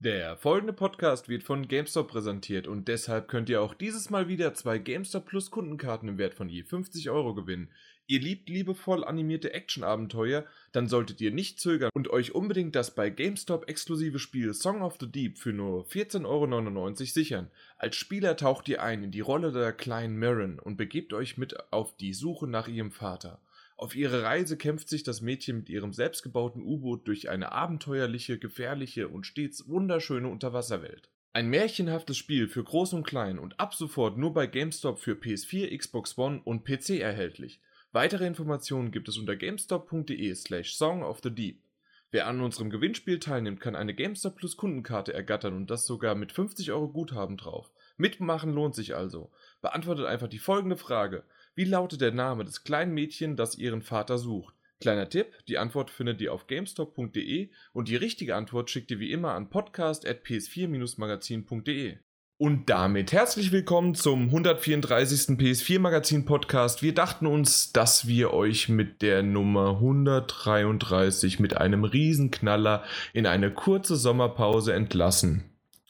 Der folgende Podcast wird von GameStop präsentiert und deshalb könnt ihr auch dieses Mal wieder zwei GameStop Plus Kundenkarten im Wert von je 50 Euro gewinnen. Ihr liebt liebevoll animierte Action-Abenteuer, dann solltet ihr nicht zögern und euch unbedingt das bei GameStop exklusive Spiel Song of the Deep für nur 14,99 Euro sichern. Als Spieler taucht ihr ein in die Rolle der kleinen Mirren und begebt euch mit auf die Suche nach ihrem Vater. Auf ihrer Reise kämpft sich das Mädchen mit ihrem selbstgebauten U-Boot durch eine abenteuerliche, gefährliche und stets wunderschöne Unterwasserwelt. Ein märchenhaftes Spiel für Groß und Klein und ab sofort nur bei GameStop für PS4, Xbox One und PC erhältlich. Weitere Informationen gibt es unter gamestop.de slash Song of the Deep. Wer an unserem Gewinnspiel teilnimmt, kann eine GameStop Plus Kundenkarte ergattern und das sogar mit 50 Euro Guthaben drauf. Mitmachen lohnt sich also. Beantwortet einfach die folgende Frage. Wie lautet der Name des kleinen Mädchen, das ihren Vater sucht? Kleiner Tipp, die Antwort findet ihr auf gamestop.de und die richtige Antwort schickt ihr wie immer an podcast.ps4-magazin.de. Und damit herzlich willkommen zum 134. PS4 Magazin Podcast. Wir dachten uns, dass wir euch mit der Nummer 133 mit einem Riesenknaller in eine kurze Sommerpause entlassen.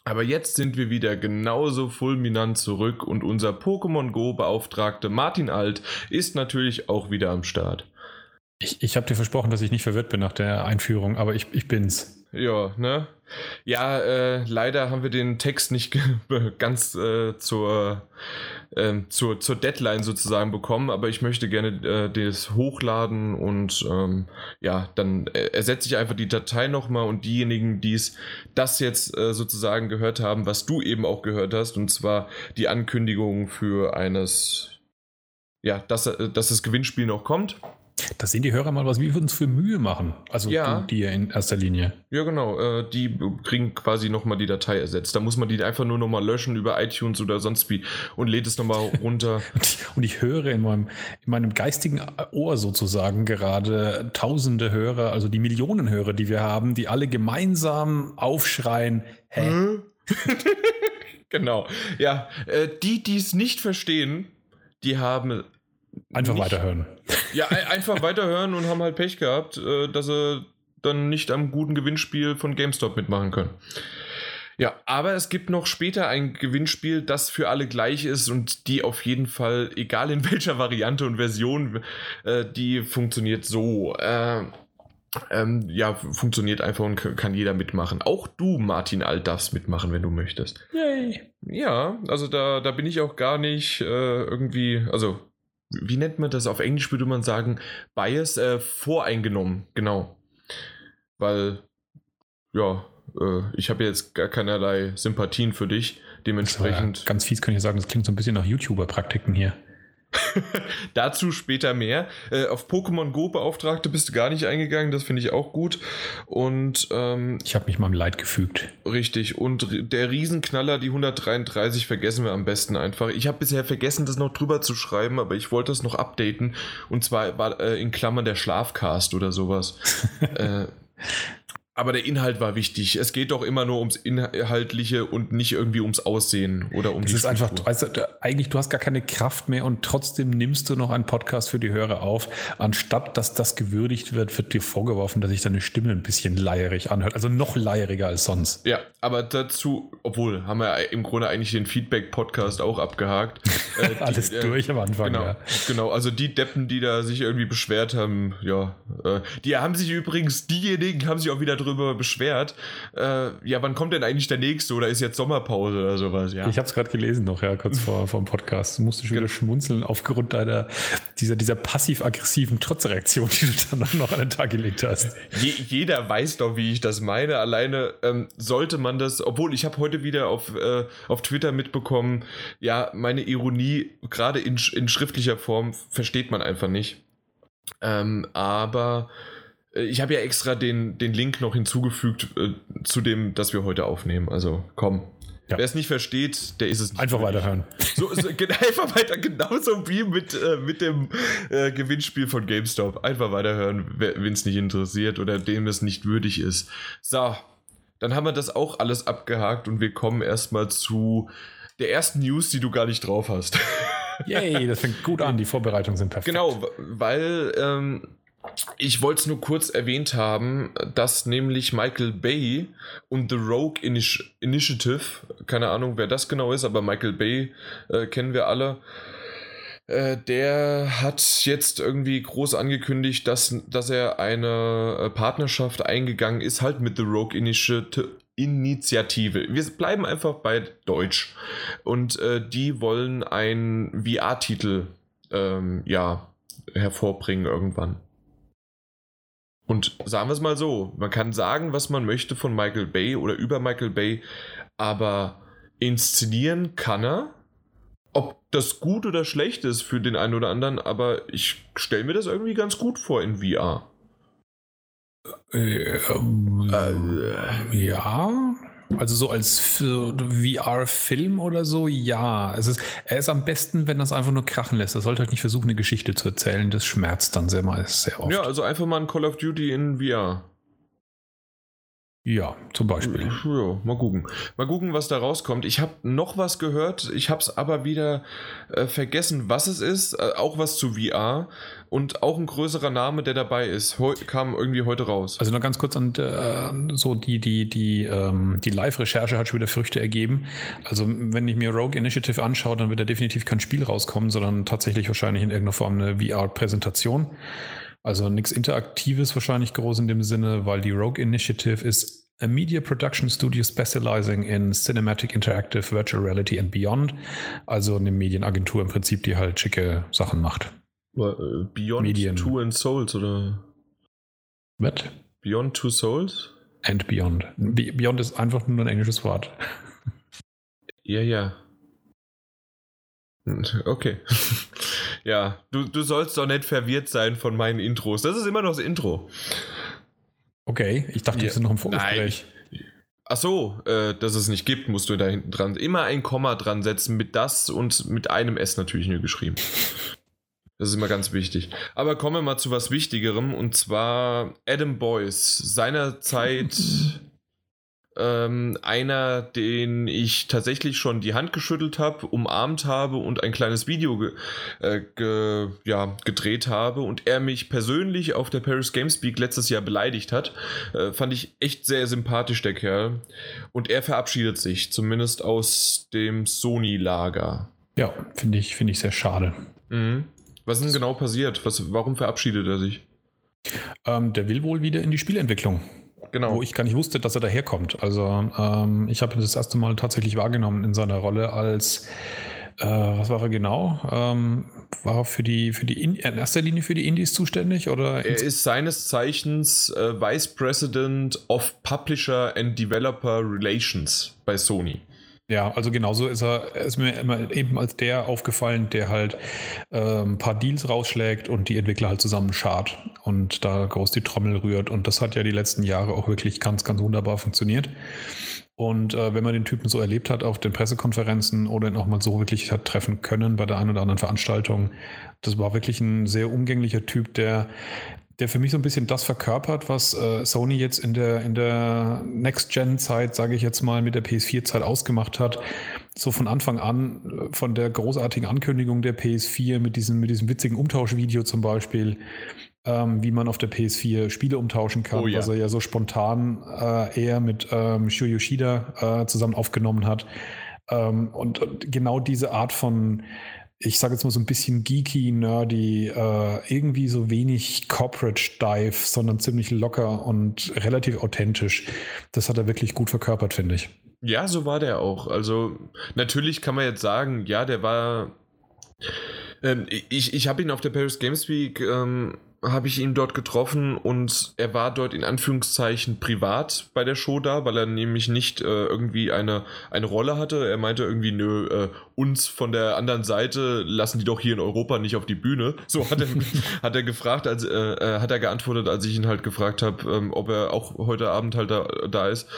Aber jetzt sind wir wieder genauso fulminant zurück und unser Pokémon Go-Beauftragte Martin Alt ist natürlich auch wieder am Start. Ich, ich habe dir versprochen, dass ich nicht verwirrt bin nach der Einführung, aber ich, ich bin's. Ja, ne? Ja, äh, leider haben wir den Text nicht ganz äh, zur, äh, zur, zur Deadline sozusagen bekommen, aber ich möchte gerne äh, das hochladen und ähm, ja, dann äh, ersetze ich einfach die Datei nochmal und diejenigen, die es das jetzt äh, sozusagen gehört haben, was du eben auch gehört hast, und zwar die Ankündigung für eines, ja, dass, äh, dass das Gewinnspiel noch kommt. Da sehen die Hörer mal, was wir uns für Mühe machen. Also Ja. du, dir in erster Linie. Ja, genau. Äh, die kriegen quasi nochmal die Datei ersetzt. Da muss man die einfach nur nochmal löschen über iTunes oder sonst wie und lädt es nochmal runter. Und ich, höre in meinem, in meinem geistigen Ohr sozusagen gerade tausende Hörer, also die Millionen Hörer, die wir haben, die alle gemeinsam aufschreien, hä? Hä? genau. Ja, äh, die, die es nicht verstehen, die haben. Einfach nicht, weiterhören. Ja, ein, einfach weiterhören und haben halt Pech gehabt, äh, dass sie dann nicht am guten Gewinnspiel von GameStop mitmachen können. Ja, aber es gibt noch später ein Gewinnspiel, das für alle gleich ist und die auf jeden Fall, egal in welcher Variante und Version, äh, die funktioniert so. Äh, ähm, ja, funktioniert einfach und kann jeder mitmachen. Auch du, Martin Alt, darfst mitmachen, wenn du möchtest. Yay. Ja, also da, da bin ich auch gar nicht äh, irgendwie, also wie nennt man das? Auf Englisch würde man sagen, Bias, äh, voreingenommen, genau. Weil, ja, äh, ich habe jetzt gar keinerlei Sympathien für dich. Dementsprechend ja ganz fies kann ich sagen, das klingt so ein bisschen nach YouTuber-Praktiken hier. dazu später mehr. Äh, auf Pokémon Go Beauftragte bist du gar nicht eingegangen, das finde ich auch gut. Und ähm, Ich habe mich meinem Leid gefügt. Richtig, und der Riesenknaller, die 133, vergessen wir am besten einfach. Ich habe bisher vergessen, das noch drüber zu schreiben, aber ich wollte das noch updaten. Und zwar war äh, in Klammern der Schlafcast oder sowas. äh, aber der Inhalt war wichtig. Es geht doch immer nur ums Inhaltliche und nicht irgendwie ums Aussehen oder um Das die ist einfach, Struktur. du, da- eigentlich, du hast gar keine Kraft mehr und trotzdem nimmst du noch einen Podcast für die Hörer auf. Anstatt dass das gewürdigt wird, wird dir vorgeworfen, dass sich deine Stimme ein bisschen leierig anhört. Also noch leieriger als sonst. Ja, aber dazu, obwohl, haben wir im Grunde eigentlich den Feedback-Podcast auch abgehakt. Äh, die- Alles äh, durch am Anfang, Genau, ja. genau, also die Deppen, die da sich irgendwie beschwert haben, ja, äh, die haben sich übrigens, diejenigen haben sich auch wieder drüber beschwert, äh, ja, wann kommt denn eigentlich der nächste oder ist jetzt Sommerpause oder sowas, ja. Ich habe es gerade gelesen noch, ja, kurz vor, vor dem Podcast. Du musst schon wieder schmunzeln aufgrund deiner, dieser, dieser passiv-aggressiven Trotzreaktion, die du dann noch an den Tag gelegt hast. Je, jeder weiß doch, wie ich das meine. Alleine ähm, sollte man das, obwohl ich habe heute wieder auf, äh, auf Twitter mitbekommen, ja, meine Ironie, gerade in, in schriftlicher Form, versteht man einfach nicht. Ähm, aber ich habe ja extra den, den Link noch hinzugefügt äh, zu dem, das wir heute aufnehmen. Also komm. Ja. Wer es nicht versteht, der ist es nicht. Einfach weiterhören. So, so, einfach weiter, genauso wie mit, äh, mit dem äh, Gewinnspiel von GameStop. Einfach weiterhören, wenn es nicht interessiert oder dem es nicht würdig ist. So, dann haben wir das auch alles abgehakt und wir kommen erstmal zu der ersten News, die du gar nicht drauf hast. Yay, das fängt gut an. Die Vorbereitungen sind perfekt. genau, weil ähm, ich wollte es nur kurz erwähnt haben, dass nämlich Michael Bay und The Rogue Initi Initiative, keine Ahnung, wer das genau ist, aber Michael Bay äh, kennen wir alle. Äh, der hat jetzt irgendwie groß angekündigt, dass, dass er eine äh, Partnerschaft eingegangen ist, halt mit The Rogue Initiative. Initiative. Wir bleiben einfach bei Deutsch. Und äh, die wollen einen VR-Titel ähm, ja, hervorbringen irgendwann. Und sagen wir es mal so, man kann sagen, was man möchte von Michael Bay oder über Michael Bay, aber inszenieren kann er. Ob das gut oder schlecht ist für den einen oder anderen, aber ich stelle mir das irgendwie ganz gut vor in VR. Äh, ähm, äh, ja, also so als VR-Film oder so, ja. Es ist, er ist am besten, wenn es einfach nur krachen lässt. Er sollte halt nicht versuchen, eine Geschichte zu erzählen. Das schmerzt dann sehr, mal, sehr oft. Ja, also einfach mal ein Call of Duty in VR. Ja, zum Beispiel. Ja, mal gucken. Mal gucken, was da rauskommt. Ich habe noch was gehört, ich habe es aber wieder äh, vergessen, was es ist. Äh, auch was zu VR und auch ein größerer Name, der dabei ist. Heu kam irgendwie heute raus. Also noch ganz kurz an äh, so die, die, die, ähm, die Live-Recherche hat schon wieder Früchte ergeben. Also wenn ich mir Rogue Initiative anschaue, dann wird da definitiv kein Spiel rauskommen, sondern tatsächlich wahrscheinlich in irgendeiner Form eine VR-Präsentation. Also nichts Interaktives wahrscheinlich groß in dem Sinne, weil die Rogue Initiative ist a media production studio specializing in cinematic, interactive, virtual reality and beyond. Also eine Medienagentur im Prinzip, die halt schicke Sachen macht. Äh, Beyond Medien. Two and Souls oder? Was? Beyond Two Souls? And Beyond. Beyond ist einfach nur ein englisches Wort. Ja, ja. Okay. ja, du, du sollst doch nicht verwirrt sein von meinen Intros. Das ist immer noch das Intro. Okay, ich dachte, ja. wir sind noch im Vorgespräch. Ach so, äh, dass es nicht gibt, musst du da hinten dran. Immer ein Komma dran setzen mit das und mit einem S natürlich nur geschrieben. Das ist immer ganz wichtig. Aber kommen wir mal zu was Wichtigerem und zwar Adam Boyce. Seinerzeit ähm, einer, den ich tatsächlich schon die Hand geschüttelt habe, umarmt habe und ein kleines Video ge, äh, ge, ja, gedreht habe und er mich persönlich auf der Paris Games Week letztes Jahr beleidigt hat. Äh, fand ich echt sehr sympathisch, der Kerl. Und er verabschiedet sich, zumindest aus dem Sony-Lager. Ja, finde ich, find ich sehr schade. Mhm. Was ist denn genau passiert? Was, warum verabschiedet er sich? Ähm, der will wohl wieder in die Spielentwicklung. Genau. Wo ich gar nicht wusste, dass er daherkommt. Also ähm, ich habe ihn das erste Mal tatsächlich wahrgenommen in seiner Rolle als, äh, was war er genau? Ähm, war er für die, für die in, in erster Linie für die Indies zuständig? Oder er ist seines Zeichens äh, Vice President of Publisher and Developer Relations bei Sony. Ja, also genauso ist er, ist mir immer eben als der aufgefallen, der halt äh, ein paar Deals rausschlägt und die Entwickler halt zusammen schart und da groß die Trommel rührt. Und das hat ja die letzten Jahre auch wirklich ganz, ganz wunderbar funktioniert. Und äh, wenn man den Typen so erlebt hat auf den Pressekonferenzen oder ihn auch mal so wirklich hat treffen können bei der einen oder anderen Veranstaltung, das war wirklich ein sehr umgänglicher Typ, der der für mich so ein bisschen das verkörpert, was äh, Sony jetzt in der, in der Next-Gen-Zeit, sage ich jetzt mal, mit der PS4-Zeit ausgemacht hat. So von Anfang an, äh, von der großartigen Ankündigung der PS4 mit diesem, mit diesem witzigen Umtauschvideo zum Beispiel, ähm, wie man auf der PS4 Spiele umtauschen kann, oh, ja. was er ja so spontan äh, eher mit ähm, Shu Yoshida äh, zusammen aufgenommen hat. Ähm, und, und genau diese Art von ich sage jetzt mal so ein bisschen geeky, nerdy, äh, irgendwie so wenig corporate steif, sondern ziemlich locker und relativ authentisch. Das hat er wirklich gut verkörpert, finde ich. Ja, so war der auch. Also natürlich kann man jetzt sagen, ja, der war. Ähm, ich ich habe ihn auf der Paris Games Week ähm, habe ich ihn dort getroffen und er war dort in Anführungszeichen privat bei der Show da, weil er nämlich nicht äh, irgendwie eine, eine Rolle hatte. Er meinte irgendwie, nö, äh, uns von der anderen Seite lassen die doch hier in Europa nicht auf die Bühne. So hat er, hat er gefragt, als, äh, äh, hat er geantwortet, als ich ihn halt gefragt habe, ähm, ob er auch heute Abend halt da, da ist,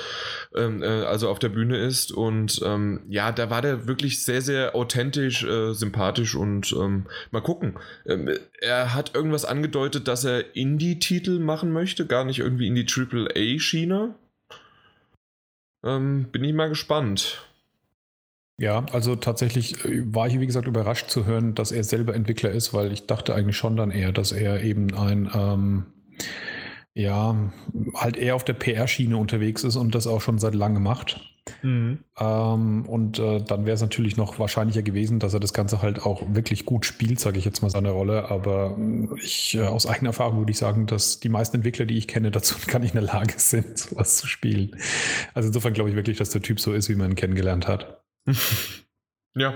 ähm, äh, also auf der Bühne ist. Und ähm, ja, da war der wirklich sehr, sehr authentisch, äh, sympathisch und ähm, mal gucken. Ähm, er hat irgendwas angedeutet, dass er Indie-Titel machen möchte, gar nicht irgendwie in die AAA-Schiene. Ähm, bin ich mal gespannt. Ja, also tatsächlich äh, war ich, wie gesagt, überrascht zu hören, dass er selber Entwickler ist, weil ich dachte eigentlich schon dann eher, dass er eben ein, ähm, ja, halt eher auf der PR-Schiene unterwegs ist und das auch schon seit langem macht. Mhm. Ähm, und äh, dann wäre es natürlich noch wahrscheinlicher gewesen, dass er das Ganze halt auch wirklich gut spielt, sage ich jetzt mal seine Rolle. Aber äh, ich, äh, aus eigener Erfahrung würde ich sagen, dass die meisten Entwickler, die ich kenne, dazu gar nicht in der Lage sind, sowas zu spielen. Also insofern glaube ich wirklich, dass der Typ so ist, wie man ihn kennengelernt hat. Ja,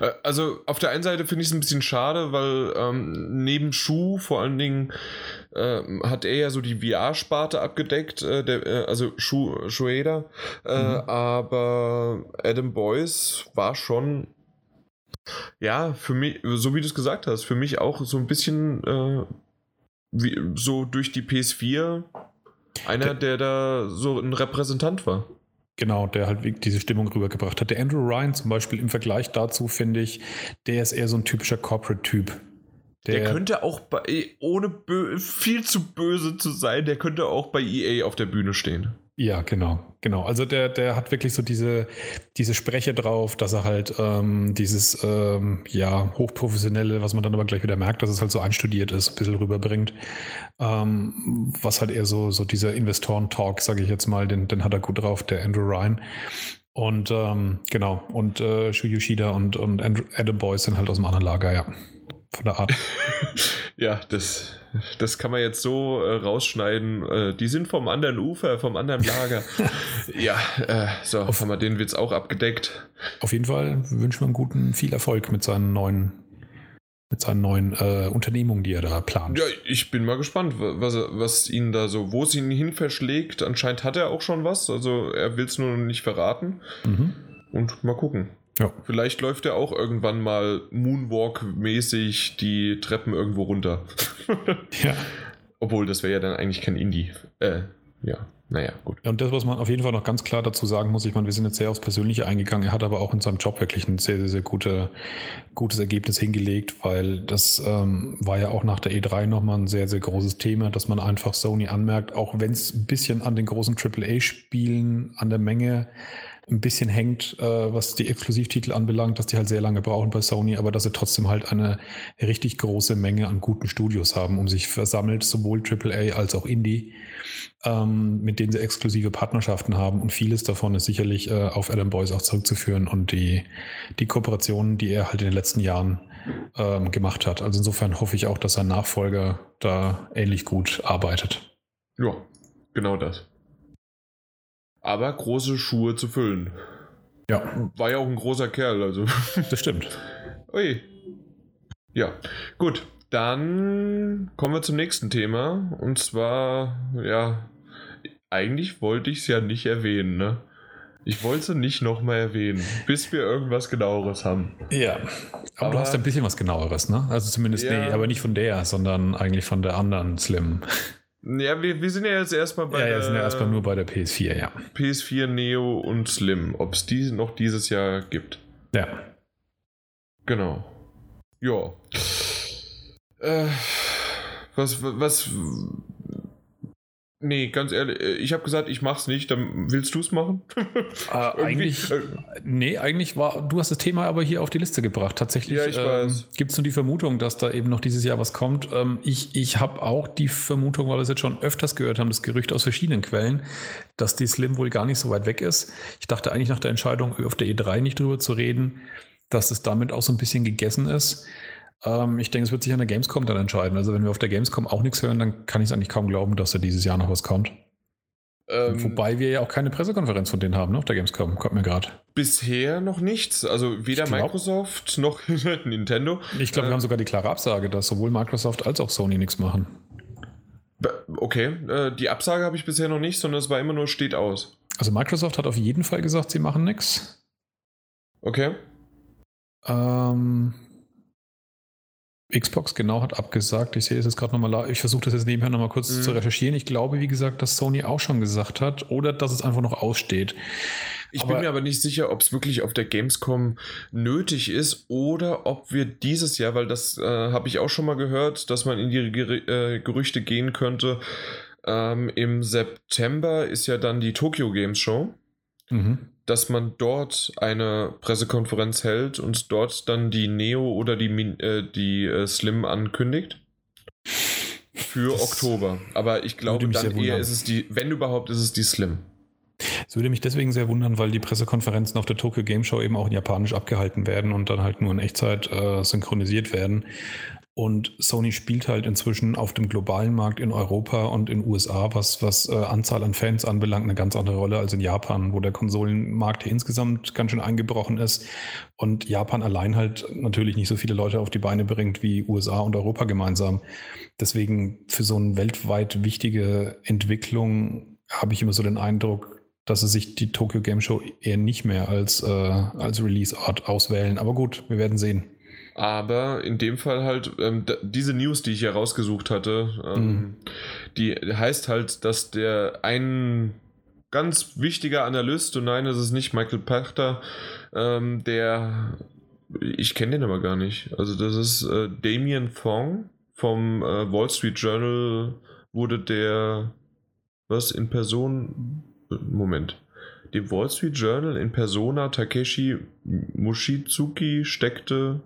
äh, also auf der einen Seite finde ich es ein bisschen schade, weil ähm, neben Schuh vor allen Dingen äh, hat er ja so die VR-Sparte abgedeckt, äh, der, äh, also Schuh, Shueda, äh, mhm. aber Adam Boyce war schon, ja, für mich, so wie du es gesagt hast, für mich auch so ein bisschen äh, wie, so durch die PS4 einer, der, der da so ein Repräsentant war. Genau, der halt diese Stimmung rübergebracht hat. Der Andrew Ryan zum Beispiel im Vergleich dazu finde ich, der ist eher so ein typischer Corporate-Typ. Der, der, könnte auch bei, ohne viel zu böse zu sein, der könnte auch bei EA auf der Bühne stehen. Ja, genau, genau. Also der, der hat wirklich so diese, diese Spreche drauf, dass er halt ähm, dieses ähm, ja, hochprofessionelle, was man dann aber gleich wieder merkt, dass es halt so einstudiert ist, ein bisschen rüberbringt. Ähm, was halt eher so, so dieser Investoren-Talk, sage ich jetzt mal, den, den hat er gut drauf, der Andrew Ryan. Und ähm, genau, und äh, Shu Yoshida und, und Adam Boyce sind halt aus dem anderen Lager, ja von der Art. ja, das, das kann man jetzt so äh, rausschneiden. Äh, die sind vom anderen Ufer, vom anderen Lager. ja, äh, so auf, haben wir den Witz auch abgedeckt. Auf jeden Fall wünschen wir einen guten, viel Erfolg mit seinen neuen mit seinen neuen äh, Unternehmungen, die er da plant. Ja, ich bin mal gespannt, was, was ihn da so, wo es ihn hin verschlägt. Anscheinend hat er auch schon was, also er will es nur nicht verraten. Mhm. Und mal gucken. Ja. Vielleicht läuft er auch irgendwann mal Moonwalk-mäßig die Treppen irgendwo runter. ja. Obwohl, das wäre ja dann eigentlich kein Indie. Äh, ja, naja, gut. Und das, was man auf jeden Fall noch ganz klar dazu sagen muss, ich meine, wir sind jetzt sehr aufs Persönliche eingegangen. Er hat aber auch in seinem Job wirklich ein sehr, sehr, sehr gute, gutes Ergebnis hingelegt, weil das ähm, war ja auch nach der E3 nochmal ein sehr, sehr großes Thema, dass man einfach Sony anmerkt, auch wenn es ein bisschen an den großen AAA-Spielen, an der Menge ein bisschen hängt, äh, was die Exklusivtitel anbelangt, dass die halt sehr lange brauchen bei Sony, aber dass sie trotzdem halt eine richtig große Menge an guten Studios haben, um sich versammelt, sowohl AAA als auch Indie, ähm, mit denen sie exklusive Partnerschaften haben. Und vieles davon ist sicherlich äh, auf Adam Boyce auch zurückzuführen und die, die Kooperationen, die er halt in den letzten Jahren ähm, gemacht hat. Also insofern hoffe ich auch, dass sein Nachfolger da ähnlich gut arbeitet. Ja, genau das aber große Schuhe zu füllen. Ja. War ja auch ein großer Kerl, also. Das stimmt. Ui. Ja, gut. Dann kommen wir zum nächsten Thema. Und zwar, ja, eigentlich wollte ich es ja nicht erwähnen, ne? Ich wollte es nicht nochmal erwähnen, bis wir irgendwas genaueres haben. Ja. Aber, aber, du hast ein bisschen was genaueres, ne? Also zumindest, ja. nee, aber nicht von der, sondern eigentlich von der anderen Slim. Ja, wir, wir sind ja jetzt erstmal bei ja, ja, sind ja erstmal nur bei der PS4, ja. PS4 Neo und Slim, ob es die noch dieses Jahr gibt. Ja. Genau. Ja. Äh, was, was, Nee, ganz ehrlich, äh, ich habe gesagt, ich mach's nicht, dann willst du es machen? Äh, eigentlich, äh, nee, eigentlich war, du hast das Thema aber hier auf die Liste gebracht. Tatsächlich ja, ähm, gibt es nur die Vermutung, dass da eben noch dieses Jahr was kommt. Ähm, ich ich habe auch die Vermutung, weil wir es jetzt schon öfters gehört haben, das Gerücht aus verschiedenen Quellen, dass die Slim wohl gar nicht so weit weg ist. Ich dachte eigentlich nach der Entscheidung, auf der E3 nicht drüber zu reden, dass es damit auch so ein bisschen gegessen ist. Ähm, ich denke, es wird sich an der Gamescom dann entscheiden. Also wenn wir auf der Gamescom auch nichts hören, dann kann ich es eigentlich kaum glauben, dass da dieses Jahr noch was kommt. Ähm, Wobei wir ja auch keine Pressekonferenz von denen haben, ne, auf der Gamescom, kommt mir gerade. Bisher noch nichts. Also weder glaub, Microsoft noch Nintendo. Ich glaube, äh, wir haben sogar die klare Absage, dass sowohl Microsoft als auch Sony nichts machen. Okay, äh, die Absage habe ich bisher noch nicht, sondern es war immer nur steht aus. Also Microsoft hat auf jeden Fall gesagt, sie machen nichts. Okay. Ähm, Xbox genau hat abgesagt. Ich sehe es jetzt gerade nochmal. Ich versuche das jetzt nebenher nochmal kurz mhm. zu recherchieren. Ich glaube, wie gesagt, dass Sony auch schon gesagt hat oder dass es einfach noch aussteht. Ich aber bin mir aber nicht sicher, ob es wirklich auf der Gamescom nötig ist oder ob wir dieses Jahr, weil das äh, habe ich auch schon mal gehört, dass man in die Ger äh, Gerüchte gehen könnte. Ähm, Im September ist ja dann die Tokyo Games Show. Mhm. Dass man dort eine Pressekonferenz hält und dort dann die Neo oder die, äh, die äh, Slim ankündigt. Für das Oktober. Aber ich glaube, dann eher ist es die, wenn überhaupt, ist es die Slim. Es würde mich deswegen sehr wundern, weil die Pressekonferenzen auf der Tokyo Game Show eben auch in Japanisch abgehalten werden und dann halt nur in Echtzeit äh, synchronisiert werden. Und Sony spielt halt inzwischen auf dem globalen Markt in Europa und in USA, was, was äh, Anzahl an Fans anbelangt, eine ganz andere Rolle als in Japan, wo der Konsolenmarkt hier insgesamt ganz schön eingebrochen ist und Japan allein halt natürlich nicht so viele Leute auf die Beine bringt wie USA und Europa gemeinsam. Deswegen für so eine weltweit wichtige Entwicklung habe ich immer so den Eindruck, dass sie sich die Tokyo Game Show eher nicht mehr als, äh, als Release-Art auswählen. Aber gut, wir werden sehen. Aber in dem Fall halt, ähm, diese News, die ich hier rausgesucht hatte, ähm, mhm. die heißt halt, dass der ein ganz wichtiger Analyst, und nein, das ist nicht Michael Pachter, ähm, der, ich kenne den aber gar nicht. Also das ist äh, Damien Fong vom äh, Wall Street Journal, wurde der, was in Person, Moment, dem Wall Street Journal in Persona Takeshi Mushizuki steckte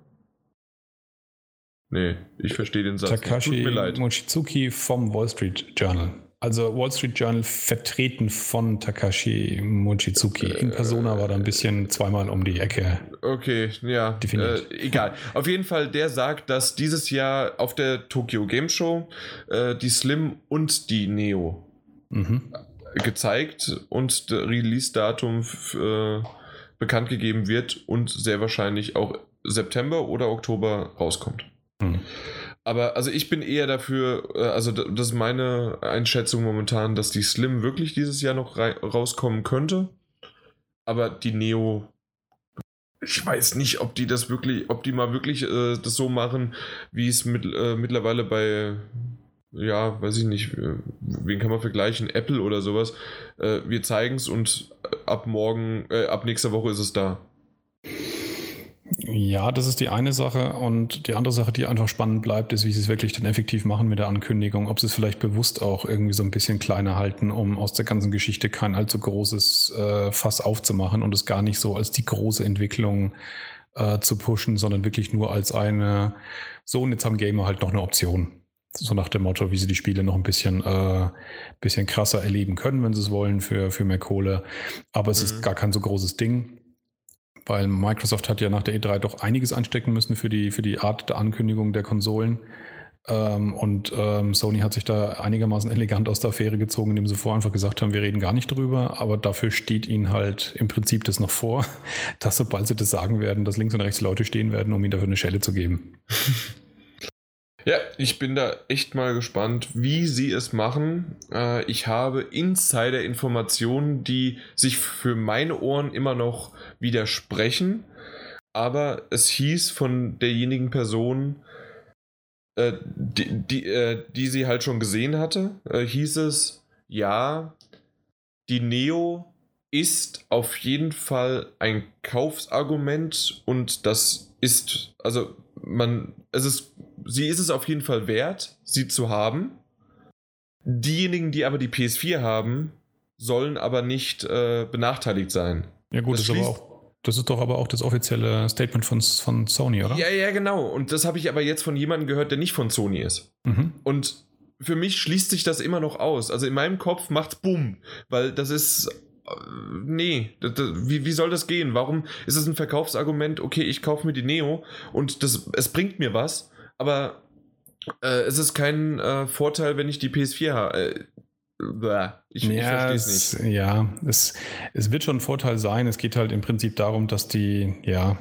Nee, ich verstehe den Satz. Takashi Mochizuki vom Wall Street Journal. Also Wall Street Journal vertreten von Takashi Mochizuki. In Persona war da ein bisschen zweimal um die Ecke. Okay, ja. Äh, egal. Auf jeden Fall, der sagt, dass dieses Jahr auf der Tokyo Game Show äh, die Slim und die Neo mhm. Gezeigt und Release-Datum äh, bekannt gegeben wird und sehr wahrscheinlich auch September oder Oktober rauskommt. Hm. Aber also ich bin eher dafür, äh, also das ist meine Einschätzung momentan, dass die Slim wirklich dieses Jahr noch rauskommen könnte. Aber die Neo, ich weiß nicht, ob die das wirklich, ob die mal wirklich äh, das so machen, wie es mit, äh, mittlerweile bei, ja, weiß ich nicht, äh, wen kann man vergleichen, Apple oder sowas. Äh, wir zeigen es und ab morgen, äh, ab nächster Woche ist es da. Ja, das ist die eine Sache. Und die andere Sache, die einfach spannend bleibt, ist, wie sie es wirklich dann effektiv machen mit der Ankündigung. Ob sie es vielleicht bewusst auch irgendwie so ein bisschen kleiner halten, um aus der ganzen Geschichte kein allzu großes äh, Fass aufzumachen und es gar nicht so als die große Entwicklung äh, zu pushen, sondern wirklich nur als eine, so und jetzt haben Gamer halt noch eine Option. So nach dem Motto, wie sie die Spiele noch ein bisschen, äh, bisschen krasser erleben können, wenn sie es wollen, für, für mehr Kohle. Aber es mhm. ist gar kein so großes Ding weil Microsoft hat ja nach der E3 doch einiges anstecken müssen für die, für die Art der Ankündigung der Konsolen. Ähm, und ähm, Sony hat sich da einigermaßen elegant aus der Affäre gezogen, indem sie vorher einfach gesagt haben, wir reden gar nicht drüber, aber dafür steht ihnen halt im Prinzip das noch vor, dass sobald sie das sagen werden, dass links und rechts Leute stehen werden, um ihnen dafür eine Schelle zu geben. Ja, ich bin da echt mal gespannt, wie sie es machen. Äh, ich habe Insider-Informationen, die sich für meine Ohren immer noch widersprechen. Aber es hieß von derjenigen Person, äh, die, die, äh, die sie halt schon gesehen hatte, äh, hieß es, ja, die Neo ist auf jeden Fall ein Kaufsargument und das ist, also man, es ist, sie ist es auf jeden Fall wert, sie zu haben. Diejenigen, die aber die PS4 haben, sollen aber nicht äh, benachteiligt sein. Ja gut, das, das ist aber auch das ist doch aber auch das offizielle Statement von, von Sony, oder? Ja, ja, genau. Und das habe ich aber jetzt von jemandem gehört, der nicht von Sony ist. Mhm. Und für mich schließt sich das immer noch aus. Also in meinem Kopf macht's Bumm, weil das ist äh, nee, wie, wie soll das gehen? Warum ist es ein Verkaufsargument, okay, ich kaufe mir die Neo und das, es bringt mir was, aber äh, es ist kein äh, Vorteil, wenn ich die PS4 habe. Äh, ich, ja, verstehe es nicht. Ja, es, es wird schon ein Vorteil sein. Es geht halt im Prinzip darum, dass die, ja,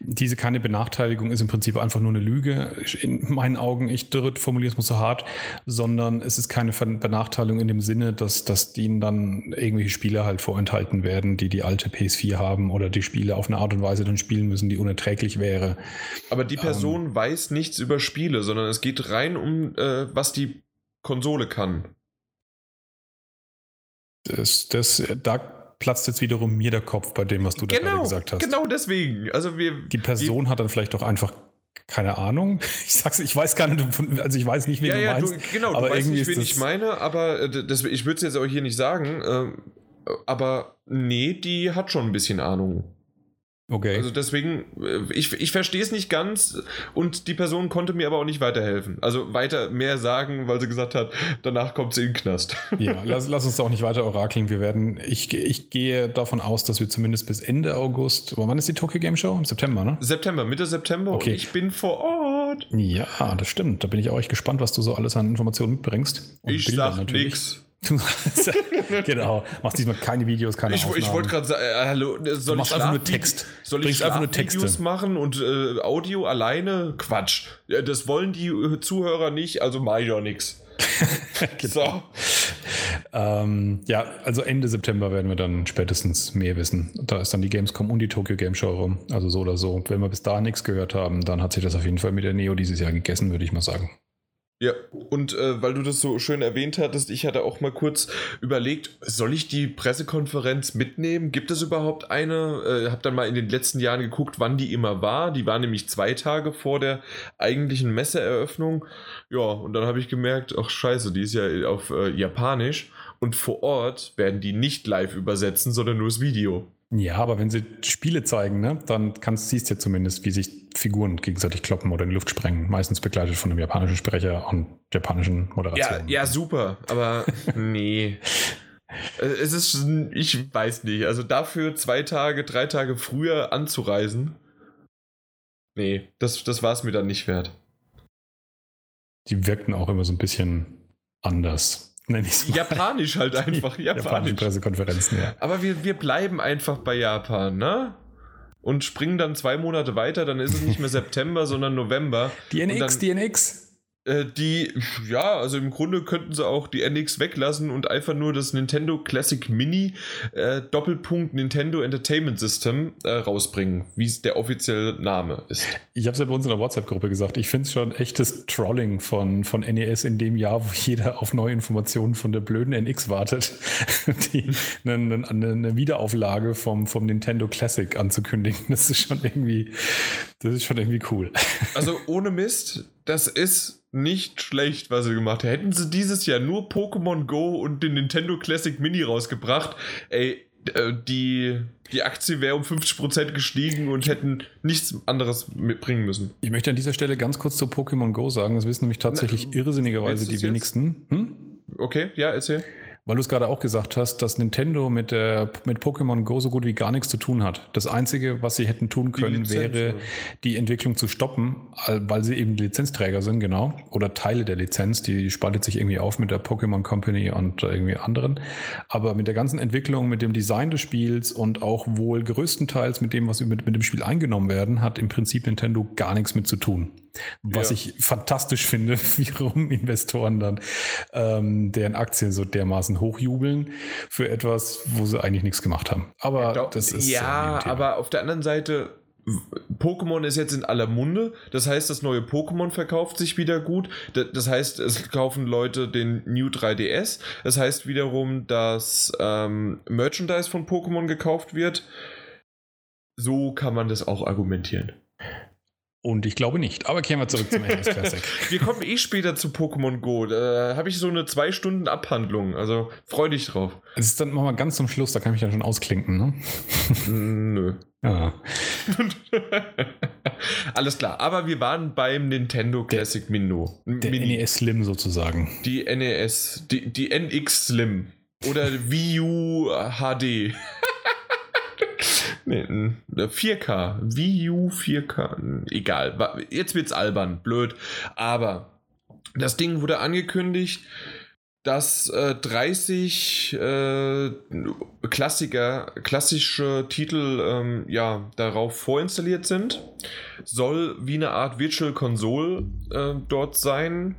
diese keine Benachteiligung ist im Prinzip einfach nur eine Lüge. In meinen Augen, ich formuliere es mal so hart, sondern es ist keine Benachteiligung in dem Sinne, dass, dass ihnen dann irgendwelche Spiele halt vorenthalten werden, die die alte PS4 haben oder die Spiele auf eine Art und Weise dann spielen müssen, die unerträglich wäre. Aber die Person ähm, weiß nichts über Spiele, sondern es geht rein um, äh, was die Konsole kann. Das, das, da platzt jetzt wiederum mir der Kopf bei dem, was du genau, da gerade gesagt hast. Genau deswegen. Also wir, die Person wir, hat dann vielleicht doch einfach keine Ahnung. Ich sag's, ich weiß gar nicht, also ich weiß nicht, wen ja, du ja, meinst. Du, genau, aber du weißt nicht, wen ich meine, aber äh, das, ich würde es jetzt auch hier nicht sagen. Ähm, aber nee, die hat schon ein bisschen Ahnung. Okay. Also deswegen, äh, ich, ich verstehe es nicht ganz und die Person konnte mir aber auch nicht weiterhelfen. Also weiter mehr sagen, weil sie gesagt hat, danach kommt sie in den Knast. Ja, lass, lass uns auch nicht weiter orakeln. Wir werden, ich, ich gehe davon aus, dass wir zumindest bis Ende August, wann ist die Tokyo Game Show? Im September, ne? September, Mitte September Okay. und ich bin vor Ort. Ja, das stimmt. Da bin ich auch echt gespannt, was du so alles an Informationen mitbringst. Und ich Bilder sag nix. genau. Machst diesmal keine Videos, keine Ich, ich wollte gerade sagen, äh, hallo, soll ich einfach nur Text. Soll ich einfach nur Texte. machen und äh, Audio alleine? Quatsch. Das wollen die äh, Zuhörer nicht, also mach ich auch nix. So. Ähm, ja, also Ende September werden wir dann spätestens mehr wissen. Da ist dann die Gamescom und die Tokyo Game Show rum. Also so oder so. Wenn wir bis dahin nichts gehört haben, dann hat sich das auf jeden Fall mit der Neo dieses Jahr gegessen, würde ich mal sagen. Ja, und äh, weil du das so schön erwähnt hattest, ich hatte auch mal kurz überlegt, soll ich die Pressekonferenz mitnehmen? Gibt es überhaupt eine? Äh, hab dann mal in den letzten Jahren geguckt, wann die immer war. Die war nämlich zwei Tage vor der eigentlichen Messeeröffnung. Ja, und dann habe ich gemerkt, ach scheiße, die ist ja auf äh, Japanisch. Und vor Ort werden die nicht live übersetzen, sondern nur das Video. Ja, aber wenn sie Spiele zeigen, ne, dann kannst, siehst du ja zumindest, wie sich Figuren gegenseitig kloppen oder in die Luft sprengen. Meistens begleitet von einem japanischen Sprecher und japanischen Ja, Moderationen. ja, super, aber nee. Äh, Es ist, ich weiß nicht, also dafür zwei Tage, drei Tage früher anzureisen, nee, das, das war es mir dann nicht wert. Die wirkten auch immer so ein bisschen anders. Nenn ich's mal. Japanisch halt einfach, Japanische japanisch. Pressekonferenzen, ja. Aber wir, wir bleiben einfach bei Japan, ne? Und springen dann zwei Monate weiter, dann ist es nicht mehr September, sondern November. Die Und NX, dann- die. Äh, die, ja, also im Grunde könnten sie auch die NX weglassen und einfach nur das Nintendo Classic Mini äh, Doppelpunkt Nintendo Entertainment System äh, rausbringen, wie es der offizielle Name ist. Ich habe es ja bei uns in der WhatsApp-Gruppe gesagt. Ich finde es schon echtes Trolling von, von NES in dem Jahr, wo jeder auf neue Informationen von der blöden NX wartet, die, eine, eine, eine Wiederauflage vom, vom Nintendo Classic anzukündigen. Das ist schon irgendwie, das ist schon irgendwie cool. Also ohne Mist, das ist nicht schlecht, was sie gemacht haben. Hätten sie dieses Jahr nur Pokémon Go und den Nintendo Classic Mini rausgebracht, ey, äh, die, die Aktie wäre um 50% gestiegen und hätten nichts anderes mitbringen müssen. Ich möchte an dieser Stelle ganz kurz zu Pokémon Go sagen. Das wissen nämlich tatsächlich Na, irrsinnigerweise die wenigsten. Hm? Okay, ja, erzähl. Weil du es gerade auch gesagt hast, dass Nintendo mit, der, mit Pokémon Go so gut wie gar nichts zu tun hat. Das Einzige, was sie hätten tun können, Lizenz, wäre die Entwicklung zu stoppen, weil sie eben Lizenzträger sind, genau. Oder Teile der Lizenz, die spaltet sich irgendwie auf mit der Pokémon Company und irgendwie anderen. Aber mit der ganzen Entwicklung, mit dem Design des Spiels und auch wohl größtenteils mit dem, was mit, mit dem Spiel eingenommen werden, hat im Prinzip Nintendo gar nichts mit zu tun. Was Ja. ich fantastisch finde, wie rum Investoren dann ähm, deren Aktien so dermaßen hochjubeln für etwas, wo sie eigentlich nichts gemacht haben. Aber Doch, das ist ja, äh, ein Thema. aber auf der anderen Seite, Pokémon ist jetzt in aller Munde. Das heißt, das neue Pokémon verkauft sich wieder gut. Da- Das heißt, es kaufen Leute den New 3DS. Das heißt wiederum, dass ähm, Merchandise von Pokémon gekauft wird. So kann man das auch argumentieren. Und ich glaube nicht. Aber kehren wir zurück zum NES Classic. Wir kommen eh später zu Pokémon Go. Da habe ich so eine zwei Stunden Abhandlung. Also freu dich drauf. Es ist dann wir ganz zum Schluss, da kann ich mich dann schon ausklinken, ne? Nö. Ja. Alles klar, aber wir waren beim Nintendo Classic Mino. Der Mini. NES Slim sozusagen. Die NES, die, die NX Slim. Oder Wii U HD. Nee, n- 4K. Wii U 4K. Egal. Jetzt wird's albern. Blöd. Aber das Ding wurde angekündigt, dass äh, 30 äh, Klassiker, klassische Titel ähm, ja, darauf vorinstalliert sind. Soll wie eine Art Virtual Console äh, dort sein.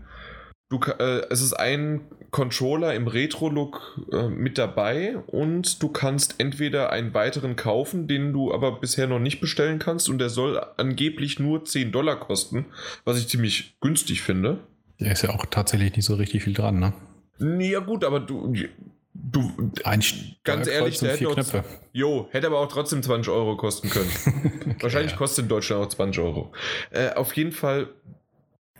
Du, äh, es ist ein Controller im Retro-Look äh, mit dabei und du kannst entweder einen weiteren kaufen, den du aber bisher noch nicht bestellen kannst und der soll angeblich nur 10 Dollar kosten, was ich ziemlich günstig finde. Da ist ja auch tatsächlich nicht so richtig viel dran, ne? Ja gut, aber du, du Ein Ganz ehrlich, der hätte Knöpfe. Jo, hätte aber auch trotzdem 20 Euro kosten können. Wahrscheinlich ja. kostet in Deutschland auch 20 Euro. Äh, auf jeden Fall.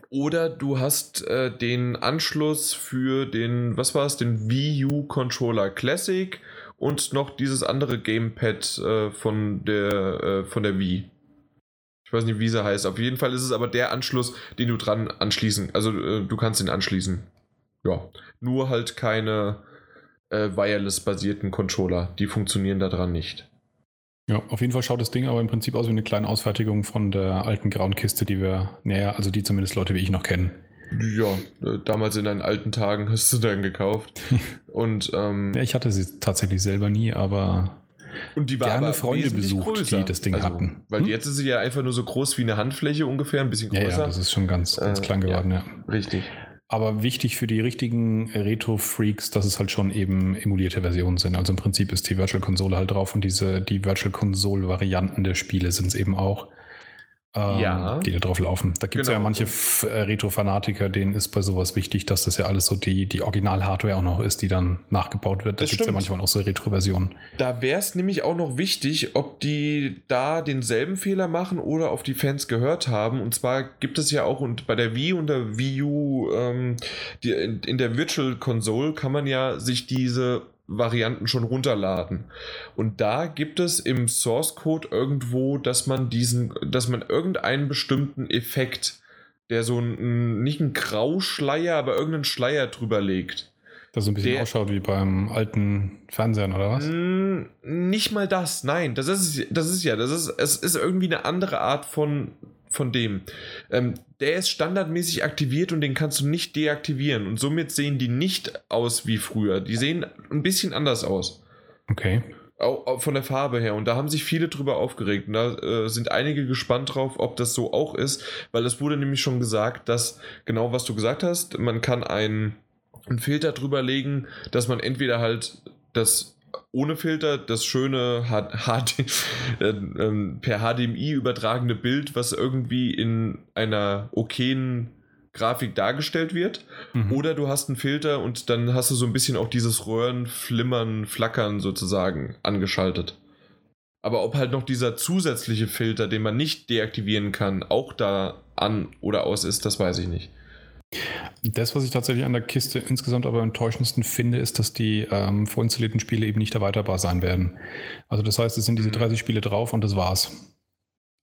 Oder du hast äh, den Anschluss für den, was war es, den Wii U Controller Classic und noch dieses andere Gamepad äh, von der äh, von der Wii. Ich weiß nicht, wie sie heißt. Auf jeden Fall ist es aber der Anschluss, den du dran anschließen. Also äh, du kannst ihn anschließen. Ja. Nur halt keine äh, wireless-basierten Controller. Die funktionieren da dran nicht. Ja, auf jeden Fall schaut das Ding aber im Prinzip aus wie eine kleine Ausfertigung von der alten grauen Kiste, die wir, naja, also die zumindest Leute wie ich noch kennen. Ja, äh, damals in deinen alten Tagen hast du dann gekauft. Und ähm, ja, ich hatte sie tatsächlich selber nie, aber und die war gerne Freunde besucht, größer. die das Ding also, hatten. Weil Hm? jetzt ist sie ja einfach nur so groß wie eine Handfläche ungefähr, ein bisschen Ja, größer. ja, das ist schon ganz, ganz Äh, klein geworden, ja. Richtig. Aber wichtig für die richtigen Retro-Freaks, dass es halt schon eben emulierte Versionen sind. Also im Prinzip ist die Virtual Console halt drauf und diese, die Virtual Console-Varianten der Spiele sind es eben auch. Ähm, Ja. Die da drauf laufen. Da gibt es Genau. ja manche äh, Retro-Fanatiker, denen ist bei sowas wichtig, dass das ja alles so die, die Original-Hardware auch noch ist, die dann nachgebaut wird. Da gibt es ja manchmal auch so Retro-Versionen. Da wäre es nämlich auch noch wichtig, ob die da denselben Fehler machen oder auf die Fans gehört haben. Und zwar gibt es ja auch und bei der Wii und der Wii U, ähm, die, in, in der Virtual Console kann man ja sich diese Varianten schon runterladen. Und da gibt es im Source Code irgendwo, dass man diesen, dass man irgendeinen bestimmten Effekt, der so ein, nicht ein Grauschleier, aber irgendeinen Schleier drüber legt. Das so ein bisschen Der- ausschaut wie beim alten Fernsehern, oder was? Nicht mal das, nein. Das ist, das ist ja, das ist, es ist irgendwie eine andere Art von, von dem. Ähm, der ist standardmäßig aktiviert und den kannst du nicht deaktivieren. Und somit sehen die nicht aus wie früher. Die sehen ein bisschen anders aus. Okay. Auch, auch von der Farbe her. Und da haben sich viele drüber aufgeregt. Und da äh, sind einige gespannt drauf, ob das so auch ist. Weil es wurde nämlich schon gesagt, dass genau was du gesagt hast, man kann einen, einen Filter drüber legen, dass man entweder halt das ohne Filter das schöne HD, äh, ähm, per HDMI übertragene Bild, was irgendwie in einer okayen Grafik dargestellt wird. Mhm. Oder du hast einen Filter und dann hast du so ein bisschen auch dieses Röhren, Flimmern, Flackern sozusagen angeschaltet. Aber ob halt noch dieser zusätzliche Filter, den man nicht deaktivieren kann, auch da an oder aus ist, das weiß ich nicht. Das, was ich tatsächlich an der Kiste insgesamt aber am enttäuschendsten finde, ist, dass die ähm, vorinstallierten Spiele eben nicht erweiterbar sein werden. Also das heißt, es sind diese Mhm. 30 Spiele drauf und das war's.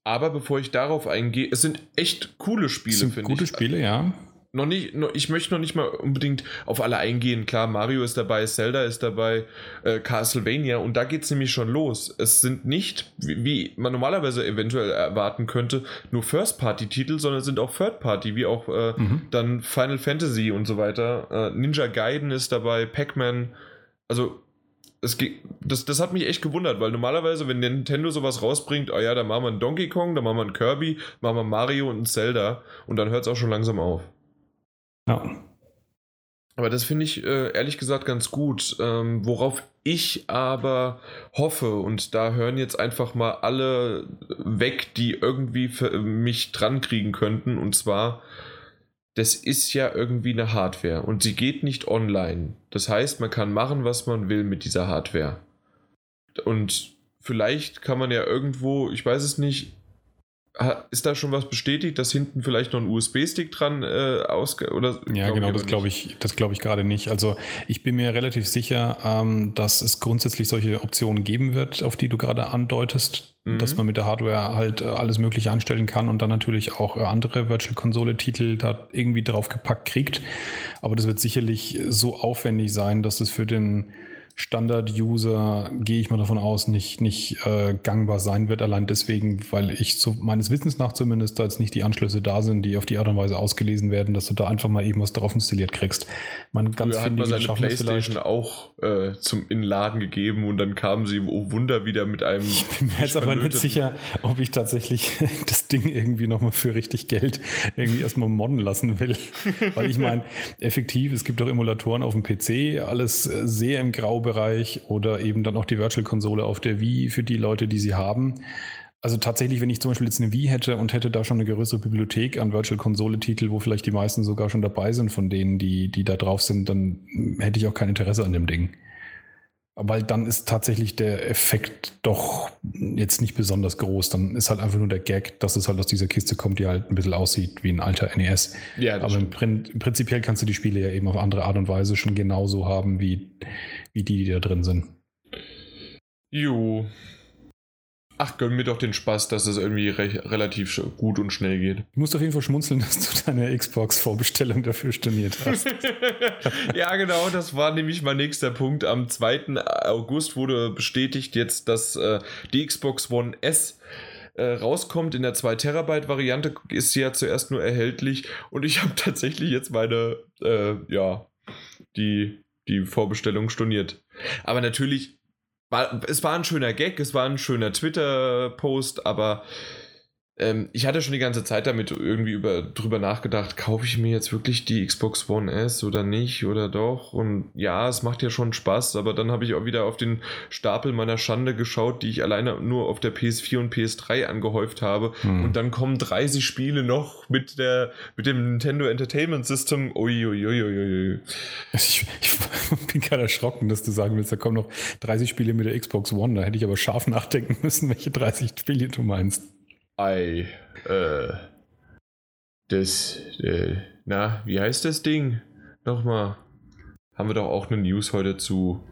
Aber bevor ich darauf eingehe, es sind echt coole Spiele, finde gute ich. Spiele, ja. Noch nicht, noch, ich möchte noch nicht mal unbedingt auf alle eingehen. Klar, Mario ist dabei, Zelda ist dabei, äh, Castlevania und da geht es nämlich schon los. Es sind nicht, wie, wie man normalerweise eventuell erwarten könnte, nur First-Party-Titel, sondern es sind auch Third-Party, wie auch äh, Mhm. dann Final Fantasy und so weiter. Äh, Ninja Gaiden ist dabei, Pac-Man. Also, es geht, das, das hat mich echt gewundert, weil normalerweise, wenn Nintendo sowas rausbringt, oh ja, dann machen wir einen Donkey Kong, dann machen wir einen Kirby, machen wir Mario und einen Zelda und dann hört es auch schon langsam auf. Ja. Aber das finde ich äh, ehrlich gesagt ganz gut. Ähm, worauf ich aber hoffe, und da hören jetzt einfach mal alle weg, die irgendwie mich dran kriegen könnten, und zwar, das ist ja irgendwie eine Hardware und sie geht nicht online. Das heißt, man kann machen, was man will mit dieser Hardware. Und vielleicht kann man ja irgendwo, ich weiß es nicht, ist da schon was bestätigt, dass hinten vielleicht noch ein USB-Stick dran äh, ausge oder Ja, genau, das glaube ich, das glaube ich gerade nicht. Also ich bin mir relativ sicher, ähm, dass es grundsätzlich solche Optionen geben wird, auf die du gerade andeutest, Mhm. dass man mit der Hardware halt äh, alles Mögliche anstellen kann und dann natürlich auch äh, andere Virtual Console-Titel da irgendwie draufgepackt kriegt. Aber das wird sicherlich so aufwendig sein, dass es für den Standard-User, gehe ich mal davon aus, nicht, nicht äh, gangbar sein wird. Allein deswegen, weil ich so meines Wissens nach zumindest da jetzt nicht die Anschlüsse da sind, die auf die Art und Weise ausgelesen werden, dass du da einfach mal eben was drauf installiert kriegst. Man ganz Früher hat man seine Playstation auch äh, zum in den Laden gegeben und dann kamen sie, oh Wunder, wieder mit einem. Ich bin mir jetzt aber nicht sicher, ob ich tatsächlich das Ding irgendwie nochmal für richtig Geld irgendwie erstmal modden lassen will. Weil ich meine, effektiv, es gibt auch Emulatoren auf dem PC, alles äh, sehr im Graubereich oder eben dann auch die Virtual-Konsole auf der Wii für die Leute, die sie haben. Also tatsächlich, wenn ich zum Beispiel jetzt eine Wii hätte und hätte da schon eine größere Bibliothek an Virtual-Konsole-Titel, wo vielleicht die meisten sogar schon dabei sind von denen, die, die da drauf sind, dann hätte ich auch kein Interesse an dem Ding. Weil dann ist tatsächlich der Effekt doch jetzt nicht besonders groß. Dann ist halt einfach nur der Gag, dass es halt aus dieser Kiste kommt, die halt ein bisschen aussieht wie ein alter NES. Ja, Aber im. Prin prinzipiell kannst du die Spiele ja eben auf andere Art und Weise schon genauso haben wie, wie die, die da drin sind. Jo. Ach, gönn mir doch den Spaß, dass es irgendwie re relativ gut und schnell geht. Du musst auf jeden Fall schmunzeln, dass du deine Xbox-Vorbestellung dafür storniert hast. ja, genau, das war nämlich mein nächster Punkt. Am 2. August wurde bestätigt jetzt, dass äh, die Xbox One S äh, rauskommt in der 2 Terabyte Variante, ist sie ja zuerst nur erhältlich und ich habe tatsächlich jetzt meine, äh, ja, die, die Vorbestellung storniert. Aber natürlich war, es war ein schöner Gag, es war ein schöner Twitter-Post, aber ähm, ich hatte schon die ganze Zeit damit irgendwie über, drüber nachgedacht, kaufe ich mir jetzt wirklich die Xbox One S oder nicht oder doch? Und ja, es macht ja schon Spaß, aber dann habe ich auch wieder auf den Stapel meiner Schande geschaut, die ich alleine nur auf der PS4 und PS3 angehäuft habe. Hm. Und dann kommen 30 Spiele noch mit, der, mit dem Nintendo Entertainment System. Uiuiuiui. Ich, ich bin gerade erschrocken, dass du sagen willst, da kommen noch 30 Spiele mit der Xbox One. Da hätte ich aber scharf nachdenken müssen, welche 30 Spiele du meinst. Ei, äh, das, äh, na, wie heißt das Ding? Nochmal. Haben wir doch auch eine News heute zu.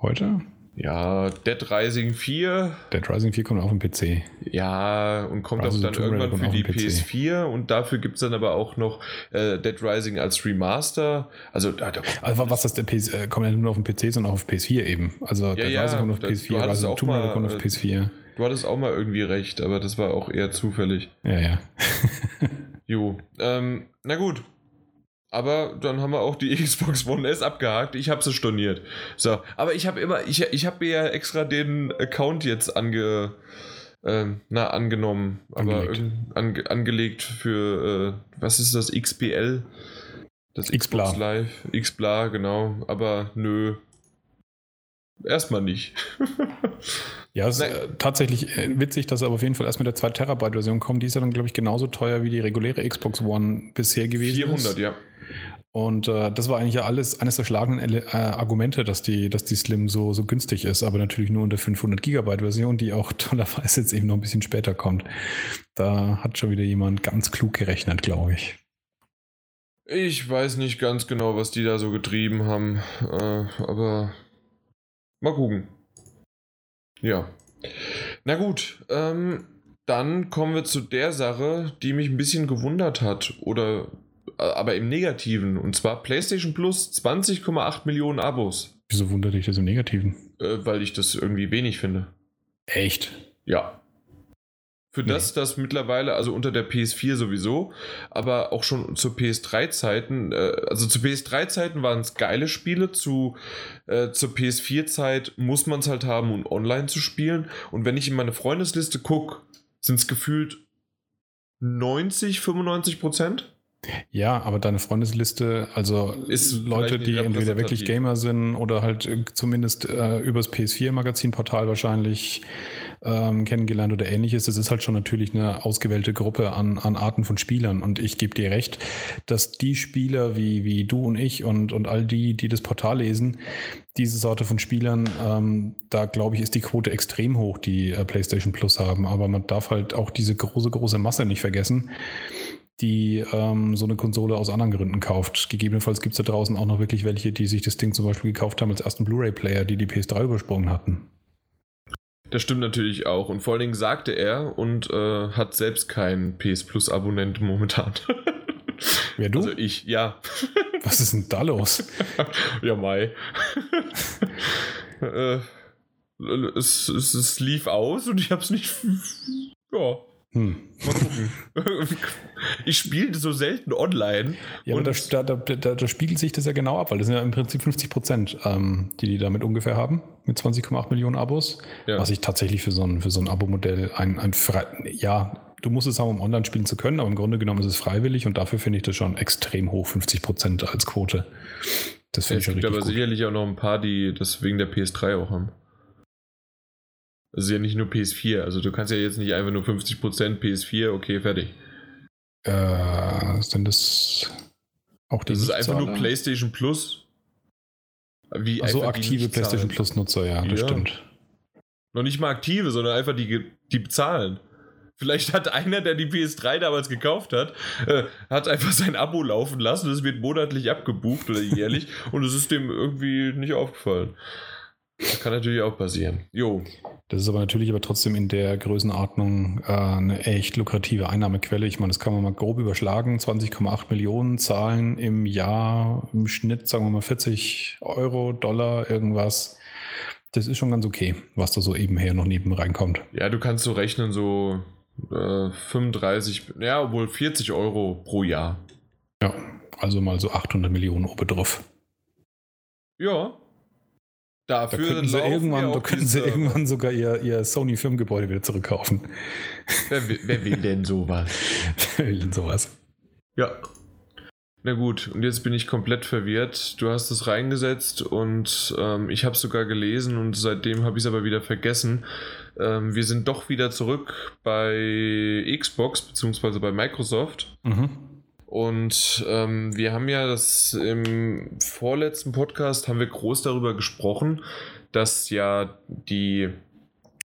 Heute? Ja, Dead Rising 4. Dead Rising 4 kommt auf dem PC. Ja, und kommt also auch dann irgendwann für die PS4 und dafür gibt es dann aber auch noch äh, Dead Rising als Remaster. Also, da, da also was das der PS, äh, kommt ja nur auf dem PC, sondern auch auf PS4 eben. Also ja, Dead ja, Rising kommt auf PS4, also Tomb Raider kommt auf PS4. Du hattest auch mal irgendwie recht, aber das war auch eher zufällig. Ja, ja. jo. Ähm, na gut. Aber dann haben wir auch die Xbox One S abgehakt. Ich habe sie storniert. So, aber ich habe immer, ich, ich habe mir ja extra den Account jetzt ange, äh, na, angenommen. Angelegt. Aber ange, angelegt für, äh, was ist das, XBL? Das Xbox Live. Xbla, genau. Aber nö, erstmal nicht. ja, es ist äh, tatsächlich äh, witzig, dass er aber auf jeden Fall erst mit der 2 Terabyte Version kommt. Die ist ja dann, glaube ich, genauso teuer wie die reguläre Xbox One bisher gewesen 400, ist. ja. Und äh, das war eigentlich ja alles eines der schlagenden äh, Argumente, dass die, dass die Slim so, so günstig ist, aber natürlich nur in der 500 Gigabyte Version, die auch tollerweise jetzt eben noch ein bisschen später kommt. Da hat schon wieder jemand ganz klug gerechnet, glaube ich. Ich weiß nicht ganz genau, was die da so getrieben haben, äh, aber Mal gucken. Ja. Na gut, ähm, dann kommen wir zu der Sache, die mich ein bisschen gewundert hat. Oder äh, aber im Negativen. Und zwar PlayStation Plus 20,8 Millionen Abos. Wieso wundert dich das im Negativen? Äh, weil ich das irgendwie wenig finde. Echt? Ja. Für nee. das, das mittlerweile, also unter der PS4 sowieso, aber auch schon zu PS3-Zeiten, äh, also zu PS3-Zeiten waren es geile Spiele, zu, äh, zur PS4-Zeit muss man es halt haben, um online zu spielen. Und wenn ich in meine Freundesliste gucke, sind es gefühlt 90, 95 Prozent. Ja, aber deine Freundesliste, also ist Leute, die entweder wirklich Gamer sind oder halt äh, zumindest äh, übers PS4-Magazinportal wahrscheinlich ähm, kennengelernt oder ähnliches. Das ist halt schon natürlich eine ausgewählte Gruppe an, an Arten von Spielern. Und ich gebe dir recht, dass die Spieler wie, wie du und ich und, und all die, die das Portal lesen, diese Sorte von Spielern, ähm, da glaube ich, ist die Quote extrem hoch, die äh, PlayStation Plus haben. Aber man darf halt auch diese große, große Masse nicht vergessen die ähm, so eine Konsole aus anderen Gründen kauft. Gegebenenfalls gibt es da draußen auch noch wirklich welche, die sich das Ding zum Beispiel gekauft haben als ersten Blu-ray-Player, die die PS3 übersprungen hatten. Das stimmt natürlich auch. Und vor allen Dingen sagte er und äh, hat selbst keinen PS Plus Abonnent momentan. Wer du? Also ich, ja. Was ist denn da los? ja, Mai. äh, es, es, es lief aus und ich hab's nicht. Ja. Hm. Mal gucken. ich spiele so selten online. Ja, aber da, da, da, da, spiegelt sich das ja genau ab, weil das sind ja im Prinzip 50 Prozent, ähm, die die damit ungefähr haben, mit 20,8 Millionen Abos. Ja. Was ich tatsächlich für so ein, für so ein Abo-Modell ein, ein frei, ja, du musst es haben, um online spielen zu können, aber im Grunde genommen ist es freiwillig und dafür finde ich das schon extrem hoch, 50 Prozent als Quote. Das finde ja, ich schon Es gibt aber gut. sicherlich auch noch ein paar, die das wegen der PS3 auch haben. Also ja nicht nur PS4. Also du kannst ja jetzt nicht einfach nur 50% PS4, okay, fertig. Äh, sind das auch die Das ist einfach nur PlayStation Plus. Wie also aktive PlayStation Plus Nutzer, ja, das ja. stimmt. Noch nicht mal aktive, sondern einfach die, die bezahlen. Vielleicht hat einer, der die PS3 damals gekauft hat, äh, hat einfach sein Abo laufen lassen. Es wird monatlich abgebucht oder jährlich und es ist dem irgendwie nicht aufgefallen. Das kann natürlich auch passieren. Jo. Das ist aber natürlich aber trotzdem in der Größenordnung äh, eine echt lukrative Einnahmequelle. Ich meine, das kann man mal grob überschlagen. 20,8 Millionen zahlen im Jahr im Schnitt, sagen wir mal 40 Euro, Dollar, irgendwas. Das ist schon ganz okay, was da so eben her noch neben reinkommt. Ja, du kannst so rechnen, so äh, 35, ja, obwohl 40 Euro pro Jahr. Ja, also mal so 800 Millionen obendrauf. Ja. Dafür da könnten sie irgendwann, da könnten sie irgendwann sogar ihr, ihr Sony-Firmengebäude wieder zurückkaufen. Wer, wer will denn sowas? wer will denn sowas? Ja. Na gut, und jetzt bin ich komplett verwirrt. Du hast es reingesetzt und ähm, ich habe es sogar gelesen und seitdem habe ich es aber wieder vergessen. Ähm, wir sind doch wieder zurück bei Xbox bzw. bei Microsoft. Mhm. Und ähm, wir haben ja das im vorletzten Podcast haben wir groß darüber gesprochen, dass ja die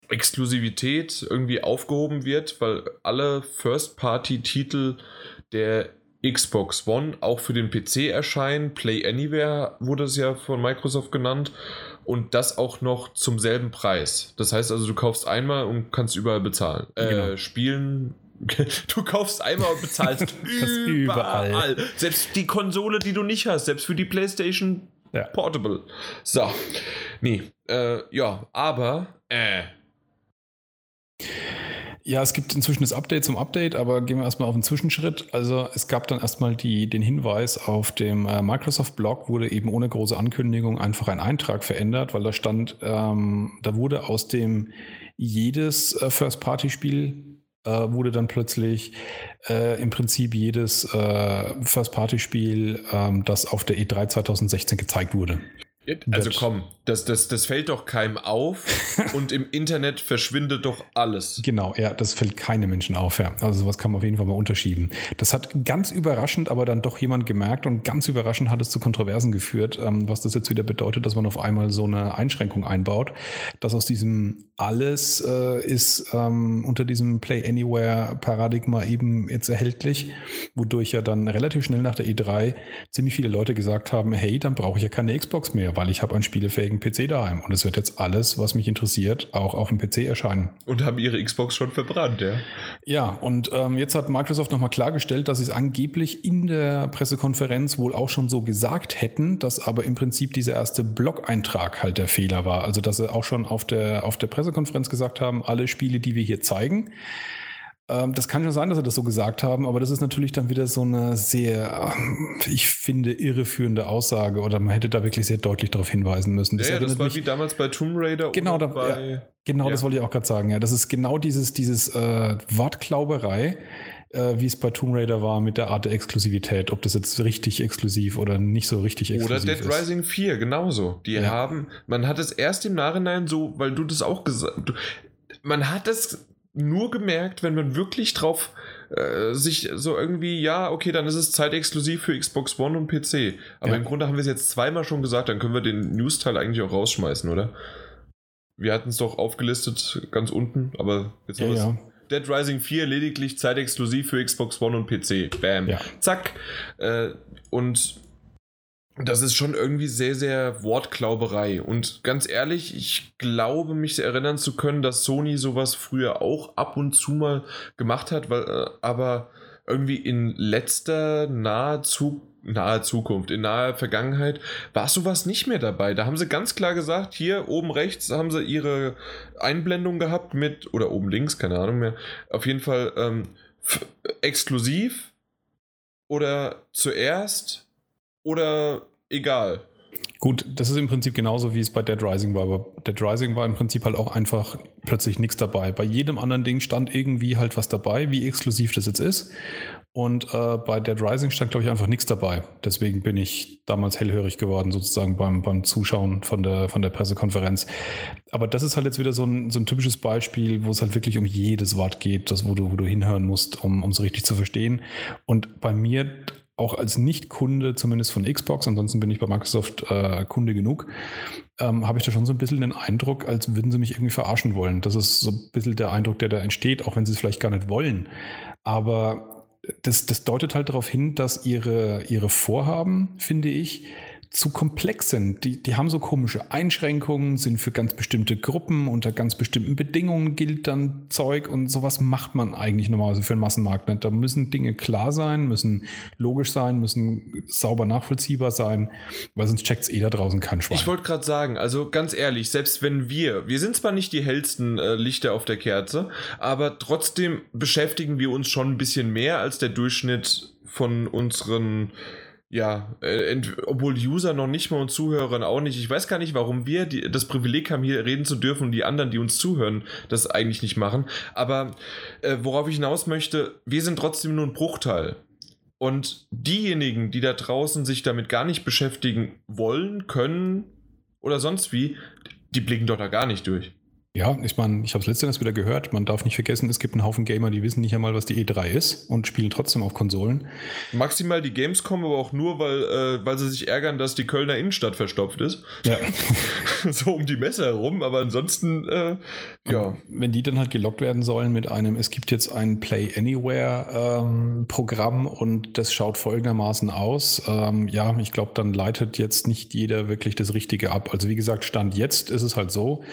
Exklusivität irgendwie aufgehoben wird, weil alle First-Party-Titel der Xbox One auch für den PC erscheinen. Play Anywhere wurde es ja von Microsoft genannt. Und das auch noch zum selben Preis. Das heißt also, du kaufst einmal und kannst überall bezahlen. Äh, genau. Spielen Du kaufst einmal und bezahlst überall. überall. Selbst die Konsole, die du nicht hast, selbst für die PlayStation ja. Portable. So. Nee, äh, ja, aber, äh. Ja, es gibt inzwischen das Update zum Update, aber gehen wir erstmal auf den Zwischenschritt. Also es gab dann erstmal die, den Hinweis auf dem äh, Microsoft-Blog, wurde eben ohne große Ankündigung einfach ein Eintrag verändert, weil da stand, ähm, da wurde aus dem jedes äh, First-Party-Spiel äh, wurde dann plötzlich äh, im Prinzip jedes äh, First-Party-Spiel, ähm, das auf der E3 2016 gezeigt wurde. Also komm, das, das, das fällt doch keinem auf und im Internet verschwindet doch alles. Genau, ja, das fällt keinem Menschen auf, ja. Also sowas kann man auf jeden Fall mal unterschieben. Das hat ganz überraschend aber dann doch jemand gemerkt und ganz überraschend hat es zu Kontroversen geführt, ähm, was das jetzt wieder bedeutet, dass man auf einmal so eine Einschränkung einbaut, dass aus diesem alles äh, ist ähm, unter diesem Play Anywhere Paradigma eben jetzt erhältlich, wodurch ja dann relativ schnell nach der E3 ziemlich viele Leute gesagt haben, hey, dann brauche ich ja keine Xbox mehr, weil ich habe einen spielefähigen PC daheim und es wird jetzt alles, was mich interessiert, auch auf dem PC erscheinen. Und haben ihre Xbox schon verbrannt, ja? Ja, und ähm, jetzt hat Microsoft nochmal klargestellt, dass sie es angeblich in der Pressekonferenz wohl auch schon so gesagt hätten, dass aber im Prinzip dieser erste Blog-Eintrag halt der Fehler war. Also dass sie auch schon auf der, auf der Pressekonferenz Pressekonferenz gesagt haben, alle Spiele, die wir hier zeigen. Ähm, das kann schon sein, dass sie das so gesagt haben, aber das ist natürlich dann wieder so eine sehr, ähm, ich finde, irreführende Aussage oder man hätte da wirklich sehr deutlich darauf hinweisen müssen. Das, ja, ja, das war mich, wie damals bei Tomb Raider. Genau, da, bei, ja, genau das wollte ich auch gerade sagen. Ja, das ist genau dieses, dieses äh, Wortklauberei äh, wie es bei Tomb Raider war mit der Art der Exklusivität, ob das jetzt richtig exklusiv oder nicht so richtig exklusiv ist. Oder Dead Rising 4, genauso. Die haben, man hat es erst im Nachhinein so, weil du das auch gesagt, man hat es nur gemerkt, wenn man wirklich drauf äh, sich so irgendwie, ja, okay, dann ist es zeitexklusiv für Xbox One und PC. Aber ja. im Grunde haben wir es jetzt zweimal schon gesagt, dann können wir den News-Teil eigentlich auch rausschmeißen, oder? Wir hatten es doch aufgelistet ganz unten, aber jetzt ja, ja. Dead Rising 4 lediglich zeitexklusiv für Xbox One und PC. Bam. Ja. Zack. Äh, und das ist schon irgendwie sehr, sehr Wortklauberei. Und ganz ehrlich, ich glaube, mich erinnern zu können, dass Sony sowas früher auch ab und zu mal gemacht hat, weil, äh, aber irgendwie in letzter naher Zukunft nahe Zukunft, in naher Vergangenheit war sowas nicht mehr dabei. Da haben sie ganz klar gesagt, hier oben rechts haben sie ihre Einblendung gehabt mit, oder oben links, keine Ahnung mehr, auf jeden Fall ähm, exklusiv oder zuerst oder egal. Gut, das ist im Prinzip genauso, wie es bei Dead Rising war. Aber Dead Rising war im Prinzip halt auch einfach plötzlich nichts dabei. Bei jedem anderen Ding stand irgendwie halt was dabei, wie exklusiv das jetzt ist. Und äh, bei Dead Rising stand, glaube ich, einfach nichts dabei. Deswegen bin ich damals hellhörig geworden, sozusagen beim, beim Zuschauen von der, von der Pressekonferenz. Aber das ist halt jetzt wieder so ein, so ein typisches Beispiel, wo es halt wirklich um jedes Wort geht, das, wo du, wo du hinhören musst, um es richtig zu verstehen. Und bei mir auch als Nicht-Kunde, zumindest von Xbox, ansonsten bin ich bei Microsoft äh, Kunde genug, ähm, habe ich da schon so ein bisschen den Eindruck, als würden sie mich irgendwie verarschen wollen. Das ist so ein bisschen der Eindruck, der da entsteht, auch wenn sie es vielleicht gar nicht wollen. Aber das, das deutet halt darauf hin, dass ihre, ihre Vorhaben, finde ich, zu komplex sind. Die, die haben so komische Einschränkungen, sind für ganz bestimmte Gruppen, unter ganz bestimmten Bedingungen gilt dann Zeug und sowas macht man eigentlich normalerweise für einen Massenmarkt. Da müssen Dinge klar sein, müssen logisch sein, müssen sauber nachvollziehbar sein, weil sonst checkt es eh da draußen kein Schwein. Ich wollte gerade sagen, also ganz ehrlich, selbst wenn wir, wir sind zwar nicht die hellsten äh, Lichter auf der Kerze, aber trotzdem beschäftigen wir uns schon ein bisschen mehr als der Durchschnitt von unseren ja, äh, obwohl User noch nicht mal und Zuhörern auch nicht. Ich weiß gar nicht, warum wir die, das Privileg haben, hier reden zu dürfen und die anderen, die uns zuhören, das eigentlich nicht machen. Aber äh, worauf ich hinaus möchte, wir sind trotzdem nur ein Bruchteil. Und diejenigen, die da draußen sich damit gar nicht beschäftigen wollen, können oder sonst wie, die blicken doch da gar nicht durch. Ja, ich meine, ich habe es letztens wieder gehört. Man darf nicht vergessen, es gibt einen Haufen Gamer, die wissen nicht einmal, was die E3 ist und spielen trotzdem auf Konsolen. Maximal die Gamescom, aber auch nur, weil, äh, weil sie sich ärgern, dass die Kölner Innenstadt verstopft ist. Ja. so um die Messe herum, aber ansonsten, äh, ja. Wenn die dann halt gelockt werden sollen mit einem, es gibt jetzt ein Play Anywhere ähm, Programm und das schaut folgendermaßen aus. Ähm, ja, ich glaube, dann leitet jetzt nicht jeder wirklich das Richtige ab. Also wie gesagt, Stand jetzt ist es halt so,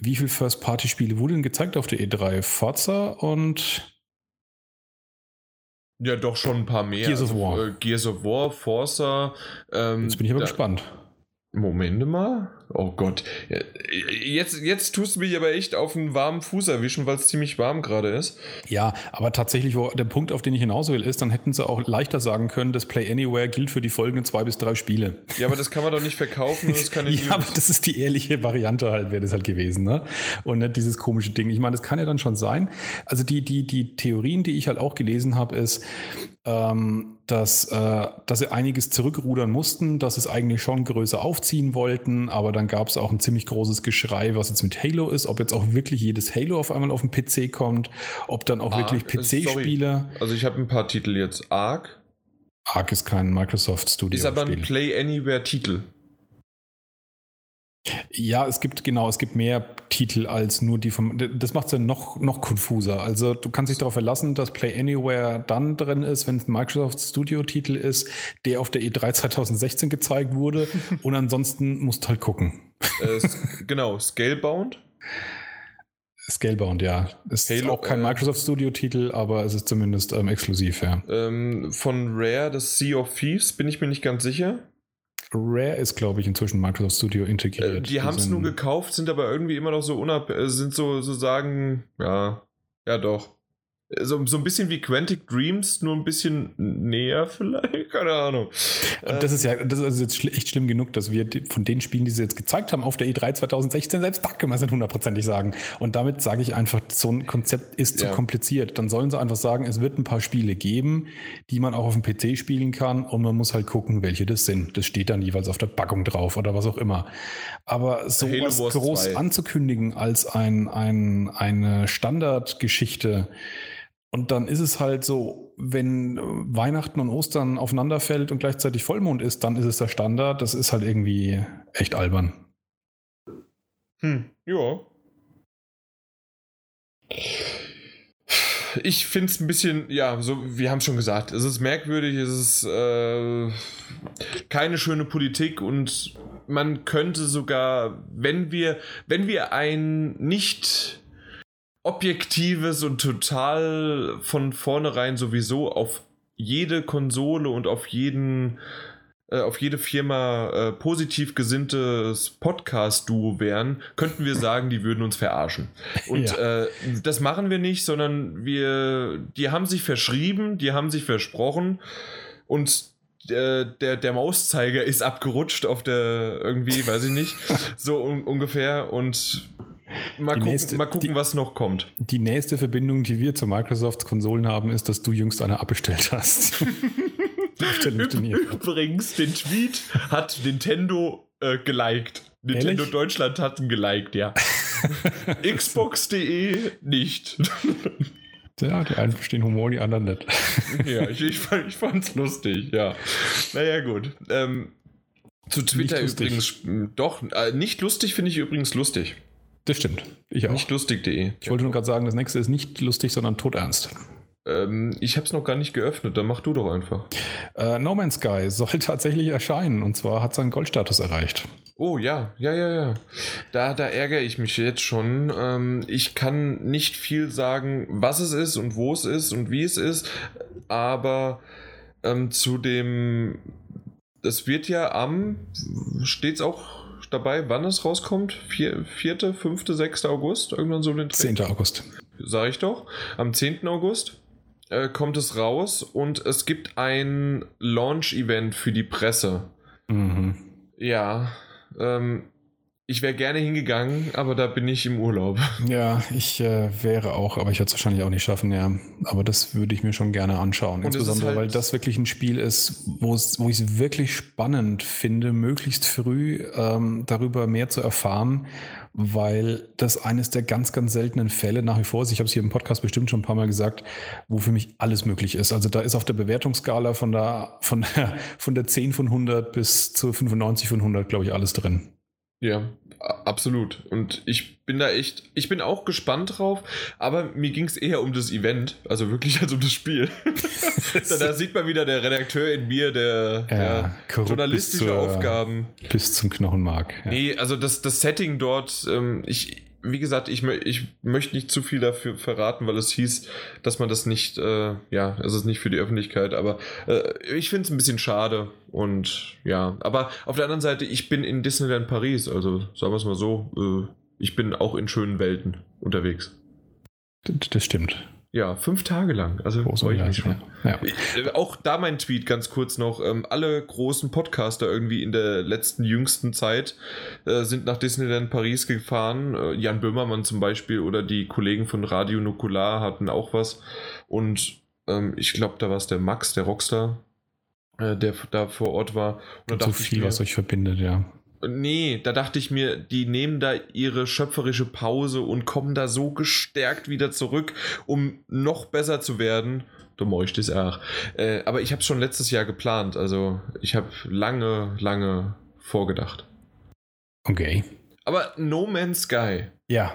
wie viele First-Party-Spiele wurden gezeigt auf der E3? Forza und. Ja, doch schon ein paar mehr. Gears of also, War. Äh, Gears of War, Forza. Ähm, Jetzt bin ich aber da, gespannt. Moment mal. Oh Gott. Jetzt, jetzt tust du mich aber echt auf einen warmen Fuß erwischen, weil es ziemlich warm gerade ist. Ja, aber tatsächlich, wo der Punkt, auf den ich hinaus will, ist, dann hätten sie auch leichter sagen können, das Play Anywhere gilt für die folgenden zwei bis drei Spiele. Ja, aber das kann man doch nicht verkaufen. Das kann ja, aber das ist die ehrliche Variante halt, wäre das halt gewesen, ne? Und nicht dieses komische Ding. Ich meine, das kann ja dann schon sein. Also die, die, die Theorien, die ich halt auch gelesen habe, ist, ähm, dass, äh, dass sie einiges zurückrudern mussten, dass sie es eigentlich schon größer aufziehen wollten, aber dann gab es auch ein ziemlich großes Geschrei, was jetzt mit Halo ist, ob jetzt auch wirklich jedes Halo auf einmal auf den PC kommt, ob dann auch Arc, wirklich PC-Spiele. Also ich habe ein paar Titel jetzt. Arc. Arc ist kein Microsoft Studio. Ist aber ein Play Anywhere Titel. Ja, es gibt genau, es gibt mehr Titel als nur die vom. Das macht es ja noch, noch konfuser. Also du kannst dich darauf verlassen, dass Play Anywhere dann drin ist, wenn es ein Microsoft Studio-Titel ist, der auf der E3 2016 gezeigt wurde. und ansonsten musst du halt gucken. Äh, genau, Scalebound. Scalebound, ja. Ist Halo, auch kein äh, Microsoft Studio-Titel, aber es ist zumindest ähm, exklusiv, ja. Ähm, von Rare, das Sea of Thieves, bin ich mir nicht ganz sicher. Rare ist, glaube ich, inzwischen Microsoft Studio integriert. Äh, die haben es nur gekauft, sind aber irgendwie immer noch so unab, äh, sind so, so sagen, ja, ja doch. So, so ein bisschen wie Quantic Dreams, nur ein bisschen näher vielleicht, keine Ahnung. Und das ist ja, das ist jetzt echt schlimm genug, dass wir von den Spielen, die sie jetzt gezeigt haben auf der E3 2016, selbst da können wir es nicht hundertprozentig sagen. Und damit sage ich einfach, so ein Konzept ist zu ja. kompliziert. Dann sollen sie einfach sagen, es wird ein paar Spiele geben, die man auch auf dem PC spielen kann und man muss halt gucken, welche das sind. Das steht dann jeweils auf der Packung drauf oder was auch immer. Aber so was groß 2. anzukündigen als ein, ein, eine Standardgeschichte, und dann ist es halt so, wenn Weihnachten und Ostern aufeinanderfällt und gleichzeitig Vollmond ist, dann ist es der Standard. Das ist halt irgendwie echt albern. Hm, ja. Ich finde es ein bisschen, ja, so, wir haben schon gesagt, es ist merkwürdig, es ist äh, keine schöne Politik und man könnte sogar, wenn wir, wenn wir ein nicht objektives und total von vornherein sowieso auf jede Konsole und auf jeden äh, auf jede Firma äh, positiv gesinntes Podcast-Duo wären, könnten wir sagen, die würden uns verarschen. Und ja. äh, das machen wir nicht, sondern wir, die haben sich verschrieben, die haben sich versprochen und äh, der, der Mauszeiger ist abgerutscht auf der irgendwie, weiß ich nicht, so un ungefähr und Mal, gucken, nächste, mal gucken, die, was noch kommt. Die nächste Verbindung, die wir zu Microsofts Konsolen haben, ist, dass du jüngst eine abbestellt hast. Übrigens, den Tweet hat Nintendo äh, geliked. Nintendo Ehrlich? Deutschland hat ihn geliked, ja. Xbox.de nicht. Ja, die einen verstehen Humor, die anderen nicht. ja, ich, ich, fand, ich fand's lustig, ja. Naja, gut. Ähm, zu Twitter übrigens, doch, äh, nicht lustig finde ich übrigens lustig. Das stimmt. Ich auch. Nicht lustig.de. Ich wollte nur gerade sagen, das nächste ist nicht lustig, sondern todernst. Ähm, ich habe es noch gar nicht geöffnet, dann mach du doch einfach. Äh, no Man's Sky soll tatsächlich erscheinen und zwar hat seinen Goldstatus erreicht. Oh ja, ja, ja, ja. Da, da ärgere ich mich jetzt schon. Ähm, ich kann nicht viel sagen, was es ist und wo es ist und wie es ist, aber ähm, zu dem, es wird ja am, steht es auch dabei, wann es rauskommt? Vier, 4., 5., 6. August? Irgendwann so den 10. August. Sag ich doch. Am 10. August äh, kommt es raus und es gibt ein Launch-Event für die Presse. Mhm. Ja, ähm, ich wäre gerne hingegangen, aber da bin ich im Urlaub. Ja, ich äh, wäre auch, aber ich werde es wahrscheinlich auch nicht schaffen, ja. Aber das würde ich mir schon gerne anschauen. Und Insbesondere, halt weil das wirklich ein Spiel ist, wo ich es wirklich spannend finde, möglichst früh ähm, darüber mehr zu erfahren, weil das eines der ganz, ganz seltenen Fälle nach wie vor ist. Ich habe es hier im Podcast bestimmt schon ein paar Mal gesagt, wo für mich alles möglich ist. Also da ist auf der Bewertungsskala von der, von der, von der 10 von 100 bis zu 95 von 100, glaube ich, alles drin. Ja, absolut. Und ich bin da echt, ich bin auch gespannt drauf, aber mir ging es eher um das Event, also wirklich als um das Spiel. da, da, sieht man wieder der Redakteur in mir, der, ja, der journalistische bis zur, Aufgaben. Bis zum Knochenmark. Ja. Nee, also das, das Setting dort, ähm, ich, wie gesagt, ich, ich möchte nicht zu viel dafür verraten, weil es hieß, dass man das nicht, äh, ja, es ist nicht für die Öffentlichkeit, aber äh, ich finde es ein bisschen schade und ja, aber auf der anderen Seite, ich bin in Disneyland Paris, also sagen wir es mal so, äh, ich bin auch in schönen Welten unterwegs. Das stimmt. Ja, fünf Tage lang. Also freue ich mich schon. Ja. Ja. Auch da mein Tweet ganz kurz noch. Ähm, alle großen Podcaster irgendwie in der letzten, jüngsten Zeit äh, sind nach Disneyland Paris gefahren. Äh, Jan Böhmermann zum Beispiel oder die Kollegen von Radio Nukular hatten auch was. Und ähm, ich glaube, da war es der Max, der Rockstar, äh, der da vor Ort war. Und so viel, mir, was euch verbindet, ja. Nee, da dachte ich mir, die nehmen da ihre schöpferische Pause und kommen da so gestärkt wieder zurück, um noch besser zu werden. Du möchtest auch. Äh, aber ich habe es schon letztes Jahr geplant. Also ich habe lange, lange vorgedacht. Okay. Aber No Man's Sky. Ja,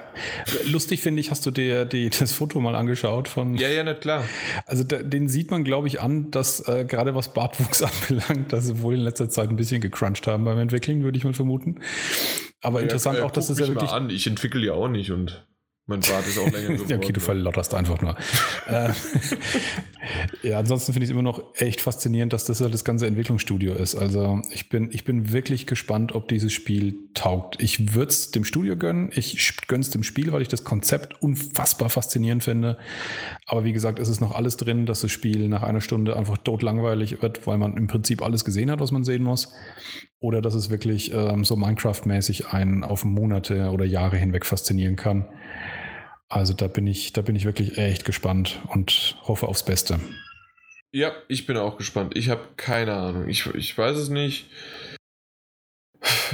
lustig finde ich, hast du dir die, das Foto mal angeschaut von. Ja, ja, nicht klar. Also da, den sieht man, glaube ich, an, dass äh, gerade was Bartwuchs anbelangt, dass sie wohl in letzter Zeit ein bisschen gecrunched haben beim Entwickeln, würde ich mal vermuten. Aber ja, interessant äh, auch, dass es das ja wirklich. Mal an. Ich entwickle ja auch nicht und mein Bart ist auch länger geworden. ja, okay, du verlotterst einfach nur. Äh, ja, ansonsten finde ich es immer noch echt faszinierend, dass das halt das ganze Entwicklungsstudio ist. Also ich bin, ich bin wirklich gespannt, ob dieses Spiel taugt. Ich würde es dem Studio gönnen. Ich gönne es dem Spiel, weil ich das Konzept unfassbar faszinierend finde. Aber wie gesagt, es ist noch alles drin, dass das Spiel nach einer Stunde einfach totlangweilig wird, weil man im Prinzip alles gesehen hat, was man sehen muss. Oder dass es wirklich ähm, so Minecraft-mäßig einen auf Monate oder Jahre hinweg faszinieren kann. Also da bin ich, da bin ich wirklich echt gespannt und hoffe aufs Beste. Ja, ich bin auch gespannt. Ich habe keine Ahnung. Ich, ich weiß es nicht.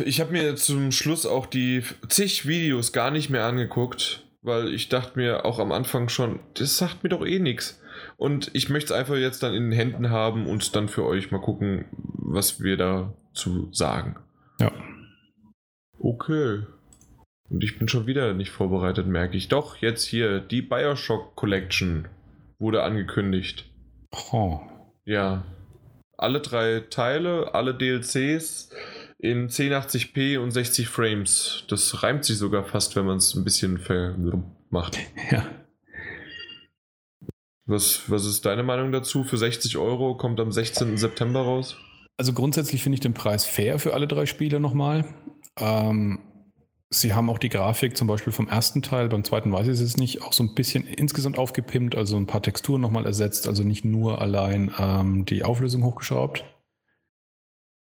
Ich habe mir zum Schluss auch die zig Videos gar nicht mehr angeguckt, weil ich dachte mir auch am Anfang schon, das sagt mir doch eh nichts. Und ich möchte es einfach jetzt dann in den Händen haben und dann für euch mal gucken, was wir dazu sagen. Ja. Okay. Und ich bin schon wieder nicht vorbereitet, merke ich. Doch, jetzt hier, die Bioshock Collection wurde angekündigt. Oh. Ja. Alle drei Teile, alle DLCs in 1080p und 60 Frames. Das reimt sich sogar fast, wenn man es ein bisschen macht. Ja. Was, was ist deine Meinung dazu? Für 60 Euro kommt am 16. September raus. Also grundsätzlich finde ich den Preis fair für alle drei Spiele nochmal. Ähm, Sie haben auch die Grafik zum Beispiel vom ersten Teil, beim zweiten weiß ich es nicht, auch so ein bisschen insgesamt aufgepimpt, also ein paar Texturen nochmal ersetzt, also nicht nur allein ähm, die Auflösung hochgeschraubt.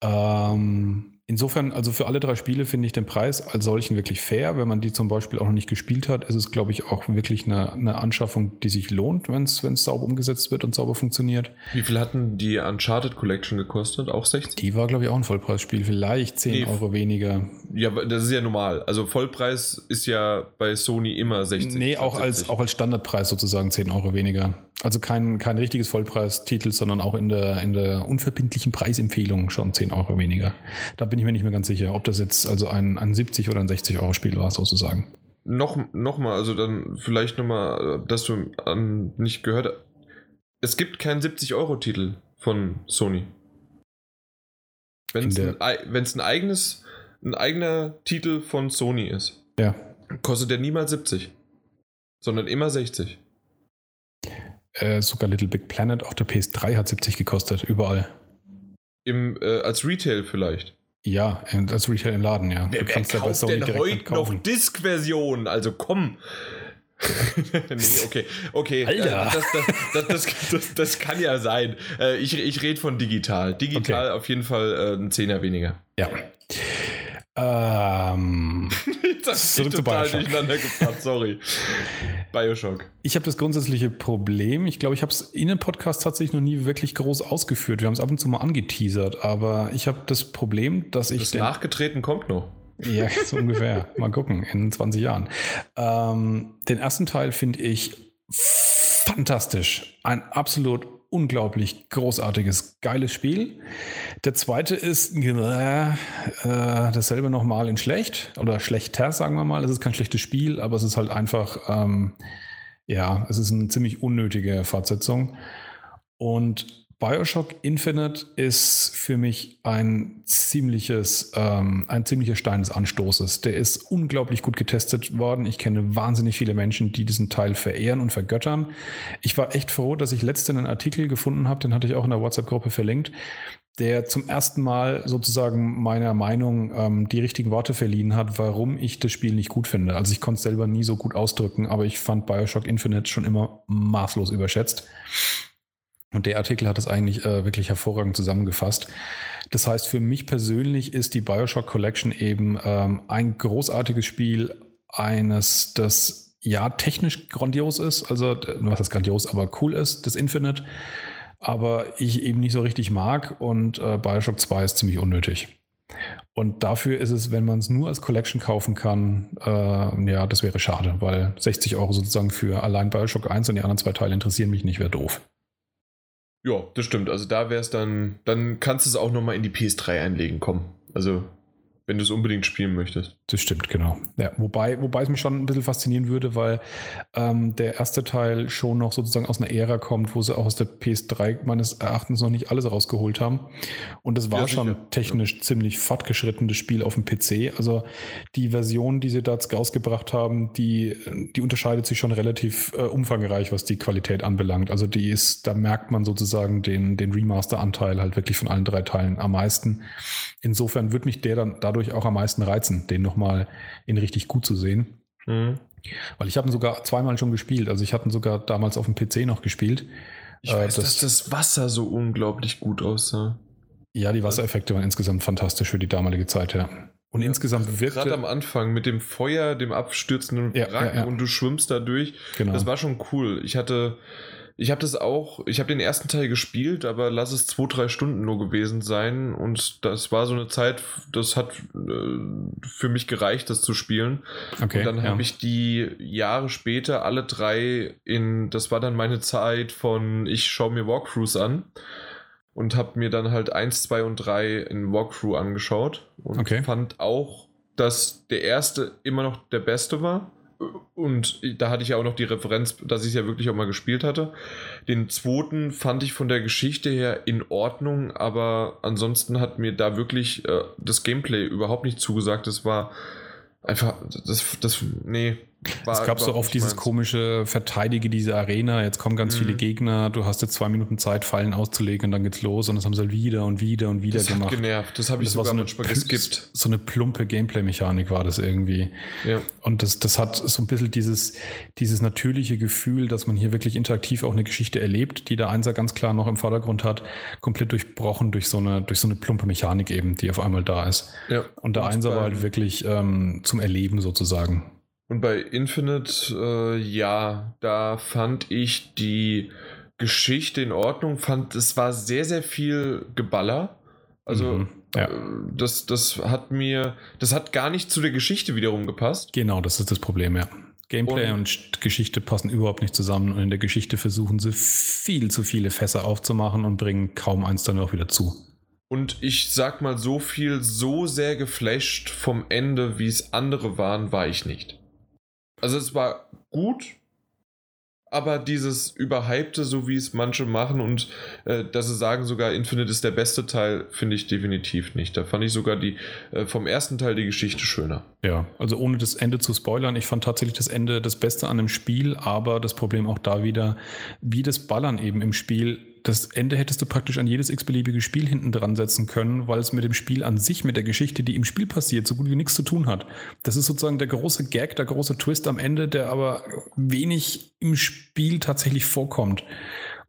Ähm, Insofern, also für alle drei Spiele finde ich den Preis als solchen wirklich fair. Wenn man die zum Beispiel auch noch nicht gespielt hat, ist es, glaube ich, auch wirklich eine, eine Anschaffung, die sich lohnt, wenn es sauber umgesetzt wird und sauber funktioniert. Wie viel hatten die Uncharted Collection gekostet? Auch 60? Die war, glaube ich, auch ein Vollpreisspiel. Vielleicht 10 nee, Euro weniger. Ja, das ist ja normal. Also Vollpreis ist ja bei Sony immer 60. Nee, auch als, auch als Standardpreis sozusagen 10 Euro weniger. Also kein, kein richtiges Vollpreistitel, sondern auch in der, in der unverbindlichen Preisempfehlung schon 10 Euro weniger. Da bin ich mir nicht mehr ganz sicher, ob das jetzt also ein, ein 70 oder ein 60 Euro Spiel war, sozusagen. Noch, noch mal, also dann vielleicht noch mal, dass du an, nicht gehört es gibt keinen 70-Euro-Titel von Sony. Wenn es ein, ein eigenes, ein eigener Titel von Sony ist, ja. kostet der niemals 70, sondern immer 60. Äh, sogar Little Big Planet auf der PS3 hat 70 gekostet, überall. Im, äh, als Retail vielleicht. Ja, als Retail im Laden, ja. Wer, wer kauft denn heute noch Disk-Version? Also komm. nee, okay, okay. Alter. Das, das, das, das, das kann ja sein. Äh, ich ich rede von digital. Digital auf jeden Fall äh, ein Zehner weniger. Ja. Ähm, das ist total durcheinander gebracht, sorry. Bioshock. Ich habe das grundsätzliche Problem, ich glaube, ich habe es in dem Podcast tatsächlich noch nie wirklich groß ausgeführt. Wir haben es ab und zu mal angeteasert, aber ich habe das Problem, dass ich. Das nachgetreten kommt noch. Ja, so ungefähr. Mal gucken, in 20 Jahren. Ähm, den ersten Teil finde ich fantastisch. Ein absolut unglaublich großartiges, geiles Spiel. Der zweite ist äh, dasselbe nochmal in schlecht oder schlechter, sagen wir mal. Es ist kein schlechtes Spiel, aber es ist halt einfach, ähm, ja, es ist eine ziemlich unnötige Fortsetzung. Und Bioshock Infinite ist für mich ein ziemliches, ähm, ein ziemlicher Stein des Anstoßes. Der ist unglaublich gut getestet worden. Ich kenne wahnsinnig viele Menschen, die diesen Teil verehren und vergöttern. Ich war echt froh, dass ich letztens einen Artikel gefunden habe, den hatte ich auch in der WhatsApp-Gruppe verlinkt, der zum ersten Mal sozusagen meiner Meinung ähm, die richtigen Worte verliehen hat, warum ich das Spiel nicht gut finde. Also ich konnte es selber nie so gut ausdrücken, aber ich fand Bioshock Infinite schon immer maßlos überschätzt. Und der Artikel hat es eigentlich äh, wirklich hervorragend zusammengefasst. Das heißt, für mich persönlich ist die Bioshock Collection eben ähm, ein großartiges Spiel, eines, das ja technisch grandios ist, also was ist grandios, aber cool ist, das Infinite, aber ich eben nicht so richtig mag und äh, Bioshock 2 ist ziemlich unnötig. Und dafür ist es, wenn man es nur als Collection kaufen kann, äh, ja, das wäre schade, weil 60 Euro sozusagen für allein Bioshock 1 und die anderen zwei Teile interessieren mich nicht, wäre doof. Ja, das stimmt. Also da wäre es dann, dann kannst du es auch nochmal in die PS3 einlegen, komm. Also wenn du es unbedingt spielen möchtest. Das stimmt, genau. Ja, wobei, wobei es mich schon ein bisschen faszinieren würde, weil ähm, der erste Teil schon noch sozusagen aus einer Ära kommt, wo sie auch aus der PS3 meines Erachtens noch nicht alles rausgeholt haben. Und das war ja, schon technisch ja. ziemlich fortgeschrittenes Spiel auf dem PC. Also die Version, die sie da rausgebracht haben, die, die unterscheidet sich schon relativ äh, umfangreich, was die Qualität anbelangt. Also die ist, da merkt man sozusagen den, den Remaster-Anteil halt wirklich von allen drei Teilen am meisten. Insofern wird mich der dann dadurch auch am meisten reizen, den nochmal in richtig gut zu sehen. Mhm. Weil ich habe ihn sogar zweimal schon gespielt. Also ich hatte ihn sogar damals auf dem PC noch gespielt. Ich äh, weiß, das, dass das Wasser so unglaublich gut aussah. Ja, die Wassereffekte waren insgesamt fantastisch für die damalige Zeit, ja. Und ja, insgesamt wirkte... Gerade am Anfang mit dem Feuer, dem abstürzenden ja, Wracken ja, und du schwimmst da durch. Genau. Das war schon cool. Ich hatte ich habe das auch, ich habe den ersten Teil gespielt, aber lass es zwei, drei Stunden nur gewesen sein. Und das war so eine Zeit, das hat äh, für mich gereicht, das zu spielen. Okay, und dann ja. habe ich die Jahre später alle drei in, das war dann meine Zeit von, ich schaue mir Walkthroughs an und habe mir dann halt eins, zwei und drei in Walkthrough angeschaut und okay. fand auch, dass der erste immer noch der beste war. Und da hatte ich ja auch noch die Referenz, dass ich es ja wirklich auch mal gespielt hatte. Den zweiten fand ich von der Geschichte her in Ordnung, aber ansonsten hat mir da wirklich äh, das Gameplay überhaupt nicht zugesagt. Das war einfach, das, das, nee, war es gab so oft dieses meins. komische Verteidige diese Arena, jetzt kommen ganz mhm. viele Gegner, du hast jetzt zwei Minuten Zeit, Fallen auszulegen und dann geht's los und das haben sie halt wieder und wieder und wieder das gemacht. Das hat genervt, das habe ich das sogar so manchmal geskippt. So eine plumpe Gameplay-Mechanik war das irgendwie. Ja. Und das, das hat so ein bisschen dieses, dieses natürliche Gefühl, dass man hier wirklich interaktiv auch eine Geschichte erlebt, die der Einser ganz klar noch im Vordergrund hat, komplett durchbrochen durch so eine, durch so eine plumpe Mechanik eben, die auf einmal da ist. Ja. Und der Einser war halt wirklich ähm, zum Erleben sozusagen. Und bei Infinite, äh, ja, da fand ich die Geschichte in Ordnung. Fand, es war sehr, sehr viel Geballer. Also, mhm, ja. äh, das, das hat mir, das hat gar nicht zu der Geschichte wiederum gepasst. Genau, das ist das Problem, ja. Gameplay und, und, Geschichte passen überhaupt nicht zusammen und in der Geschichte versuchen sie viel zu viele Fässer aufzumachen und bringen kaum eins dann auch wieder zu. Und ich sag mal so viel, so sehr geflasht vom Ende, wie es andere waren, war ich nicht. Also es war gut, aber dieses Überhypte, so wie es manche machen und äh, dass sie sagen, sogar Infinite ist der beste Teil, finde ich definitiv nicht. Da fand ich sogar die äh, vom ersten Teil die Geschichte schöner. Ja, also ohne das Ende zu spoilern, ich fand tatsächlich das Ende das Beste an dem Spiel, aber das Problem auch da wieder, wie das Ballern eben im Spiel das Ende hättest du praktisch an jedes x-beliebige Spiel hinten dran setzen können, weil es mit dem Spiel an sich, mit der Geschichte, die im Spiel passiert, so gut wie nichts zu tun hat. Das ist sozusagen der große Gag, der große Twist am Ende, der aber wenig im Spiel tatsächlich vorkommt.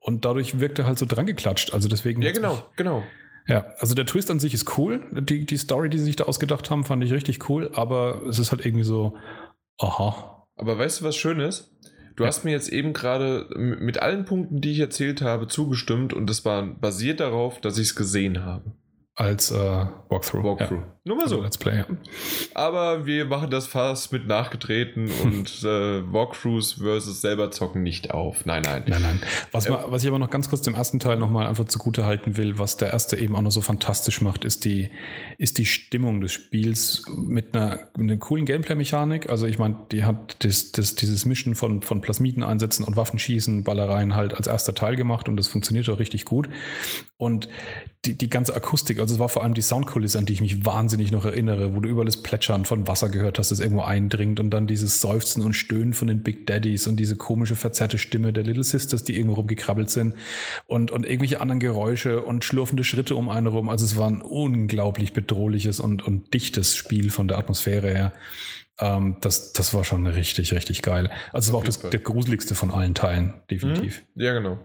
Und dadurch wirkt er halt so dran geklatscht. Also deswegen. Ja, genau, genau. Ja, also der Twist an sich ist cool. Die, die Story, die sie sich da ausgedacht haben, fand ich richtig cool, aber es ist halt irgendwie so, aha. Aber weißt du, was schön ist? Du ja. hast mir jetzt eben gerade mit allen Punkten, die ich erzählt habe, zugestimmt und das war basiert darauf, dass ich es gesehen habe als äh, Walkthrough. Walkthrough. Ja. Nur mal also so. Let's Play. Aber wir machen das fast mit nachgetreten und äh, Walkthroughs versus selber zocken nicht auf. Nein, nein. Nein, nein. Was, äh, was ich aber noch ganz kurz dem ersten Teil nochmal einfach zugute halten will, was der erste eben auch noch so fantastisch macht, ist die, ist die Stimmung des Spiels mit einer, mit einer coolen Gameplay-Mechanik. Also ich meine, die hat das, das, dieses Mischen von, von Plasmiden einsetzen und Waffenschießen, Ballereien halt als erster Teil gemacht und das funktioniert auch richtig gut. Und die, die ganze Akustik, also es war vor allem die Soundkulisse, an die ich mich wahnsinnig noch erinnere, wo du überall das Plätschern von Wasser gehört hast, das irgendwo eindringt und dann dieses Seufzen und Stöhnen von den Big Daddies und diese komische verzerrte Stimme der Little Sisters, die irgendwo rumgekrabbelt sind und, und irgendwelche anderen Geräusche und schlurfende Schritte um einen rum. Also es war ein unglaublich bedrohliches und, und dichtes Spiel von der Atmosphäre her. Ähm, das, das war schon richtig, richtig geil. Also es war auch das, der gruseligste von allen Teilen, definitiv. Mhm. Ja, genau.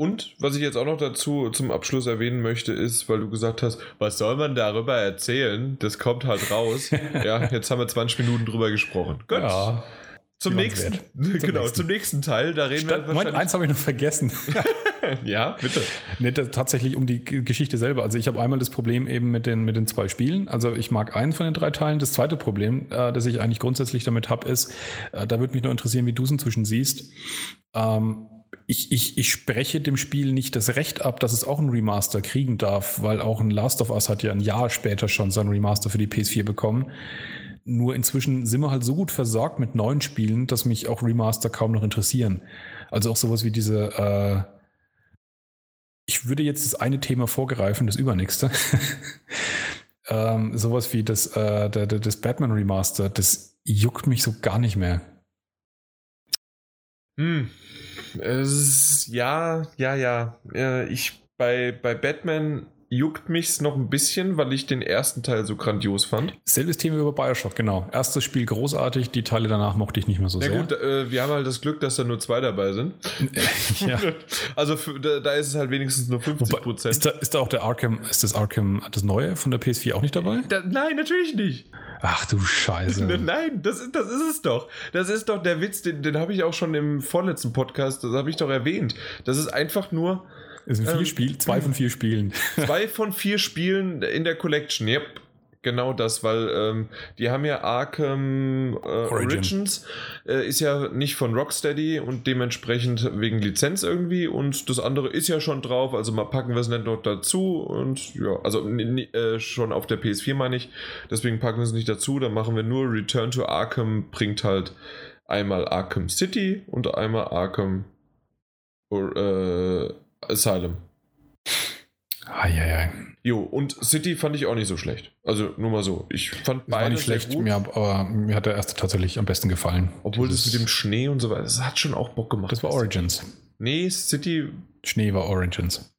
Und was ich jetzt auch noch dazu zum Abschluss erwähnen möchte, ist, weil du gesagt hast, was soll man darüber erzählen? Das kommt halt raus. ja, jetzt haben wir 20 Minuten drüber gesprochen. Gut. Ja, zum nächsten, zum genau, nächsten. zum nächsten Teil, da reden Statt, wir Moment, eins habe ich noch vergessen. ja, bitte. Nee, tatsächlich um die Geschichte selber. Also ich habe einmal das Problem eben mit den, mit den zwei Spielen. Also ich mag einen von den drei Teilen. Das zweite Problem, äh, das ich eigentlich grundsätzlich damit habe, ist, äh, da würde mich nur interessieren, wie du es inzwischen siehst. Ähm, ich, ich, ich spreche dem Spiel nicht das Recht ab, dass es auch ein Remaster kriegen darf, weil auch ein Last of Us hat ja ein Jahr später schon sein Remaster für die PS4 bekommen. Nur inzwischen sind wir halt so gut versorgt mit neuen Spielen, dass mich auch Remaster kaum noch interessieren. Also auch sowas wie diese, äh ich würde jetzt das eine Thema vorgreifen, das übernächste. ähm, sowas wie das, äh, das Batman Remaster, das juckt mich so gar nicht mehr. Hm, es, ja, ja, ja. Ich bei, bei Batman juckt mich's noch ein bisschen, weil ich den ersten Teil so grandios fand. Selbes Thema über Bioshock, genau. Erstes Spiel großartig, die Teile danach mochte ich nicht mehr so ja, sehr. Ja gut, äh, wir haben halt das Glück, dass da nur zwei dabei sind. ja. Also für, da, da, ist es halt wenigstens nur 50 Prozent. Ist da, ist da auch der Arkham, ist das Arkham, das neue von der PS4 auch nicht dabei? Da, nein, natürlich nicht. Ach du Scheiße. Nein, das, ist, das ist es doch. Das ist doch der Witz, den, den habe ich auch schon im vorletzten Podcast, das habe ich doch erwähnt. Das ist einfach nur. Es sind vier ähm, Spiele, zwei von vier Spielen. Zwei von vier Spielen in der Collection, yep. Genau das, weil ähm, die haben ja Arkham äh, Origin. Origins, äh, ist ja nicht von Rocksteady und dementsprechend wegen Lizenz irgendwie und das andere ist ja schon drauf, also mal packen wir es nicht noch dazu und ja, also äh, schon auf der PS4 meine ich, deswegen packen wir es nicht dazu, dann machen wir nur Return to Arkham, bringt halt einmal Arkham City und einmal Arkham äh, Asylum. Eieiei. Jo, und City fand ich auch nicht so schlecht. Also nur mal so. Ich fand beide war nicht schlecht, mir, aber mir hat der erste tatsächlich am besten gefallen. Obwohl Dieses das mit dem Schnee und so weiter, das hat schon auch Bock gemacht. Das war Origins. Nee, City. Schnee war Origins.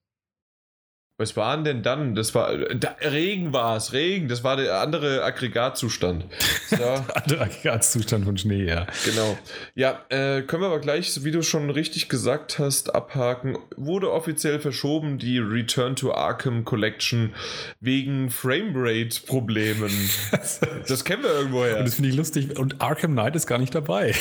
Was war denn dann? Das war da, Regen war es, Regen. Das war der andere Aggregatzustand. So. der andere Aggregatzustand von Schnee, ja. Genau. Ja, äh, können wir aber gleich, wie du schon richtig gesagt hast, abhaken. Wurde offiziell verschoben die Return to Arkham Collection wegen Framerate-Problemen. das kennen wir irgendwoher. Und das finde ich lustig. Und Arkham Knight ist gar nicht dabei.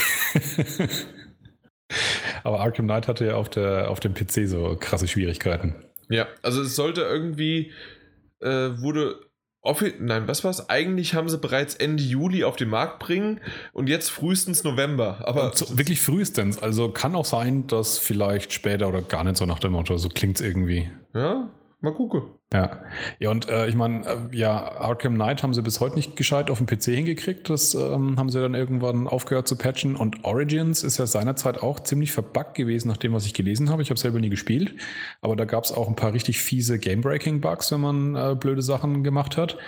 aber Arkham Knight hatte ja auf, der, auf dem PC so krasse Schwierigkeiten. Ja, also es sollte irgendwie, äh, wurde Nein, was war's? Eigentlich haben sie bereits Ende Juli auf den Markt bringen und jetzt frühestens November. Aber so, wirklich frühestens. Also kann auch sein, dass vielleicht später oder gar nicht so nach dem Motto. So klingt es irgendwie. Ja, mal gucken. Ja, ja und äh, ich meine, äh, ja, Arkham Knight haben sie bis heute nicht gescheit auf dem PC hingekriegt. Das ähm, haben sie dann irgendwann aufgehört zu patchen. Und Origins ist ja seinerzeit auch ziemlich verbuggt gewesen, nach dem, was ich gelesen habe. Ich habe selber nie gespielt, aber da gab es auch ein paar richtig fiese Game-Breaking-Bugs, wenn man äh, blöde Sachen gemacht hat.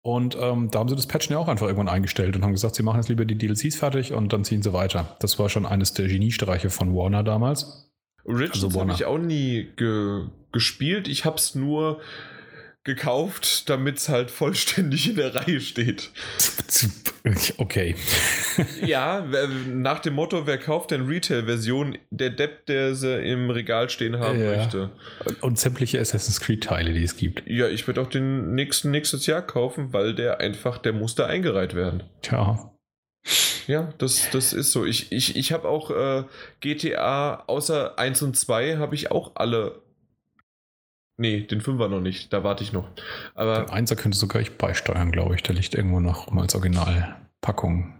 Und ähm, da haben sie das Patchen ja auch einfach irgendwann eingestellt und haben gesagt, sie machen jetzt lieber die DLCs fertig und dann ziehen sie weiter. Das war schon eines der Geniestreiche von Warner damals. Origins also habe ich auch nie ge gespielt. Ich habe es nur gekauft, damit es halt vollständig in der Reihe steht. Okay. ja, nach dem Motto, wer kauft denn Retail-Version? Der Depp, der sie im Regal stehen haben ja. möchte. Und sämtliche Assassin's Creed-Teile, die es gibt. Ja, ich werde auch den nächsten nächstes Jahr kaufen, weil der einfach, der muss da eingereiht werden. Tja. Ja, das, das ist so. Ich, ich, ich habe auch äh, GTA außer 1 und 2 habe ich auch alle Nee, den Fünfer noch nicht. Da warte ich noch. Aber den Einser könnte sogar ich beisteuern, glaube ich. Der liegt irgendwo noch mal als Originalpackung.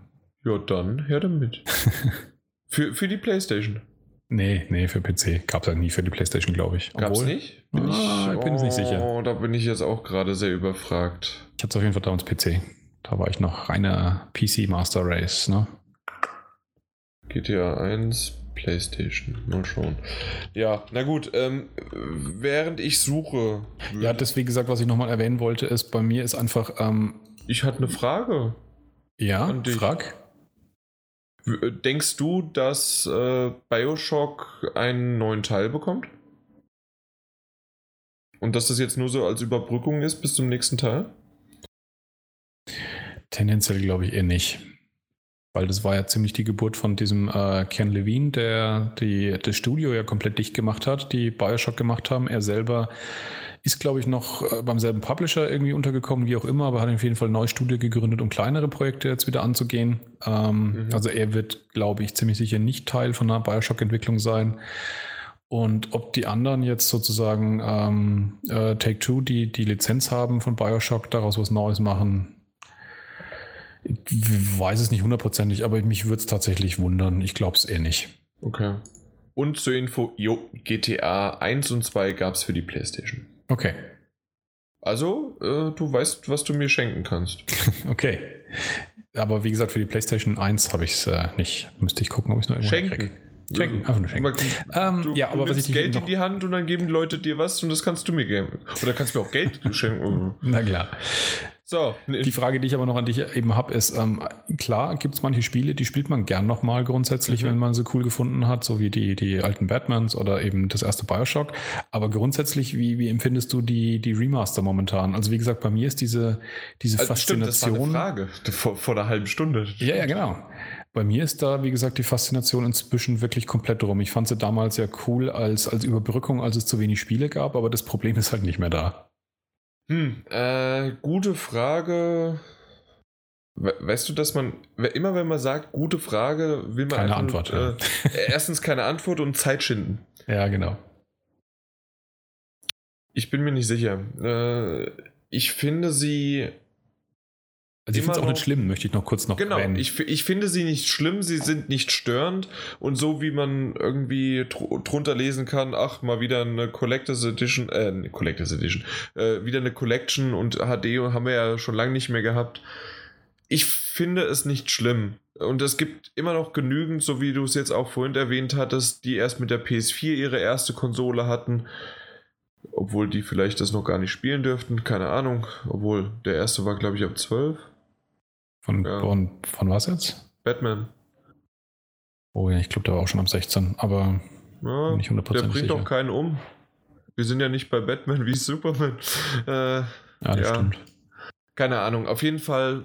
Ja, dann her damit. für, für die Playstation. Nee, nee, für PC. Gab es ja nie für die Playstation, glaube ich. Gab es nicht? Bin ah, ich, bin oh, nicht sicher. Oh, da bin ich jetzt auch gerade sehr überfragt. Ich hatte es auf jeden Fall damals PC. Da war ich noch reiner PC Master Race, ne? GTA 1, PlayStation. Mal schauen. Ja, na gut. Ähm, während ich suche. Ja, das, wie gesagt, was ich nochmal erwähnen wollte, ist, bei mir ist einfach. Ähm, ich hatte eine Frage. Ja, frag. Äh, denkst du, dass äh, Bioshock einen neuen Teil bekommt? Und dass das jetzt nur so als Überbrückung ist bis zum nächsten Teil? Tendenziell glaube ich eher nicht weil das war ja ziemlich die Geburt von diesem äh, Ken Levine, der die, das Studio ja komplett dicht gemacht hat, die Bioshock gemacht haben. Er selber ist, glaube ich, noch äh, beim selben Publisher irgendwie untergekommen, wie auch immer, aber hat auf jeden Fall ein neues Studio gegründet, um kleinere Projekte jetzt wieder anzugehen. Ähm, mhm. Also er wird, glaube ich, ziemlich sicher nicht Teil von einer Bioshock-Entwicklung sein. Und ob die anderen jetzt sozusagen ähm, äh, Take-Two, die die Lizenz haben von Bioshock, daraus was Neues machen, ich weiß es nicht hundertprozentig, aber mich würde es tatsächlich wundern. Ich glaube es eh nicht. Okay. Und zur Info, jo, GTA 1 und 2 gab es für die PlayStation. Okay. Also, äh, du weißt, was du mir schenken kannst. okay. Aber wie gesagt, für die PlayStation 1 habe ich es äh, nicht. Müsste ich gucken, ob ich es noch schenken. Schenken, einfach nur schenken. Ähm, du, ja, aber du was ich Geld in die Hand und dann geben die Leute dir was und das kannst du mir geben. Oder kannst du mir auch Geld schenken. Na klar. So, die Frage, die ich aber noch an dich eben habe, ist, ähm, klar gibt es manche Spiele, die spielt man gern nochmal grundsätzlich, mhm. wenn man sie cool gefunden hat, so wie die, die alten Batmans oder eben das erste Bioshock. Aber grundsätzlich, wie, wie empfindest du die, die Remaster momentan? Also wie gesagt, bei mir ist diese, diese also Faszination... Stimmt, das war eine Frage vor, vor einer halben Stunde. Ja, ja, genau. Bei mir ist da, wie gesagt, die Faszination inzwischen wirklich komplett drum. Ich fand sie damals ja cool als, als Überbrückung, als es zu wenig Spiele gab, aber das Problem ist halt nicht mehr da. Hm, äh, gute Frage. Weißt du, dass man, immer wenn man sagt, gute Frage, will man keine einfach, Antwort. Äh, erstens keine Antwort und Zeit schinden. Ja, genau. Ich bin mir nicht sicher. Äh, ich finde sie also ich finde es auch nicht schlimm, möchte ich noch kurz noch Genau, ich, ich finde sie nicht schlimm, sie sind nicht störend und so wie man irgendwie dr drunter lesen kann, ach, mal wieder eine Collectors Edition, äh, eine Collectors Edition, äh, wieder eine Collection und HD haben wir ja schon lange nicht mehr gehabt. Ich finde es nicht schlimm. Und es gibt immer noch genügend, so wie du es jetzt auch vorhin erwähnt hattest, die erst mit der PS4 ihre erste Konsole hatten. Obwohl die vielleicht das noch gar nicht spielen dürften, keine Ahnung. Obwohl der erste war, glaube ich, ab 12. Von, ja. von, von was jetzt? Batman. Oh ja, ich glaube, der war auch schon am 16, aber ja, nicht 100% Der bringt doch keinen um. Wir sind ja nicht bei Batman wie Superman. Äh, ja, das ja. stimmt. Keine Ahnung. Auf jeden Fall,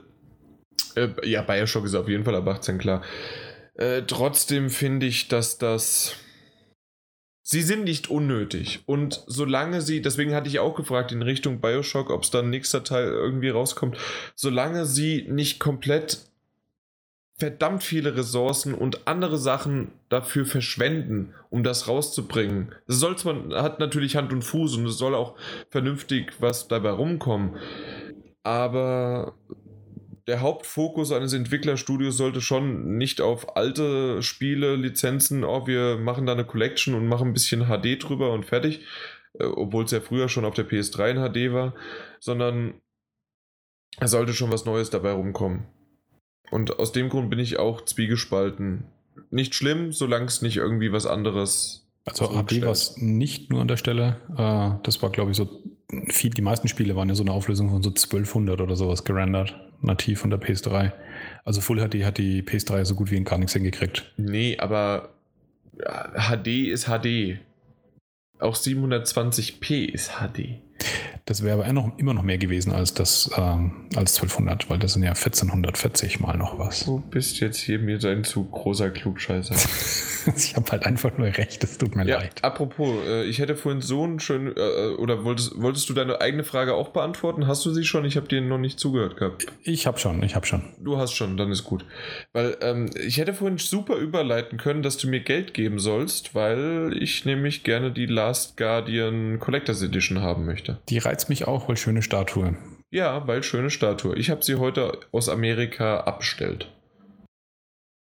äh, ja, Bioshock ist auf jeden Fall ab 18 klar. Äh, trotzdem finde ich, dass das Sie sind nicht unnötig. Und solange sie, deswegen hatte ich auch gefragt in Richtung Bioshock, ob es dann nächster Teil irgendwie rauskommt, solange sie nicht komplett verdammt viele Ressourcen und andere Sachen dafür verschwenden, um das rauszubringen. Das soll man hat natürlich Hand und Fuß und es soll auch vernünftig was dabei rumkommen. Aber der Hauptfokus eines Entwicklerstudios sollte schon nicht auf alte Spiele, Lizenzen, oh, wir machen da eine Collection und machen ein bisschen HD drüber und fertig, äh, obwohl es ja früher schon auf der PS3 in HD war, sondern es sollte schon was Neues dabei rumkommen. Und aus dem Grund bin ich auch zwiegespalten. Nicht schlimm, solange es nicht irgendwie was anderes. Also HD war es nicht nur an der Stelle. Äh, das war, glaube ich, so viel, die meisten Spiele waren ja so eine Auflösung von so 1200 oder sowas gerendert, nativ von der PS3. Also Full HD hat die PS3 so gut wie in gar nichts hingekriegt. Nee, aber HD ist HD. Auch 720p ist HD. Das wäre aber noch, immer noch mehr gewesen als das ähm, als 1200, weil das sind ja 1440 mal noch was. Du bist jetzt hier mir ein zu großer Klugscheißer. ich habe halt einfach nur recht, es tut mir ja, leid. Apropos, äh, ich hätte vorhin so einen schönen, äh, oder wolltest, wolltest du deine eigene Frage auch beantworten? Hast du sie schon? Ich habe dir noch nicht zugehört gehabt. Ich habe schon, ich habe schon. Du hast schon, dann ist gut. Weil ähm, ich hätte vorhin super überleiten können, dass du mir Geld geben sollst, weil ich nämlich gerne die Last Guardian Collectors Edition haben möchte. Die reizt mich auch, weil schöne Statue. Ja, weil schöne Statue. Ich habe sie heute aus Amerika abbestellt.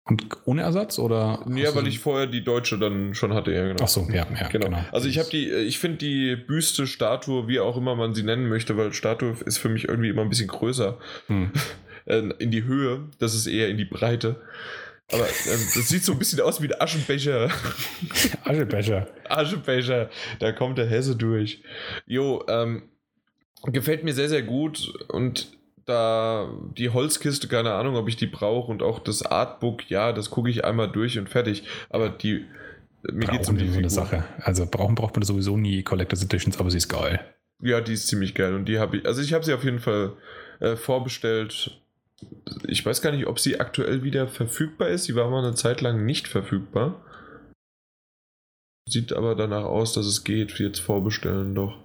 Und ohne Ersatz oder? Ja, weil ich vorher die deutsche dann schon hatte, ja, genau. Ach so, ja, ja genau. genau. Also ich habe die, ich finde die Büste, Statue, wie auch immer man sie nennen möchte, weil Statue ist für mich irgendwie immer ein bisschen größer. Hm. in die Höhe, das ist eher in die Breite. Aber ähm, das sieht so ein bisschen aus wie ein Aschenbecher. Aschenbecher. Aschenbecher. Da kommt der Hesse durch. Jo, ähm, gefällt mir sehr, sehr gut und da die Holzkiste, keine Ahnung, ob ich die brauche und auch das Artbook, ja, das gucke ich einmal durch und fertig. Aber die, mir geht es um die so eine Sache. Also brauchen braucht man sowieso nie Collectors Editions, aber sie ist geil. Ja, die ist ziemlich geil und die habe ich, also ich habe sie auf jeden Fall äh, vorbestellt. Ich weiß gar nicht, ob sie aktuell wieder verfügbar ist. Sie war mal eine Zeit lang nicht verfügbar. Sieht aber danach aus, dass es geht. Jetzt vorbestellen doch.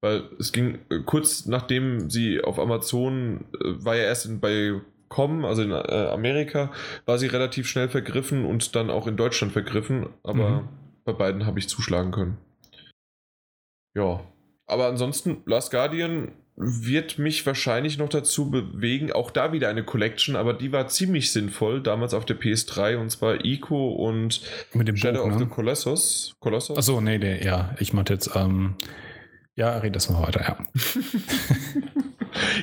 Weil es ging äh, kurz nachdem sie auf Amazon äh, war ja erst in, bei Com, also in äh, Amerika, war sie relativ schnell vergriffen und dann auch in Deutschland vergriffen. Aber mhm. bei beiden habe ich zuschlagen können. Ja. Aber ansonsten, Last Guardian wird mich wahrscheinlich noch dazu bewegen, auch da wieder eine Collection, aber die war ziemlich sinnvoll, damals auf der PS3 und zwar Ico und Mit dem Shadow Buch, of ne? the Colossus. Colossus? Achso, nee, der, ja, ich meinte jetzt, ähm, ja, red das mal weiter, ja.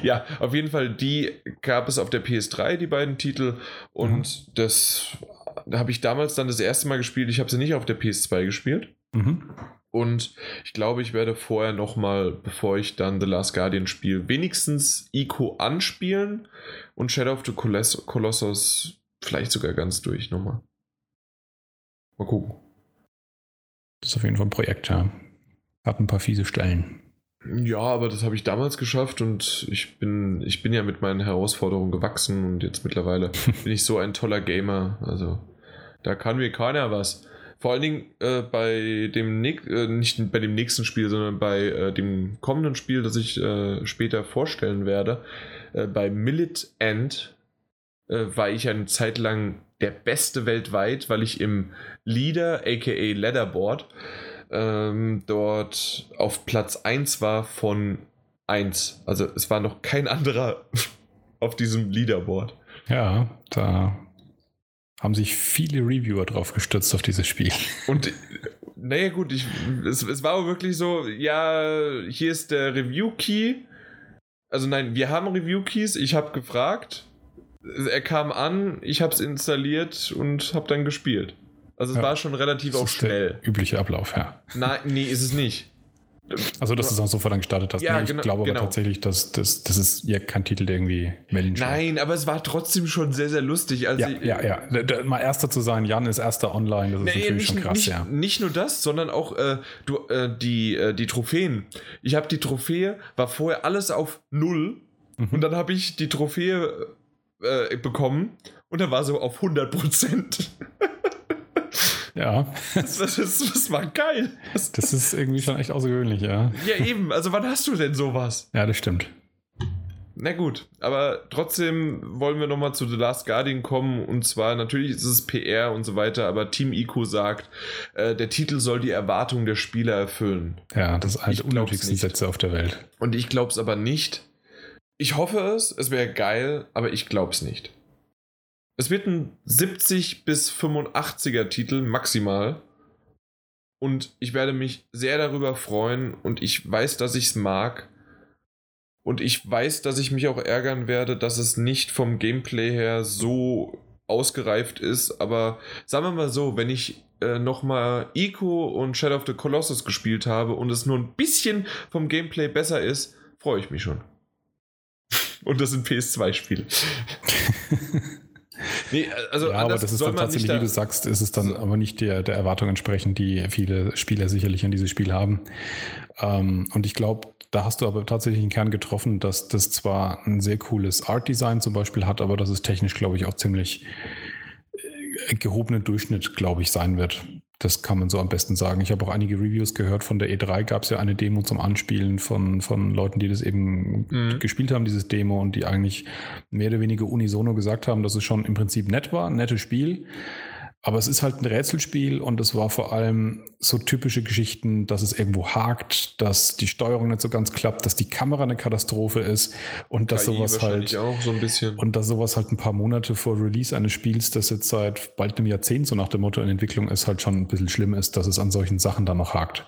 ja, auf jeden Fall, die gab es auf der PS3, die beiden Titel. Und mhm. das da habe ich damals dann das erste Mal gespielt. Ich habe sie nicht auf der PS2 gespielt. Mhm. Und ich glaube, ich werde vorher nochmal, bevor ich dann The Last Guardian spiele, wenigstens Ico anspielen und Shadow of the Coloss Colossus vielleicht sogar ganz durch nochmal. Mal gucken. Das ist auf jeden Fall ein Projekt, ja. Hab ein paar fiese Stellen. Ja, aber das habe ich damals geschafft und ich bin, ich bin ja mit meinen Herausforderungen gewachsen und jetzt mittlerweile bin ich so ein toller Gamer. Also da kann mir keiner was. Vor allen Dingen äh, bei dem äh, nicht bei dem nächsten Spiel, sondern bei äh, dem kommenden Spiel, das ich äh, später vorstellen werde, äh, bei Millet End äh, war ich eine Zeit lang der Beste weltweit, weil ich im Leader, aka Leaderboard, ähm, dort auf Platz 1 war von 1. Also es war noch kein anderer auf diesem Leaderboard. Ja, da haben sich viele Reviewer drauf gestürzt auf dieses Spiel. Und naja gut, ich, es, es war auch wirklich so, ja, hier ist der Review-Key. Also nein, wir haben Review-Keys, ich habe gefragt, er kam an, ich habe es installiert und habe dann gespielt. Also es ja, war schon relativ auch schnell. übliche Ablauf, ja. Nein, nee, ist es nicht. Also, dass du es auch sofort dann gestartet hast. Ja, ich genau, glaube aber genau. tatsächlich, dass das, das ist ja kein Titel, der irgendwie Melden Nein, aber es war trotzdem schon sehr, sehr lustig. Also ja, ich, ja, ja. Mal erster zu sein, Jan ist erster online, das ist nee, natürlich nicht, schon krass, nicht, ja. Nicht nur das, sondern auch äh, du, äh, die, äh, die Trophäen. Ich habe die Trophäe, war vorher alles auf Null mhm. und dann habe ich die Trophäe äh, bekommen und dann war so auf 100 Prozent. Ja. Das, das, das, war geil. Das, das ist irgendwie schon echt außergewöhnlich, ja. Ja, eben. Also, wann hast du denn sowas? Ja, das stimmt. Na gut, aber trotzdem wollen wir nochmal zu The Last Guardian kommen. Und zwar, natürlich ist es PR und so weiter, aber Team Ico sagt, äh, der Titel soll die Erwartungen der Spieler erfüllen. Ja, das ist eine der unnötigsten Sätze auf der Welt. Und ich glaube es aber nicht. Ich hoffe es, es wäre geil, aber ich glaube es nicht. Es wird ein 70 bis 85er Titel maximal. Und ich werde mich sehr darüber freuen und ich weiß, dass ich es mag. Und ich weiß, dass ich mich auch ärgern werde, dass es nicht vom Gameplay her so ausgereift ist. Aber sagen wir mal so, wenn ich äh, nochmal Ico und Shadow of the Colossus gespielt habe und es nur ein bisschen vom Gameplay besser ist, freue ich mich schon. und das sind PS2-Spiele. nee, also ja, aber das ist dann tatsächlich, wie du sagst, ist es dann aber nicht der, der Erwartung entsprechend, die viele Spieler sicherlich an dieses Spiel haben. Ähm, und ich glaube, da hast du aber tatsächlich einen Kern getroffen, dass das zwar ein sehr cooles Art-Design zum Beispiel hat, aber dass es technisch, glaube ich, auch ziemlich äh, gehobenen Durchschnitt, glaube ich, sein wird. Das kann man so am besten sagen. Ich habe auch einige Reviews gehört. Von der E3 gab es ja eine Demo zum Anspielen von, von Leuten, die das eben mhm. gespielt haben, dieses Demo, und die eigentlich mehr oder weniger unisono gesagt haben, dass es schon im Prinzip nett war, ein nettes Spiel. Aber es ist halt ein Rätselspiel und es war vor allem so typische Geschichten, dass es irgendwo hakt, dass die Steuerung nicht so ganz klappt, dass die Kamera eine Katastrophe ist und dass KI sowas halt auch so ein bisschen. und dass sowas halt ein paar Monate vor Release eines Spiels, das jetzt seit bald einem Jahrzehnt so nach dem Motto in Entwicklung ist, halt schon ein bisschen schlimm ist, dass es an solchen Sachen dann noch hakt.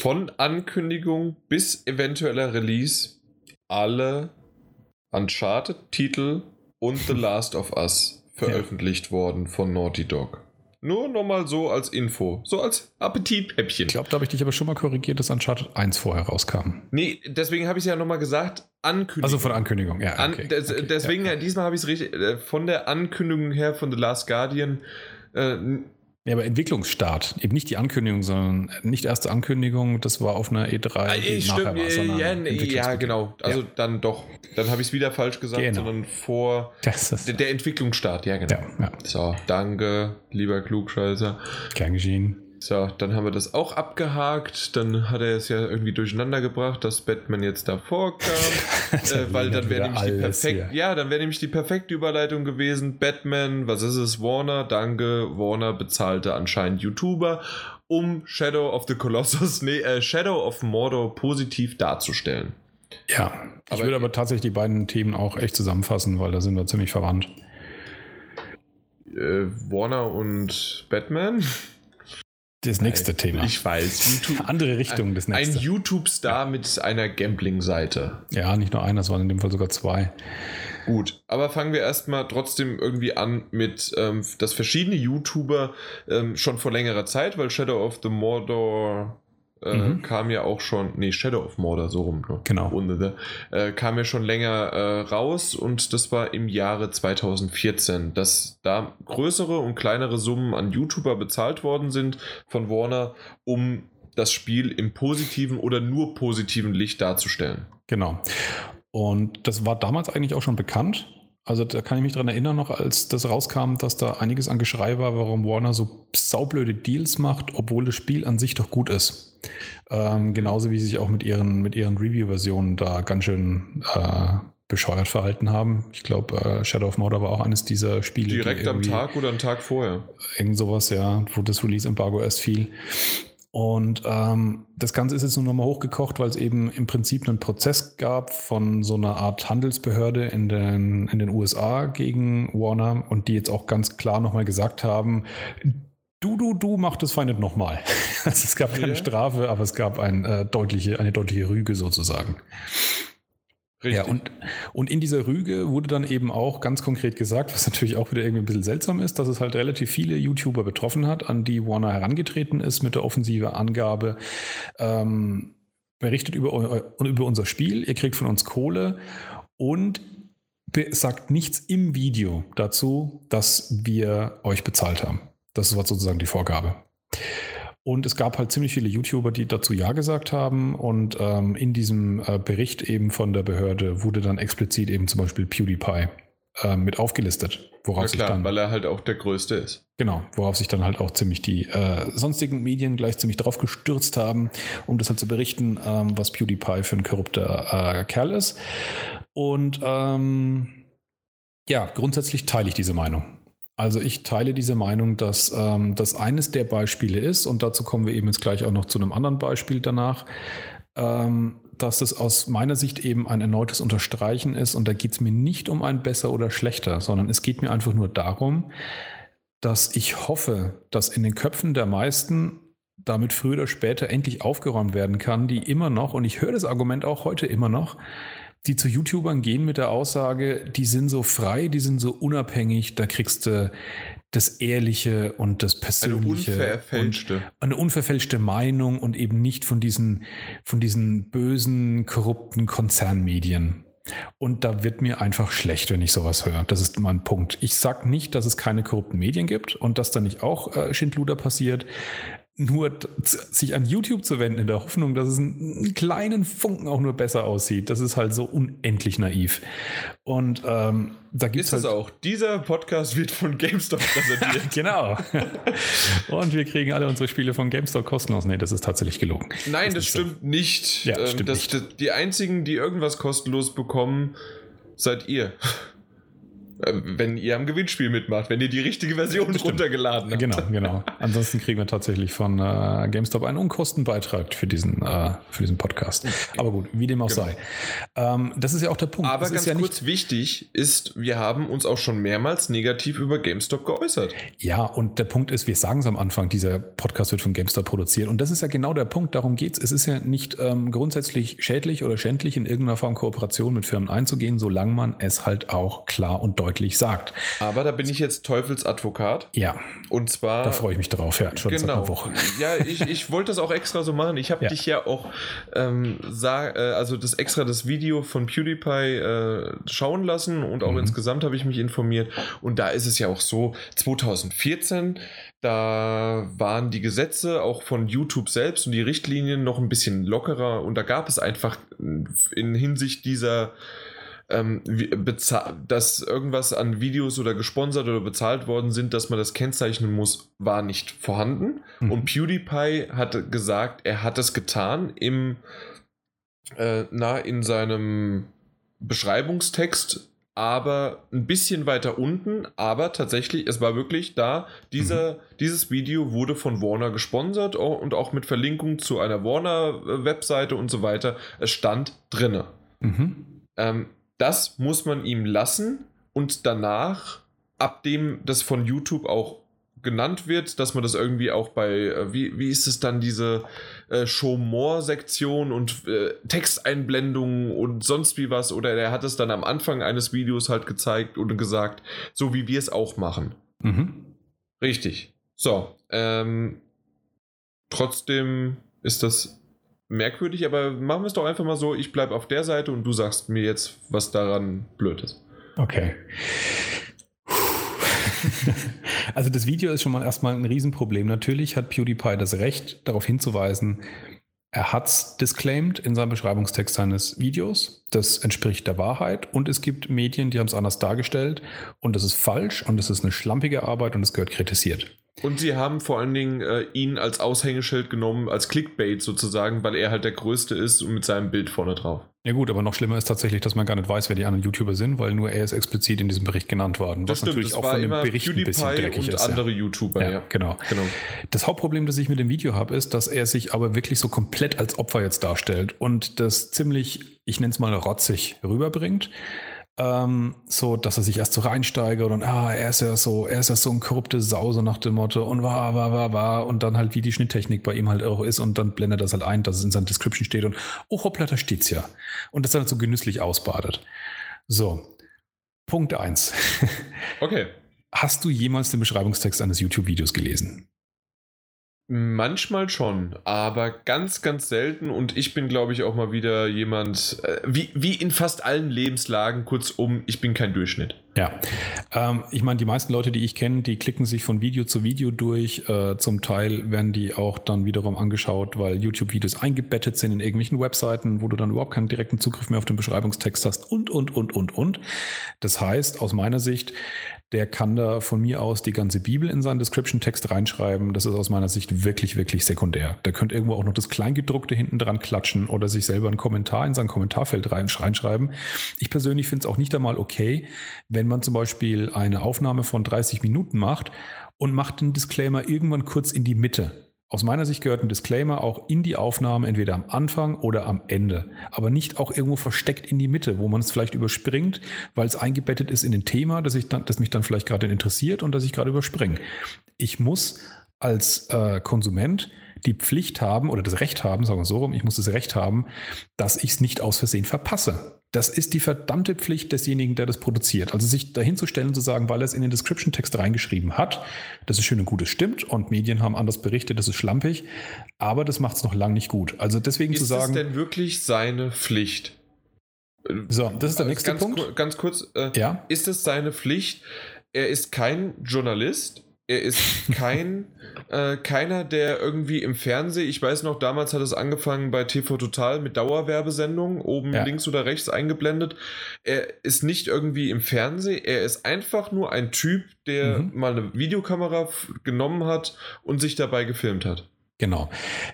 Von Ankündigung bis eventueller Release alle Uncharted-Titel und The Last of Us veröffentlicht ja. worden von Naughty Dog. Nur nochmal so als Info, so als Appetithäppchen. Ich glaube, da habe ich dich aber schon mal korrigiert, dass Uncharted 1 vorher rauskam. Nee, deswegen habe ich es ja nochmal gesagt, Ankündigung. Also von Ankündigung, ja. Okay, An, des, okay, deswegen, ja, ja. diesmal habe ich es richtig, äh, von der Ankündigung her von The Last Guardian äh, ja, aber Entwicklungsstart, eben nicht die Ankündigung, sondern nicht erste Ankündigung, das war auf einer E3. Ah, die stimmt, war, ja, ja, genau. Also ja. dann doch. Dann habe ich es wieder falsch gesagt, genau. sondern vor der, der, Entwicklungsstart, ja, genau. Ja, so, danke, lieber Klugscheißer. Gern geschehen. So, dann haben wir das auch abgehakt. Dann hat er es ja irgendwie durcheinander gebracht, dass Batman jetzt davor kam. äh, weil dann wäre nämlich die perfekte, ja, dann wäre nämlich die perfekte Überleitung gewesen. Batman, was ist es? Warner, danke. Warner bezahlte anscheinend YouTuber, um Shadow of the Colossus, nee, äh, Shadow of Mordor positiv darzustellen. Ja, ich aber, würde aber tatsächlich die beiden Themen auch echt zusammenfassen, weil da sind wir ziemlich verwandt. Äh, Warner und Batman? Das nächste Nein, Thema. Ich weiß. YouTube, Andere Richtung, das nächste. Ein YouTube-Star mit einer Gambling-Seite. Ja, nicht nur einer, es waren in dem Fall sogar zwei. Gut, aber fangen wir erstmal trotzdem irgendwie an mit, ähm, dass verschiedene YouTuber ähm, schon vor längerer Zeit, weil Shadow of the Mordor äh, mhm. kam ja auch schon, nee, Shadow of Mordor, so rum. Ne? Genau. Runde, äh, kam ja schon länger äh, raus und das war im Jahre 2014, dass da größere und kleinere Summen an YouTuber bezahlt worden sind von Warner, um das Spiel im positiven oder nur positiven Licht darzustellen. Genau. Und das war damals eigentlich auch schon bekannt. Also da kann ich mich dran erinnern noch, als das rauskam, dass da einiges an Geschrei war, warum Warner so saublöde Deals macht, obwohl das Spiel an sich doch gut ist. Ähm, genauso wie sie sich auch mit ihren, mit ihren Review-Versionen da ganz schön äh, bescheuert verhalten haben. Ich glaube, äh, Shadow of Mordor war auch eines dieser Spiele. Direkt am Tag oder am Tag vorher. Irgend sowas, ja, wo das Release-Embargo erst fiel. Und ähm, das Ganze ist jetzt nur nochmal hochgekocht, weil es eben im Prinzip einen Prozess gab von so einer Art Handelsbehörde in den, in den USA gegen Warner und die jetzt auch ganz klar nochmal gesagt haben, du, du, du, mach das Feinde nochmal. Also es gab keine ja. Strafe, aber es gab ein, äh, deutliche, eine deutliche Rüge sozusagen. Richtig. Ja, und, und in dieser Rüge wurde dann eben auch ganz konkret gesagt, was natürlich auch wieder irgendwie ein bisschen seltsam ist, dass es halt relativ viele YouTuber betroffen hat, an die Warner herangetreten ist mit der offensive Angabe, ähm, berichtet über, über unser Spiel, ihr kriegt von uns Kohle und sagt nichts im Video dazu, dass wir euch bezahlt haben. Das war sozusagen die Vorgabe. Und es gab halt ziemlich viele YouTuber, die dazu Ja gesagt haben. Und ähm, in diesem äh, Bericht eben von der Behörde wurde dann explizit eben zum Beispiel PewDiePie äh, mit aufgelistet. Worauf klar, dann, weil er halt auch der Größte ist. Genau, worauf sich dann halt auch ziemlich die äh, sonstigen Medien gleich ziemlich drauf gestürzt haben, um das halt zu berichten, ähm, was PewDiePie für ein korrupter äh, Kerl ist. Und ähm, ja, grundsätzlich teile ich diese Meinung. Also ich teile diese Meinung, dass ähm, das eines der Beispiele ist, und dazu kommen wir eben jetzt gleich auch noch zu einem anderen Beispiel danach, ähm, dass es aus meiner Sicht eben ein erneutes Unterstreichen ist. Und da geht es mir nicht um ein besser oder schlechter, sondern es geht mir einfach nur darum, dass ich hoffe, dass in den Köpfen der meisten damit früher oder später endlich aufgeräumt werden kann, die immer noch, und ich höre das Argument auch heute immer noch, die zu YouTubern gehen mit der Aussage, die sind so frei, die sind so unabhängig, da kriegst du das Ehrliche und das Persönliche. Eine unverfälschte. eine unverfälschte Meinung und eben nicht von diesen, von diesen bösen, korrupten Konzernmedien. Und da wird mir einfach schlecht, wenn ich sowas höre. Das ist mein Punkt. Ich sage nicht, dass es keine korrupten Medien gibt und dass da nicht auch äh, Schindluder passiert nur sich an YouTube zu wenden in der Hoffnung, dass es einen kleinen Funken auch nur besser aussieht. Das ist halt so unendlich naiv. Und ähm, da gibt es halt auch. Dieser Podcast wird von GameStop präsentiert. genau. Und wir kriegen alle unsere Spiele von GameStop kostenlos. Nee, das ist tatsächlich gelogen. Nein, das, das stimmt so. nicht. Ja, ähm, stimmt das, nicht. Die einzigen, die irgendwas kostenlos bekommen, seid ihr. Äh, wenn ihr am Gewinnspiel mitmacht, wenn ihr die richtige Version Stimmt. runtergeladen habt. Genau, genau. Ansonsten kriegen wir tatsächlich von äh, GameStop einen Unkostenbeitrag für diesen, äh, für diesen Podcast. Aber gut, wie dem auch genau. sei. Ähm, das ist ja auch der Punkt. Aber das ganz ja kurz wichtig ist, wir haben uns auch schon mehrmals negativ über GameStop geäußert. Ja, und der Punkt ist, wir sagen es am Anfang, dieser Podcast wird von GameStop produziert. Und das ist ja genau der Punkt, darum geht es. Es ist ja nicht ähm, grundsätzlich schädlich oder schändlich, in irgendeiner Form Kooperation mit Firmen einzugehen, solange man es halt auch klar und deutlich deutlich sagt. Aber da bin ich jetzt Teufelsadvokat. Ja. Und zwar. Da freue ich mich drauf, ja, schon genau. seit Woche. Ja, ich, ich wollte das auch extra so machen. Ich habe ja. dich ja auch ähm, sag, äh, also das extra das Video von PewDiePie äh, schauen lassen und auch mhm. insgesamt habe ich mich informiert. Und da ist es ja auch so, 2014 da waren die Gesetze auch von YouTube selbst und die Richtlinien noch ein bisschen lockerer und da gab es einfach in Hinsicht dieser ähm, dass irgendwas an Videos oder gesponsert oder bezahlt worden sind, dass man das kennzeichnen muss, war nicht vorhanden. Mhm. Und PewDiePie hat gesagt, er hat es getan im, äh, na, in seinem Beschreibungstext aber ein bisschen weiter unten, aber tatsächlich, es war wirklich da, dieser, mhm. dieses Video wurde von Warner gesponsert und auch mit Verlinkung zu einer Warner-Webseite und so weiter. Es stand drinne. Mhm. Ähm, das muss man ihm lassen und danach, ab dem das von YouTube auch genannt wird, dass man das irgendwie auch bei, äh, wie, wie ist es dann, diese äh, Show More-Sektion und äh, Texteinblendungen und sonst wie was, oder er hat es dann am Anfang eines Videos halt gezeigt und gesagt, so wie wir es auch machen. Mhm. Richtig. So, ähm, trotzdem ist das merkwürdig, aber machen wir es doch einfach mal so, ich bleibe auf der Seite und du sagst mir jetzt, was daran blöd ist. Okay. also das Video ist schon mal erstmal ein Riesenproblem. Natürlich hat PewDiePie das Recht, darauf hinzuweisen, er hat es disclaimed in seinem Beschreibungstext seines Videos. Das entspricht der Wahrheit. Und es gibt Medien, die haben es anders dargestellt. Und das ist falsch und das ist eine schlampige Arbeit und es gehört kritisiert. Und sie haben vor allen Dingen äh, ihn als Aushängeschild genommen, als Clickbait sozusagen, weil er halt der Größte ist und mit seinem Bild vorne drauf. Ja gut, aber noch schlimmer ist tatsächlich, dass man gar nicht weiß, wer die anderen YouTuber sind, weil nur er ist explizit in diesem Bericht genannt worden. Das was stimmt, natürlich das auch von dem Bericht ein bisschen dreckig und ist. andere ja. YouTuber, ja, ja. Genau. genau. Das Hauptproblem, das ich mit dem Video habe, ist, dass er sich aber wirklich so komplett als Opfer jetzt darstellt und das ziemlich, ich nenne es mal rotzig rüberbringt ähm, so, dass er sich erst so reinsteigert und ah, er ist ja so, er ist ja so ein korrupte Sau, so nach dem Motto und war, war, war, war und dann halt wie die Schnitttechnik bei ihm halt auch ist und dann blendet das halt ein, dass es in seiner Description steht und oh hoppla, da steht's ja. Und das dann halt so genüsslich ausbadet. So. Punkt eins. Okay. Hast du jemals den Beschreibungstext eines YouTube-Videos gelesen? Manchmal schon, aber ganz, ganz selten. Und ich bin, glaube ich, auch mal wieder jemand, äh, wie, wie in fast allen Lebenslagen, kurzum, ich bin kein Durchschnitt. Ja, ähm, ich meine, die meisten Leute, die ich kenne, die klicken sich von Video zu Video durch. Äh, zum Teil werden die auch dann wiederum angeschaut, weil YouTube-Videos eingebettet sind in irgendwelchen Webseiten, wo du dann überhaupt keinen direkten Zugriff mehr auf den Beschreibungstext hast und, und, und, und, und. Das heißt, aus meiner Sicht, der kann da von mir aus die ganze Bibel in seinen Description-Text reinschreiben. Das ist aus meiner Sicht wirklich, wirklich sekundär. Der könnte irgendwo auch noch das Kleingedruckte hinten dran klatschen oder sich selber einen Kommentar in sein Kommentarfeld reinschreiben. Ich persönlich finde es auch nicht einmal okay, wenn man zum Beispiel eine Aufnahme von 30 Minuten macht und macht den Disclaimer irgendwann kurz in die Mitte. Aus meiner Sicht gehört ein Disclaimer auch in die Aufnahme, entweder am Anfang oder am Ende, aber nicht auch irgendwo versteckt in die Mitte, wo man es vielleicht überspringt, weil es eingebettet ist in ein Thema, das, ich dann, das mich dann vielleicht gerade interessiert und das ich gerade überspringe. Ich muss als äh, Konsument die Pflicht haben oder das Recht haben, sagen wir so rum, ich muss das Recht haben, dass ich es nicht aus Versehen verpasse. Das ist die verdammte Pflicht desjenigen, der das produziert. Also sich dahinzustellen und zu sagen, weil er es in den Description-Text reingeschrieben hat, das ist schön und gut, es stimmt und Medien haben anders berichtet, das ist schlampig, aber das macht es noch lang nicht gut. Also deswegen ist zu sagen. Ist es denn wirklich seine Pflicht? So, das ist der nächste ganz, Punkt. Ganz kurz, äh, ja? ist es seine Pflicht? Er ist kein Journalist, er ist kein äh, keiner, der irgendwie im Fernsehen, ich weiß noch, damals hat es angefangen bei TV Total mit Dauerwerbesendungen, oben ja. links oder rechts eingeblendet. Er ist nicht irgendwie im Fernsehen, er ist einfach nur ein Typ, der mhm. mal eine Videokamera genommen hat und sich dabei gefilmt hat. Genau.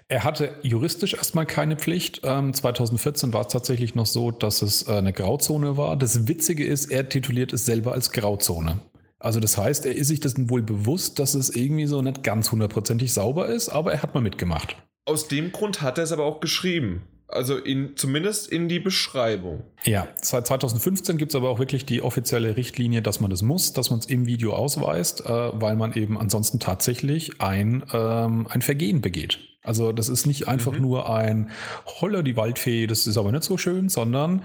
Er hatte juristisch erstmal keine Pflicht. Ähm, 2014 war es tatsächlich noch so, dass es äh, eine Grauzone war. Das Witzige ist, er tituliert es selber als Grauzone. Also das heißt, er ist sich dessen wohl bewusst, dass es irgendwie so nicht ganz hundertprozentig sauber ist, aber er hat mal mitgemacht. Aus dem Grund hat er es aber auch geschrieben. Also in, zumindest in die Beschreibung. Ja, seit 2015 gibt es aber auch wirklich die offizielle Richtlinie, dass man das muss, dass man es im Video ausweist, äh, weil man eben ansonsten tatsächlich ein, ähm, ein Vergehen begeht. Also das ist nicht einfach mhm. nur ein Holler die Waldfee, das ist aber nicht so schön, sondern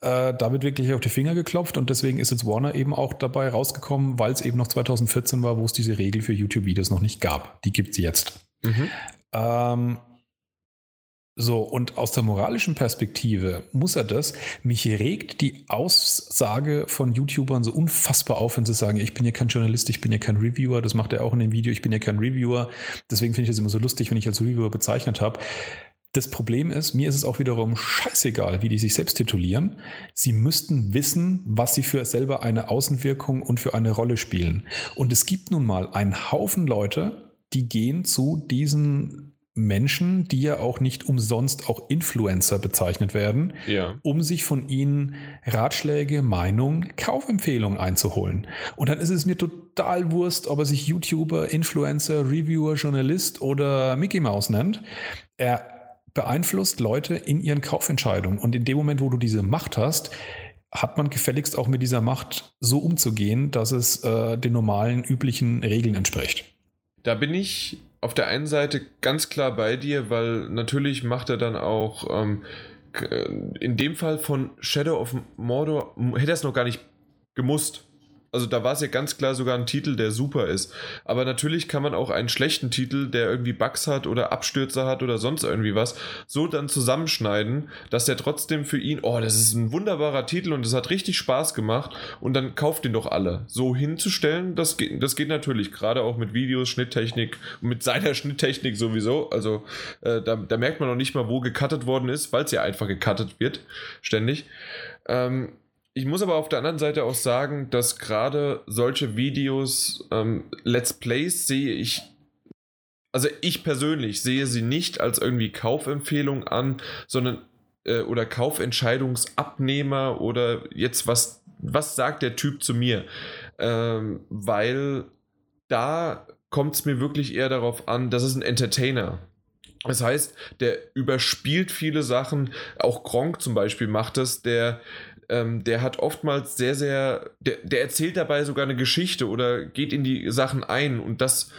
äh, da wird wirklich auf die Finger geklopft und deswegen ist jetzt Warner eben auch dabei rausgekommen, weil es eben noch 2014 war, wo es diese Regel für YouTube-Videos noch nicht gab. Die gibt es jetzt. Mhm. Ähm, so, und aus der moralischen Perspektive muss er das. Mich regt die Aussage von YouTubern so unfassbar auf, wenn sie sagen, ich bin ja kein Journalist, ich bin ja kein Reviewer. Das macht er auch in dem Video, ich bin ja kein Reviewer. Deswegen finde ich das immer so lustig, wenn ich als Reviewer bezeichnet habe. Das Problem ist, mir ist es auch wiederum scheißegal, wie die sich selbst titulieren. Sie müssten wissen, was sie für selber eine Außenwirkung und für eine Rolle spielen. Und es gibt nun mal einen Haufen Leute, die gehen zu diesen Menschen, die ja auch nicht umsonst auch Influencer bezeichnet werden, ja. um sich von ihnen Ratschläge, Meinungen, Kaufempfehlungen einzuholen. Und dann ist es mir total Wurst, ob er sich YouTuber, Influencer, Reviewer, Journalist oder Mickey Mouse nennt. Er beeinflusst Leute in ihren Kaufentscheidungen. Und in dem Moment, wo du diese Macht hast, hat man gefälligst auch mit dieser Macht so umzugehen, dass es äh, den normalen, üblichen Regeln entspricht. Da bin ich auf der einen Seite ganz klar bei dir, weil natürlich macht er dann auch ähm, in dem Fall von Shadow of Mordor, hätte er es noch gar nicht gemusst. Also da war es ja ganz klar sogar ein Titel, der super ist. Aber natürlich kann man auch einen schlechten Titel, der irgendwie Bugs hat oder Abstürze hat oder sonst irgendwie was, so dann zusammenschneiden, dass der trotzdem für ihn, oh, das ist ein wunderbarer Titel und es hat richtig Spaß gemacht und dann kauft den doch alle. So hinzustellen, das geht, das geht natürlich, gerade auch mit Videos, Schnitttechnik mit seiner Schnitttechnik sowieso. Also äh, da, da merkt man noch nicht mal, wo gecuttet worden ist, weil es ja einfach gecuttet wird, ständig. Ähm, ich muss aber auf der anderen Seite auch sagen, dass gerade solche Videos, ähm, Let's Plays sehe ich, also ich persönlich sehe sie nicht als irgendwie Kaufempfehlung an, sondern äh, oder Kaufentscheidungsabnehmer oder jetzt was, was sagt der Typ zu mir? Ähm, weil da kommt es mir wirklich eher darauf an, das ist ein Entertainer. Das heißt, der überspielt viele Sachen, auch Gronk zum Beispiel macht das, der ähm, der hat oftmals sehr, sehr, der, der erzählt dabei sogar eine Geschichte oder geht in die Sachen ein und das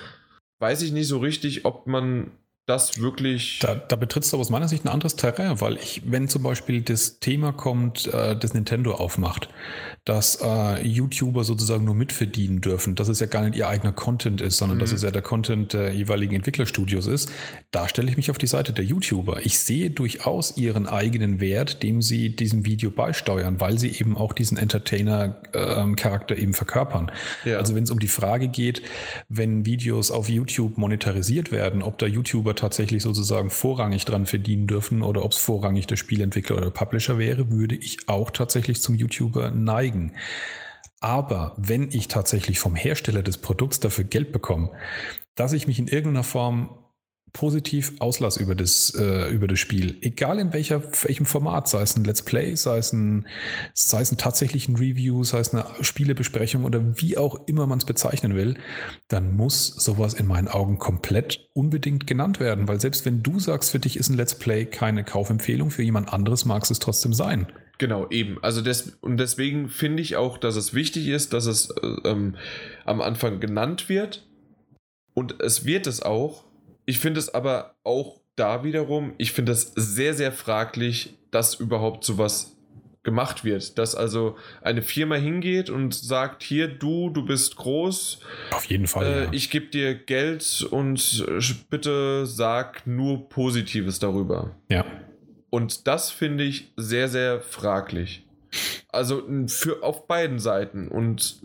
weiß ich nicht so richtig, ob man das wirklich. Da, da betrittst du aus meiner Sicht ein anderes Terrain, weil ich, wenn zum Beispiel das Thema kommt, äh, das Nintendo aufmacht, dass äh, YouTuber sozusagen nur mitverdienen dürfen, dass es ja gar nicht ihr eigener Content ist, sondern mhm. dass es ja der Content der jeweiligen Entwicklerstudios ist, da stelle ich mich auf die Seite der YouTuber. Ich sehe durchaus ihren eigenen Wert, dem sie diesem Video beisteuern, weil sie eben auch diesen Entertainer-Charakter ähm, eben verkörpern. Ja. Also wenn es um die Frage geht, wenn Videos auf YouTube monetarisiert werden, ob da YouTuber tatsächlich sozusagen vorrangig dran verdienen dürfen oder ob es vorrangig der Spielentwickler oder Publisher wäre, würde ich auch tatsächlich zum YouTuber neigen zeigen. Aber wenn ich tatsächlich vom Hersteller des Produkts dafür Geld bekomme, dass ich mich in irgendeiner Form positiv auslasse über das, äh, über das Spiel, egal in welcher, welchem Format, sei es ein Let's Play, sei es ein, sei es ein tatsächlichen Review, sei es eine Spielebesprechung oder wie auch immer man es bezeichnen will, dann muss sowas in meinen Augen komplett unbedingt genannt werden, weil selbst wenn du sagst, für dich ist ein Let's Play keine Kaufempfehlung, für jemand anderes mag es trotzdem sein. Genau, eben. Also des, und deswegen finde ich auch, dass es wichtig ist, dass es äh, ähm, am Anfang genannt wird. Und es wird es auch. ich finde es aber auch da wiederum, ich finde es sehr, sehr fraglich, dass überhaupt sowas gemacht wird. Dass also eine Firma hingeht und sagt, hier, du, du bist groß. Auf jeden Fall. Äh, ja. Ich gebe dir Geld und bitte sag nur Positives darüber. Ja. Und das finde ich sehr, sehr fraglich. Also für auf beiden Seiten. Und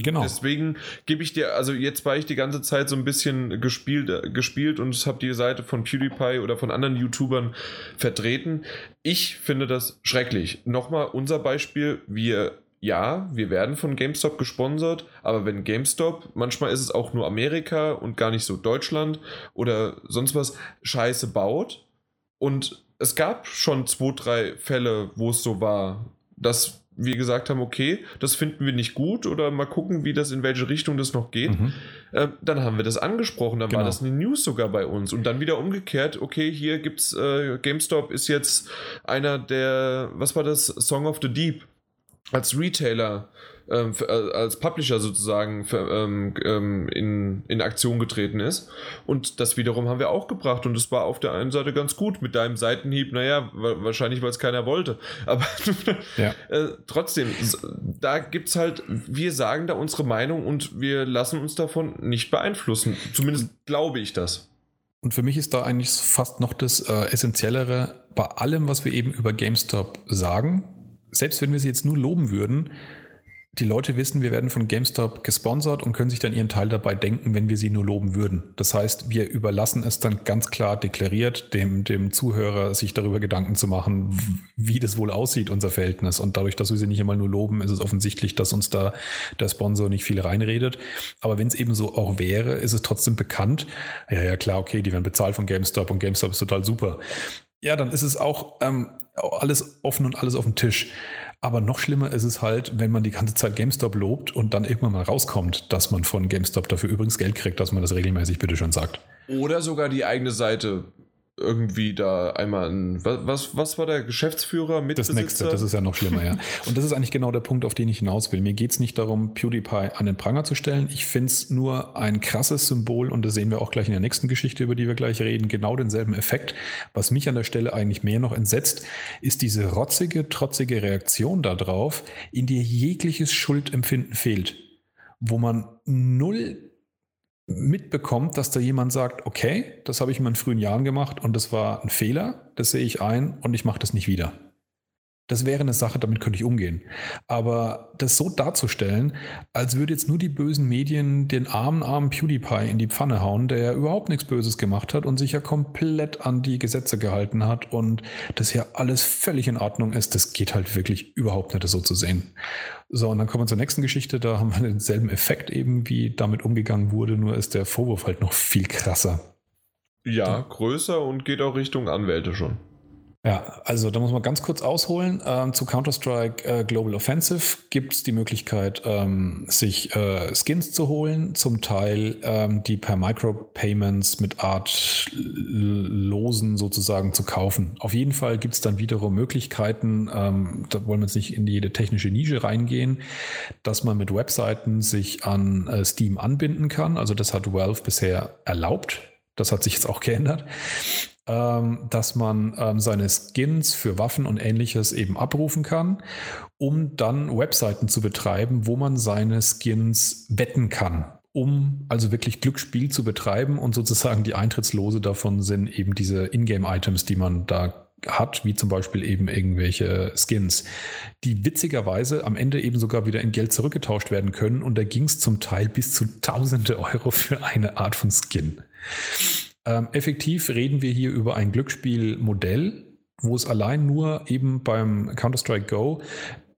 Genau. Deswegen gebe ich dir, also jetzt war ich die ganze Zeit so ein bisschen gespielt, gespielt und habe die Seite von PewDiePie oder von anderen YouTubern vertreten. Ich finde das schrecklich. Nochmal unser Beispiel, wir ja, wir werden von GameStop gesponsert, aber wenn GameStop, manchmal ist es auch nur Amerika und gar nicht so Deutschland oder sonst was, Scheiße baut. Und es gab schon zwei, drei Fälle, wo es so war, dass wir gesagt haben, okay, das finden wir nicht gut oder mal gucken, wie das in welche Richtung das noch geht. Mhm. Äh, dann haben wir das angesprochen, dann Genau. war das eine News sogar bei uns und dann wieder umgekehrt, okay, hier gibt's äh, GameStop ist jetzt einer der, was war das, Song of the Deep als Retailer, ähm, für, äh, als Publisher sozusagen für, ähm, ähm, in, in Aktion getreten ist. Und das wiederum haben wir auch gebracht und es war auf der einen Seite ganz gut mit deinem Seitenhieb, naja, wa wahrscheinlich, weil es keiner wollte. Aber Ja. äh, trotzdem, da gibt es halt, wir sagen da unsere Meinung und wir lassen uns davon nicht beeinflussen. Zumindest glaube ich das. Und für mich ist da eigentlich fast noch das äh, Essentiellere bei allem, was wir eben über GameStop sagen. Selbst wenn wir sie jetzt nur loben würden, die Leute wissen, wir werden von GameStop gesponsert und können sich dann ihren Teil dabei denken, wenn wir sie nur loben würden. Das heißt, wir überlassen es dann ganz klar deklariert dem, dem Zuhörer, sich darüber Gedanken zu machen, wie das wohl aussieht, unser Verhältnis. Und dadurch, dass wir sie nicht einmal nur loben, ist es offensichtlich, dass uns da der Sponsor nicht viel reinredet. Aber wenn es eben so auch wäre, ist es trotzdem bekannt. Ja, ja, klar, okay, die werden bezahlt von GameStop und GameStop ist total super. Ja, dann ist es auch ähm, alles offen und alles auf dem Tisch. Aber noch schlimmer ist es halt, wenn man die ganze Zeit GameStop lobt und dann irgendwann mal rauskommt, dass man von GameStop dafür übrigens Geld kriegt, dass man das regelmäßig bitte schon sagt. Oder sogar die eigene Seite irgendwie da einmal ein. Was, was, was war der Geschäftsführer mit Das nächste, das ist ja noch schlimmer, ja. Und das ist eigentlich genau der Punkt, auf den ich hinaus will. Mir geht es nicht darum, PewDiePie an den Pranger zu stellen. Ich finde es nur ein krasses Symbol und das sehen wir auch gleich in der nächsten Geschichte, über die wir gleich reden, genau denselben Effekt. Was mich an der Stelle eigentlich mehr noch entsetzt, ist diese rotzige, trotzige Reaktion darauf, in der jegliches Schuldempfinden fehlt. Wo man null mitbekommt, dass da jemand sagt, okay, das habe ich in meinen frühen Jahren gemacht und das war ein Fehler, das sehe ich ein und ich mache das nicht wieder. Das wäre eine Sache, damit könnte ich umgehen. Aber das so darzustellen, als würde jetzt nur die bösen Medien den armen, armen PewDiePie in die Pfanne hauen, der ja überhaupt nichts Böses gemacht hat und sich ja komplett an die Gesetze gehalten hat und das ja alles völlig in Ordnung ist, das geht halt wirklich überhaupt nicht, das so zu sehen. So, und dann kommen wir zur nächsten Geschichte, da haben wir denselben Effekt eben, wie damit umgegangen wurde, nur ist der Vorwurf halt noch viel krasser. Ja, größer und geht auch Richtung Anwälte schon. Ja, also da muss man ganz kurz ausholen. Ähm, zu Counter-Strike äh, Global Offensive gibt es die Möglichkeit, ähm, sich äh, Skins zu holen, zum Teil ähm, die per Micropayments mit Art Losen sozusagen zu kaufen. Auf jeden Fall gibt es dann wiederum Möglichkeiten, ähm, da wollen wir jetzt nicht in jede technische Nische reingehen, dass man mit Webseiten sich an äh, Steam anbinden kann. Also das hat Valve bisher erlaubt. Das hat sich jetzt auch geändert dass man ähm, seine Skins für Waffen und ähnliches eben abrufen kann, um dann Webseiten zu betreiben, wo man seine Skins wetten kann, um also wirklich Glücksspiel zu betreiben und sozusagen die Eintrittslose davon sind eben diese Ingame-Items, die man da hat, wie zum Beispiel eben irgendwelche Skins, die witzigerweise am Ende eben sogar wieder in Geld zurückgetauscht werden können. Und da ging es zum Teil bis zu tausende Euro für eine Art von Skin. Ähm, effektiv reden wir hier über ein Glücksspielmodell, wo es allein nur eben beim Counter-Strike Go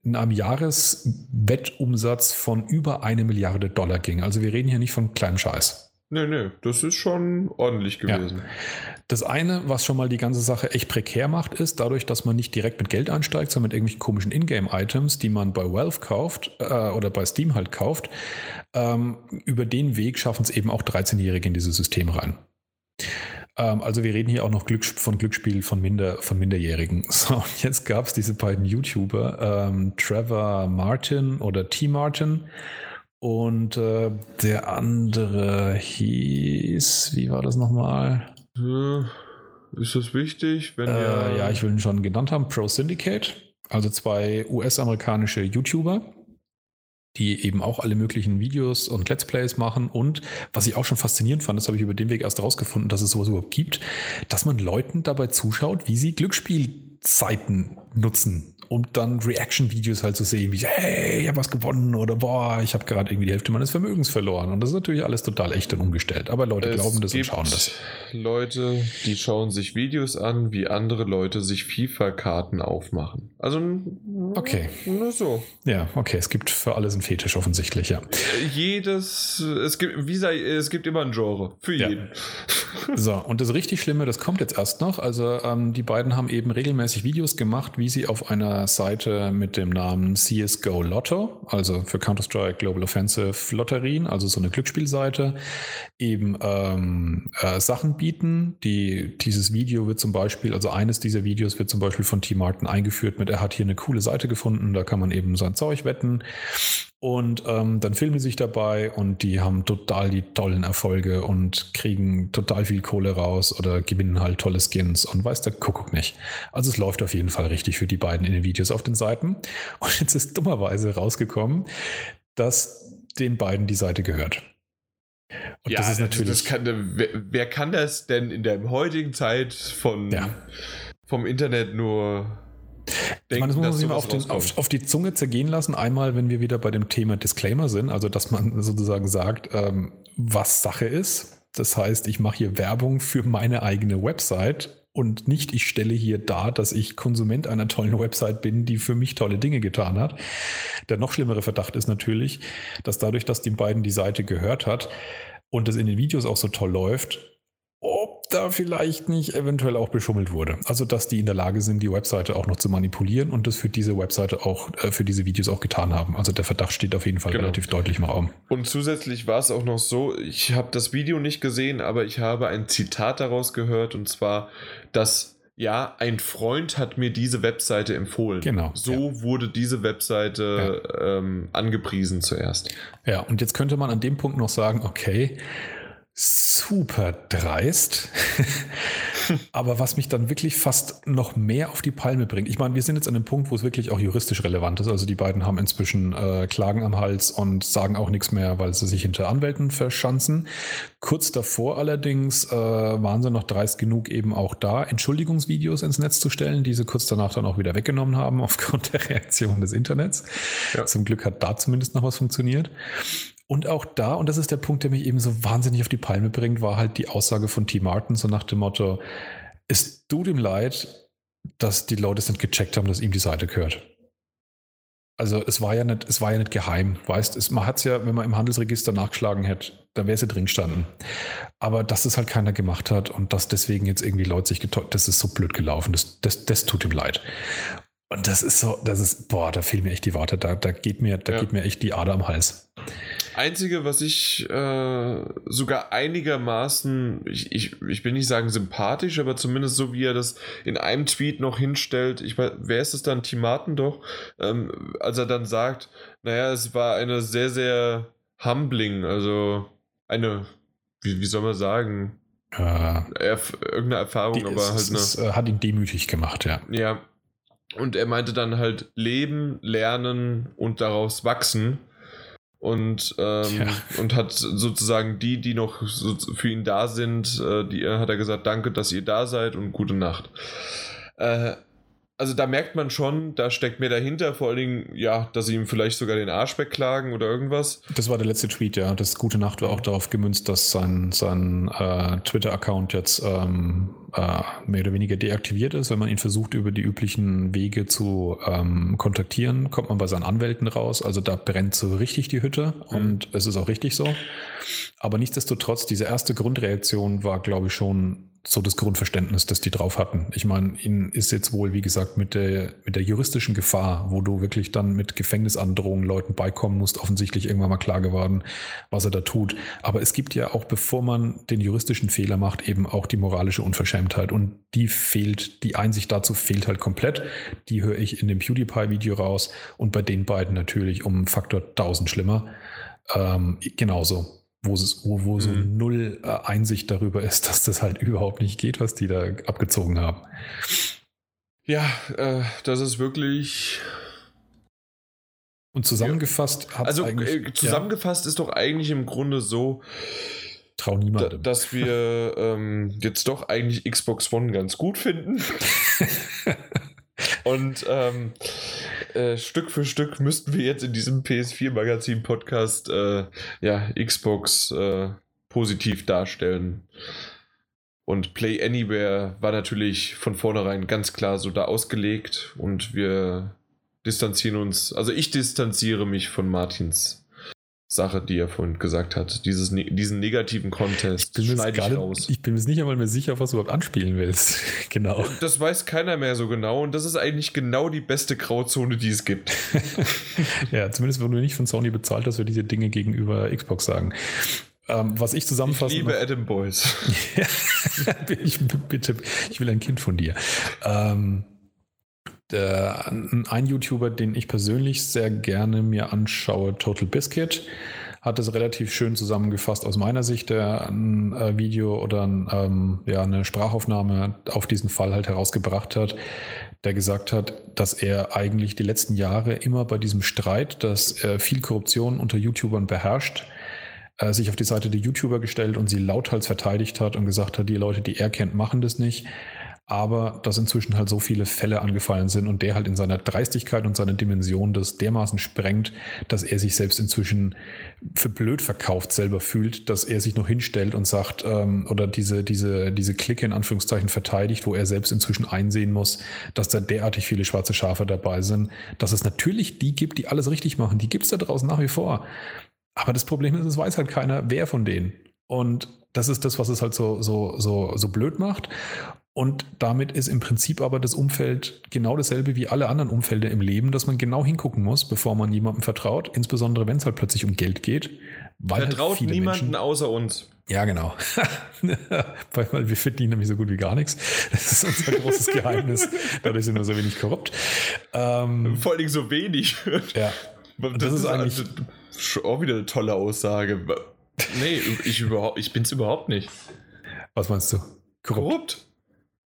in einem Jahreswettumsatz von über eine Milliarde Dollar ging. Also wir reden hier nicht von kleinem Scheiß. Nee, nee, das ist schon ordentlich gewesen. Ja. Das eine, was schon mal die ganze Sache echt prekär macht, ist dadurch, dass man nicht direkt mit Geld einsteigt, sondern mit irgendwelchen komischen Ingame-Items, die man bei Valve kauft äh, oder bei Steam halt kauft. Ähm, über den Weg schaffen es eben auch 13-Jährige in dieses System rein. Ähm, also wir reden hier auch noch Glücks von Glücksspiel von, Minder, von Minderjährigen. So, und jetzt gab es diese beiden YouTuber, ähm, Trevor Martin oder T. Martin Und äh, der andere hieß, wie war das nochmal? Äh, ist das wichtig? Wenn äh, ja, ich will ihn schon genannt haben. Pro Syndicate, also zwei US-amerikanische YouTuber, die eben auch alle möglichen Videos und Let's Plays machen. Und was ich auch schon faszinierend fand, das habe ich über den Weg erst rausgefunden, dass es sowas überhaupt gibt, dass man Leuten dabei zuschaut, wie sie Glücksspielseiten nutzen um dann Reaction-Videos halt zu sehen, wie, hey, ich habe was gewonnen oder boah, ich habe gerade irgendwie die Hälfte meines Vermögens verloren. Und das ist natürlich alles total echt und umgestellt. Aber Leute es glauben das und schauen das. Leute, die schauen sich Videos an, wie andere Leute sich FIFA-Karten aufmachen. Also, okay. Nur so. Ja, okay. Es gibt für alles einen Fetisch offensichtlich, ja. Jedes, es gibt, wie sei, es gibt immer ein Genre. Für ja. jeden. So, und das richtig Schlimme, das kommt jetzt erst noch. Also, ähm, die beiden haben eben regelmäßig Videos gemacht, wie sie auf einer Seite mit dem Namen CSGO Lotto, also für Counter-Strike Global Offensive Lotterien, also so eine Glücksspielseite, eben ähm, äh, Sachen bieten. Die, dieses Video wird zum Beispiel, also eines dieser Videos wird zum Beispiel von T. Martin eingeführt mit, er hat hier eine coole Seite gefunden, da kann man eben sein Zeug wetten. Und ähm, dann filmen sie sich dabei und die haben total die tollen Erfolge und kriegen total viel Kohle raus oder gewinnen halt tolle Skins und weiß der Kuckuck nicht. Also es läuft auf jeden Fall richtig für die beiden in den Videos auf den Seiten. Und jetzt ist dummerweise rausgekommen, dass den beiden die Seite gehört. Und ja, das ist natürlich. Das kann, wer, wer, kann das denn in der heutigen Zeit von, ja. vom Internet nur denken, ich meine, das muss man sich mal auf, den, auf, auf, die Zunge zergehen lassen. Einmal, wenn wir wieder bei dem Thema Disclaimer sind, also dass man sozusagen sagt, ähm, was Sache ist. Das heißt, ich mache hier Werbung für meine eigene Website und nicht, ich stelle hier dar, dass ich Konsument einer tollen Website bin, die für mich tolle Dinge getan hat. Der noch schlimmere Verdacht ist natürlich, dass dadurch, dass den beiden die Seite gehört hat und es in den Videos auch so toll läuft, da vielleicht nicht eventuell auch beschummelt wurde. Also, dass die in der Lage sind, die Webseite auch noch zu manipulieren und das für diese Webseite auch, äh, für diese Videos auch getan haben. Also, der Verdacht steht auf jeden Fall genau. relativ deutlich im Raum. Und zusätzlich war es auch noch so, ich habe das Video nicht gesehen, aber ich habe ein Zitat daraus gehört und zwar, dass ja, ein Freund hat mir diese Webseite empfohlen. Genau. So ja. wurde diese Webseite ja. ähm, angepriesen zuerst. Ja, und jetzt könnte man an dem Punkt noch sagen, okay, super dreist. Aber was mich dann wirklich fast noch mehr auf die Palme bringt. Ich meine, wir sind jetzt an einem Punkt, wo es wirklich auch juristisch relevant ist. Also die beiden haben inzwischen äh, Klagen am Hals und sagen auch nichts mehr, weil sie sich hinter Anwälten verschanzen. Kurz davor allerdings äh, waren sie noch dreist genug, eben auch da Entschuldigungsvideos ins Netz zu stellen, die sie kurz danach dann auch wieder weggenommen haben aufgrund der Reaktion des Internets. Ja. Zum Glück hat da zumindest noch was funktioniert. Und auch da, und das ist der Punkt, der mich eben so wahnsinnig auf die Palme bringt, war halt die Aussage von T. Martin, so nach dem Motto, es tut ihm leid, dass die Leute es nicht gecheckt haben, dass ihm die Seite gehört. Also es war ja nicht, es war ja nicht geheim, weißt es, man hat es ja, wenn man im Handelsregister nachgeschlagen hätte, dann wäre es ja drin gestanden. Aber dass es halt keiner gemacht hat und dass deswegen jetzt irgendwie Leute sich getäuscht, das ist so blöd gelaufen, das, das, das tut ihm leid. Und das ist so, das ist, boah, da fehlen mir echt die Worte, da, da geht mir, da ja. geht mir echt die Ader am Hals. Einzige, was ich äh, sogar einigermaßen, ich, ich, ich will nicht sagen sympathisch, aber zumindest so wie er das in einem Tweet noch hinstellt, ich weiß, wer ist es dann, Timaten doch, ähm, als er dann sagt, naja, es war eine sehr, sehr humbling, also eine, wie, wie soll man sagen, äh, irgendeine Erfahrung, die, aber halt eine. Es, äh, hat ihn demütig gemacht, ja. Ja, und er meinte dann halt leben, lernen und daraus wachsen. Und, ähm, ja. und hat sozusagen die, die noch so für ihn da sind, äh, die hat er gesagt, danke, dass ihr da seid und gute Nacht. Äh, also da merkt man schon, da steckt mehr dahinter, vor allen Dingen, ja, dass sie ihm vielleicht sogar den Arsch wegklagen oder irgendwas. Das war der letzte Tweet, ja. Das Gute Nacht war auch darauf gemünzt, dass sein, sein äh, Twitter-Account jetzt ähm, äh, mehr oder weniger deaktiviert ist. Wenn man ihn versucht, über die üblichen Wege zu ähm, kontaktieren, kommt man bei seinen Anwälten raus. Also da brennt so richtig die Hütte mhm. und es ist auch richtig so. Aber nichtsdestotrotz, diese erste Grundreaktion war, glaube ich, schon so das Grundverständnis, das die drauf hatten. Ich meine, ihnen ist jetzt wohl, wie gesagt, mit der, mit der juristischen Gefahr, wo du wirklich dann mit Gefängnisandrohungen Leuten beikommen musst, offensichtlich irgendwann mal klar geworden, was er da tut. Aber es gibt ja auch, bevor man den juristischen Fehler macht, eben auch die moralische Unverschämtheit. Und die fehlt, die Einsicht dazu fehlt halt komplett. Die höre ich in dem PewDiePie-Video raus und bei den beiden natürlich um Faktor 1000 schlimmer. ähm, genauso. Wo, es, wo, wo so Mhm. null äh, Einsicht darüber ist, dass das halt überhaupt nicht geht, was die da abgezogen haben. Ja, äh, das ist wirklich. Und zusammengefasst hat Also äh, zusammengefasst ist doch eigentlich im Grunde so, ja, trau niemandem. dass wir ähm, jetzt doch eigentlich Xbox One ganz gut finden. Und ähm, äh, Stück für Stück müssten wir jetzt in diesem PS4-Magazin-Podcast äh, ja, Xbox äh, positiv darstellen. Und Play Anywhere war natürlich von vornherein ganz klar so da ausgelegt und wir distanzieren uns, also ich distanziere mich von Martins Sache, die er vorhin gesagt hat. Dieses, ne- diesen negativen Contest jetzt schneide ich raus. ich bin mir jetzt nicht einmal mehr sicher, was du überhaupt anspielen willst. genau. Das weiß keiner mehr so genau und das ist eigentlich genau die beste Grauzone, die es gibt. Ja, zumindest wenn du nicht von Sony bezahlt, dass wir diese Dinge gegenüber Xbox sagen. Ähm, was ich Ich zusammenfassen liebe Adam Boys. ich, bitte, ich will ein Kind von dir. Ähm, der, ein YouTuber, den ich persönlich sehr gerne mir anschaue, Total Biscuit, hat es relativ schön zusammengefasst aus meiner Sicht, der ein äh, Video oder ein, ähm, ja, eine Sprachaufnahme auf diesen Fall halt herausgebracht hat, der gesagt hat, dass er eigentlich die letzten Jahre immer bei diesem Streit, dass viel Korruption unter YouTubern beherrscht, äh, sich auf die Seite der YouTuber gestellt und sie lauthals verteidigt hat und gesagt hat, die Leute, die er kennt, machen das nicht. Aber dass inzwischen halt so viele Fälle angefallen sind und der halt in seiner Dreistigkeit und seiner Dimension das dermaßen sprengt, dass er sich selbst inzwischen für blöd verkauft selber fühlt, dass er sich noch hinstellt und sagt ähm, oder diese, diese, diese Clique in Anführungszeichen verteidigt, wo er selbst inzwischen einsehen muss, dass da derartig viele schwarze Schafe dabei sind, dass es natürlich die gibt, die alles richtig machen. Die gibt es da draußen nach wie vor. Aber das Problem ist, es weiß halt keiner, wer von denen. Und das ist das, was es halt so, so, so, so blöd macht. Und damit ist im Prinzip aber das Umfeld genau dasselbe wie alle anderen Umfelder im Leben, dass man genau hingucken muss, bevor man jemandem vertraut, insbesondere wenn es halt plötzlich um Geld geht. Weil halt Vertraut viele niemanden Menschen, außer uns. ja, genau. weil, wir verdienen nämlich so gut wie gar nichts. Das ist unser großes Geheimnis. Dadurch sind wir so wenig korrupt. Ähm, Vor allen Dingen so wenig. ja. Das, ist ist eigentlich- schon auch wieder eine tolle Aussage. Nee, ich, überhaupt, ich bin's überhaupt nicht. Was meinst du? Korrupt. Korrupt?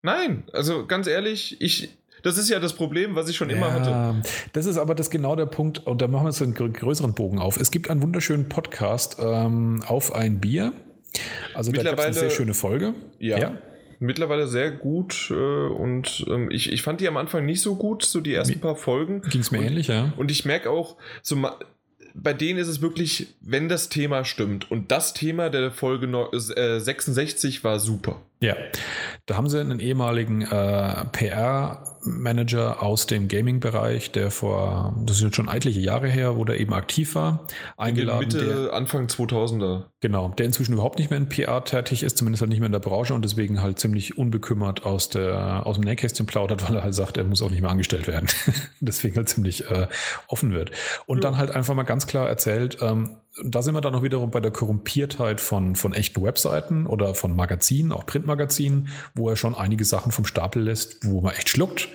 Nein, also ganz ehrlich, ich. Das ist ja das Problem, was ich schon immer hatte. Ja, das ist aber das genau der Punkt, und da machen wir jetzt einen grö- größeren Bogen auf. Es gibt einen wunderschönen Podcast ähm, auf ein Bier. Also da gab es eine Mittlerweile- sehr schöne Folge. Ja. Mittlerweile sehr gut äh, und ähm, ich, ich fand die am Anfang nicht so gut, so die ersten Wie- paar Folgen. Ging es mir und, ähnlich, ja. Und ich merke auch, so bei denen ist es wirklich, wenn das Thema stimmt. Und das Thema der Folge no- äh, 66 war super. Ja, da haben sie einen ehemaligen äh, PR-Manager aus dem Gaming-Bereich, der vor, das ist jetzt schon etliche Jahre her, wo der eben aktiv war, eingeladen. Mitte, der, Anfang 2000er. genau, der inzwischen überhaupt nicht mehr in PR tätig ist, zumindest halt nicht mehr in der Branche und deswegen halt ziemlich unbekümmert aus, der, aus dem Nähkästchen plaudert, weil er halt sagt, er muss auch nicht mehr angestellt werden. deswegen halt ziemlich äh, offen wird. Und Ja. dann halt einfach mal ganz klar erzählt, ähm, da sind wir dann auch wiederum bei der Korrumpiertheit von, von echten Webseiten oder von Magazinen, auch Printmagazinen, wo er schon einige Sachen vom Stapel lässt, wo man echt schluckt.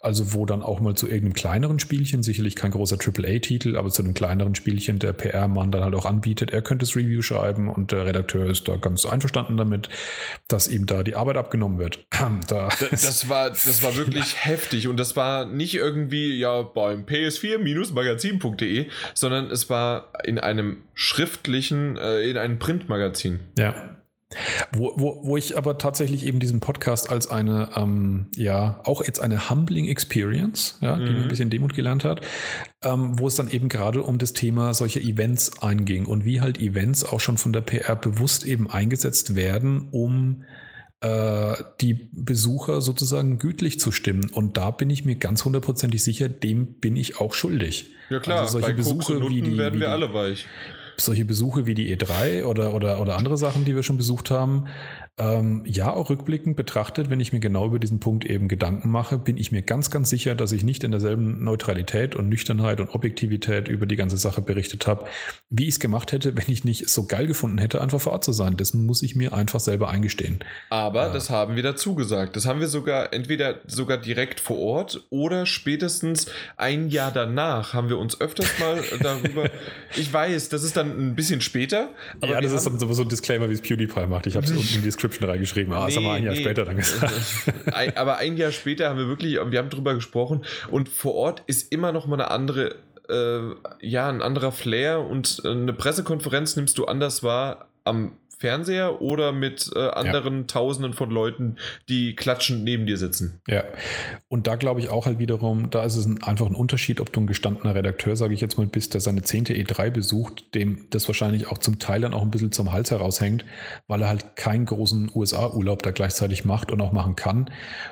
Also wo dann auch mal zu irgendeinem kleineren Spielchen, sicherlich kein großer AAA-Titel, aber zu einem kleineren Spielchen der PR-Mann dann halt auch anbietet, er könnte das Review schreiben und der Redakteur ist da ganz einverstanden damit, dass ihm da die Arbeit abgenommen wird. Da Das, das, war, das war wirklich heftig und das war nicht irgendwie ja beim ps4-magazin.de, sondern es war in einem schriftlichen, äh, in einem Printmagazin. Ja. Wo, wo, wo ich aber tatsächlich eben diesen Podcast als eine, ähm, ja, auch jetzt eine humbling Experience, ja, die Mhm. mir ein bisschen Demut gelernt hat, ähm, wo es dann eben gerade um das Thema solcher Events einging und wie halt Events auch schon von der PR bewusst eben eingesetzt werden, um äh, die Besucher sozusagen gütlich zu stimmen. Und da bin ich mir ganz hundertprozentig sicher, dem bin ich auch schuldig. Ja klar, Also solche Besuche wie die- werden wir die- alle weich. Solche Besuche wie die E3 oder, oder, oder andere Sachen, die wir schon besucht haben, Ähm, ja, auch rückblickend betrachtet, wenn ich mir genau über diesen Punkt eben Gedanken mache, bin ich mir ganz, ganz sicher, dass ich nicht in derselben Neutralität und Nüchternheit und Objektivität über die ganze Sache berichtet habe, wie ich es gemacht hätte, wenn ich nicht so geil gefunden hätte, einfach vor Ort zu sein. Das muss ich mir einfach selber eingestehen. Aber äh, das haben wir dazu gesagt. Das haben wir sogar entweder sogar direkt vor Ort oder spätestens ein Jahr danach haben wir uns öfters mal darüber. ich weiß, das ist dann ein bisschen später. ja, das ist dann so ein Disclaimer, wie es PewDiePie macht. Ich habe es unten in die Description Description reingeschrieben. Ah, nee, das haben wir ein Jahr nee. später dann gesagt. Aber ein Jahr später haben wir wirklich, wir haben drüber gesprochen und vor Ort ist immer noch mal eine andere, äh, ja, ein anderer Flair und eine Pressekonferenz nimmst du anders wahr am Fernseher oder mit äh, anderen ja. Tausenden von Leuten, die klatschend neben dir sitzen. Ja, und da glaube ich auch halt wiederum, da ist es ein, einfach ein Unterschied, ob du ein gestandener Redakteur, sage ich jetzt mal, bist, der seine zehnte E3 besucht, dem das wahrscheinlich auch zum Teil dann auch ein bisschen zum Hals heraushängt, weil er halt keinen großen USA-Urlaub da gleichzeitig macht und auch machen kann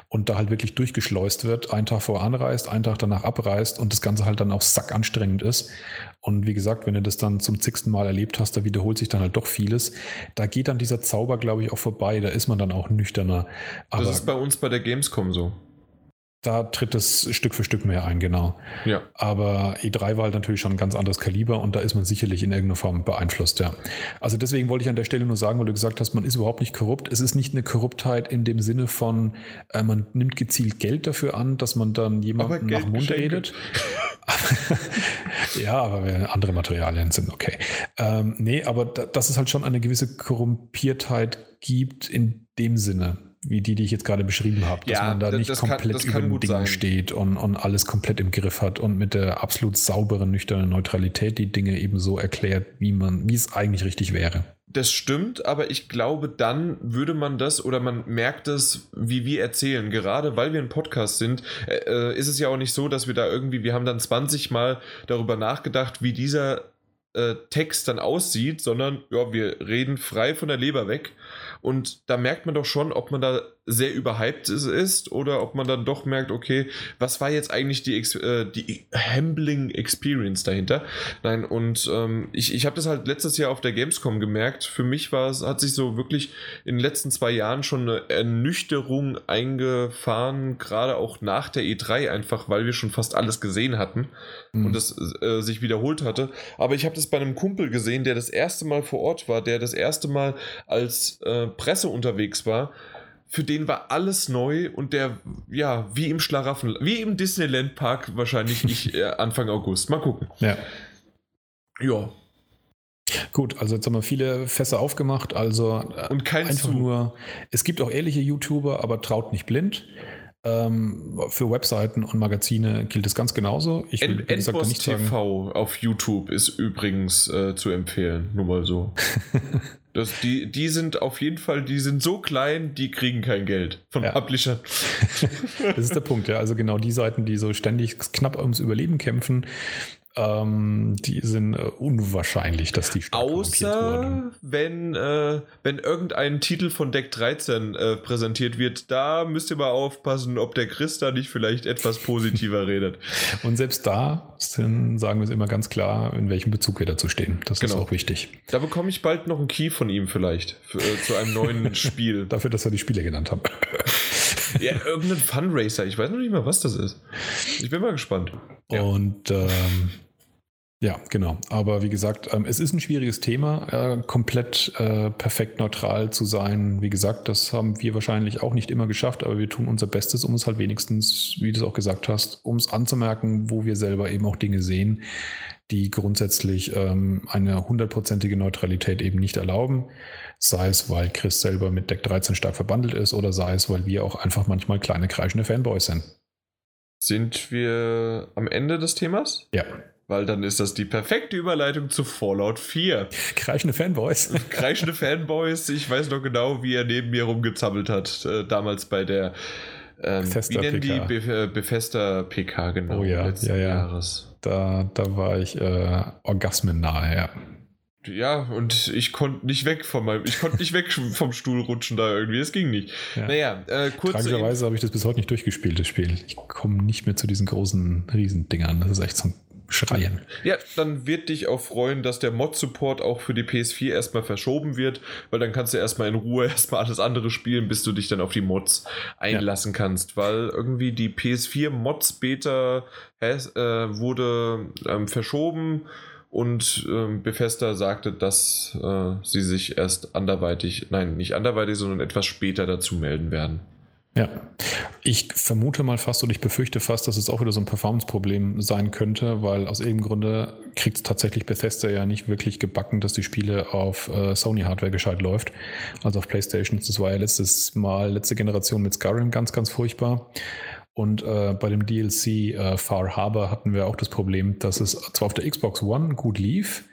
und da halt wirklich durchgeschleust wird, einen Tag vor anreist, einen Tag danach abreist und das Ganze halt dann auch sackanstrengend ist. Und wie gesagt, wenn du das dann zum zigsten Mal erlebt hast, da wiederholt sich dann halt doch vieles. Da geht dann dieser Zauber, glaube ich, auch vorbei. Da ist man dann auch nüchterner. Aber das ist bei uns bei der Gamescom so da tritt es Stück für Stück mehr ein, genau. Ja. Aber E3 war halt natürlich schon ein ganz anderes Kaliber und da ist man sicherlich in irgendeiner Form beeinflusst, ja. Also deswegen wollte ich an der Stelle nur sagen, weil du gesagt hast, man ist überhaupt nicht korrupt. Es ist nicht eine Korruptheit in dem Sinne von, äh, man nimmt gezielt Geld dafür an, dass man dann jemanden nach dem Mund redet. ja, aber andere Materialien sind okay. Ähm, nee, aber da, dass es halt schon eine gewisse Korrumpiertheit gibt in dem Sinne wie die, die ich jetzt gerade beschrieben habe, dass ja, man da nicht komplett kann, über dem Ding sein. steht und, und alles komplett im Griff hat und mit der absolut sauberen, nüchternen Neutralität die Dinge eben so erklärt, wie man, wie es eigentlich richtig wäre. Das stimmt, aber ich glaube, dann würde man das oder man merkt es, wie wir erzählen. Gerade weil wir ein Podcast sind, äh, äh ist es ja auch nicht so, dass wir da irgendwie, wir haben dann 20 Mal darüber nachgedacht, wie dieser äh, Text dann aussieht, sondern ja, wir reden frei von der Leber weg. Und da merkt man doch schon, ob man da sehr überhyped ist oder ob man dann doch merkt, okay, was war jetzt eigentlich die, äh, die Hambling Experience dahinter? Nein, und ähm, ich, ich habe das halt letztes Jahr auf der Gamescom gemerkt. Für mich war es, hat sich so wirklich in den letzten zwei Jahren schon eine Ernüchterung eingefahren, gerade auch nach der E3, einfach weil wir schon fast alles gesehen hatten mhm. und das äh, sich wiederholt hatte. Aber ich habe das bei einem Kumpel gesehen, der das erste Mal vor Ort war, der das erste Mal als äh, Presse unterwegs war für den war alles neu und der, ja, wie im Schlaraffen, wie im Disneyland Park wahrscheinlich ich äh, Anfang August. Mal gucken. Ja. Ja. Gut, also jetzt haben wir viele Fässer aufgemacht, also äh, und kein einfach zu. nur, es gibt auch ehrliche YouTuber, aber traut nicht blind. Ähm, für Webseiten und Magazine gilt es ganz genauso. Ich will N gesagt, nicht TV sagen. auf YouTube ist übrigens äh, zu empfehlen, nur mal so. Das, die, die sind auf jeden Fall, die sind so klein, die kriegen kein Geld von ja. Publishern. das ist der Punkt, ja. Also genau die Seiten, die so ständig knapp ums Überleben kämpfen, ähm, die sind äh, unwahrscheinlich, dass die stark Außer wenn, äh, wenn irgendein Titel von Deck 13 äh, präsentiert wird, da müsst ihr mal aufpassen, ob der Chris da nicht vielleicht etwas positiver redet. Und selbst da sind, sagen wir es immer ganz klar, in welchem Bezug wir dazu stehen. Das genau. ist auch wichtig. Da bekomme ich bald noch einen Key von ihm vielleicht für, äh, zu einem neuen Spiel. Dafür, dass er die Spiele genannt hat. ja, irgendein Funracer. Ich weiß noch nicht mal, was das ist. Ich bin mal gespannt. Und ähm, ja, genau. Aber wie gesagt, ähm, es ist ein schwieriges Thema, äh, komplett äh, perfekt neutral zu sein. Wie gesagt, das haben wir wahrscheinlich auch nicht immer geschafft, aber wir tun unser Bestes, um es halt wenigstens, wie du es auch gesagt hast, um es anzumerken, wo wir selber eben auch Dinge sehen, die grundsätzlich ähm, eine hundertprozentige Neutralität eben nicht erlauben. Sei es, weil Chris selber mit Deck 13 stark verbandelt ist oder sei es, weil wir auch einfach manchmal kleine kreischende Fanboys sind. Sind wir am Ende des Themas? Ja. Weil dann ist das die perfekte Überleitung zu Fallout 4. Kreischende Fanboys. Kreischende Fanboys. Ich weiß noch genau, wie er neben mir rumgezappelt hat. Äh, damals bei der ähm, wie nennen die Be äh, Befester PK genau oh ja, letzten ja, ja. Jahres. Da, da war ich äh, Orgasmen nahe, ja. Ja, und ich konnte nicht weg von meinem, ich konnte nicht weg vom Stuhl rutschen da irgendwie, es ging nicht. Ja. Naja, äh, kurz. Tragischerweise habe ich das bis heute nicht durchgespielt, das Spiel. Ich komme nicht mehr zu diesen großen Riesendingern. Das ist echt so ein schreien. Ja, dann wird dich auch freuen, dass der Mod-Support auch für die PS4 erstmal verschoben wird, weil dann kannst du erstmal in Ruhe erstmal alles andere spielen, bis du dich dann auf die Mods einlassen ja. kannst, weil irgendwie die PS4 Mods Beta äh, wurde ähm, verschoben und ähm, Bethesda sagte, dass äh, sie sich erst anderweitig, nein, nicht anderweitig, sondern etwas später dazu melden werden. Ja, ich vermute mal fast und ich befürchte fast, dass es auch wieder so ein Performance-Problem sein könnte, weil aus irgendeinem Grunde kriegt tatsächlich Bethesda ja nicht wirklich gebacken, dass die Spiele auf äh, Sony-Hardware gescheit läuft. Also auf Playstations. Das war ja letztes Mal, letzte Generation mit Skyrim ganz, ganz furchtbar. Und äh, bei dem DLC äh, Far Harbor hatten wir auch das Problem, dass es zwar auf der Xbox One gut lief,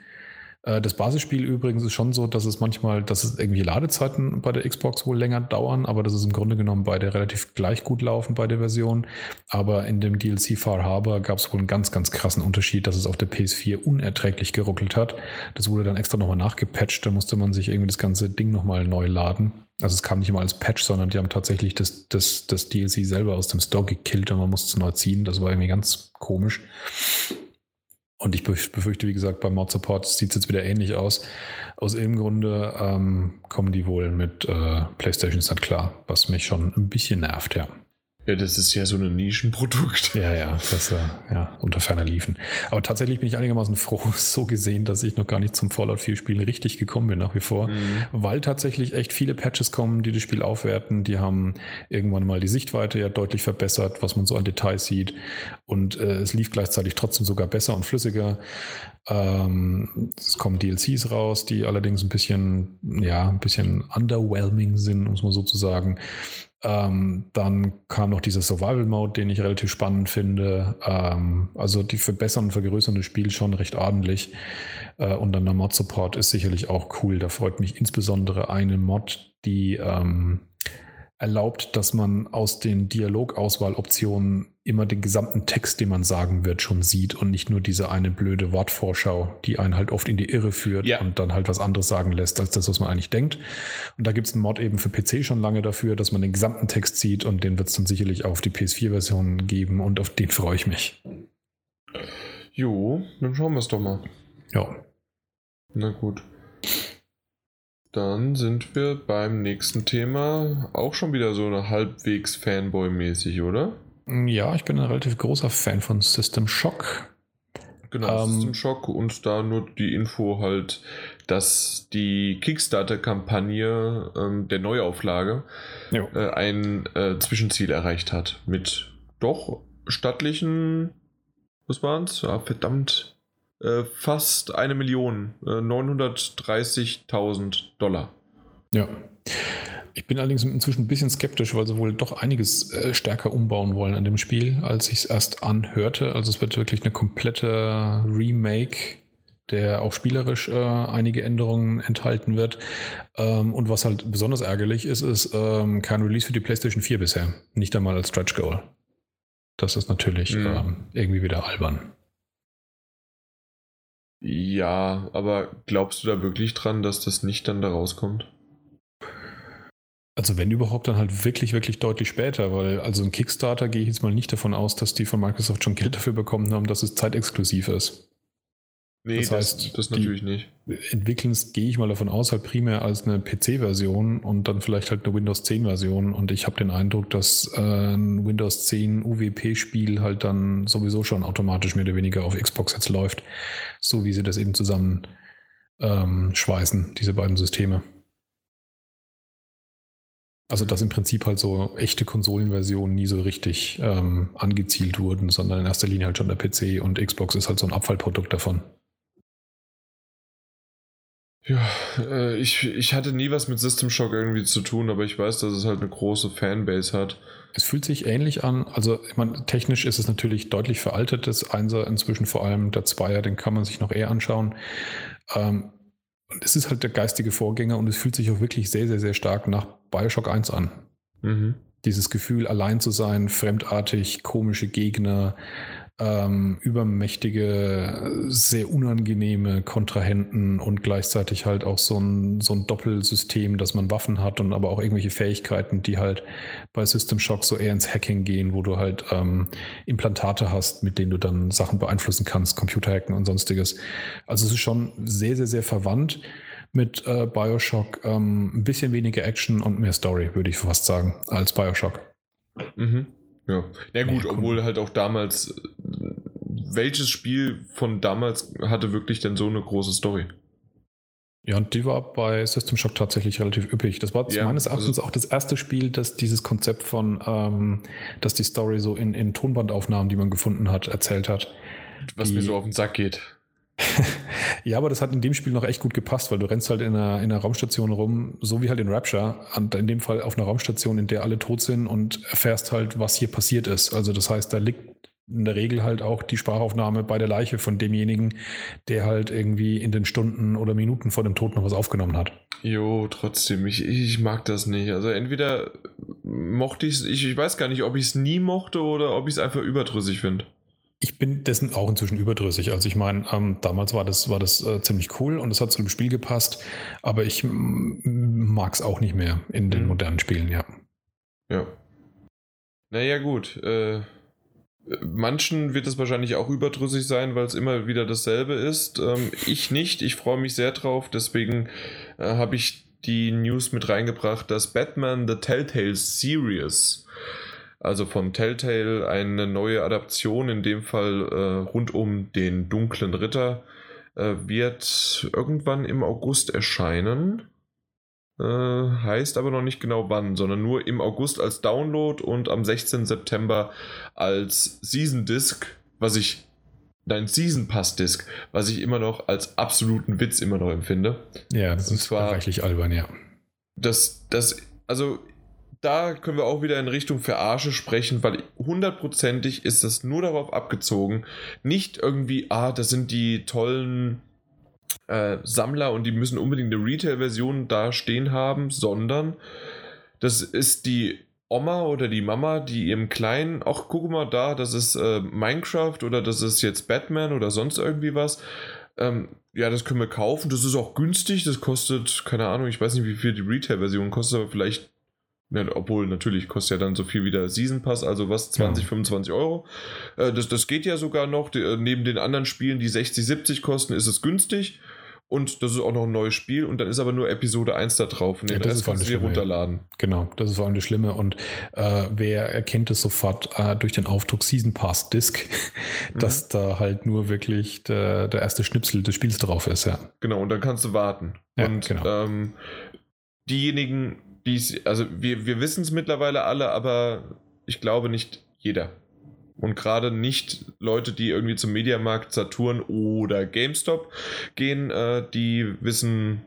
das Basisspiel übrigens ist schon so, dass es manchmal, dass es irgendwie Ladezeiten bei der Xbox wohl länger dauern, aber das ist im Grunde genommen beide relativ gleich gut laufen bei der Version. Aber in dem DLC Far Harbor gab es wohl einen ganz, ganz krassen Unterschied, dass es auf der PS4 unerträglich geruckelt hat. Das wurde dann extra nochmal nachgepatcht, da musste man sich irgendwie das ganze Ding nochmal neu laden. Also es kam nicht immer als Patch, sondern die haben tatsächlich das, das, das DLC selber aus dem Store gekillt und man musste es neu ziehen. Das war irgendwie ganz komisch. Und ich befürchte, wie gesagt, beim Mod Support sieht es jetzt wieder ähnlich aus. Aus irgendeinem Grunde ähm, kommen die wohl mit äh, PlayStation Start klar, was mich schon ein bisschen nervt, ja. Ja, das ist ja so ein Nischenprodukt. Ja, ja, das äh, ja, unter ferner liefen. Aber tatsächlich bin ich einigermaßen froh, so gesehen, dass ich noch gar nicht zum Fallout 4 Spielen richtig gekommen bin nach wie vor, mhm. weil tatsächlich echt viele Patches kommen, die das Spiel aufwerten. Die haben irgendwann mal die Sichtweite ja deutlich verbessert, was man so an Details sieht. Und äh, es lief gleichzeitig trotzdem sogar besser und flüssiger. Ähm, es kommen DLCs raus, die allerdings ein bisschen, ja, ein bisschen underwhelming sind, muss man sozusagen. Ähm, dann kam noch dieser Survival-Mode, den ich relativ spannend finde. Ähm, also die verbessern und vergrößern das Spiel schon recht ordentlich. Äh, und dann der Mod-Support ist sicherlich auch cool. Da freut mich insbesondere eine Mod, die ähm, erlaubt, dass man aus den Dialogauswahloptionen immer den gesamten Text, den man sagen wird, schon sieht und nicht nur diese eine blöde Wortvorschau, die einen halt oft in die Irre führt ja. und dann halt was anderes sagen lässt, als das, was man eigentlich denkt. Und da gibt es einen Mod eben für PC schon lange dafür, dass man den gesamten Text sieht und den wird es dann sicherlich auf die PS4-Version geben und auf den freue ich mich. Jo, dann schauen wir es doch mal. Ja. Na gut. Dann sind wir beim nächsten Thema auch schon wieder so eine halbwegs Fanboy-mäßig, oder? Ja, ich bin ein relativ großer Fan von System Shock. Genau, ähm, System Shock und da nur die Info halt, dass die Kickstarter-Kampagne ähm, der Neuauflage äh, ein äh, Zwischenziel erreicht hat mit doch stattlichen, was waren es? Ah, verdammt, äh, fast eine Million, äh, 930.000 Dollar. Ja. Ich bin allerdings inzwischen ein bisschen skeptisch, weil sie wohl doch einiges äh, stärker umbauen wollen an dem Spiel, als ich es erst anhörte. Also es wird wirklich eine komplette Remake, der auch spielerisch äh, einige Änderungen enthalten wird. Ähm, und was halt besonders ärgerlich ist, ist ähm, kein Release für die PlayStation 4 bisher. Nicht einmal als Stretch Goal. Das ist natürlich mhm. ähm, irgendwie wieder albern. Ja, aber glaubst du da wirklich dran, dass das nicht dann da rauskommt? Also wenn überhaupt, dann halt wirklich, wirklich deutlich später, weil also ein Kickstarter gehe ich jetzt mal nicht davon aus, dass die von Microsoft schon Geld dafür bekommen haben, dass es zeitexklusiv ist. Nee, das, heißt, das, das natürlich nicht. Entwickeln es, gehe ich mal davon aus, halt primär als eine PC-Version und dann vielleicht halt eine Windows 10-Version. Und ich habe den Eindruck, dass äh, ein Windows 10 UWP-Spiel halt dann sowieso schon automatisch mehr oder weniger auf Xbox jetzt läuft, so wie sie das eben zusammen ähm, schweißen, diese beiden Systeme. Also dass im Prinzip halt so echte Konsolenversionen nie so richtig ähm, angezielt wurden, sondern in erster Linie halt schon der PC und Xbox ist halt so ein Abfallprodukt davon. Ja, äh, ich, ich hatte nie was mit System Shock irgendwie zu tun, aber ich weiß, dass es halt eine große Fanbase hat. Es fühlt sich ähnlich an. Also, ich meine, technisch ist es natürlich deutlich veraltet. Das Einser inzwischen vor allem, der Zweier, den kann man sich noch eher anschauen. Ähm, und es ist halt der geistige Vorgänger und es fühlt sich auch wirklich sehr, sehr, sehr stark nach Bioshock 1 an. Mhm. Dieses Gefühl, allein zu sein, fremdartig, komische Gegner, ähm, übermächtige, sehr unangenehme Kontrahenten und gleichzeitig halt auch so ein, so ein Doppelsystem, dass man Waffen hat und aber auch irgendwelche Fähigkeiten, die halt bei System Shock so eher ins Hacking gehen, wo du halt ähm, Implantate hast, mit denen du dann Sachen beeinflussen kannst, Computerhacken und sonstiges. Also es ist schon sehr, sehr, sehr verwandt mit äh, Bioshock. Ähm, ein bisschen weniger Action und mehr Story, würde ich fast sagen, als Bioshock. Mhm. Ja. ja gut, obwohl halt auch damals, welches Spiel von damals hatte wirklich denn so eine große Story? Ja, und die war bei System Shock tatsächlich relativ üppig. Das war ja, meines Erachtens also auch das erste Spiel, das dieses Konzept von, ähm, dass die Story so in, in Tonbandaufnahmen, die man gefunden hat, erzählt hat. Was die, mir so auf den Sack geht. ja, aber das hat in dem Spiel noch echt gut gepasst, weil du rennst halt in einer, in einer Raumstation rum, so wie halt in Rapture, und in dem Fall auf einer Raumstation, in der alle tot sind und erfährst halt, was hier passiert ist. Also das heißt, da liegt in der Regel halt auch die Sprachaufnahme bei der Leiche von demjenigen, der halt irgendwie in den Stunden oder Minuten vor dem Tod noch was aufgenommen hat. Jo, trotzdem, ich, ich mag das nicht. Also entweder mochte ich es, ich weiß gar nicht, ob ich es nie mochte oder ob ich es einfach überdrüssig finde. Ich bin dessen auch inzwischen überdrüssig. Also ich meine, ähm, damals war das, war das äh, ziemlich cool und es hat zu dem Spiel gepasst, aber ich mag es auch nicht mehr in den mhm. modernen Spielen, ja. Ja. Naja, gut. Äh, manchen wird es wahrscheinlich auch überdrüssig sein, weil es immer wieder dasselbe ist. Ähm, ich nicht. Ich freue mich sehr drauf. Deswegen äh, habe ich die News mit reingebracht, dass Batman The Telltale Series also von Telltale eine neue Adaption, in dem Fall äh, rund um den dunklen Ritter, äh, wird irgendwann im August erscheinen. Äh, heißt aber noch nicht genau wann, sondern nur im August als Download und am 16. September als Season Disc, was ich Nein, Season Pass Disc, was ich immer noch als absoluten Witz immer noch empfinde. Ja, das und ist zwar reichlich albern, ja. Das, das, also da können wir auch wieder in Richtung Verarsche sprechen, weil hundertprozentig ist das nur darauf abgezogen, nicht irgendwie, ah, das sind die tollen äh, Sammler und die müssen unbedingt eine Retail-Version da stehen haben, sondern das ist die Oma oder die Mama, die ihrem Kleinen, ach guck mal da, das ist äh, Minecraft oder das ist jetzt Batman oder sonst irgendwie was. Ähm, ja, das können wir kaufen. Das ist auch günstig. Das kostet, keine Ahnung, ich weiß nicht, wie viel die Retail-Version kostet, aber vielleicht ja, obwohl natürlich kostet ja dann so viel wie der Season Pass, also was 20, ja. 25 Euro. Äh, das, das geht ja sogar noch. Die, äh, neben den anderen Spielen, die 60, 70 kosten, ist es günstig. Und das ist auch noch ein neues Spiel. Und dann ist aber nur Episode 1 da drauf. Und den ja, Rest kannst du dir runterladen. Genau, das ist vor allem das Schlimme. Und äh, wer erkennt es sofort äh, durch den Aufdruck Season Pass Disc, dass mhm. da halt nur wirklich der, der erste Schnipsel des Spiels drauf ist, ja. Genau, und dann kannst du warten. Ja, und genau. ähm, diejenigen, dies, also wir, wir wissen es mittlerweile alle, aber ich glaube nicht jeder. Und gerade nicht Leute, die irgendwie zum Mediamarkt, Saturn oder GameStop gehen, äh, die wissen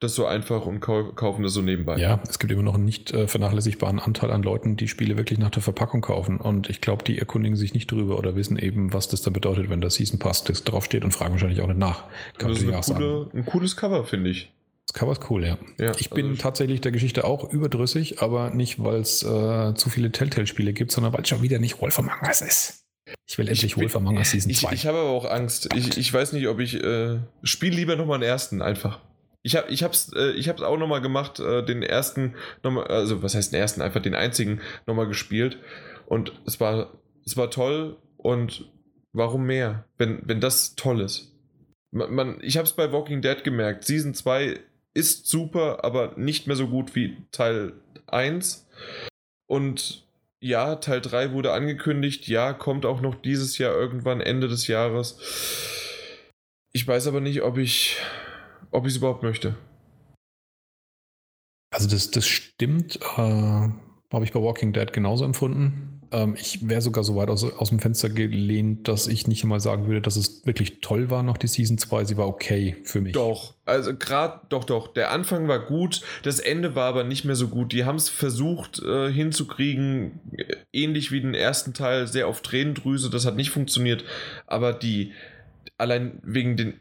das so einfach und kau kaufen das so nebenbei. Ja, es gibt immer noch einen nicht äh, vernachlässigbaren Anteil an Leuten, die Spiele wirklich nach der Verpackung kaufen. Und ich glaube, die erkundigen sich nicht drüber oder wissen eben, was das dann bedeutet, wenn das Season Pass draufsteht und fragen wahrscheinlich auch nicht nach. Kann das ist eine coole, ein cooles Cover, finde ich. Das Cover ist cool, ja. ja ich bin also tatsächlich der Geschichte auch überdrüssig, aber nicht, weil es äh, zu viele Telltale-Spiele gibt, sondern weil es schon wieder nicht Wolf Among Us ist. Ich will endlich ich, Wolf Among Us Season ich, 2. Ich habe aber auch Angst. Ich, ich weiß nicht, ob ich. Äh, spiele lieber nochmal den ersten einfach. Ich habe ich hab's, äh, ich hab's auch nochmal gemacht, äh, den ersten, nochmal, also was heißt den ersten, einfach den einzigen nochmal gespielt. Und es war, es war toll und warum mehr, wenn, wenn das toll ist? Man, man ich habe es bei Walking Dead gemerkt, Season 2 ist super, aber nicht mehr so gut wie Teil 1. Und ja, Teil 3 wurde angekündigt. Ja, kommt auch noch dieses Jahr irgendwann Ende des Jahres. Ich weiß aber nicht, ob ich ob es überhaupt möchte. Also das, das stimmt. Äh, Habe ich bei Walking Dead genauso empfunden. Ähm, ich wäre sogar so weit aus, aus dem Fenster gelehnt, dass ich nicht einmal sagen würde, dass es wirklich toll war noch die Season 2. Sie war okay für mich. Doch, also gerade, doch, doch. Der Anfang war gut, das Ende war aber nicht mehr so gut. Die haben es versucht äh, hinzukriegen, äh, ähnlich wie den ersten Teil, sehr auf Tränendrüse. Das hat nicht funktioniert. Aber die, allein wegen, den,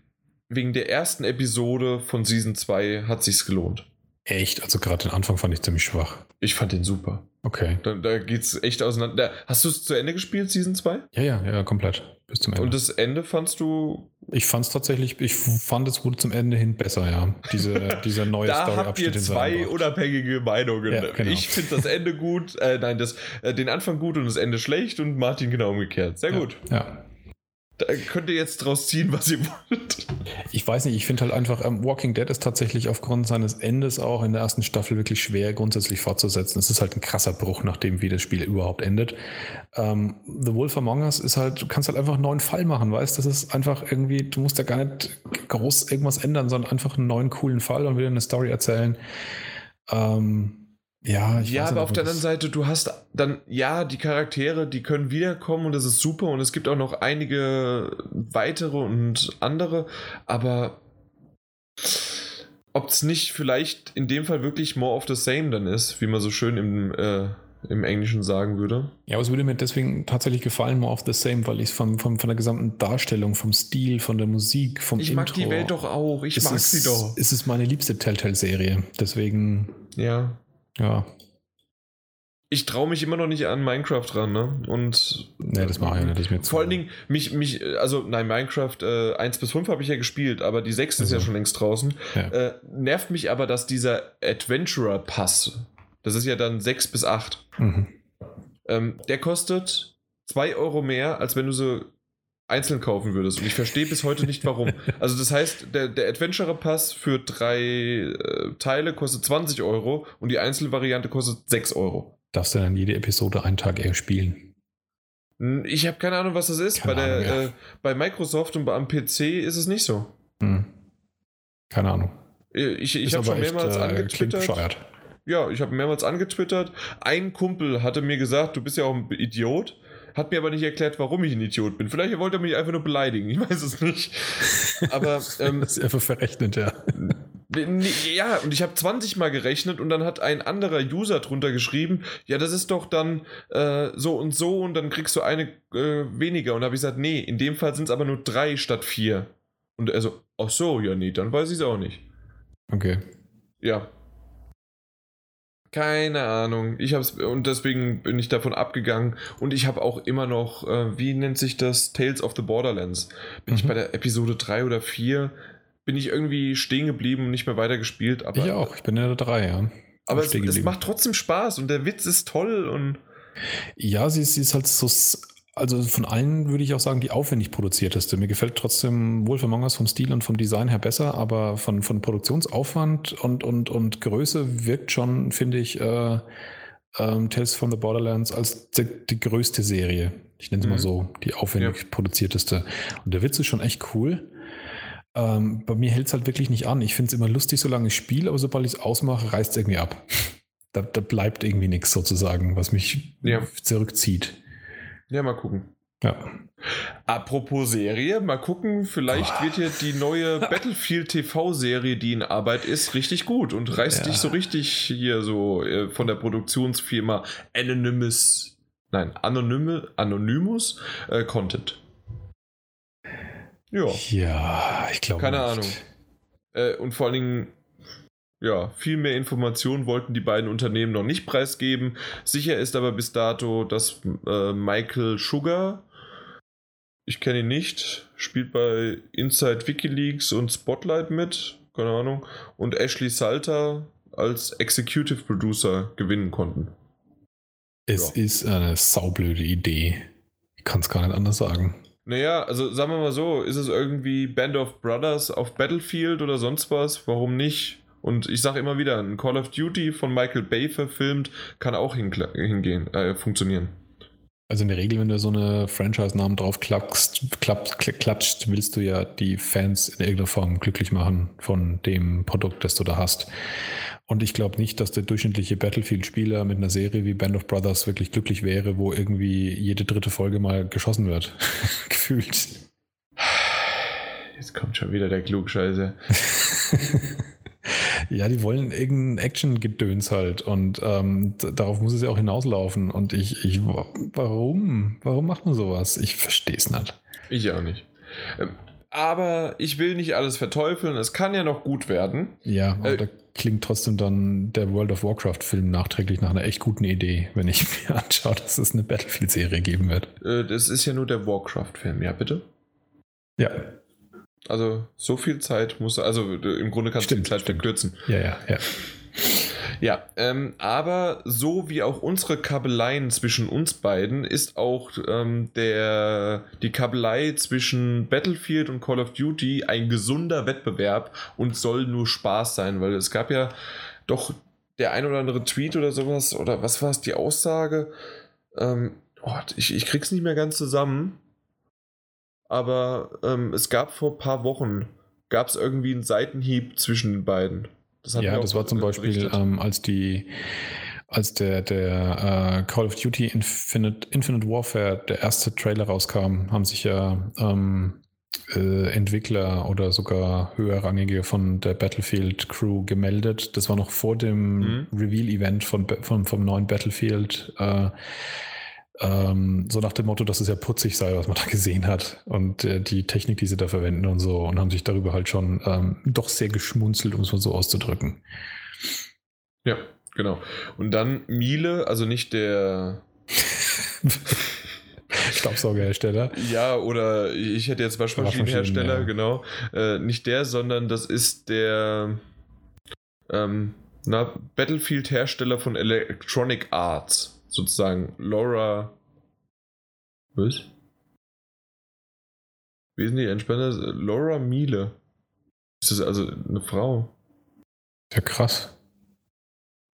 wegen der ersten Episode von Season 2 hat sich's gelohnt. Echt? Also gerade den Anfang fand ich ziemlich schwach. Ich fand den super. Okay. Da, da geht's echt auseinander. Hast du es zu Ende gespielt, Season 2? Ja, ja, ja, komplett. Bis zum Ende. Und das Ende fandst du. Ich fand es tatsächlich, ich fand es wurde zum Ende hin besser, ja. Diese, dieser neue da Story habt ihr zwei unabhängige Meinungen. Ja, genau. Ich finde das Ende gut, äh, nein, das, äh, den Anfang gut und das Ende schlecht und Martin genau umgekehrt. Sehr ja, gut. Ja. Da könnt ihr jetzt draus ziehen, was ihr wollt. Ich weiß nicht, ich finde halt einfach, ähm, Walking Dead ist tatsächlich aufgrund seines Endes auch in der ersten Staffel wirklich schwer grundsätzlich fortzusetzen. Es ist halt ein krasser Bruch, nachdem wie das Spiel überhaupt endet. Ähm, The Wolf Among Us ist halt, du kannst halt einfach einen neuen Fall machen, weißt Das ist einfach irgendwie, du musst da gar nicht groß irgendwas ändern, sondern einfach einen neuen coolen Fall und wieder eine Story erzählen. Ähm, ja, ich ja, weiß aber auf der anderen Seite, du hast dann, ja, die Charaktere, die können wiederkommen und das ist super und es gibt auch noch einige weitere und andere, aber ob es nicht vielleicht in dem Fall wirklich more of the same dann ist, wie man so schön im, äh, im Englischen sagen würde. Ja, aber es würde mir deswegen tatsächlich gefallen, more of the same, weil ich es von, von, von der gesamten Darstellung, vom Stil, von der Musik, vom Ich Intro. mag die Welt doch auch, ich mag ist, sie doch. Es ist meine liebste Telltale-Serie. Deswegen, Ja. Ja, Ich traue mich immer noch nicht an Minecraft ran, ne? Und. nee, das mache ich nicht. Ist mir Vor allen Dingen, mich, mich, also nein, Minecraft äh, 1 bis 5 habe ich ja gespielt, aber die 6 ist ja Also. schon längst draußen. Ja. Äh, nervt mich aber, dass dieser Adventurer-Pass, das ist ja dann 6 bis 8, Mhm. ähm, der kostet 2 Euro mehr, als wenn du sie einzeln kaufen würdest. Und ich verstehe bis heute nicht warum. Also das heißt, der, der Adventurer-Pass für drei äh, Teile kostet 20 Euro und die Einzelvariante kostet 6 Euro. Darfst du dann jede Episode einen Tag eher spielen? Hm, Ich habe keine Ahnung, was das ist. Keine bei, der, Ahnung, ja. äh, bei Microsoft und am PC ist es nicht so. Hm. Keine Ahnung. Äh, Ich, ich habe schon echt, mehrmals äh, klingt angetwittert. Ja, ich habe mehrmals angetwittert. Ein Kumpel hatte mir gesagt, du bist ja auch ein Idiot. Hat mir aber nicht erklärt, warum ich ein Idiot bin. Vielleicht wollte er mich einfach nur beleidigen. Ich weiß es nicht. Aber ähm, Das ist einfach verrechnet, ja. Ja, und ich habe 20 Mal gerechnet und dann hat ein anderer User drunter geschrieben, ja, das ist doch dann äh, so und so und dann kriegst du eine äh, weniger. Und da habe ich gesagt, nee, in dem Fall sind es aber nur drei statt vier. Und er so, ach so, ja, nee, dann weiß ich es auch nicht. Okay. Ja. Keine Ahnung. Ich hab's und deswegen bin ich davon abgegangen und ich habe auch immer noch, äh, wie nennt sich das? Tales of the Borderlands. Bin ich Mhm. bei der Episode 3 oder 4 bin ich irgendwie stehen geblieben und nicht mehr weitergespielt, aber ich auch. Ich bin ja der drei, ja. aber es, es macht trotzdem Spaß und der Witz ist toll und Ja, sie, ist- sie ist halt so, also von allen würde ich auch sagen, die aufwendig produzierteste. Mir gefällt trotzdem Wolf Among Us vom Stil und vom Design her besser, aber von, von Produktionsaufwand und, und, und Größe wirkt schon, finde ich, äh, ähm, Tales from the Borderlands als die, die größte Serie. Ich nenne es mal Mhm. so, die aufwendig produzierteste. Und der Witz ist schon echt cool. Ähm, bei mir hält es halt wirklich nicht an. Ich finde es immer lustig, solange ich spiele, aber sobald ich es ausmache, reißt es irgendwie ab. Da, da bleibt irgendwie nichts sozusagen, was mich Ja. zurückzieht. Ja, mal gucken. Ja. Apropos Serie, mal gucken, vielleicht Boah. wird ja die neue Battlefield TV-Serie, die in Arbeit ist, richtig gut und reißt Ja. dich so richtig hier so äh, von der Produktionsfirma Anonymous, nein, Anonyme, Anonymous äh, Content. Ja, Ja, ich glaube. Keine nicht. Ahnung. äh, und vor allen Dingen, ja, viel mehr Informationen wollten die beiden Unternehmen noch nicht preisgeben. Sicher ist aber bis dato, dass äh, Michael Sugar, ich kenne ihn nicht, spielt bei Inside Wikileaks und Spotlight mit, keine Ahnung, und Ashley Salter als Executive Producer gewinnen konnten. Es Ja. ist eine saublöde Idee. Ich kann es gar nicht anders sagen. Naja, also sagen wir mal so, ist es irgendwie Band of Brothers auf Battlefield oder sonst was? Warum nicht? Und ich sage immer wieder, ein Call of Duty von Michael Bay verfilmt kann auch hingehen, äh, funktionieren. Also in der Regel, wenn du so eine Franchise-Namen drauf klappst, klappst, kl- klatscht, willst du ja die Fans in irgendeiner Form glücklich machen von dem Produkt, das du da hast. Und ich glaube nicht, dass der durchschnittliche Battlefield-Spieler mit einer Serie wie Band of Brothers wirklich glücklich wäre, wo irgendwie jede dritte Folge mal geschossen wird. Gefühlt. Jetzt kommt schon wieder der Klugscheiße. ja, die wollen irgendein Action-Gedöns halt und ähm, darauf muss es ja auch hinauslaufen. Und ich, ich, warum? Warum macht man sowas? Ich verstehe es nicht. Ich auch nicht. Ähm, Aber ich will nicht alles verteufeln. Es kann ja noch gut werden. Ja, aber Äh, da klingt trotzdem dann der World of Warcraft-Film nachträglich nach einer echt guten Idee, wenn ich mir anschaue, dass es eine Battlefield-Serie geben wird. Äh, das ist ja nur der Warcraft-Film, ja, bitte? Ja. Also, so viel Zeit muss, also im Grunde kannst stimmt, du die Zeit stimmt. verkürzen. Ja, ja, ja. Ja, ähm, aber so wie auch unsere Kabeleien zwischen uns beiden ist auch ähm, der, die Kabelei zwischen Battlefield und Call of Duty ein gesunder Wettbewerb und soll nur Spaß sein, weil es gab ja doch der ein oder andere Tweet oder sowas, oder was war es, die Aussage? Ähm, oh, ich, ich krieg's nicht mehr ganz zusammen, aber ähm, es gab vor ein paar Wochen, gab es irgendwie einen Seitenhieb zwischen den beiden. Das ja, das war zum Beispiel, ähm, als die als der, der äh, Call of Duty Infinite, Infinite Warfare, der erste Trailer rauskam, haben sich ja ähm, äh, Entwickler oder sogar höherrangige von der Battlefield Crew gemeldet. Das war noch vor dem mhm. Reveal-Event von, von, vom neuen Battlefield. Äh, ähm, so nach dem Motto, dass es ja putzig sei, was man da gesehen hat und äh, die Technik, die sie da verwenden und so und haben sich darüber halt schon ähm, doch sehr geschmunzelt, um es mal so auszudrücken. Ja, genau. Und dann Miele, also nicht der Staubsaugerhersteller. Ja, oder ich hätte jetzt Waschmaschinenhersteller, ja. genau. Äh, nicht der, sondern das ist der ähm, Battlefield-Hersteller von Electronic Arts sozusagen Laura. Was? Wesentlich entspannter. Laura Miele. Ist das also eine Frau? Ja, krass.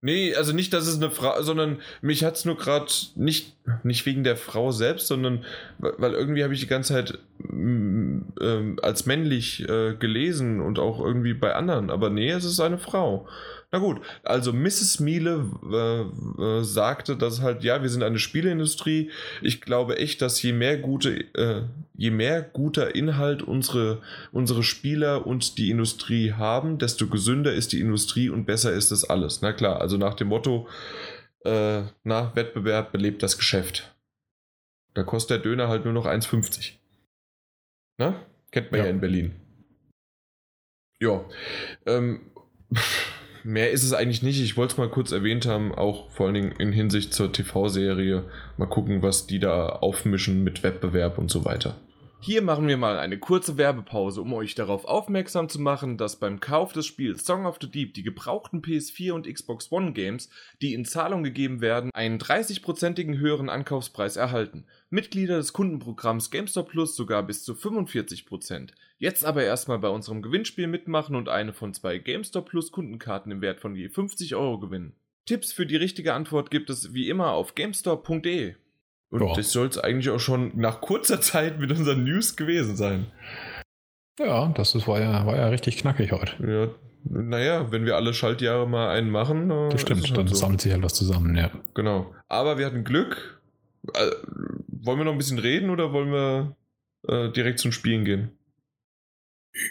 Nee, also nicht, dass es eine Frau, sondern mich hat es nur gerade nicht, nicht wegen der Frau selbst, sondern weil irgendwie habe ich die ganze Zeit äh, als männlich äh, gelesen und auch irgendwie bei anderen. Aber nee, es ist eine Frau. Na gut, also Mrs. Miele äh, äh, sagte, dass halt, ja, wir sind eine Spieleindustrie. Ich glaube echt, dass je mehr gute, äh, je mehr guter Inhalt unsere, unsere Spieler und die Industrie haben, desto gesünder ist die Industrie und besser ist das alles. Na klar, also nach dem Motto, äh, na, Wettbewerb belebt das Geschäft. Da kostet der Döner halt nur noch 1,50. Na? Kennt man ja, ja in Berlin. Ja. Ähm, mehr ist es eigentlich nicht. Ich wollte es mal kurz erwähnt haben, auch vor allen Dingen in Hinsicht zur TV-Serie. Mal gucken, was die da aufmischen mit Wettbewerb und so weiter. Hier machen wir mal eine kurze Werbepause, um euch darauf aufmerksam zu machen, dass beim Kauf des Spiels Song of the Deep die gebrauchten PS4 und Xbox One Games, die in Zahlung gegeben werden, einen 30-prozentigen höheren Ankaufspreis erhalten. Mitglieder des Kundenprogramms GameStop Plus sogar bis zu 45%. Jetzt aber erstmal bei unserem Gewinnspiel mitmachen und eine von zwei GameStop Plus Kundenkarten im Wert von je 50 Euro gewinnen. Tipps für die richtige Antwort gibt es wie immer auf GameStop.de. Und Boah. das soll es eigentlich auch schon nach kurzer Zeit mit unseren News gewesen sein. Ja, das ist, war, ja, war ja richtig knackig heute. Ja, naja, wenn wir alle Schaltjahre mal einen machen. Äh, das stimmt, halt dann so. sammelt sich halt was zusammen, ja. Genau. Aber wir hatten Glück. Äh, wollen wir noch ein bisschen reden oder wollen wir äh, direkt zum Spielen gehen?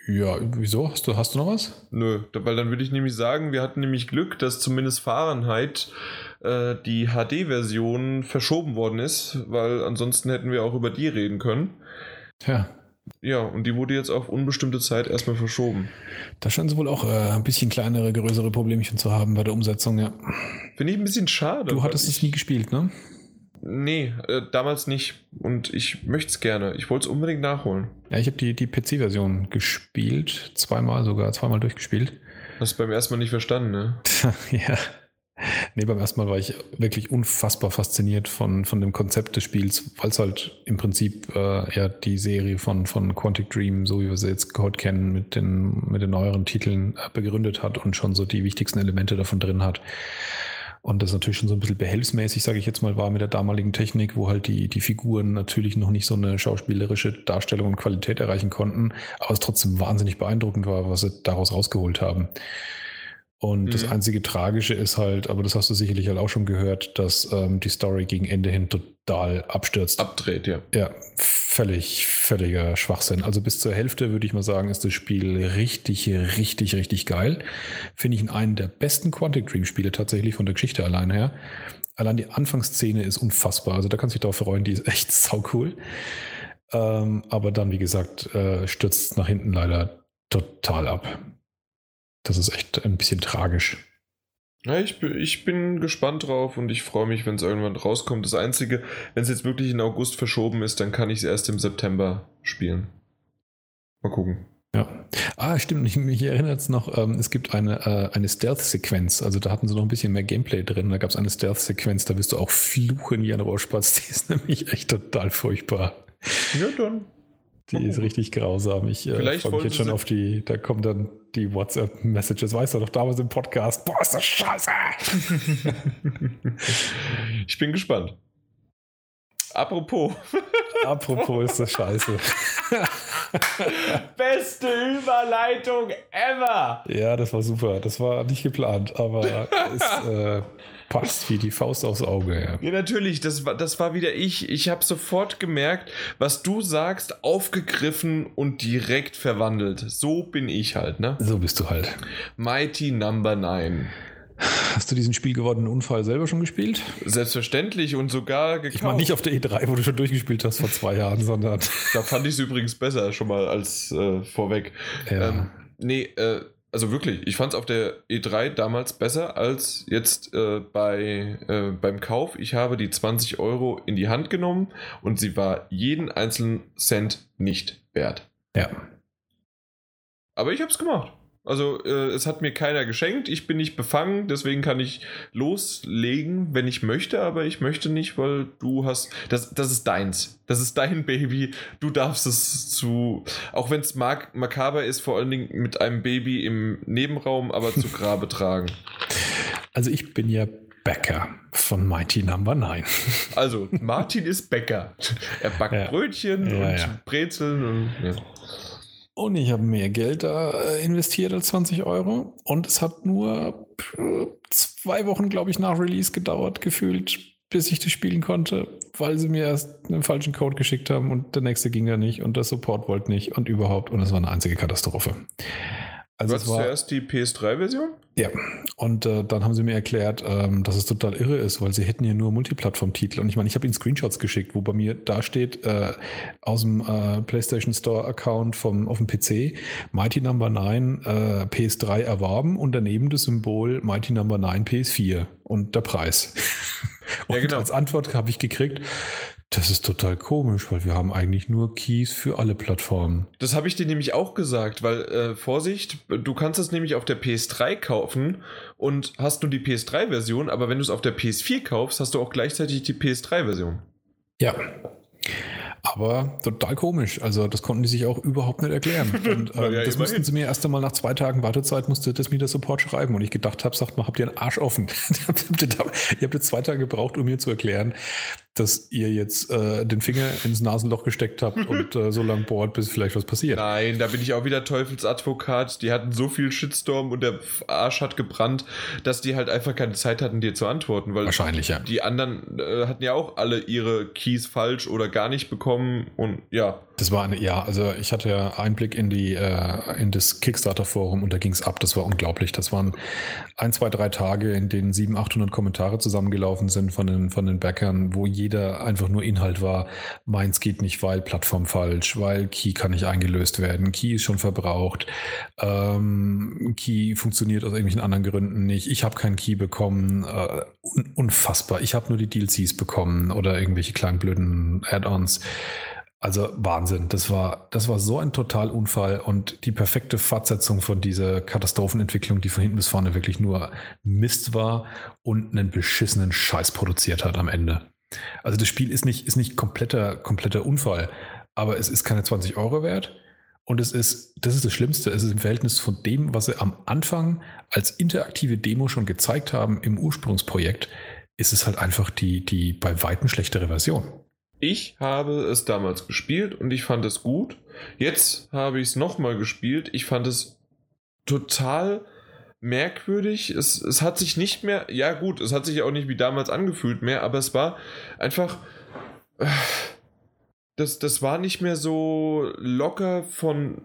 Ja, wieso? Hast du, hast du noch was? Nö, weil dann würde ich nämlich sagen, wir hatten nämlich Glück, dass zumindest Fahrenheit äh, die HD-Version verschoben worden ist, weil ansonsten hätten wir auch über die reden können. Ja. Ja, und die wurde jetzt auf unbestimmte Zeit erstmal verschoben. Da scheinen sie wohl auch äh, ein bisschen kleinere, größere Problemchen zu haben bei der Umsetzung, ja. Finde ich ein bisschen schade. Du hattest es nie gespielt, ne? Nee, äh, damals nicht. Und ich möchte es gerne. Ich wollte es unbedingt nachholen. Ja, ich habe die, die PC-Version gespielt. Zweimal sogar, zweimal durchgespielt. Hast du beim ersten Mal nicht verstanden, ne? ja. Nee, beim ersten Mal war ich wirklich unfassbar fasziniert von, von dem Konzept des Spiels, weil es halt im Prinzip äh, ja die Serie von, von Quantic Dream, so wie wir sie jetzt heute kennen, mit den, mit den neueren Titeln äh, begründet hat und schon so die wichtigsten Elemente davon drin hat. Und das natürlich schon so ein bisschen behelfsmäßig, sage ich jetzt mal, war mit der damaligen Technik, wo halt die, die Figuren natürlich noch nicht so eine schauspielerische Darstellung und Qualität erreichen konnten, aber es trotzdem wahnsinnig beeindruckend war, was sie daraus rausgeholt haben. Und mhm. das einzige Tragische ist halt, aber das hast du sicherlich halt auch schon gehört, dass ähm, die Story gegen Ende hin total abstürzt. Abdreht, ja. Ja, völlig, völliger Schwachsinn. Also bis zur Hälfte würde ich mal sagen, ist das Spiel richtig, richtig, richtig geil. Finde ich in einen der besten Quantic Dream Spiele tatsächlich von der Geschichte allein her. Allein die Anfangsszene ist unfassbar. Also da kannst du dich darauf freuen, die ist echt sau cool. Ähm, aber dann, wie gesagt, äh, stürzt nach hinten leider total ab. Das ist echt ein bisschen tragisch. Ja, ich, ich bin gespannt drauf und ich freue mich, wenn es irgendwann rauskommt. Das Einzige, wenn es jetzt wirklich in August verschoben ist, dann kann ich es erst im September spielen. Mal gucken. Ja. Ah, stimmt. Ich, mich erinnert es noch, ähm, es gibt eine, äh, eine Stealth-Sequenz. Also da hatten sie noch ein bisschen mehr Gameplay drin. Da gab es eine Stealth-Sequenz, da wirst du auch fluchen wie ein Rohrspatz. Die ist nämlich echt total furchtbar. Ja, dann. Die ist richtig grausam. Ich äh, freue mich jetzt schon auf die, da kommen dann die WhatsApp-Messages. Weißt du doch damals im Podcast, boah, ist das scheiße. ich bin gespannt. Apropos. Apropos ist das scheiße. Beste Überleitung ever. Ja, das war super. Das war nicht geplant, aber es äh, passt wie die Faust aufs Auge. Ja, ja natürlich. Das war, das war wieder ich. Ich habe sofort gemerkt, was du sagst, aufgegriffen und direkt verwandelt. So bin ich halt, ne? So bist du halt. Mighty Number 9. Hast du diesen spielgewordenen Unfall selber schon gespielt? Selbstverständlich und sogar gekauft. Ich meine nicht auf der E3, wo du schon durchgespielt hast vor zwei Jahren, sondern. Da fand ich es übrigens besser schon mal als äh, vorweg. Ja. Ähm, nee, äh, also wirklich, ich fand es auf der E3 damals besser als jetzt äh, bei, äh, beim Kauf. Ich habe die 20 Euro in die Hand genommen und sie war jeden einzelnen Cent nicht wert. Ja. Aber ich habe es gemacht. Also äh, es hat mir keiner geschenkt, ich bin nicht befangen, deswegen kann ich loslegen, wenn ich möchte, aber ich möchte nicht, weil du hast, das, das ist deins, das ist dein Baby, du darfst es zu, auch wenn es mak makaber ist, vor allen Dingen mit einem Baby im Nebenraum, aber zu Grabe tragen. Also ich bin ja Bäcker von Mighty Number 9. Also Martin ist Bäcker. Er backt ja. Brötchen ja, und ja. Brezeln und ja. Und ich habe mehr Geld da äh, investiert als 20 Euro. Und es hat nur äh, zwei Wochen, glaube ich, nach Release gedauert, gefühlt, bis ich das spielen konnte, weil sie mir erst einen falschen Code geschickt haben und der nächste ging ja nicht und der Support wollte nicht und überhaupt. Und es war eine einzige Katastrophe. Also du hast zuerst die PS3-Version? Ja, und äh, dann haben sie mir erklärt, ähm, dass es total irre ist, weil sie hätten ja nur Multiplattform-Titel. Und ich meine, ich habe ihnen Screenshots geschickt, wo bei mir da steht, äh, aus dem äh, PlayStation Store-Account vom auf dem PC, Mighty Number 9 äh, PS3 erworben und daneben das Symbol Mighty Number 9 PS4 und der Preis. und ja, genau. als Antwort habe ich gekriegt, das ist total komisch, weil wir haben eigentlich nur Keys für alle Plattformen. Das habe ich dir nämlich auch gesagt, weil äh, Vorsicht, du kannst es nämlich auf der PS3 kaufen und hast nur die PS3-Version, aber wenn du es auf der PS4 kaufst, hast du auch gleichzeitig die PS3-Version. Ja. Aber total komisch. Also das konnten die sich auch überhaupt nicht erklären. Und ähm, ja, das immerhin. mussten sie mir erst einmal nach zwei Tagen Wartezeit musste das mir der Support schreiben. Und ich gedacht habe, sagt mal, habt ihr einen Arsch offen? ihr habt jetzt zwei Tage gebraucht, um mir zu erklären, dass ihr jetzt äh, den Finger ins Nasenloch gesteckt habt und äh, so lange bohrt, bis vielleicht was passiert. Nein, da bin ich auch wieder Teufelsadvokat. Die hatten so viel Shitstorm und der Arsch hat gebrannt, dass die halt einfach keine Zeit hatten, dir zu antworten. Weil Wahrscheinlich, ja. Die anderen äh, hatten ja auch alle ihre Keys falsch oder gar nicht bekommen und ja. Das war eine, ja, also ich hatte ja Einblick in die, äh, in das Kickstarter-Forum und da ging es ab. Das war unglaublich. Das waren ein, zwei, drei Tage, in denen 700, 800 Kommentare zusammengelaufen sind von den, von den Backern, wo jeder einfach nur Inhalt war. Meins geht nicht, weil Plattform falsch, weil Key kann nicht eingelöst werden, Key ist schon verbraucht, ähm, Key funktioniert aus irgendwelchen anderen Gründen nicht. Ich habe keinen Key bekommen. Äh, un unfassbar. Ich habe nur die DLCs bekommen oder irgendwelche kleinen blöden Add-ons. Also Wahnsinn. Das war, das war so ein Totalunfall und die perfekte Fortsetzung von dieser Katastrophenentwicklung, die von hinten bis vorne wirklich nur Mist war und einen beschissenen Scheiß produziert hat am Ende. Also das Spiel ist nicht, ist nicht kompletter, kompletter Unfall, aber es ist keine 20 Euro wert. Und es ist, das ist das Schlimmste, es ist im Verhältnis von dem, was sie am Anfang als interaktive Demo schon gezeigt haben im Ursprungsprojekt, ist es halt einfach die, die bei weitem schlechtere Version. Ich habe es damals gespielt und ich fand es gut. Jetzt habe ich es nochmal gespielt. Ich fand es total merkwürdig. Es, es hat sich nicht mehr, ja gut, es hat sich auch nicht wie damals angefühlt mehr, aber es war einfach, das, das war nicht mehr so locker von,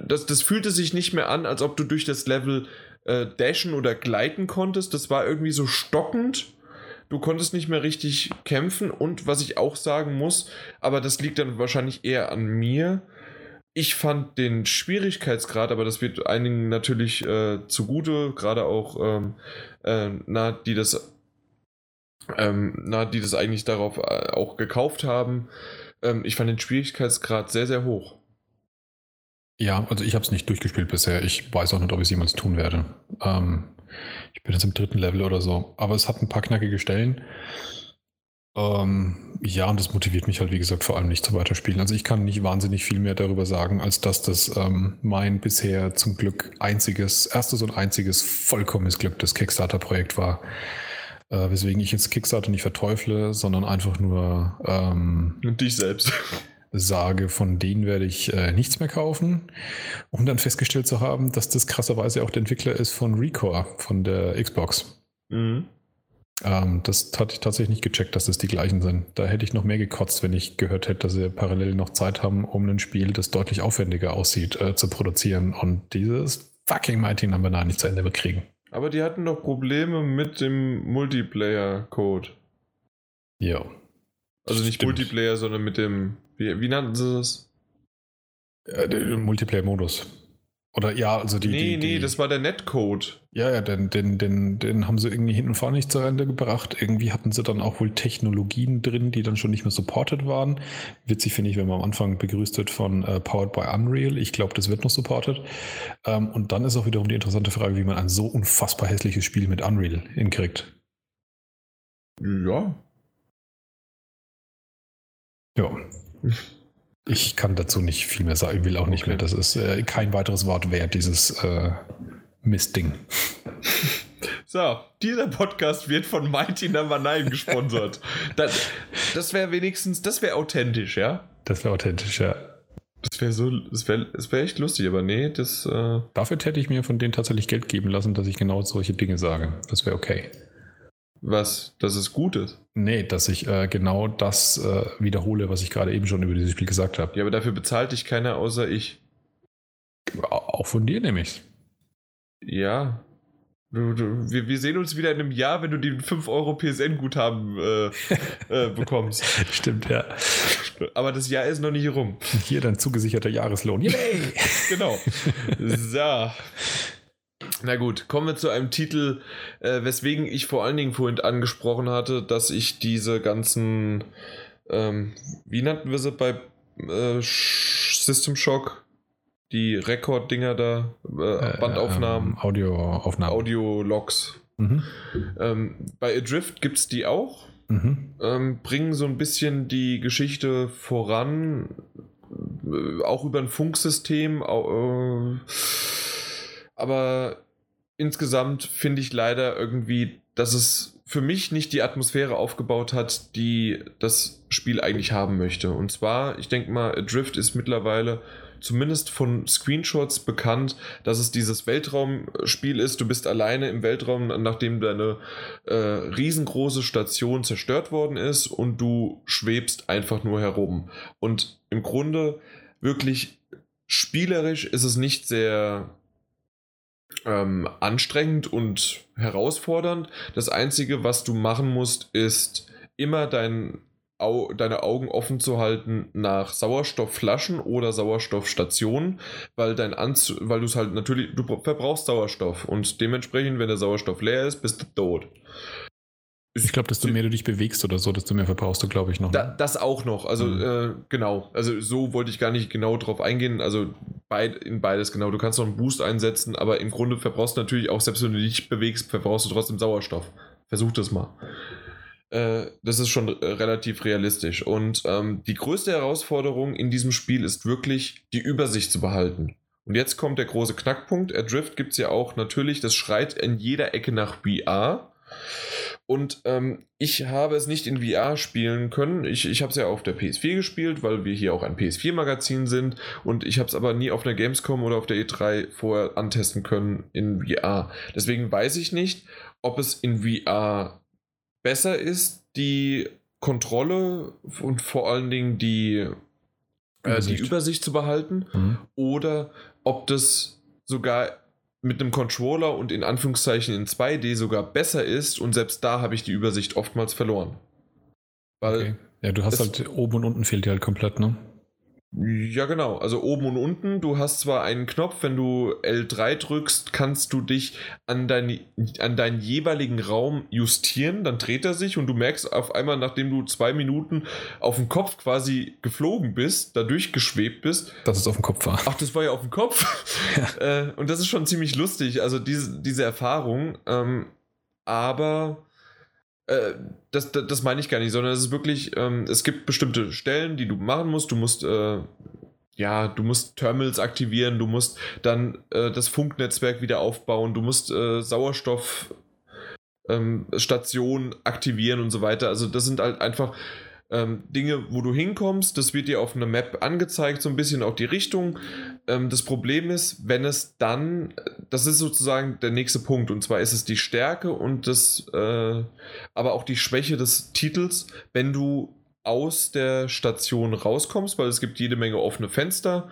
das, das fühlte sich nicht mehr an, als ob du durch das Level äh, dashen oder gleiten konntest. Das war irgendwie so stockend du konntest nicht mehr richtig kämpfen und was ich auch sagen muss, aber das liegt dann wahrscheinlich eher an mir, ich fand den Schwierigkeitsgrad, aber das wird einigen natürlich äh, zugute, gerade auch, ähm, äh, na, die das, ähm, na, die das eigentlich darauf äh, auch gekauft haben. Ähm, ich fand den Schwierigkeitsgrad sehr, sehr hoch. Ja, also ich habe es nicht durchgespielt bisher. Ich weiß auch nicht, ob ich es jemals tun werde. Ähm, ich bin jetzt im dritten Level oder so. Aber es hat ein paar knackige Stellen. Ähm, ja, und das motiviert mich halt, wie gesagt, vor allem nicht zu weiterspielen. Also ich kann nicht wahnsinnig viel mehr darüber sagen, als dass das ähm, mein bisher zum Glück einziges, erstes und einziges vollkommenes Glück des Kickstarter-Projekt war. Äh, weswegen ich jetzt Kickstarter nicht verteufle, sondern einfach nur ähm, und dich selbst sage, von denen werde ich äh, nichts mehr kaufen, um dann festgestellt zu haben, dass das krasserweise auch der Entwickler ist von Recore, von der Xbox. Mhm. Ähm, das hatte ich tatsächlich nicht gecheckt, dass das die gleichen sind. Da hätte ich noch mehr gekotzt, wenn ich gehört hätte, dass sie parallel noch Zeit haben, um ein Spiel, das deutlich aufwendiger aussieht, äh, zu produzieren und dieses fucking Mighty Number 9 nicht zu Ende bekriegen. Aber die hatten doch Probleme mit dem Multiplayer-Code. Ja. Also nicht Stimmt. Multiplayer, sondern mit dem. Wie, wie nannten sie das? Äh, Multiplayer-Modus. Oder ja, also die. Nee, die, nee, das war der Netcode. Ja, ja, den, den, den, den haben sie irgendwie hinten und vorne nicht zu Ende gebracht. Irgendwie hatten sie dann auch wohl Technologien drin, die dann schon nicht mehr supported waren. Witzig finde ich, wenn man am Anfang begrüßt wird von uh, Powered by Unreal. Ich glaube, das wird noch supported. Ähm, und dann ist auch wiederum die interessante Frage, wie man ein so unfassbar hässliches Spiel mit Unreal hinkriegt. Ja. Ja. Ich kann dazu nicht viel mehr sagen, ich will auch nicht okay. mehr. Das ist äh, kein weiteres Wort wert, dieses äh, Mistding. So, dieser Podcast wird von Mighty Number 9 gesponsert. das das wäre wenigstens, das wäre authentisch, ja? Das wäre authentisch, ja. Das wäre so, das wäre das wär echt lustig, aber nee, das. Äh Dafür hätte ich mir von denen tatsächlich Geld geben lassen, dass ich genau solche Dinge sage. Das wäre okay. Was? Dass es gut ist? Nee, dass ich äh, genau das äh, wiederhole, was ich gerade eben schon über dieses Spiel gesagt habe. Ja, aber dafür bezahlt dich keiner außer ich. Auch von dir nämlich. Ja. Du, du, wir, wir, sehen uns wieder in einem Jahr, wenn du die 5 Euro PSN-Guthaben äh, äh, bekommst. Stimmt, ja. Aber das Jahr ist noch nicht rum. Hier dein zugesicherter Jahreslohn. Yay! genau. So. Na gut, kommen wir zu einem Titel, äh, weswegen ich vor allen Dingen vorhin angesprochen hatte, dass ich diese ganzen, ähm, wie nannten wir sie bei äh, System Shock? Die Rekorddinger da, äh, äh Bandaufnahmen. Ähm, Audioaufnahmen. Audio-Logs. Mhm. Ähm, bei Adrift gibt es die auch. Mhm. Ähm, bringen so ein bisschen die Geschichte voran, äh, auch über ein Funksystem. Äh, aber insgesamt finde ich leider irgendwie, dass es für mich nicht die Atmosphäre aufgebaut hat, die das Spiel eigentlich haben möchte. Und zwar, ich denke mal, Adrift ist mittlerweile zumindest von Screenshots bekannt, dass es dieses Weltraumspiel ist. Du bist alleine im Weltraum, nachdem deine äh, riesengroße Station zerstört worden ist und du schwebst einfach nur herum. Und im Grunde wirklich spielerisch ist es nicht sehr ähm, anstrengend und herausfordernd. Das Einzige, was du machen musst, ist immer dein, Au deine Augen offen zu halten nach Sauerstoffflaschen oder Sauerstoffstationen, weil dein Anz weil du es halt natürlich, du verbrauchst Sauerstoff und dementsprechend, wenn der Sauerstoff leer ist, bist du tot. Ich glaube, desto mehr du dich bewegst oder so, desto mehr verbrauchst du, glaube ich, noch. Da, ne? das auch noch. Also, mhm. äh, genau. Also, so wollte ich gar nicht genau drauf eingehen. Also, beid, in beides genau. Du kannst noch einen Boost einsetzen, aber im Grunde verbrauchst du natürlich auch, selbst wenn du dich bewegst, verbrauchst du trotzdem Sauerstoff. Versuch das mal. Äh, das ist schon relativ realistisch. Und ähm, die größte Herausforderung in diesem Spiel ist wirklich, die Übersicht zu behalten. Und jetzt kommt der große Knackpunkt. Adrift gibt es ja auch natürlich, das schreit in jeder Ecke nach VR. Und ähm, ich habe es nicht in VR spielen können. Ich, ich habe es ja auf der PS4 gespielt, weil wir hier auch ein PS4-Magazin sind. Und ich habe es aber nie auf einer Gamescom oder auf der E3 vorher antesten können in VR. Deswegen weiß ich nicht, ob es in VR besser ist, die Kontrolle und vor allen Dingen die, äh, die Übersicht zu behalten. Mhm. Oder ob das sogar mit einem Controller und in Anführungszeichen in 2D sogar besser ist und selbst da habe ich die Übersicht oftmals verloren. Weil okay. Ja, du hast halt oben und unten fehlt dir halt komplett, ne? Ja, genau. Also oben und unten. Du hast zwar einen Knopf, wenn du L3 drückst, kannst du dich an, dein, an deinen jeweiligen Raum justieren. Dann dreht er sich und du merkst auf einmal, nachdem du zwei Minuten auf dem Kopf quasi geflogen bist, da durchgeschwebt bist. Dass es auf dem Kopf war. Ach, das war ja auf dem Kopf. Ja. Äh, und das ist schon ziemlich lustig. Also diese, diese Erfahrung. Ähm, aber äh, das, das, das, meine ich gar nicht, sondern es ist wirklich, ähm, es gibt bestimmte Stellen, die du machen musst. Du musst, äh, ja, du musst Terminals aktivieren, du musst dann äh, das Funknetzwerk wieder aufbauen, du musst äh, Sauerstoffstationen ähm, aktivieren und so weiter. Also das sind halt einfach ähm, Dinge, wo du hinkommst. Das wird dir auf einer Map angezeigt, so ein bisschen auch die Richtung. Ähm, das Problem ist, wenn es dann, das ist sozusagen der nächste Punkt, und zwar ist es die Stärke und das, äh, aber auch die Schwäche des Titels, wenn du aus der Station rauskommst, weil es gibt jede Menge offene Fenster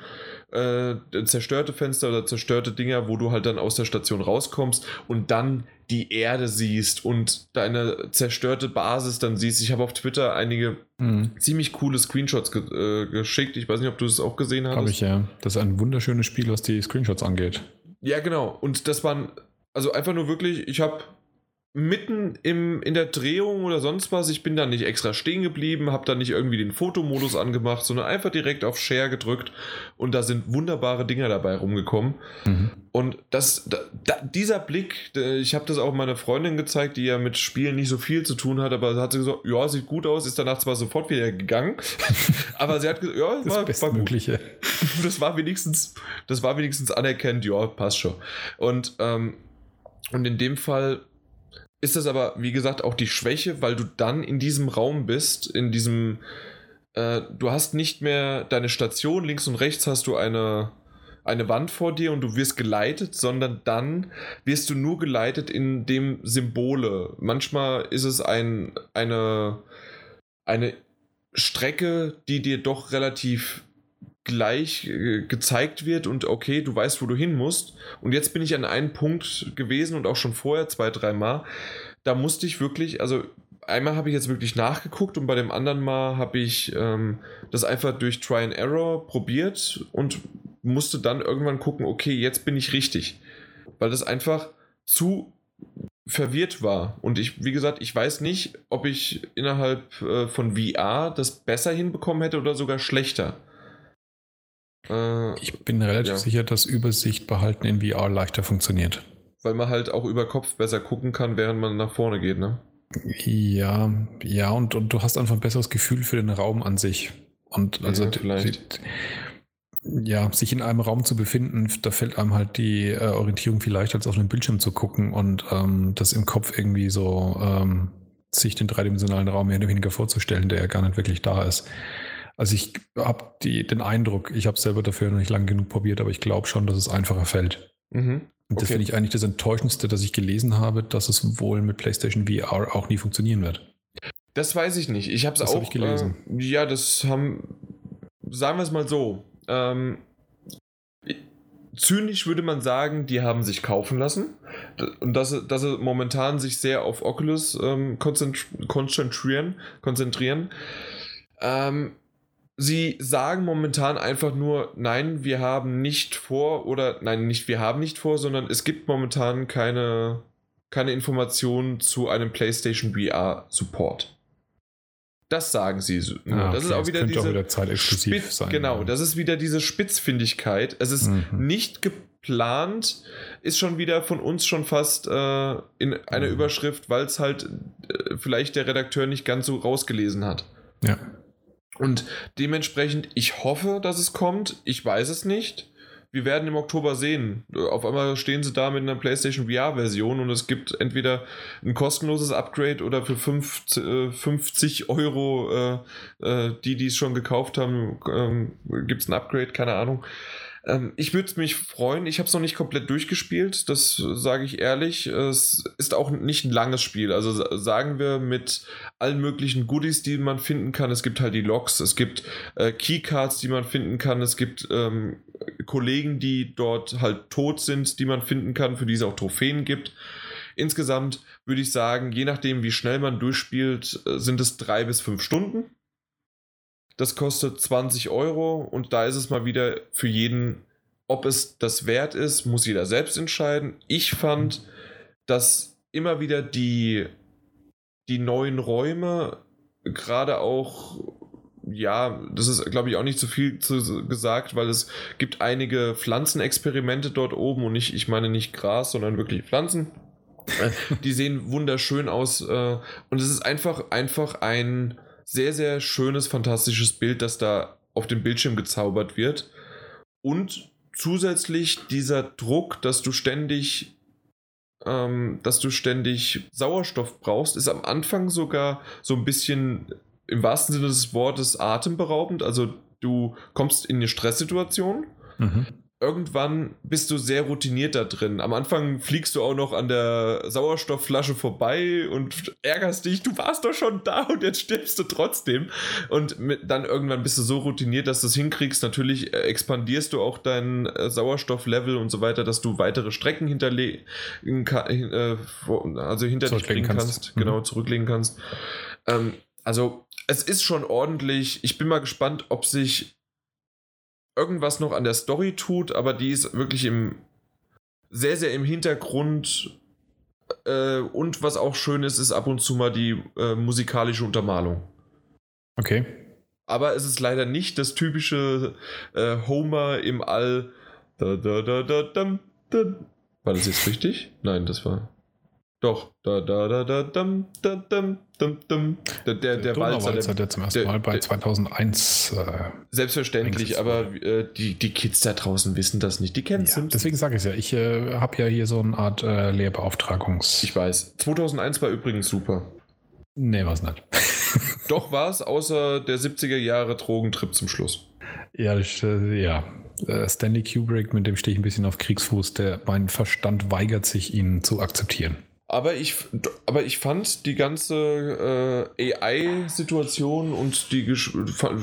äh, zerstörte Fenster oder zerstörte Dinger, wo du halt dann aus der Station rauskommst und dann die Erde siehst und deine zerstörte Basis dann siehst. Ich habe auf Twitter einige mhm. ziemlich coole Screenshots ge äh, geschickt. Ich weiß nicht, ob du es auch gesehen hast. Habe ich ja. Das ist ein wunderschönes Spiel, was die Screenshots angeht. Ja, genau. Und das waren also einfach nur wirklich, ich habe mitten im, in der Drehung oder sonst was, ich bin da nicht extra stehen geblieben, habe da nicht irgendwie den Fotomodus angemacht, sondern einfach direkt auf Share gedrückt und da sind wunderbare Dinger dabei rumgekommen. Mhm. Und das, da, da, dieser Blick, ich habe das auch meiner Freundin gezeigt, die ja mit Spielen nicht so viel zu tun hat, aber hat sie gesagt, ja, sieht gut aus, ist danach zwar sofort wieder gegangen, aber sie hat gesagt, ja, das war, war gut. Das war wenigstens, das war wenigstens anerkennt, ja, passt schon. Und, ähm, und in dem Fall ist das aber, wie gesagt, auch die Schwäche, weil du dann in diesem Raum bist, in diesem, äh, du hast nicht mehr deine Station, links und rechts hast du eine, eine Wand vor dir und du wirst geleitet, sondern dann wirst du nur geleitet in dem Symbole. Manchmal ist es ein, eine, eine Strecke, die dir doch relativ gleich äh, gezeigt wird und okay, du weißt, wo du hin musst. Und jetzt bin ich an einem Punkt gewesen und auch schon vorher zwei, dreimal. Da musste ich wirklich, also einmal habe ich jetzt wirklich nachgeguckt und bei dem anderen Mal habe ich ähm, das einfach durch Try and Error probiert und musste dann irgendwann gucken, okay, jetzt bin ich richtig. Weil das einfach zu verwirrt war. Und ich, wie gesagt, ich weiß nicht, ob ich innerhalb äh, von VR das besser hinbekommen hätte oder sogar schlechter. Äh, ich bin relativ ja. sicher, dass Übersicht behalten in VR leichter funktioniert. Weil man halt auch über Kopf besser gucken kann, während man nach vorne geht, ne? Ja, ja, und, und du hast einfach ein besseres Gefühl für den Raum an sich. Und also ja, vielleicht. ja, sich in einem Raum zu befinden, da fällt einem halt die äh, Orientierung viel leichter, als auf einem Bildschirm zu gucken und ähm, das im Kopf irgendwie so ähm, sich den dreidimensionalen Raum mehr oder weniger vorzustellen, der ja gar nicht wirklich da ist. Also ich habe den Eindruck, ich habe es selber dafür noch nicht lange genug probiert, aber ich glaube schon, dass es einfacher fällt. Mhm. Und das okay. finde ich eigentlich das Enttäuschendste, dass ich gelesen habe, dass es wohl mit PlayStation VR auch nie funktionieren wird. Das weiß ich nicht. Ich habe es auch hab ich gelesen. Äh, ja, das haben, sagen wir es mal so. Ähm, zynisch würde man sagen, die haben sich kaufen lassen. Und dass, dass sie momentan sich sehr auf Oculus ähm, konzentrieren. konzentrieren. Ähm, Sie sagen momentan einfach nur, nein, wir haben nicht vor oder nein, nicht wir haben nicht vor, sondern es gibt momentan keine, keine Informationen zu einem PlayStation VR Support. Das sagen sie. Ah, das ist auch wieder diese auch wieder zeitexklusiv sein. Genau, ja. das ist wieder diese Spitzfindigkeit. Es ist mhm. nicht geplant, ist schon wieder von uns schon fast äh, in einer mhm. Überschrift, weil es halt äh, vielleicht der Redakteur nicht ganz so rausgelesen hat. Ja. Und dementsprechend, ich hoffe, dass es kommt. Ich weiß es nicht. Wir werden im Oktober sehen. Auf einmal stehen sie da mit einer PlayStation VR-Version und es gibt entweder ein kostenloses Upgrade oder für 50 äh, Euro, äh, äh, die, die es schon gekauft haben, ähm, gibt es ein Upgrade, keine Ahnung. Ähm, ich würde mich freuen. Ich habe es noch nicht komplett durchgespielt, das sage ich ehrlich. Es ist auch nicht ein langes Spiel. Also sagen wir mit allen möglichen Goodies, die man finden kann. Es gibt halt die Logs, es gibt äh, Keycards, die man finden kann. Es gibt ähm, Kollegen, die dort halt tot sind, die man finden kann, für die es auch Trophäen gibt. Insgesamt würde ich sagen, je nachdem, wie schnell man durchspielt, äh, sind es drei bis fünf Stunden Das kostet 20 Euro und da ist es mal wieder für jeden, ob es das wert ist, muss jeder selbst entscheiden. Ich fand, dass immer wieder die, die neuen Räume, gerade auch ja, das ist, glaube ich, auch nicht zu viel zu, gesagt, weil es gibt einige Pflanzenexperimente dort oben und nicht, ich meine nicht Gras, sondern wirklich Pflanzen. Äh, die sehen wunderschön aus äh, und es ist einfach, einfach ein sehr, sehr schönes, fantastisches Bild, das da auf dem Bildschirm gezaubert wird. Und zusätzlich dieser Druck, dass du ständig ähm, dass du ständig Sauerstoff brauchst, ist am Anfang sogar so ein bisschen im wahrsten Sinne des Wortes atemberaubend. Also du kommst in eine Stresssituation. Mhm. Irgendwann bist du sehr routiniert da drin. Am Anfang fliegst du auch noch an der Sauerstoffflasche vorbei und ärgerst dich, du warst doch schon da und jetzt stirbst du trotzdem. Und mit, dann irgendwann bist du so routiniert, dass du es hinkriegst. Natürlich äh, expandierst du auch dein äh, Sauerstofflevel und so weiter, dass du weitere Strecken hinterlegen äh, also hinter dich kriegen kannst. kannst. Genau, mhm. zurücklegen kannst. Ähm, also es ist schon ordentlich. Ich bin mal gespannt, ob sich irgendwas noch an der Story tut, aber die ist wirklich im sehr, sehr im Hintergrund. Äh, und was auch schön ist, ist ab und zu mal die äh, musikalische Untermalung. Okay. Aber es ist leider nicht das typische äh, Homer im All. Da, da, da, da, da, da. War das jetzt richtig? Nein, das war. Doch, da, da, da, da, dum, da, dum, dum, dum. Der, der, der Walzer, der, der zum ersten der, Mal bei 2001. Äh, selbstverständlich, aber äh, die, die Kids da draußen wissen das nicht. Die kennen ja, Simpsons. Deswegen sage ich es ja. Ich äh, habe ja hier so eine Art äh, Lehrbeauftragungs. Ich weiß. 2001 war übrigens super. Nee, war es nicht. Doch war es, außer der 70er Jahre Drogentrip zum Schluss. Ja, das, äh, ja. Äh, Stanley Kubrick, mit dem stehe ich ein bisschen auf Kriegsfuß. Der, mein Verstand weigert sich, ihn zu akzeptieren. Aber ich, aber ich fand die ganze äh, AI-Situation und die,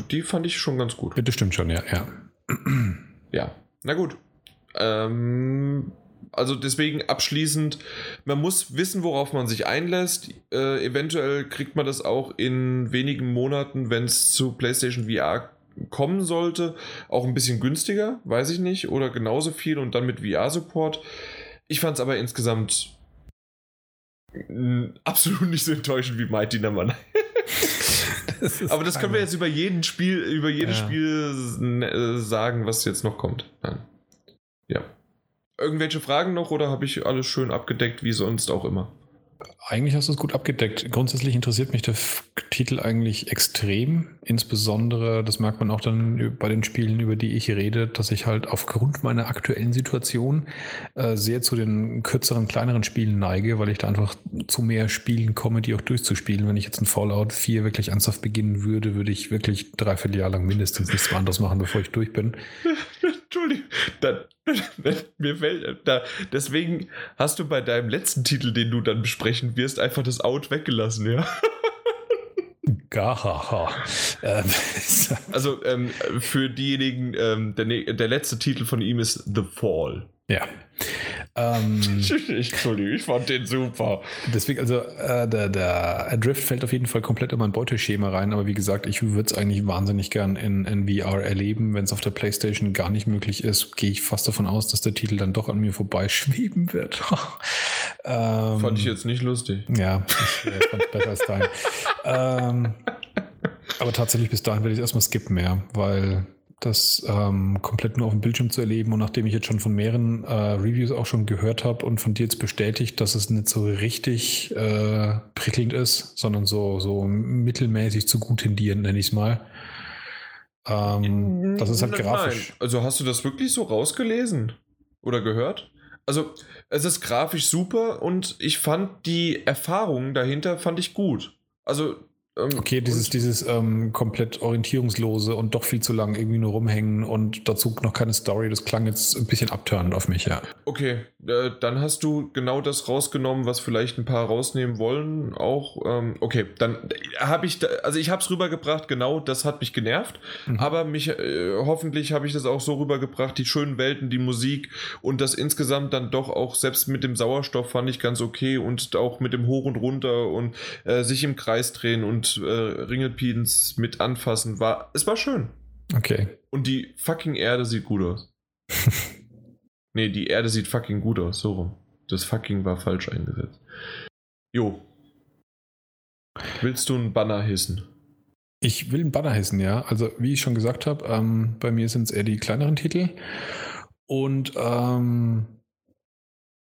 die fand ich schon ganz gut. Das stimmt schon, ja. Ja, ja. na gut. Ähm, also deswegen abschließend, man muss wissen, worauf man sich einlässt. Äh, eventuell kriegt man das auch in wenigen Monaten, wenn es zu PlayStation VR kommen sollte, auch ein bisschen günstiger, weiß ich nicht, oder genauso viel und dann mit VR-Support. Ich fand es aber insgesamt absolut nicht so enttäuschend wie Mighty Number 9. das Aber das können wir jetzt über jeden Spiel, über jedes ja. Spiel äh, sagen, was jetzt noch kommt. Nein. Ja. Irgendwelche Fragen noch oder habe ich alles schön abgedeckt, wie sonst auch immer? Eigentlich hast du es gut abgedeckt. Grundsätzlich interessiert mich der Titel eigentlich extrem. Insbesondere, das merkt man auch dann bei den Spielen, über die ich rede, dass ich halt aufgrund meiner aktuellen Situation äh, sehr zu den kürzeren, kleineren Spielen neige, weil ich da einfach zu mehr Spielen komme, die auch durchzuspielen. Wenn ich jetzt ein Fallout 4 wirklich ernsthaft beginnen würde, würde ich wirklich dreiviertel Jahr lang mindestens nichts anderes machen, bevor ich durch bin. Entschuldigung, da, mir fällt da, deswegen hast du bei deinem letzten Titel, den du dann besprechen wirst, einfach das Out weggelassen, ja? Gahaha. Ähm, also ähm, für diejenigen, ähm, der, ne-, der letzte Titel von ihm ist The Fall. Ja. Ähm, Entschuldigung, ich fand den super. Deswegen, also äh, der, der Adrift fällt auf jeden Fall komplett in mein Beuteschema rein, aber wie gesagt, ich würde es eigentlich wahnsinnig gern in, in VR erleben. Wenn es auf der Playstation gar nicht möglich ist, gehe ich fast davon aus, dass der Titel dann doch an mir vorbeischweben wird. ähm, fand ich jetzt nicht lustig. Ja, ich äh, fand es besser als dein. ähm, aber tatsächlich bis dahin werde ich erstmal skippen, ja, weil das ähm, komplett nur auf dem Bildschirm zu erleben. Und nachdem ich jetzt schon von mehreren äh, Reviews auch schon gehört habe und von dir jetzt bestätigt, dass es nicht so richtig äh, prickelnd ist, sondern so, so mittelmäßig zu gut tendieren, nenne ich es mal. Ähm, das ist halt Nein. grafisch. Also hast du das wirklich so rausgelesen oder gehört? Also es ist grafisch super und ich fand die Erfahrung dahinter fand ich gut. Also okay, dieses, dieses ähm, komplett orientierungslose und doch viel zu lang irgendwie nur rumhängen und dazu noch keine Story, das klang jetzt ein bisschen abturnend auf mich, ja. Okay, äh, dann hast du genau das rausgenommen, was vielleicht ein paar rausnehmen wollen, auch. Ähm, okay, dann habe ich, da, also ich habe es rübergebracht, genau, das hat mich genervt, mhm. aber mich, äh, hoffentlich habe ich das auch so rübergebracht, die schönen Welten, die Musik und das insgesamt dann doch auch, selbst mit dem Sauerstoff fand ich ganz okay und auch mit dem Hoch und Runter und äh, sich im Kreis drehen und und äh, Ringelpiedens mit anfassen war. Es war schön. Okay. Und die fucking Erde sieht gut aus. nee, die Erde sieht fucking gut aus, so rum. Das fucking war falsch eingesetzt. Jo. Willst du einen Banner hissen? Ich will einen Banner hissen, ja. Also, wie ich schon gesagt habe, ähm, bei mir sind es eher die kleineren Titel. Und ähm,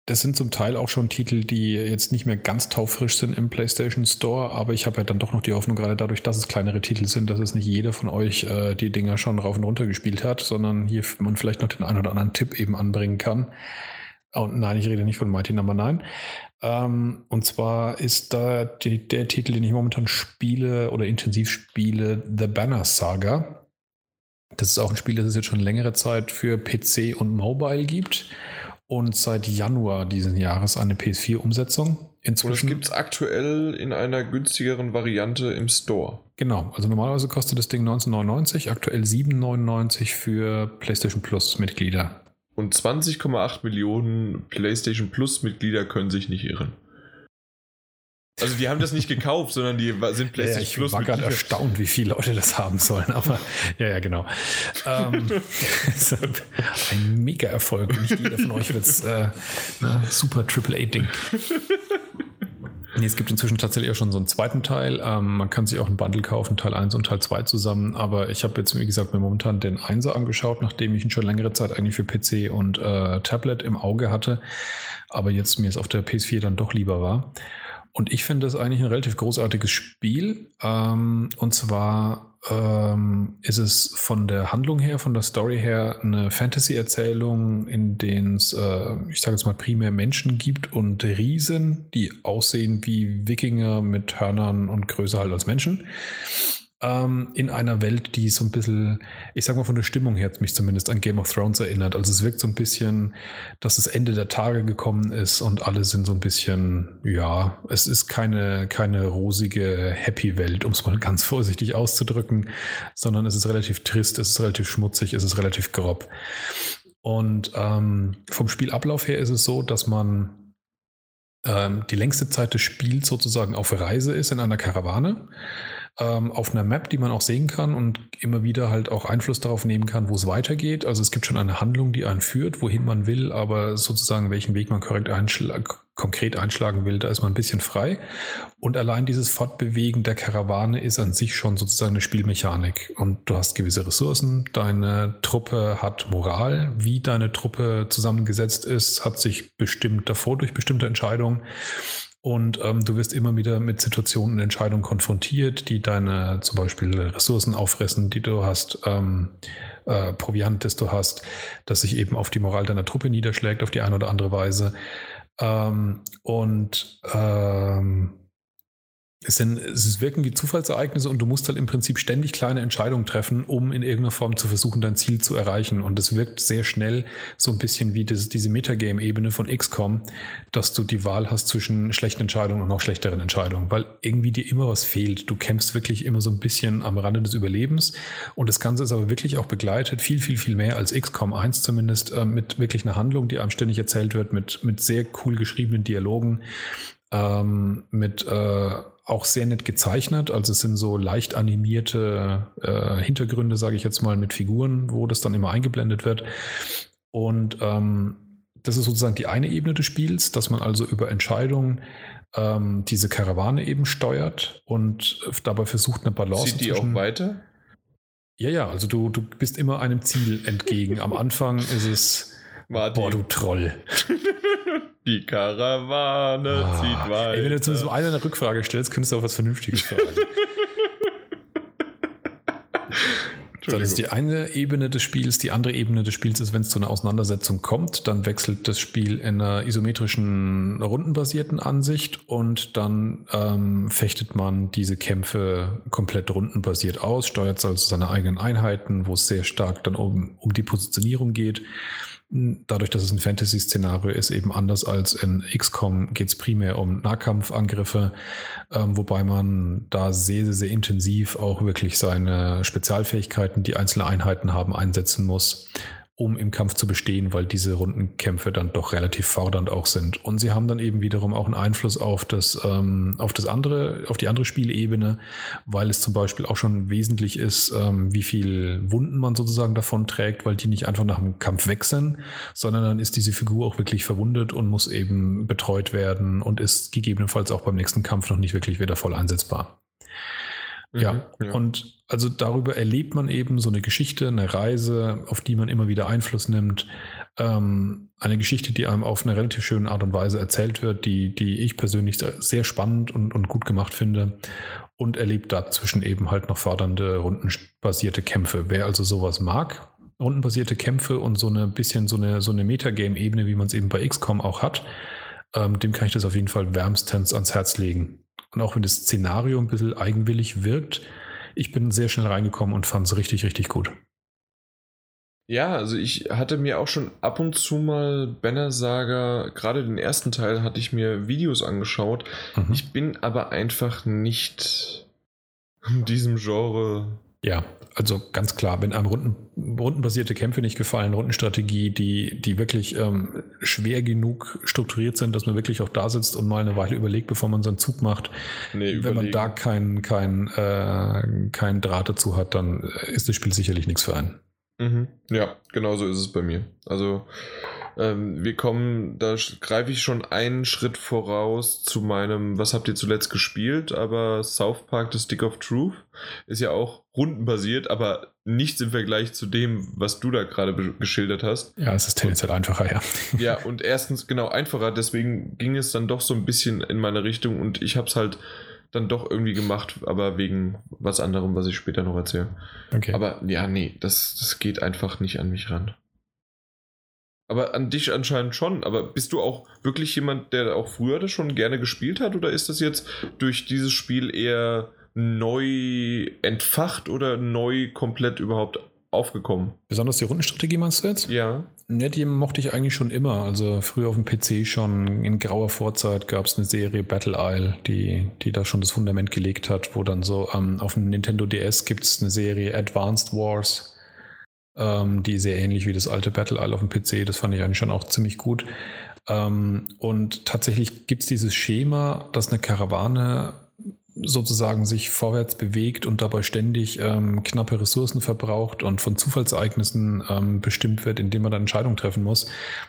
das sind zum Teil auch schon Titel, die jetzt nicht mehr ganz taufrisch sind im PlayStation Store, aber ich habe ja dann doch noch die Hoffnung, gerade dadurch, dass es kleinere Titel sind, dass es nicht jeder von euch äh, die Dinger schon rauf und runter gespielt hat, sondern hier man vielleicht noch den einen oder anderen Tipp eben anbringen kann. Und nein, ich rede nicht von Mighty Number 9. Ähm, und zwar ist da die, der Titel, den ich momentan spiele oder intensiv spiele, The Banner Saga. Das ist auch ein Spiel, das es jetzt schon längere Zeit für PC und Mobile gibt und seit Januar diesen Jahres eine PS4-Umsetzung. Inzwischen gibt es aktuell in einer günstigeren Variante im Store. Genau, also normalerweise kostet das Ding 19,99, aktuell 7,99 für PlayStation Plus Mitglieder. Und 20,8 Millionen PlayStation Plus Mitglieder können sich nicht irren. Also die haben das nicht gekauft, sondern die sind PlayStation ja, ich Plus. Ich war gerade erstaunt, wie viele Leute das haben sollen, aber ja, ja, genau. ähm, ein Mega-Erfolg. Nicht jeder von euch wird äh, ne, super AAA-Ding. Nee, es gibt inzwischen tatsächlich auch schon so einen zweiten Teil. Ähm, man kann sich auch ein Bundle kaufen, Teil 1 und Teil 2 zusammen. Aber ich habe jetzt, wie gesagt, mir momentan den 1er angeschaut, nachdem ich ihn schon längere Zeit eigentlich für PC und äh, Tablet im Auge hatte. Aber jetzt mir es auf der PS4 dann doch lieber war. Und ich finde das eigentlich ein relativ großartiges Spiel. Ähm, und zwar ähm, ist es von der Handlung her, von der Story her eine Fantasy-Erzählung, in denen es, äh, ich sage jetzt mal, primär Menschen gibt und Riesen, die aussehen wie Wikinger mit Hörnern und größer halt als Menschen ähm, in einer Welt, die so ein bisschen, ich sag mal von der Stimmung her mich zumindest an Game of Thrones erinnert. Also es wirkt so ein bisschen, dass das Ende der Tage gekommen ist und alle sind so ein bisschen, ja, es ist keine, keine rosige Happy-Welt, um es mal ganz vorsichtig auszudrücken, sondern es ist relativ trist, es ist relativ schmutzig, es ist relativ grob. Und ähm, vom Spielablauf her ist es so, dass man ähm, die längste Zeit des Spiels sozusagen auf Reise ist in einer Karawane ähm, auf einer Map, die man auch sehen kann und immer wieder halt auch Einfluss darauf nehmen kann, wo es weitergeht. Also es gibt schon eine Handlung, die einen führt, wohin man will, aber sozusagen welchen Weg man korrekt einschlag konkret einschlagen will, da ist man ein bisschen frei. Und allein dieses Fortbewegen der Karawane ist an sich schon sozusagen eine Spielmechanik. Und du hast gewisse Ressourcen, deine Truppe hat Moral. Wie deine Truppe zusammengesetzt ist, hat sich bestimmt davor durch bestimmte Entscheidungen. Und ähm, du wirst immer wieder mit Situationen und Entscheidungen konfrontiert, die deine zum Beispiel Ressourcen auffressen, die du hast, ähm, äh, Proviant, das du hast, das sich eben auf die Moral deiner Truppe niederschlägt, auf die eine oder andere Weise. Ähm, und ähm, es, sind, es wirken wie Zufallsereignisse und du musst halt im Prinzip ständig kleine Entscheidungen treffen, um in irgendeiner Form zu versuchen, dein Ziel zu erreichen. Und es wirkt sehr schnell so ein bisschen wie das, diese Metagame-Ebene von XCOM, dass du die Wahl hast zwischen schlechten Entscheidungen und noch schlechteren Entscheidungen, weil irgendwie dir immer was fehlt. Du kämpfst wirklich immer so ein bisschen am Rande des Überlebens. Und das Ganze ist aber wirklich auch begleitet, viel, viel, viel mehr als XCOM 1 zumindest, äh, mit wirklich einer Handlung, die einem ständig erzählt wird, mit, mit sehr cool geschriebenen Dialogen, ähm, mit äh, auch sehr nett gezeichnet. Also es sind so leicht animierte äh, Hintergründe, sage ich jetzt mal, mit Figuren, wo das dann immer eingeblendet wird. Und ähm, das ist sozusagen die eine Ebene des Spiels, dass man also über Entscheidungen ähm, diese Karawane eben steuert und dabei versucht, eine Balance Sieht die auch weiter? Ja, ja, also du, du bist immer einem Ziel entgegen. Am Anfang ist es, Martin. boah, du Troll. Die Karawane ah, zieht weiter. Ey, wenn du zumindest eine, eine Rückfrage stellst, könntest du auch was Vernünftiges fragen. Das ist die eine Ebene des Spiels. Die andere Ebene des Spiels ist, wenn es zu einer Auseinandersetzung kommt, dann wechselt das Spiel in einer isometrischen, rundenbasierten Ansicht und dann ähm, fechtet man diese Kämpfe komplett rundenbasiert aus, steuert also seine eigenen Einheiten, wo es sehr stark dann um, um die Positionierung geht. Dadurch, dass es ein Fantasy-Szenario ist, eben anders als in XCOM geht es primär um Nahkampfangriffe, ähm, wobei man da sehr, sehr intensiv auch wirklich seine Spezialfähigkeiten, die einzelne Einheiten haben, einsetzen muss, um im Kampf zu bestehen, weil diese Rundenkämpfe dann doch relativ fordernd auch sind. Und sie haben dann eben wiederum auch einen Einfluss auf das, ähm, auf das andere, auf die andere Spielebene, weil es zum Beispiel auch schon wesentlich ist, ähm, wie viel Wunden man sozusagen davon trägt, weil die nicht einfach nach dem Kampf wechseln, sondern dann ist diese Figur auch wirklich verwundet und muss eben betreut werden und ist gegebenenfalls auch beim nächsten Kampf noch nicht wirklich wieder voll einsetzbar. Ja, mhm, ja, und also darüber erlebt man eben so eine Geschichte, eine Reise, auf die man immer wieder Einfluss nimmt. Ähm, eine Geschichte, die einem auf eine relativ schöne Art und Weise erzählt wird, die, die ich persönlich sehr spannend und, und gut gemacht finde. Und erlebt dazwischen eben halt noch fordernde rundenbasierte Kämpfe. Wer also sowas mag, rundenbasierte Kämpfe und so eine bisschen so eine, so eine Metagame-Ebene, wie man es eben bei XCOM auch hat, ähm, dem kann ich das auf jeden Fall wärmstens ans Herz legen. Und auch wenn das Szenario ein bisschen eigenwillig wirkt, ich bin sehr schnell reingekommen und fand es richtig, richtig gut. Ja, also ich hatte mir auch schon ab und zu mal Banner Saga, gerade den ersten Teil, hatte ich mir Videos angeschaut. Mhm. Ich bin aber einfach nicht in diesem Genre ja, also ganz klar, wenn einem Runden, rundenbasierte Kämpfe nicht gefallen, Rundenstrategie, die, die wirklich ähm, schwer genug strukturiert sind, dass man wirklich auch da sitzt und mal eine Weile überlegt, bevor man seinen Zug macht. Nee, wenn man da keinen kein, äh, kein Draht dazu hat, dann ist das Spiel sicherlich nichts für einen. Mhm. Ja, genau so ist es bei mir. Also ähm, wir kommen, da greife ich schon einen Schritt voraus zu meinem, was habt ihr zuletzt gespielt? Aber South Park, The Stick of Truth, ist ja auch rundenbasiert, aber nichts im Vergleich zu dem, was du da gerade geschildert hast. Ja, es ist tendenziell einfacher, ja. Ja, und erstens genau einfacher, deswegen ging es dann doch so ein bisschen in meine Richtung und ich habe es halt dann doch irgendwie gemacht, aber wegen was anderem, was ich später noch erzähle. Okay. Aber ja, nee, das, das geht einfach nicht an mich ran. Aber an dich anscheinend schon. Aber bist du auch wirklich jemand, der auch früher das schon gerne gespielt hat? Oder ist das jetzt durch dieses Spiel eher neu entfacht oder neu komplett überhaupt aufgekommen? Besonders die Rundenstrategie meinst du jetzt? Ja. Ne, die mochte ich eigentlich schon immer. Also früher auf dem PC schon in grauer Vorzeit gab es eine Serie Battle Isle, die, die da schon das Fundament gelegt hat, wo dann so ähm, auf dem Nintendo DS gibt es eine Serie Advanced Wars ähm, die sehr ähnlich wie das alte Battle Isle auf dem PC. Das fand ich eigentlich schon auch ziemlich gut. Ähm, und tatsächlich gibt es dieses Schema, dass eine Karawane sozusagen sich vorwärts bewegt und dabei ständig ähm, knappe Ressourcen verbraucht und von Zufallsereignissen ähm, bestimmt wird, indem man dann Entscheidungen treffen muss.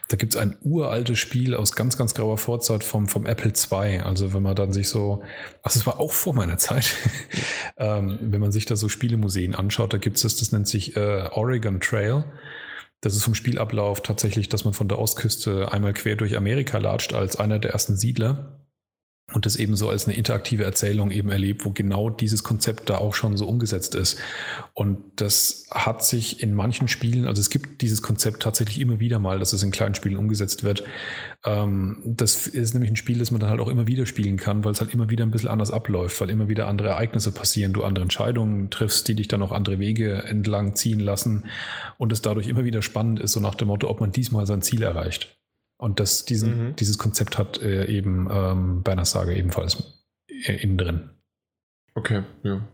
Da gibt es ein uraltes Spiel aus ganz, ganz grauer Vorzeit vom, vom Apple II. Also wenn man dann sich so, ach, das war auch vor meiner Zeit, ähm, wenn man sich da so Spielemuseen anschaut, da gibt es das, das nennt sich äh, Oregon Trail. Das ist vom Spielablauf tatsächlich, dass man von der Ostküste einmal quer durch Amerika latscht als einer der ersten Siedler und das eben so als eine interaktive Erzählung eben erlebt, wo genau dieses Konzept da auch schon so umgesetzt ist. Und das hat sich in manchen Spielen, also es gibt dieses Konzept tatsächlich immer wieder mal, dass es in kleinen Spielen umgesetzt wird. Ähm, das ist nämlich ein Spiel, das man dann halt auch immer wieder spielen kann, weil es halt immer wieder ein bisschen anders abläuft, weil immer wieder andere Ereignisse passieren, du andere Entscheidungen triffst, die dich dann auch andere Wege entlang ziehen lassen und es dadurch immer wieder spannend ist, so nach dem Motto, ob man diesmal sein Ziel erreicht. Und das, diesen, mhm. dieses Konzept hat äh, eben ähm, Berners Sage ebenfalls äh, innen drin. Okay, ja.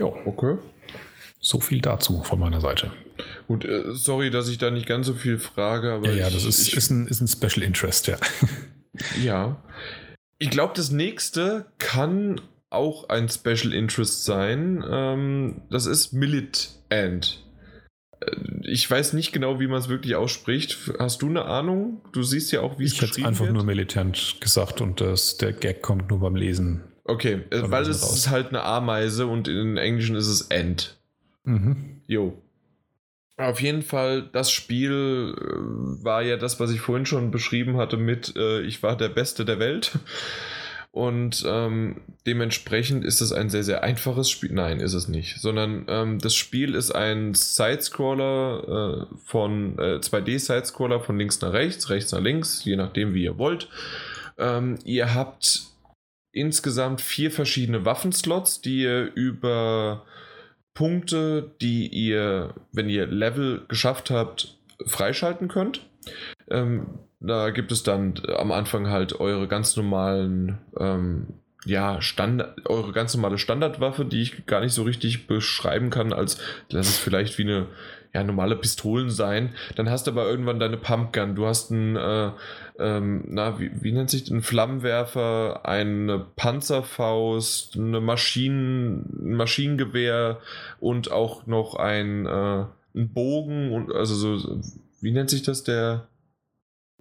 Ja, okay. So viel dazu von meiner Seite. Gut, äh, sorry, dass ich da nicht ganz so viel frage, aber. Ja, ja ich, das ist, ich, ist, ein, ist ein Special Interest, ja. ja. Ich glaube, das nächste kann auch ein Special Interest sein. Ähm, das ist Millit End. Äh, ich weiß nicht genau, wie man es wirklich ausspricht. Hast du eine Ahnung? Du siehst ja auch, wie es geschrieben wird. Ich einfach nur militant gesagt und das, der Gag kommt nur beim Lesen. Okay, äh, weil es raus. ist halt eine Ameise und in Englischen ist es End. Mhm. Jo. Auf jeden Fall, das Spiel äh, war ja das, was ich vorhin schon beschrieben hatte mit äh, Ich war der Beste der Welt. Und ähm, dementsprechend ist es ein sehr, sehr einfaches Spiel. Nein, ist es nicht. Sondern ähm, das Spiel ist ein Sidescroller äh, von äh, 2D-Sidescroller von links nach rechts, rechts nach links, je nachdem, wie ihr wollt. Ähm, ihr habt insgesamt vier verschiedene Waffenslots, die ihr über Punkte, die ihr, wenn ihr Level geschafft habt, freischalten könnt. Ähm, da gibt es dann am Anfang halt eure ganz normalen ähm, ja, Standard, eure ganz normale Standardwaffe, die ich gar nicht so richtig beschreiben kann, als lass es vielleicht wie eine ja, normale Pistolen sein. Dann hast du aber irgendwann deine Pumpgun. Du hast ein, äh, ähm, na, wie, wie, nennt sich das? Ein Flammenwerfer, eine Panzerfaust, eine Maschinen, ein Maschinengewehr und auch noch ein, äh, ein Bogen und also so, wie nennt sich das der?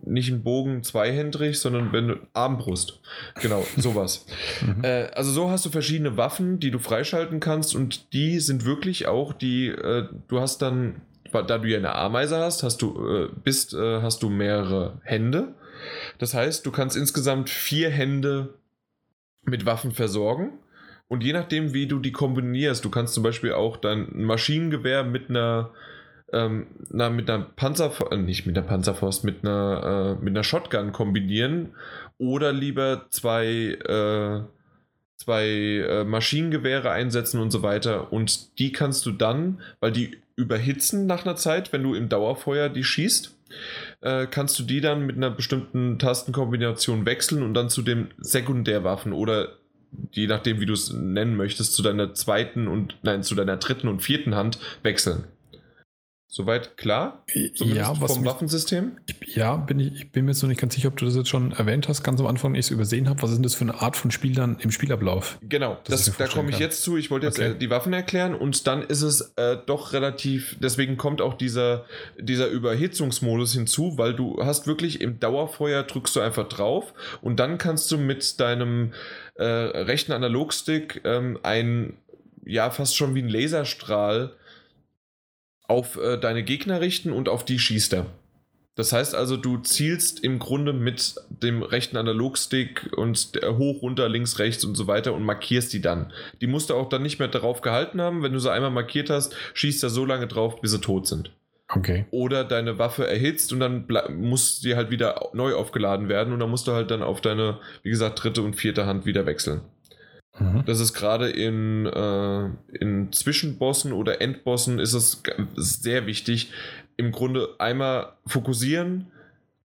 Nicht ein Bogen zweihändrig, sondern wenn du Armbrust. Genau, sowas. mhm. äh, also so hast du verschiedene Waffen, die du freischalten kannst und die sind wirklich auch die, äh, du hast dann, da du ja eine Ameise hast, hast du, äh, bist, äh, hast du mehrere Hände. Das heißt, du kannst insgesamt vier Hände mit Waffen versorgen. Und je nachdem, wie du die kombinierst, du kannst zum Beispiel auch dein Maschinengewehr mit einer ähm, na, mit einer Panzerfaust, äh, nicht mit einer Panzerfaust, mit einer, äh, mit einer Shotgun kombinieren oder lieber zwei, äh, zwei äh, Maschinengewehre einsetzen und so weiter. Und die kannst du dann, weil die überhitzen nach einer Zeit, wenn du im Dauerfeuer die schießt, äh, kannst du die dann mit einer bestimmten Tastenkombination wechseln und dann zu den Sekundärwaffen oder je nachdem, wie du es nennen möchtest, zu deiner zweiten und nein, zu deiner dritten und vierten Hand wechseln. Soweit klar? Zumindest ja, was vom mich, Waffensystem? Ja, bin ich, ich bin mir jetzt noch nicht ganz sicher, ob du das jetzt schon erwähnt hast, ganz am Anfang, ich es übersehen habe. Was ist denn das für eine Art von Spiel dann im Spielablauf? Genau, das, da komme ich jetzt zu. Ich wollte jetzt okay. Äh, die Waffen erklären und dann ist es äh, doch relativ, deswegen kommt auch dieser, dieser Überhitzungsmodus hinzu, weil du hast wirklich im Dauerfeuer drückst du einfach drauf und dann kannst du mit deinem äh, rechten Analogstick ähm, ein, ja, fast schon wie ein Laserstrahl auf äh, deine Gegner richten und auf die schießt er. Das heißt also, du zielst im Grunde mit dem rechten Analogstick und hoch, runter, links, rechts und so weiter und markierst die dann. Die musst du auch dann nicht mehr darauf gehalten haben. Wenn du sie einmal markiert hast, schießt er so lange drauf, bis sie tot sind. Okay. Oder deine Waffe erhitzt und dann muss sie halt wieder neu aufgeladen werden und dann musst du halt dann auf deine, wie gesagt, dritte und vierte Hand wieder wechseln. Mhm. Das ist gerade in, äh, in Zwischenbossen oder Endbossen ist es sehr wichtig, im Grunde einmal fokussieren,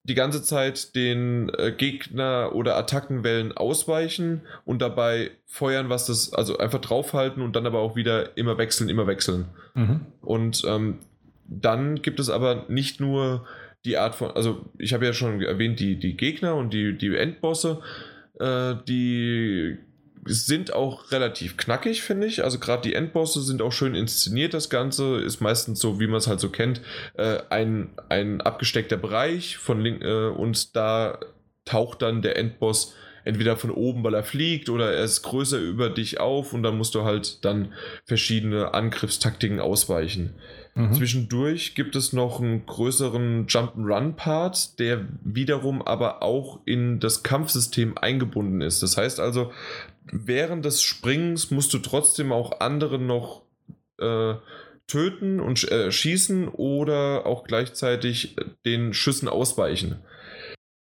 die ganze Zeit den äh, Gegner oder Attackenwellen ausweichen und dabei feuern, was das, also einfach draufhalten und dann aber auch wieder immer wechseln, immer wechseln. Mhm. Und ähm, dann gibt es aber nicht nur die Art von, also ich habe ja schon erwähnt, die, die Gegner und die, die Endbosse, äh, die sind auch relativ knackig, finde ich. Also gerade die Endbosse sind auch schön inszeniert. Das Ganze ist meistens so, wie man es halt so kennt, äh, ein, ein abgesteckter Bereich von link, äh, und da taucht dann der Endboss entweder von oben, weil er fliegt, oder er ist größer über dich auf und dann musst du halt dann verschiedene Angriffstaktiken ausweichen. Mhm. Zwischendurch gibt es noch einen größeren Jump'n'Run-Part, der wiederum aber auch in das Kampfsystem eingebunden ist. Das heißt also, während des Springens musst du trotzdem auch andere noch äh, töten und äh, schießen oder auch gleichzeitig den Schüssen ausweichen.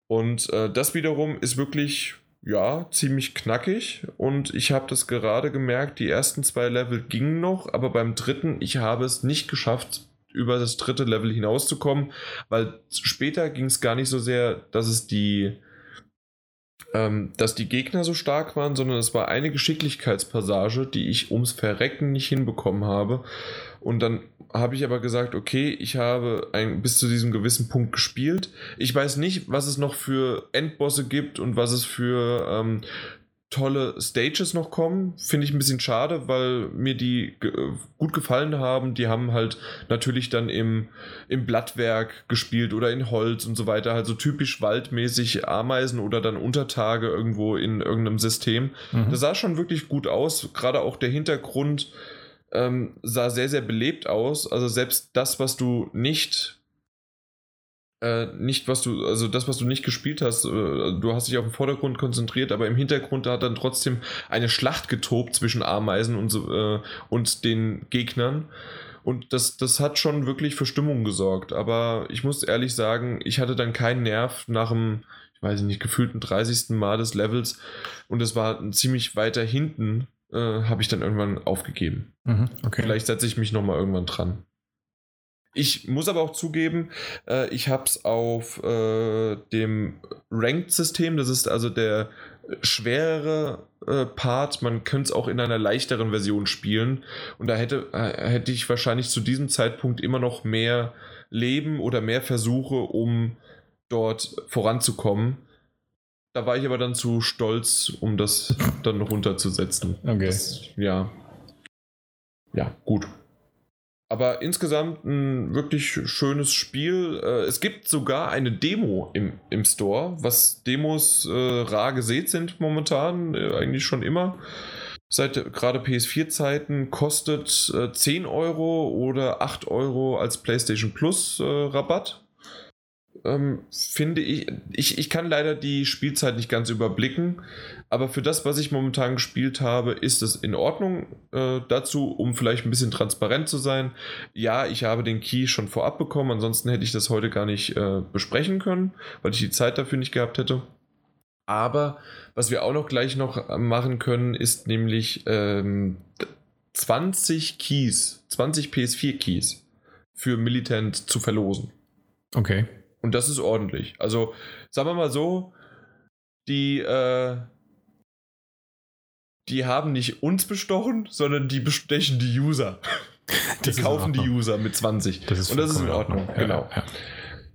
Und äh, das wiederum ist wirklich, ja, ziemlich knackig. Und ich habe das gerade gemerkt, die ersten zwei Level gingen noch, aber beim dritten, ich habe es nicht geschafft, über das dritte Level hinauszukommen, weil später ging es gar nicht so sehr, dass es die ähm, dass die Gegner so stark waren, sondern es war eine Geschicklichkeitspassage, die ich ums Verrecken nicht hinbekommen habe. Und dann habe ich aber gesagt, okay, ich habe ein, bis zu diesem gewissen Punkt gespielt. Ich weiß nicht, was es noch für Endbosse gibt und was es für ähm, tolle Stages noch kommen. Finde ich ein bisschen schade, weil mir die gut gefallen haben. Die haben halt natürlich dann im, im Blattwerk gespielt oder in Holz und so weiter. Halt so typisch waldmäßig Ameisen oder dann Untertage irgendwo in irgendeinem System. Mhm. Das sah schon wirklich gut aus. Gerade auch der Hintergrund ähm, sah sehr, sehr belebt aus. Also selbst das, was du nicht äh, nicht, was du, also das, was du nicht gespielt hast, äh, du hast dich auf den Vordergrund konzentriert, aber im Hintergrund hat dann trotzdem eine Schlacht getobt zwischen Ameisen und, äh, und den Gegnern. Und das, das hat schon wirklich für Stimmung gesorgt. Aber ich muss ehrlich sagen, ich hatte dann keinen Nerv nach dem, ich weiß nicht, gefühlten 30. Mal des Levels. Und es war ziemlich weiter hinten, äh, habe ich dann irgendwann aufgegeben. Mhm, okay. Vielleicht setze ich mich nochmal irgendwann dran. Ich muss aber auch zugeben, äh, ich habe es auf äh, dem Ranked-System, das ist also der schwerere äh, Part. Man könnte es auch in einer leichteren Version spielen. Und da hätte, äh, hätte ich wahrscheinlich zu diesem Zeitpunkt immer noch mehr Leben oder mehr Versuche, um dort voranzukommen. Da war ich aber dann zu stolz, um das dann runterzusetzen. Okay. Das, ja. Ja, gut. Aber insgesamt ein wirklich schönes Spiel. Äh, es gibt sogar eine Demo im, im Store, was Demos äh, rar gesät sind momentan, äh, eigentlich schon immer. Seit gerade PS4-Zeiten kostet äh, 10 Euro oder 8 Euro als PlayStation Plus äh, Rabatt ähm, finde ich, ich, ich kann leider die Spielzeit nicht ganz überblicken, aber für das, was ich momentan gespielt habe, ist es in Ordnung. Äh, dazu, um vielleicht ein bisschen transparent zu sein, ja, ich habe den Key schon vorab bekommen, ansonsten hätte ich das heute gar nicht äh, besprechen können, weil ich die Zeit dafür nicht gehabt hätte. Aber was wir auch noch gleich noch machen können, ist nämlich ähm, 20 Keys, 20 PS4 Keys für Militant zu verlosen. Okay. Und das ist ordentlich. Also, sagen wir mal so, die, äh, die haben nicht uns bestochen, sondern die bestechen die User. die kaufen die User mit 20. Das ist Und das ist in Ordnung. Genau. Ja, ja.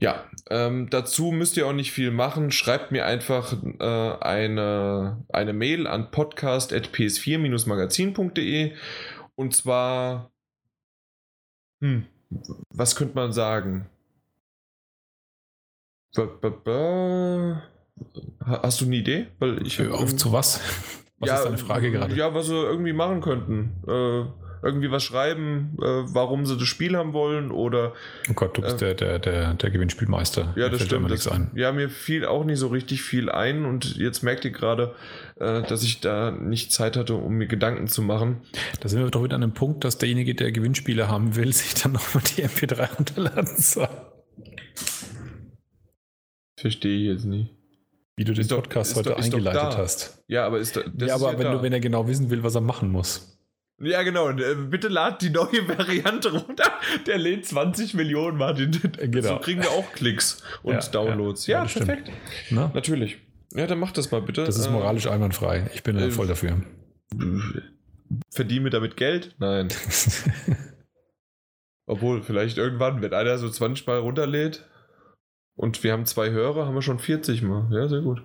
Ja, ähm, dazu müsst ihr auch nicht viel machen. Schreibt mir einfach äh, eine, eine Mail an podcast.ps4-magazin.de und zwar, hm, was könnte man sagen? Hast du eine Idee? Weil ich Hör auf zu was? Was ist deine Frage gerade? Ja, was sie irgendwie machen könnten. Äh, irgendwie was schreiben, äh, warum sie das Spiel haben wollen oder. Oh Gott, du bist Äh, der, der, der, der Gewinnspielmeister. Ja, Mir das stimmt. Das, ein. ja, mir fiel auch nicht so richtig viel ein und jetzt merkt ihr gerade, äh, dass ich da nicht Zeit hatte, um mir Gedanken zu machen. Da sind wir doch wieder an dem Punkt, dass derjenige, der Gewinnspiele haben will, sich dann nochmal die MP3 runterladen soll. Verstehe ich jetzt nicht. Wie du den Ist doch- Podcast ist heute doch- doch eingeleitet hast. Ja, aber ist da, das ja, aber ja wenn, da. du, wenn er genau wissen will, was er machen muss. Ja, genau. Äh, bitte lad die neue Variante runter. Der lädt 20 Millionen, Martin. Genau. So kriegen wir auch Klicks und Ja, Downloads. ja. Ja, perfekt. Na? Natürlich. Ja, dann mach das mal bitte. Das ist Äh, moralisch einwandfrei. Ich bin äh, äh, voll dafür. Verdienen wir damit Geld? Nein. Obwohl, vielleicht irgendwann, wenn einer so 20 Mal runterlädt und wir haben zwei Hörer, haben wir schon 40 Mal. Ja, sehr gut.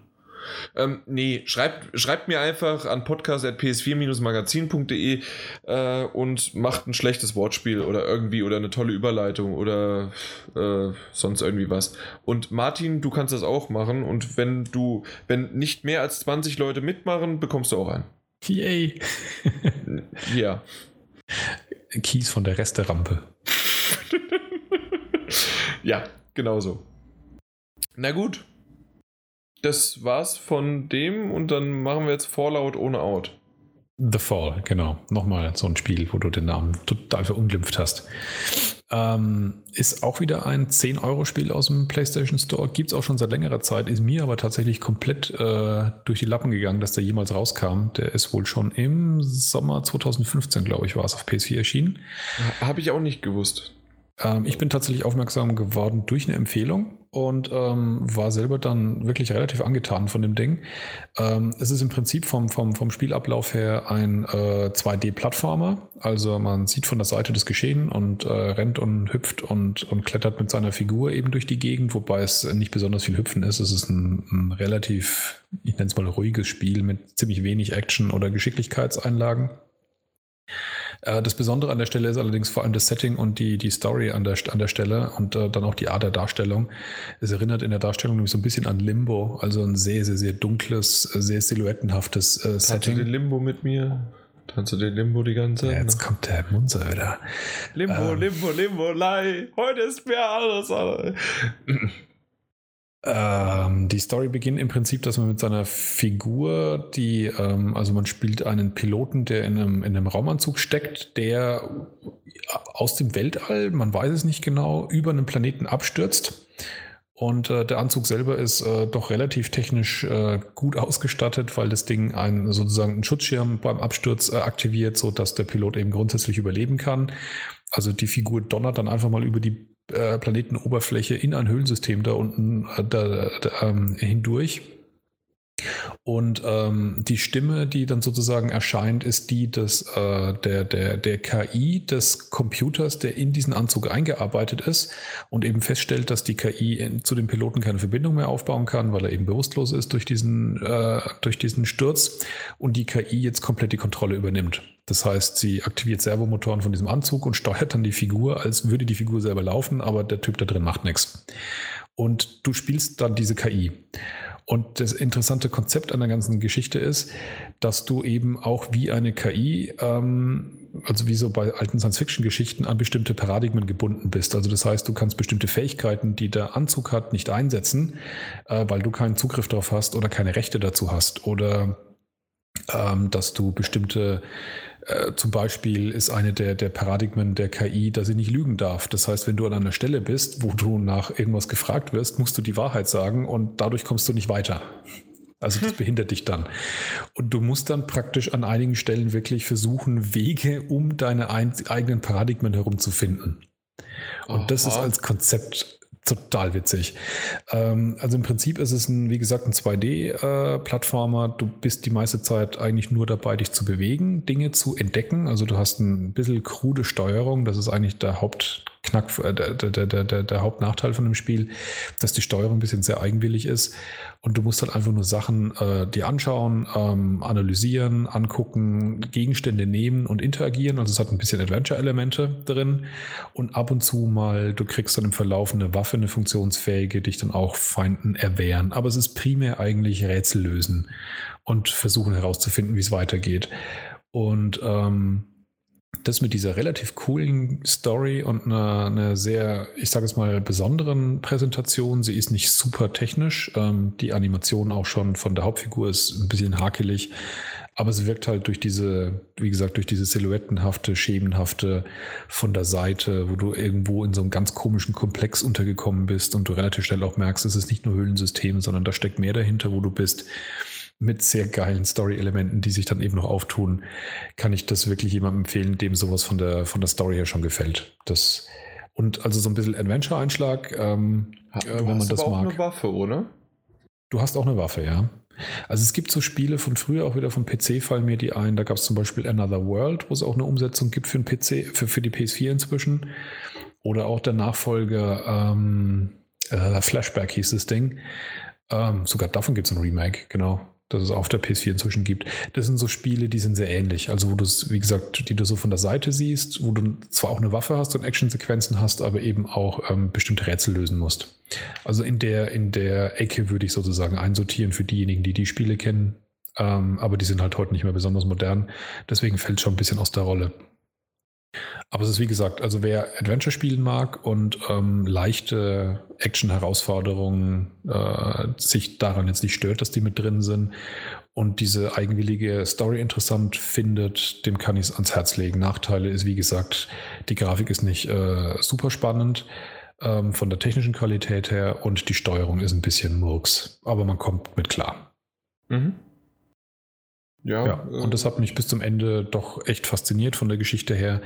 Ähm, nee, schreibt, schreibt mir einfach an podcast.ps4-magazin.de äh, und macht ein schlechtes Wortspiel oder irgendwie oder eine tolle Überleitung oder äh, sonst irgendwie was. Und Martin, du kannst das auch machen und wenn du, wenn nicht mehr als 20 Leute mitmachen, bekommst du auch einen. Yay. Ja. Kies von der Resterampe. ja, genau so. Na gut. Das war's von dem und dann machen wir jetzt Fallout ohne Out. The Fall, genau. Nochmal so ein Spiel, wo du den Namen total verunglimpft hast. Ähm, ist auch wieder ein 10-Euro-Spiel aus dem PlayStation Store. Gibt es auch schon seit längerer Zeit. Ist mir aber tatsächlich komplett äh, durch die Lappen gegangen, dass der jemals rauskam. Der ist wohl schon im Sommer 2015, glaube ich, war es auf PS4 erschienen. Habe ich auch nicht gewusst. Ähm, ich bin tatsächlich aufmerksam geworden durch eine Empfehlung und ähm, war selber dann wirklich relativ angetan von dem Ding. Ähm, es ist im Prinzip vom, vom, vom Spielablauf her ein äh, 2D-Plattformer. Also man sieht von der Seite das Geschehen und äh, rennt und hüpft und, und klettert mit seiner Figur eben durch die Gegend, wobei es nicht besonders viel Hüpfen ist. Es ist ein, ein relativ, ich nenne es mal ruhiges Spiel mit ziemlich wenig Action oder Geschicklichkeitseinlagen. Äh, Das Besondere an der Stelle ist allerdings vor allem das Setting und die, die Story an der, an der Stelle und äh, dann auch die Art der Darstellung. Es erinnert in der Darstellung nämlich so ein bisschen an Limbo, also ein sehr, sehr, sehr dunkles, äh, sehr silhouettenhaftes äh, du den Setting. Limbo mit mir? Tanzt du den Limbo die ganze Ja, Zeit? jetzt kommt der Munzer wieder. Limbo, ähm. Limbo, Limbo, Lei. Heute ist mir alles. Ähm, die Story beginnt im Prinzip, dass man mit seiner Figur, die, ähm, also man spielt einen Piloten, der in einem, in einem Raumanzug steckt, der aus dem Weltall, man weiß es nicht genau, über einen Planeten abstürzt. Und äh, der Anzug selber ist äh, doch relativ technisch äh, gut ausgestattet, weil das Ding einen sozusagen einen Schutzschirm beim Absturz äh, aktiviert, sodass der Pilot eben grundsätzlich überleben kann. Also die Figur donnert dann einfach mal über die äh, Planetenoberfläche in ein Höhlensystem da unten äh, da, da, ähm, hindurch. Und ähm, die Stimme, die dann sozusagen erscheint, ist die des, äh, der, der, der KI des Computers, der in diesen Anzug eingearbeitet ist und eben feststellt, dass die KI in, zu dem Piloten keine Verbindung mehr aufbauen kann, weil er eben bewusstlos ist durch diesen, äh, durch diesen Sturz und die KI jetzt komplett die Kontrolle übernimmt. Das heißt, sie aktiviert Servomotoren von diesem Anzug und steuert dann die Figur, als würde die Figur selber laufen, aber der Typ da drin macht nichts. Und du spielst dann diese KI. Und das interessante Konzept an der ganzen Geschichte ist, dass du eben auch wie eine KI, ähm, also wie so bei alten Science-Fiction-Geschichten, an bestimmte Paradigmen gebunden bist. Also das heißt, du kannst bestimmte Fähigkeiten, die der Anzug hat, nicht einsetzen, äh, weil du keinen Zugriff darauf hast oder keine Rechte dazu hast. Oder ähm, dass du bestimmte äh, zum Beispiel ist eine der, der Paradigmen der KI, dass sie nicht lügen darf. Das heißt, wenn du an einer Stelle bist, wo du nach irgendwas gefragt wirst, musst du die Wahrheit sagen und dadurch kommst du nicht weiter. Also das behindert dich dann. Und du musst dann praktisch an einigen Stellen wirklich versuchen, Wege um deine eigenen Paradigmen herumzufinden. Und Aha. das ist als Konzept total witzig. Ähm, also im Prinzip ist es ein, wie gesagt, ein 2D-Plattformer. Äh, du bist die meiste Zeit eigentlich nur dabei, dich zu bewegen, Dinge zu entdecken. Also du hast ein bisschen krude Steuerung. Das ist eigentlich der Hauptknack, äh, der, der, der, der, der Hauptnachteil von dem Spiel, dass die Steuerung ein bisschen sehr eigenwillig ist. Und du musst halt einfach nur Sachen äh, dir anschauen, ähm, analysieren, angucken, Gegenstände nehmen und interagieren. Also es hat ein bisschen Adventure-Elemente drin. Und ab und zu mal, du kriegst dann im Verlauf eine Waffe, eine funktionsfähige, dich dann auch Feinden erwehren. Aber es ist primär eigentlich Rätsel lösen und versuchen herauszufinden, wie es weitergeht. Und ähm, das mit dieser relativ coolen Story und einer, einer sehr, ich sage es mal, besonderen Präsentation. Sie ist nicht super technisch. Ähm, die Animation auch schon von der Hauptfigur ist ein bisschen hakelig. Aber sie wirkt halt durch diese, wie gesagt, durch diese silhouettenhafte, schemenhafte von der Seite, wo du irgendwo in so einem ganz komischen Komplex untergekommen bist und du relativ schnell auch merkst, es ist nicht nur Höhlensystem, sondern da steckt mehr dahinter, wo du bist mit sehr geilen Story-Elementen, die sich dann eben noch auftun, kann ich das wirklich jemandem empfehlen, dem sowas von der, von der Story her schon gefällt. Das, und also so ein bisschen Adventure-Einschlag, ähm, du äh, wenn man das aber mag. auch eine Waffe, oder? Du hast auch eine Waffe, ja. Also es gibt so Spiele von früher, auch wieder vom PC fallen mir die ein. Da gab es zum Beispiel Another World, wo es auch eine Umsetzung gibt für den PC, für, für die PS4 inzwischen. Oder auch der Nachfolger ähm, äh, Flashback hieß das Ding. Ähm, sogar davon gibt es ein Remake, genau das es auf der PS4 inzwischen gibt. Das sind so Spiele, die sind sehr ähnlich. Also wo du es, wie gesagt, die du so von der Seite siehst, wo du zwar auch eine Waffe hast und Actionsequenzen hast, aber eben auch ähm, bestimmte Rätsel lösen musst. Also in der, in der Ecke würde ich sozusagen einsortieren für diejenigen, die die Spiele kennen. Ähm, aber die sind halt heute nicht mehr besonders modern. Deswegen fällt es schon ein bisschen aus der Rolle. Aber es ist wie gesagt, also wer Adventure spielen mag und ähm, leichte Action-Herausforderungen äh, sich daran jetzt nicht stört, dass die mit drin sind und diese eigenwillige Story interessant findet, dem kann ich es ans Herz legen. Nachteile ist, wie gesagt, die Grafik ist nicht äh, super spannend ähm, von der technischen Qualität her und die Steuerung ist ein bisschen Murks, aber man kommt mit klar. Mhm. Ja, ja, und das hat mich bis zum Ende doch echt fasziniert von der Geschichte her.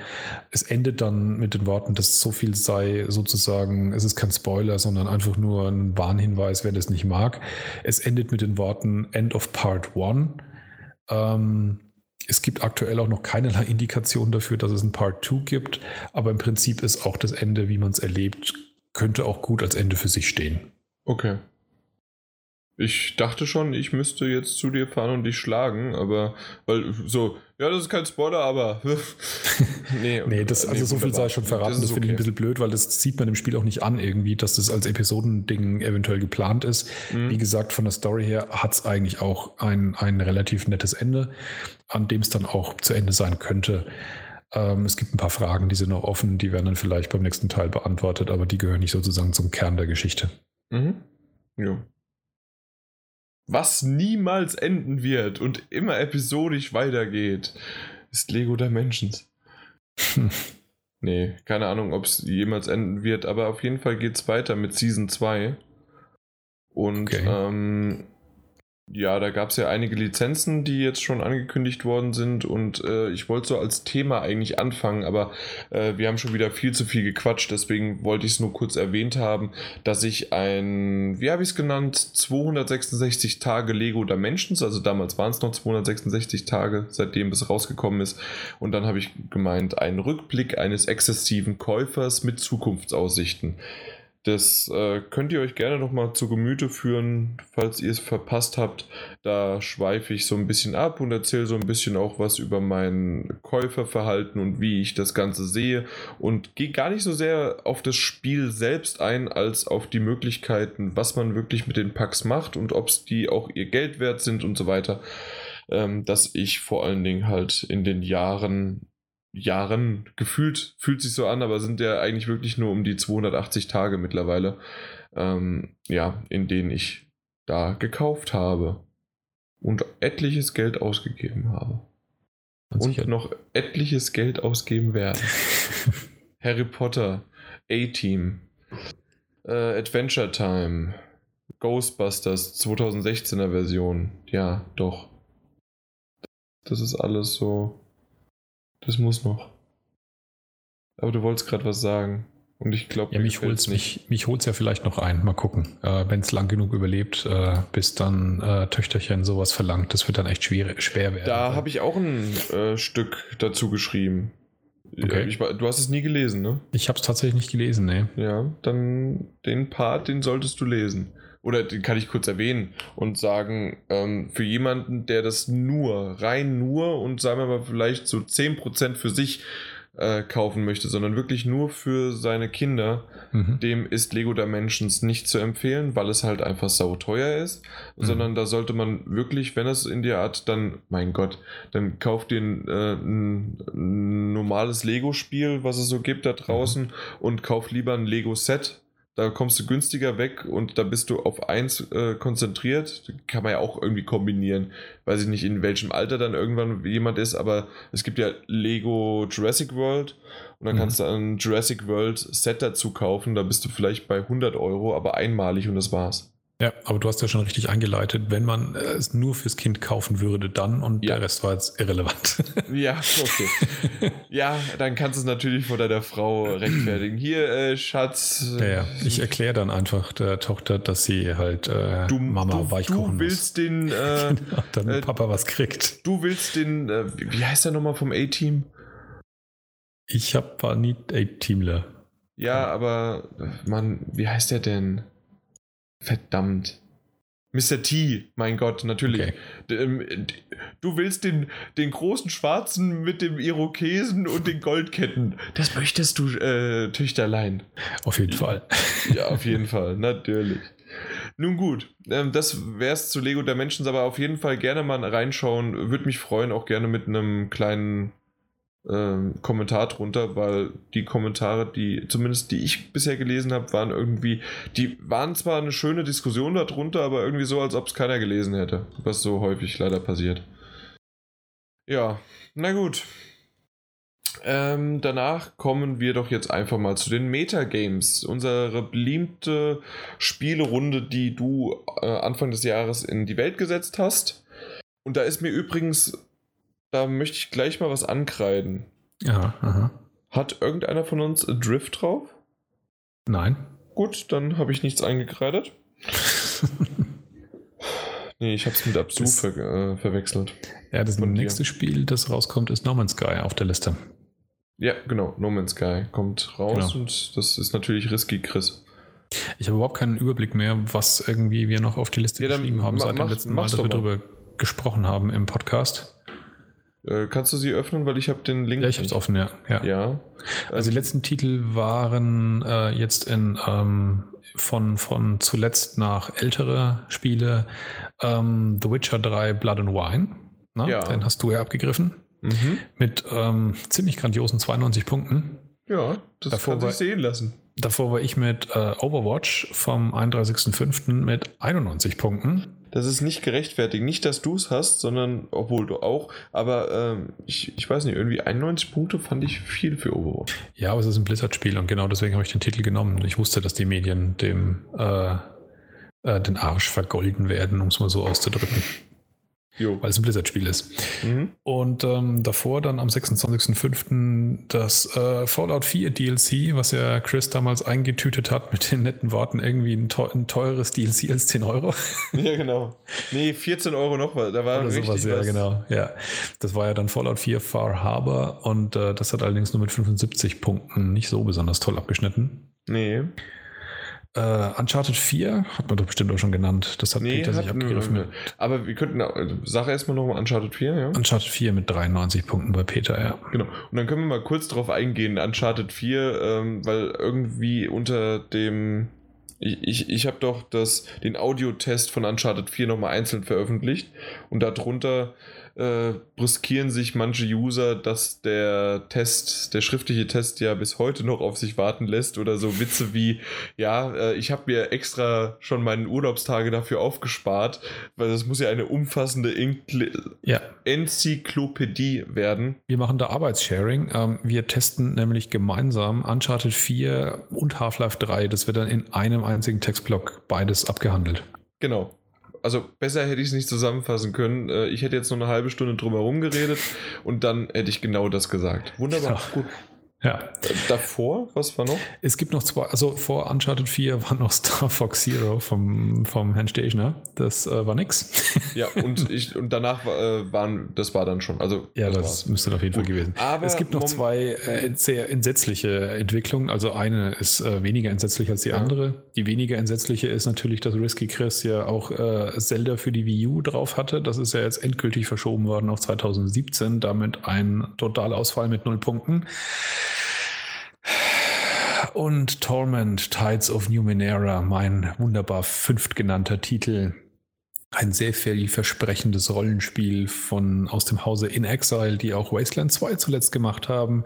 Es endet dann mit den Worten, dass so viel sei sozusagen, es ist kein Spoiler, sondern einfach nur ein Warnhinweis, wer das nicht mag. Es endet mit den Worten End of Part 1. Ähm, es gibt aktuell auch noch keinerlei Indikation dafür, dass es ein Part 2 gibt, aber im Prinzip ist auch das Ende, wie man es erlebt, könnte auch gut als Ende für sich stehen. Okay. Ich dachte schon, ich müsste jetzt zu dir fahren und dich schlagen, aber weil so, ja, das ist kein Spoiler, aber nee, nee, das, also nee, so viel sei schon verraten, das, das finde okay. ich ein bisschen blöd, weil das sieht man im Spiel auch nicht an irgendwie, dass das als Episodending eventuell geplant ist. Mhm. Wie gesagt, von der Story her hat es eigentlich auch ein, ein relativ nettes Ende, an dem es dann auch zu Ende sein könnte. Ähm, es gibt ein paar Fragen, die sind noch offen, die werden dann vielleicht beim nächsten Teil beantwortet, aber die gehören nicht sozusagen zum Kern der Geschichte. Mhm. Ja was niemals enden wird und immer episodisch weitergeht, ist Lego Dimensions. nee, keine Ahnung, ob es jemals enden wird, aber auf jeden Fall geht es weiter mit Season 2. Und okay. ähm, Ja, da gab es ja einige Lizenzen, die jetzt schon angekündigt worden sind und äh, ich wollte so als Thema eigentlich anfangen, aber äh, wir haben schon wieder viel zu viel gequatscht, deswegen wollte ich es nur kurz erwähnt haben, dass ich ein, wie habe ich es genannt, 266 Tage Lego Dimensions, also damals waren es noch 266 Tage, seitdem es rausgekommen ist und dann habe ich gemeint, ein Rückblick eines exzessiven Käufers mit Zukunftsaussichten. Das äh, könnt ihr euch gerne nochmal zu Gemüte führen, falls ihr es verpasst habt. Da schweife ich so ein bisschen ab und erzähle so ein bisschen auch was über mein Käuferverhalten und wie ich das Ganze sehe und gehe gar nicht so sehr auf das Spiel selbst ein, als auf die Möglichkeiten, was man wirklich mit den Packs macht und ob es die auch ihr Geld wert sind und so weiter. Ähm, dass ich vor allen Dingen halt in den Jahren Jahren gefühlt, fühlt sich so an, aber sind ja eigentlich wirklich nur um die 280 Tage mittlerweile, ähm, ja, in denen ich da gekauft habe und etliches Geld ausgegeben habe. Und, und noch etliches Geld ausgeben werde. Harry Potter, A-Team, äh, Adventure Time, Ghostbusters 2016er Version. Ja, doch. Das ist alles so das muss noch. Aber du wolltest gerade was sagen. Und ich glaube, ja, mich holt mich, mich holt's ja vielleicht noch ein. Mal gucken. Äh, Wenn es lang genug überlebt, äh, bis dann äh, Töchterchen sowas verlangt, das wird dann echt schwer, schwer werden. Da habe ich auch ein äh, Stück dazu geschrieben. Okay. Ich, du hast es nie gelesen, ne? Ich habe es tatsächlich nicht gelesen, ne. Ja, dann den Part, den solltest du lesen oder den kann ich kurz erwähnen und sagen, ähm, für jemanden, der das nur, rein nur und sagen wir mal vielleicht so 10% für sich äh, kaufen möchte, sondern wirklich nur für seine Kinder, mhm. dem ist Lego Dimensions nicht zu empfehlen, weil es halt einfach sauteuer ist, mhm. sondern da sollte man wirklich, wenn es in der Art, dann, mein Gott, dann kauft dir ein, äh, ein normales Lego-Spiel, was es so gibt da draußen mhm. und kauf lieber ein Lego-Set, da kommst du günstiger weg und da bist du auf eins äh, konzentriert. Kann man ja auch irgendwie kombinieren. Weiß ich nicht, in welchem Alter dann irgendwann jemand ist, aber es gibt ja Lego Jurassic World und dann mhm. kannst du ein Jurassic World Set dazu kaufen. Da bist du vielleicht bei 100 Euro, aber einmalig und das war's. Ja, aber du hast ja schon richtig eingeleitet, wenn man es nur fürs Kind kaufen würde, dann und ja. der Rest war jetzt irrelevant. Ja, okay. ja, dann kannst du es natürlich vor deiner Frau rechtfertigen. Hier, äh, Schatz. Ja, ja. Ich erkläre dann einfach der Tochter, dass sie halt äh, du, Mama du, weich kochen Du willst muss. den. Äh, genau, dann äh, Papa was kriegt. Du willst den. Äh, wie heißt der nochmal vom A-Team? Ich hab, war nie A-Teamler. Ja, aber, Mann, wie heißt der denn? Verdammt. Mr. T, mein Gott, natürlich. Okay. Ähm, du willst den, den großen Schwarzen mit dem Irokesen und den Goldketten. Das möchtest du, äh, Töchterlein. Auf jeden Fall. Ja, auf jeden Fall, natürlich. Nun gut, ähm, das wäre es zu Lego Dimensions, aber auf jeden Fall gerne mal reinschauen. Würde mich freuen, auch gerne mit einem kleinen ähm, Kommentar drunter, weil die Kommentare, die zumindest die ich bisher gelesen habe, waren irgendwie, die waren zwar eine schöne Diskussion darunter, aber irgendwie so, als ob es keiner gelesen hätte, was so häufig leider passiert. Ja, na gut. Ähm, danach kommen wir doch jetzt einfach mal zu den Metagames. Unsere beliebte Spielerunde, die du äh, Anfang des Jahres in die Welt gesetzt hast. Und da ist mir übrigens da möchte ich gleich mal was ankreiden. Ja, aha. Hat irgendeiner von uns Drift drauf? Nein. Gut, dann habe ich nichts eingekreidet. nee, ich habe es mit Absu ver äh, verwechselt. Ja, das nächste dir. Spiel, das rauskommt, ist No Man's Sky auf der Liste. Ja, genau, No Man's Sky kommt raus genau. und das ist natürlich risky, Chris. Ich habe überhaupt keinen Überblick mehr, was irgendwie wir noch auf die Liste ja, geschrieben haben seit dem letzten Mal, dass wir darüber gesprochen haben im Podcast. Äh, kannst du sie öffnen, weil ich habe den Link. Ja, ich habe es offen, ja. ja. ja. Also die letzten Titel waren äh, jetzt in ähm, von, von zuletzt nach ältere Spiele ähm, The Witcher 3 Blood and Wine. Ne? Ja. Den hast du ja abgegriffen. Mhm. Mit ähm, ziemlich grandiosen 92 Punkten. Ja, das davor kann sich sehen lassen. Davor war ich mit äh, Overwatch vom 31.05. mit 91 Punkten. Das ist nicht gerechtfertigt. Nicht, dass du es hast, sondern, obwohl du auch, aber ähm, ich, ich weiß nicht, irgendwie 91 Punkte fand ich viel für Overwatch. Ja, aber es ist ein Blizzard-Spiel und genau deswegen habe ich den Titel genommen. Ich wusste, dass die Medien dem äh, äh, den Arsch vergolden werden, um es mal so auszudrücken. Jo. Weil es ein Blizzard-Spiel ist. Mhm. Und ähm, davor dann am 26.05. das äh, Fallout 4 DLC, was ja Chris damals eingetütet hat mit den netten Worten, irgendwie ein, teuer, ein teures DLC als 10 Euro. Ja, genau. Nee, 14 Euro noch, da war Oder sowas, ja, genau. Ja. Das war ja dann Fallout 4 Far Harbor und äh, das hat allerdings nur mit 75 Punkten nicht so besonders toll abgeschnitten. Nee. Uh, Uncharted 4 hat man doch bestimmt auch schon genannt. Das hat nee, Peter sich abgegriffen. Nö, nö. Aber wir könnten, äh, sag erstmal noch mal Uncharted 4, ja? Uncharted 4 mit 93 Punkten bei Peter, ja. Genau. Und dann können wir mal kurz darauf eingehen, Uncharted 4, ähm, weil irgendwie unter dem. Ich, ich, ich habe doch das, den Audiotest von Uncharted 4 nochmal einzeln veröffentlicht und darunter äh, brüskieren sich manche User, dass der Test, der schriftliche Test ja bis heute noch auf sich warten lässt oder so Witze wie, ja, äh, ich habe mir extra schon meine Urlaubstage dafür aufgespart, weil das muss ja eine umfassende Inkl ja. Enzyklopädie werden. Wir machen da Arbeitssharing. Ähm, wir testen nämlich gemeinsam Uncharted 4 und Half-Life 3. Das wird dann in einem einzigen Textblock beides abgehandelt. Genau also besser hätte ich es nicht zusammenfassen können. Äh, ich hätte jetzt noch eine halbe Stunde drum herum geredet und dann hätte ich genau das gesagt. Wunderbar, ja. gut. Ja. Davor, was war noch? Es gibt noch zwei, also vor Uncharted 4 war noch Star Fox Zero vom, vom Herrn Stegner. Das äh, war nix. Ja, und, ich, und danach äh, waren, das war dann schon. Also, ja, das, das müsste auf jeden Fall gewesen. Aber es gibt noch zwei äh, sehr entsetzliche Entwicklungen. Also eine ist äh, weniger entsetzlich als die ja. andere. Die weniger entsetzliche ist natürlich, dass Risky Chris ja auch äh, Zelda für die Wii U drauf hatte. Das ist ja jetzt endgültig verschoben worden auf 2017. Damit ein Totalausfall mit null Punkten und Torment Tides of Numenera, mein wunderbar fünftgenannter Titel, ein sehr vielversprechendes Rollenspiel von aus dem Hause In Exile, die auch Wasteland 2 zuletzt gemacht haben.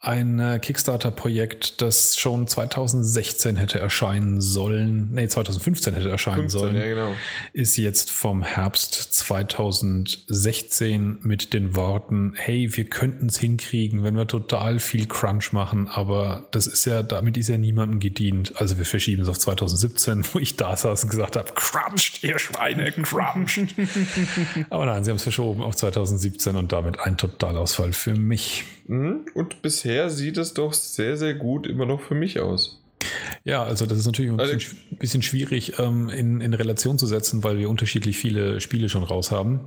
Ein äh, Kickstarter-Projekt, das schon 2016 hätte erscheinen sollen, nee, 2015 hätte erscheinen 15, sollen, ja, genau. ist jetzt vom Herbst 2016 mit den Worten, hey, wir könnten es hinkriegen, wenn wir total viel Crunch machen, aber das ist ja, damit ist ja niemandem gedient. Also wir verschieben es auf 2017, wo ich da saß und gesagt habe, cruncht, ihr Schweine! Crunch. Aber nein, sie haben es verschoben auf 2017 und damit ein Totalausfall für mich. Mhm. Und bisher sieht es doch sehr, sehr gut immer noch für mich aus. Ja, also das ist natürlich ein bisschen, also, bisschen schwierig ähm, in, in Relation zu setzen, weil wir unterschiedlich viele Spiele schon raus haben.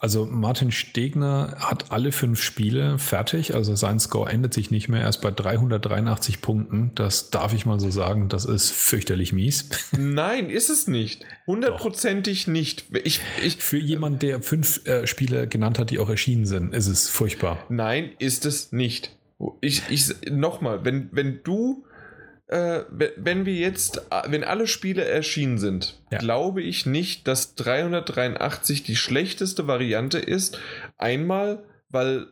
Also Martin Stegner hat alle fünf Spiele fertig, also sein Score ändert sich nicht mehr, erst bei 383 Punkten. Das darf ich mal so sagen, das ist fürchterlich mies. Nein, ist es nicht. Hundertprozentig nicht. Ich, ich, Für jemanden, der fünf äh, Spiele genannt hat, die auch erschienen sind, ist es furchtbar. Nein, ist es nicht. Ich, ich nochmal, wenn, wenn du äh, wenn wir jetzt, wenn alle Spiele erschienen sind, ja. glaube ich nicht, dass 383 die schlechteste Variante ist. Einmal, weil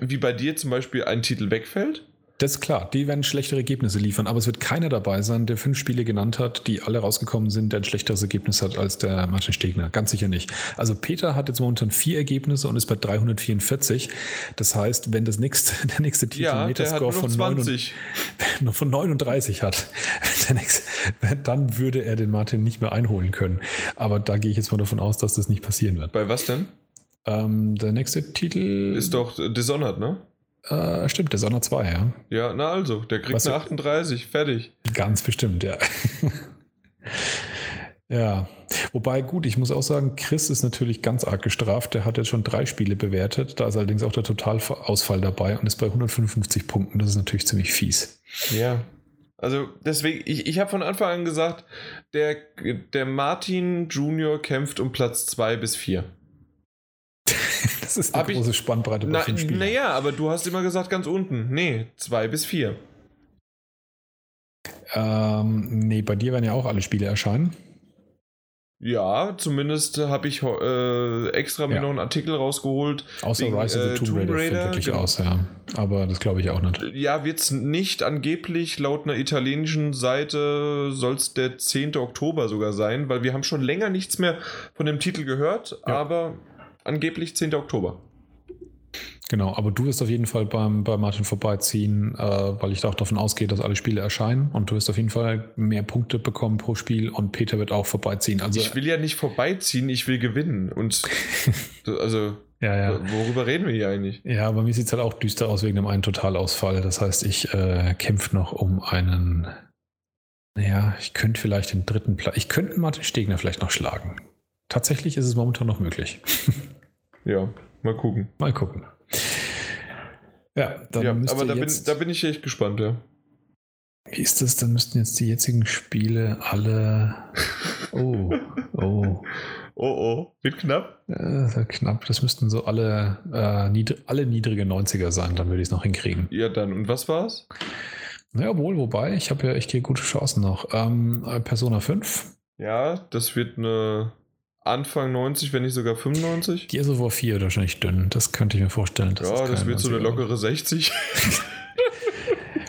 wie bei dir zum Beispiel ein Titel wegfällt. Das ist klar, die werden schlechtere Ergebnisse liefern, aber es wird keiner dabei sein, der fünf Spiele genannt hat, die alle rausgekommen sind, der ein schlechteres Ergebnis hat als der Martin Stegner. Ganz sicher nicht. Also Peter hat jetzt momentan vier Ergebnisse und ist bei 344. Das heißt, wenn das nächste, der nächste Titel ja, einen Metascore von, 20. 9, von 39 hat, nächste, dann würde er den Martin nicht mehr einholen können. Aber da gehe ich jetzt mal davon aus, dass das nicht passieren wird. Bei was denn? Ähm, der nächste Titel ist doch Dishonored, ne? Äh, stimmt, der Sonne 2, ja. Ja, na also, der kriegt Was eine 38, fertig. Ganz bestimmt, ja. ja. Wobei, gut, ich muss auch sagen, Chris ist natürlich ganz arg gestraft. Der hat jetzt schon drei Spiele bewertet. Da ist allerdings auch der Totalausfall dabei und ist bei 155 Punkten. Das ist natürlich ziemlich fies. Ja. Also deswegen, ich, ich habe von Anfang an gesagt, der, der Martin Junior kämpft um Platz 2 bis 4. Das ist eine Hab große ich, Spannbreite bei na, Spielen. Naja, aber du hast immer gesagt ganz unten. Nee, zwei bis vier. Ähm, nee, bei dir werden ja auch alle Spiele erscheinen. Ja, zumindest habe ich äh, extra mir ja. noch einen Artikel rausgeholt. Außer wegen, Rise of the äh, Tomb Raider, Tomb Raider wirklich genau. aus, ja. Aber das glaube ich auch nicht. Ja, wird es nicht angeblich, laut einer italienischen Seite soll es der 10. Oktober sogar sein, weil wir haben schon länger nichts mehr von dem Titel gehört, ja. aber Angeblich 10. Oktober. Genau, aber du wirst auf jeden Fall beim, bei Martin vorbeiziehen, äh, weil ich da auch davon ausgehe, dass alle Spiele erscheinen und du wirst auf jeden Fall mehr Punkte bekommen pro Spiel und Peter wird auch vorbeiziehen. Also, ich will ja nicht vorbeiziehen, ich will gewinnen. Und also, ja, ja. worüber reden wir hier eigentlich? Ja, aber mir sieht es halt auch düster aus wegen dem einen Totalausfall. Das heißt, ich äh, kämpfe noch um einen. Naja, ich könnte vielleicht den dritten Platz. Ich könnte Martin Stegner vielleicht noch schlagen. Tatsächlich ist es momentan noch möglich. ja, mal gucken. Mal gucken. Ja, dann ja aber da bin, da bin ich echt gespannt, ja. Wie ist das? Dann müssten jetzt die jetzigen Spiele alle. Oh, oh. Oh, oh. Wird knapp? Äh, knapp. Das müssten so alle, äh, niedr alle niedrige 90er sein, dann würde ich es noch hinkriegen. Ja, dann. Und was war's? Ja, wohl, wobei, ich habe ja echt hier gute Chancen noch. Ähm, Persona 5. Ja, das wird eine Anfang 90, wenn nicht sogar 95. Gears of War 4 wahrscheinlich dünn. Das könnte ich mir vorstellen. Das ja, das wird so eine lockere 60.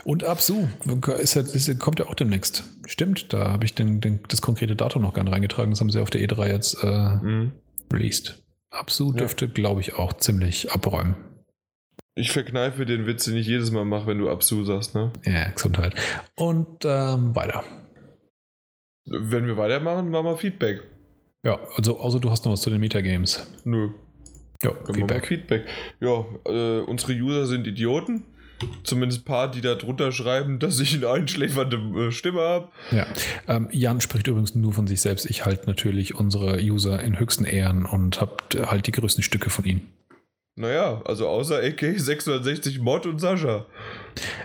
Und Absu ist, ist, kommt ja auch demnächst. Stimmt, da habe ich den, den, das konkrete Datum noch gar nicht reingetragen. Das haben sie auf der E3 jetzt äh, mhm. released. Absu dürfte, glaube ich, auch ziemlich abräumen. Ich verkneife den Witz, den ich jedes Mal mache, wenn du Absu sagst, ne? Ja, Gesundheit. Und ähm, weiter. Wenn wir weitermachen, machen wir Feedback. Ja, also außer du hast noch was zu den Metagames. Nö. Ja, Feedback. Feedback. Ja, äh, unsere User sind Idioten. Zumindest ein paar, die da drunter schreiben, dass ich eine einschläfernde äh, Stimme habe. Ja, ähm, Jan spricht übrigens nur von sich selbst. Ich halte natürlich unsere User in höchsten Ehren und habe halt die größten Stücke von ihnen. Naja, also außer AK 660 Mod und Sascha.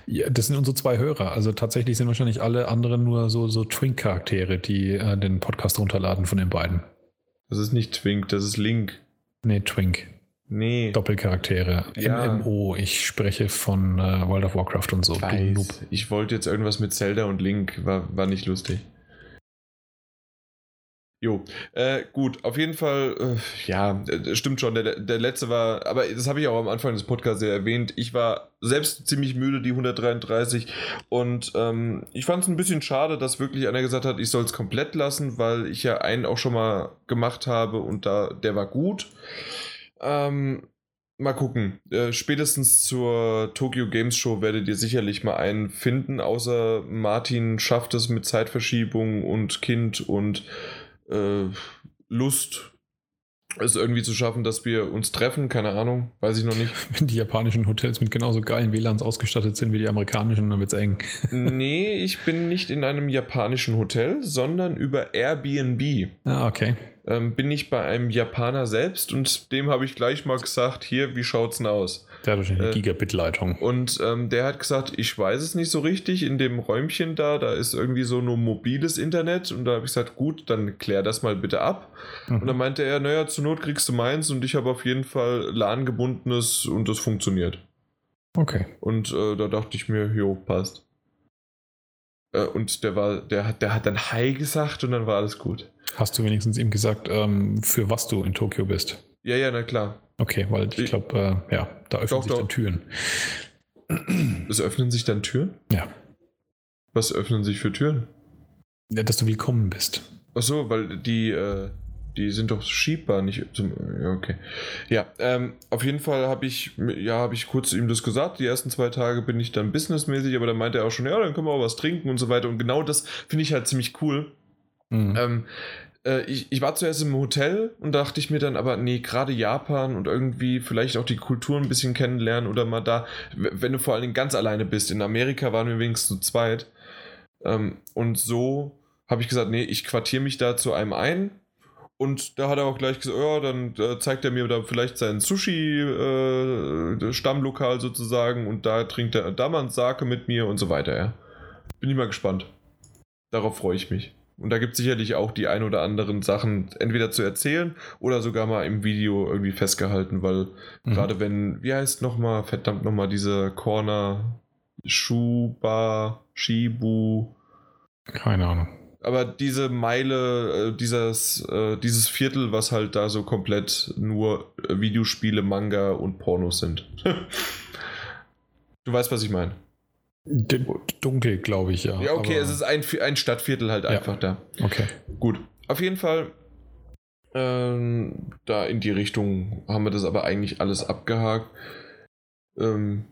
Ja, das sind unsere zwei Hörer. Also tatsächlich sind wahrscheinlich alle anderen nur so, so Twink-Charaktere, die äh, den Podcast runterladen von den beiden. Das ist nicht Twink, das ist Link. Nee, Twink. Nee. Doppelcharaktere. Ja. MMO. Ich spreche von äh, World of Warcraft und so. Weiß. Ich wollte jetzt irgendwas mit Zelda und Link. War, war nicht lustig. Jo, äh, gut, auf jeden Fall, äh, ja, stimmt schon, der, der letzte war, aber das habe ich auch am Anfang des Podcasts ja erwähnt, ich war selbst ziemlich müde, die 133, und ähm, ich fand es ein bisschen schade, dass wirklich einer gesagt hat, ich soll es komplett lassen, weil ich ja einen auch schon mal gemacht habe und da, der war gut. Ähm, mal gucken, äh, spätestens zur Tokyo Games Show werdet ihr sicherlich mal einen finden, außer Martin schafft es mit Zeitverschiebung und Kind und äh, Lust, es irgendwie zu schaffen, dass wir uns treffen. Keine Ahnung, weiß ich noch nicht. Wenn die japanischen Hotels mit genauso geilen WLANs ausgestattet sind wie die amerikanischen, dann wird es eng. nee, ich bin nicht in einem japanischen Hotel, sondern über Airbnb. Ah, okay. Ähm, bin ich bei einem Japaner selbst und dem habe ich gleich mal gesagt, hier, wie schaut's denn aus? Der hat wahrscheinlich eine äh, Gigabit-Leitung. Und ähm, der hat gesagt, ich weiß es nicht so richtig. In dem Räumchen da, da ist irgendwie so nur mobiles Internet. Und da habe ich gesagt, gut, dann klär das mal bitte ab. Mhm. Und dann meinte er, naja, zur Not kriegst du meins und ich habe auf jeden Fall LAN-gebundenes und das funktioniert. Okay. Und äh, da dachte ich mir, jo, passt. Äh, und der war, der hat, der hat dann Hi gesagt und dann war alles gut. Hast du wenigstens ihm gesagt, ähm, für was du in Tokio bist? Ja, ja, na klar. Okay, weil ich glaube, äh, ja, da öffnen doch, sich doch. dann Türen. Es öffnen sich dann Türen? Ja. Was öffnen sich für Türen? Ja, dass du willkommen bist. Ach so, weil die, äh, die sind doch schiebbar, nicht zum. Ja, okay. Ja, ähm, auf jeden Fall habe ich, ja, habe ich kurz ihm das gesagt. Die ersten zwei Tage bin ich dann businessmäßig, aber dann meinte er auch schon, ja, dann können wir auch was trinken und so weiter. Und genau das finde ich halt ziemlich cool. Mhm. Ähm, äh, ich, ich war zuerst im Hotel und dachte ich mir dann aber, nee, gerade Japan und irgendwie vielleicht auch die Kultur ein bisschen kennenlernen oder mal da, wenn du vor allen Dingen ganz alleine bist. In Amerika waren wir wenigstens zu zweit. Ähm, und so habe ich gesagt, nee, ich quartiere mich da zu einem ein. Und da hat er auch gleich gesagt, ja, dann äh, zeigt er mir da vielleicht sein Sushi-Stammlokal äh, sozusagen und da trinkt er Daman Sake mit mir und so weiter, ja. Bin ich mal gespannt. Darauf freue ich mich. Und da gibt es sicherlich auch die ein oder anderen Sachen entweder zu erzählen oder sogar mal im Video irgendwie festgehalten, weil mhm. gerade wenn, wie heißt nochmal, verdammt nochmal, diese Corner, Schuba, Shibu. Keine Ahnung. Aber diese Meile, äh, dieses, äh, dieses Viertel, was halt da so komplett nur Videospiele, Manga und Pornos sind. du weißt, was ich meine. Dunkel, glaube ich, ja. Ja, okay, es ist ein, ein Stadtviertel halt ja. einfach da. Okay. Gut. Auf jeden Fall, ähm, da in die Richtung haben wir das aber eigentlich alles abgehakt. Ähm,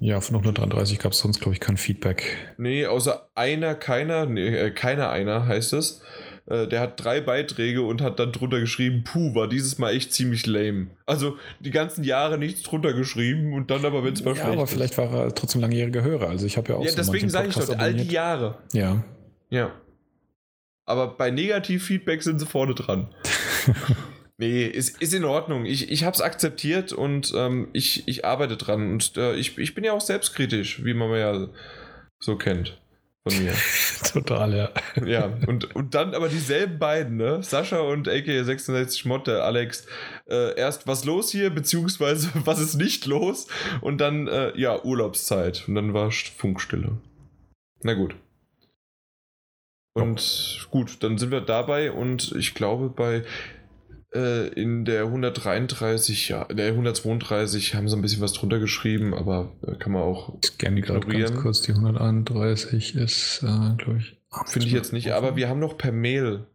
ja, von 133 gab es sonst, glaube ich, kein Feedback. Nee, außer einer, keiner, nee, äh, keiner, einer heißt es. Äh, der hat drei Beiträge und hat dann drunter geschrieben, puh, war dieses Mal echt ziemlich lame. Also die ganzen Jahre nichts drunter geschrieben und dann aber, wenn es mal Ja, aber vielleicht war er trotzdem langjähriger Hörer. Also ich habe ja auch Ja, so deswegen sage ich doch, all die. Jahre. Ja. Ja. Aber bei Negativ-Feedback sind sie vorne dran. nee, ist, ist in Ordnung. Ich, ich habe es akzeptiert und ähm, ich, ich arbeite dran. Und äh, ich, ich bin ja auch selbstkritisch, wie man ja so kennt von mir. Total, ja. ja, und, und dann aber dieselben beiden, ne? Sascha und AK66 Mod, der Alex, äh, erst was los hier, beziehungsweise was ist nicht los und dann, äh, ja, Urlaubszeit. Und dann war Funkstille. Na gut. Und gut, dann sind wir dabei und ich glaube bei äh, in der 133, ja, der 132 haben sie ein bisschen was drunter geschrieben, aber äh, kann man auch, die gerade ganz Ignorieren. kurz. Die 131 ist, äh, glaube ich. finde ich jetzt nicht, aber wir haben noch per Mail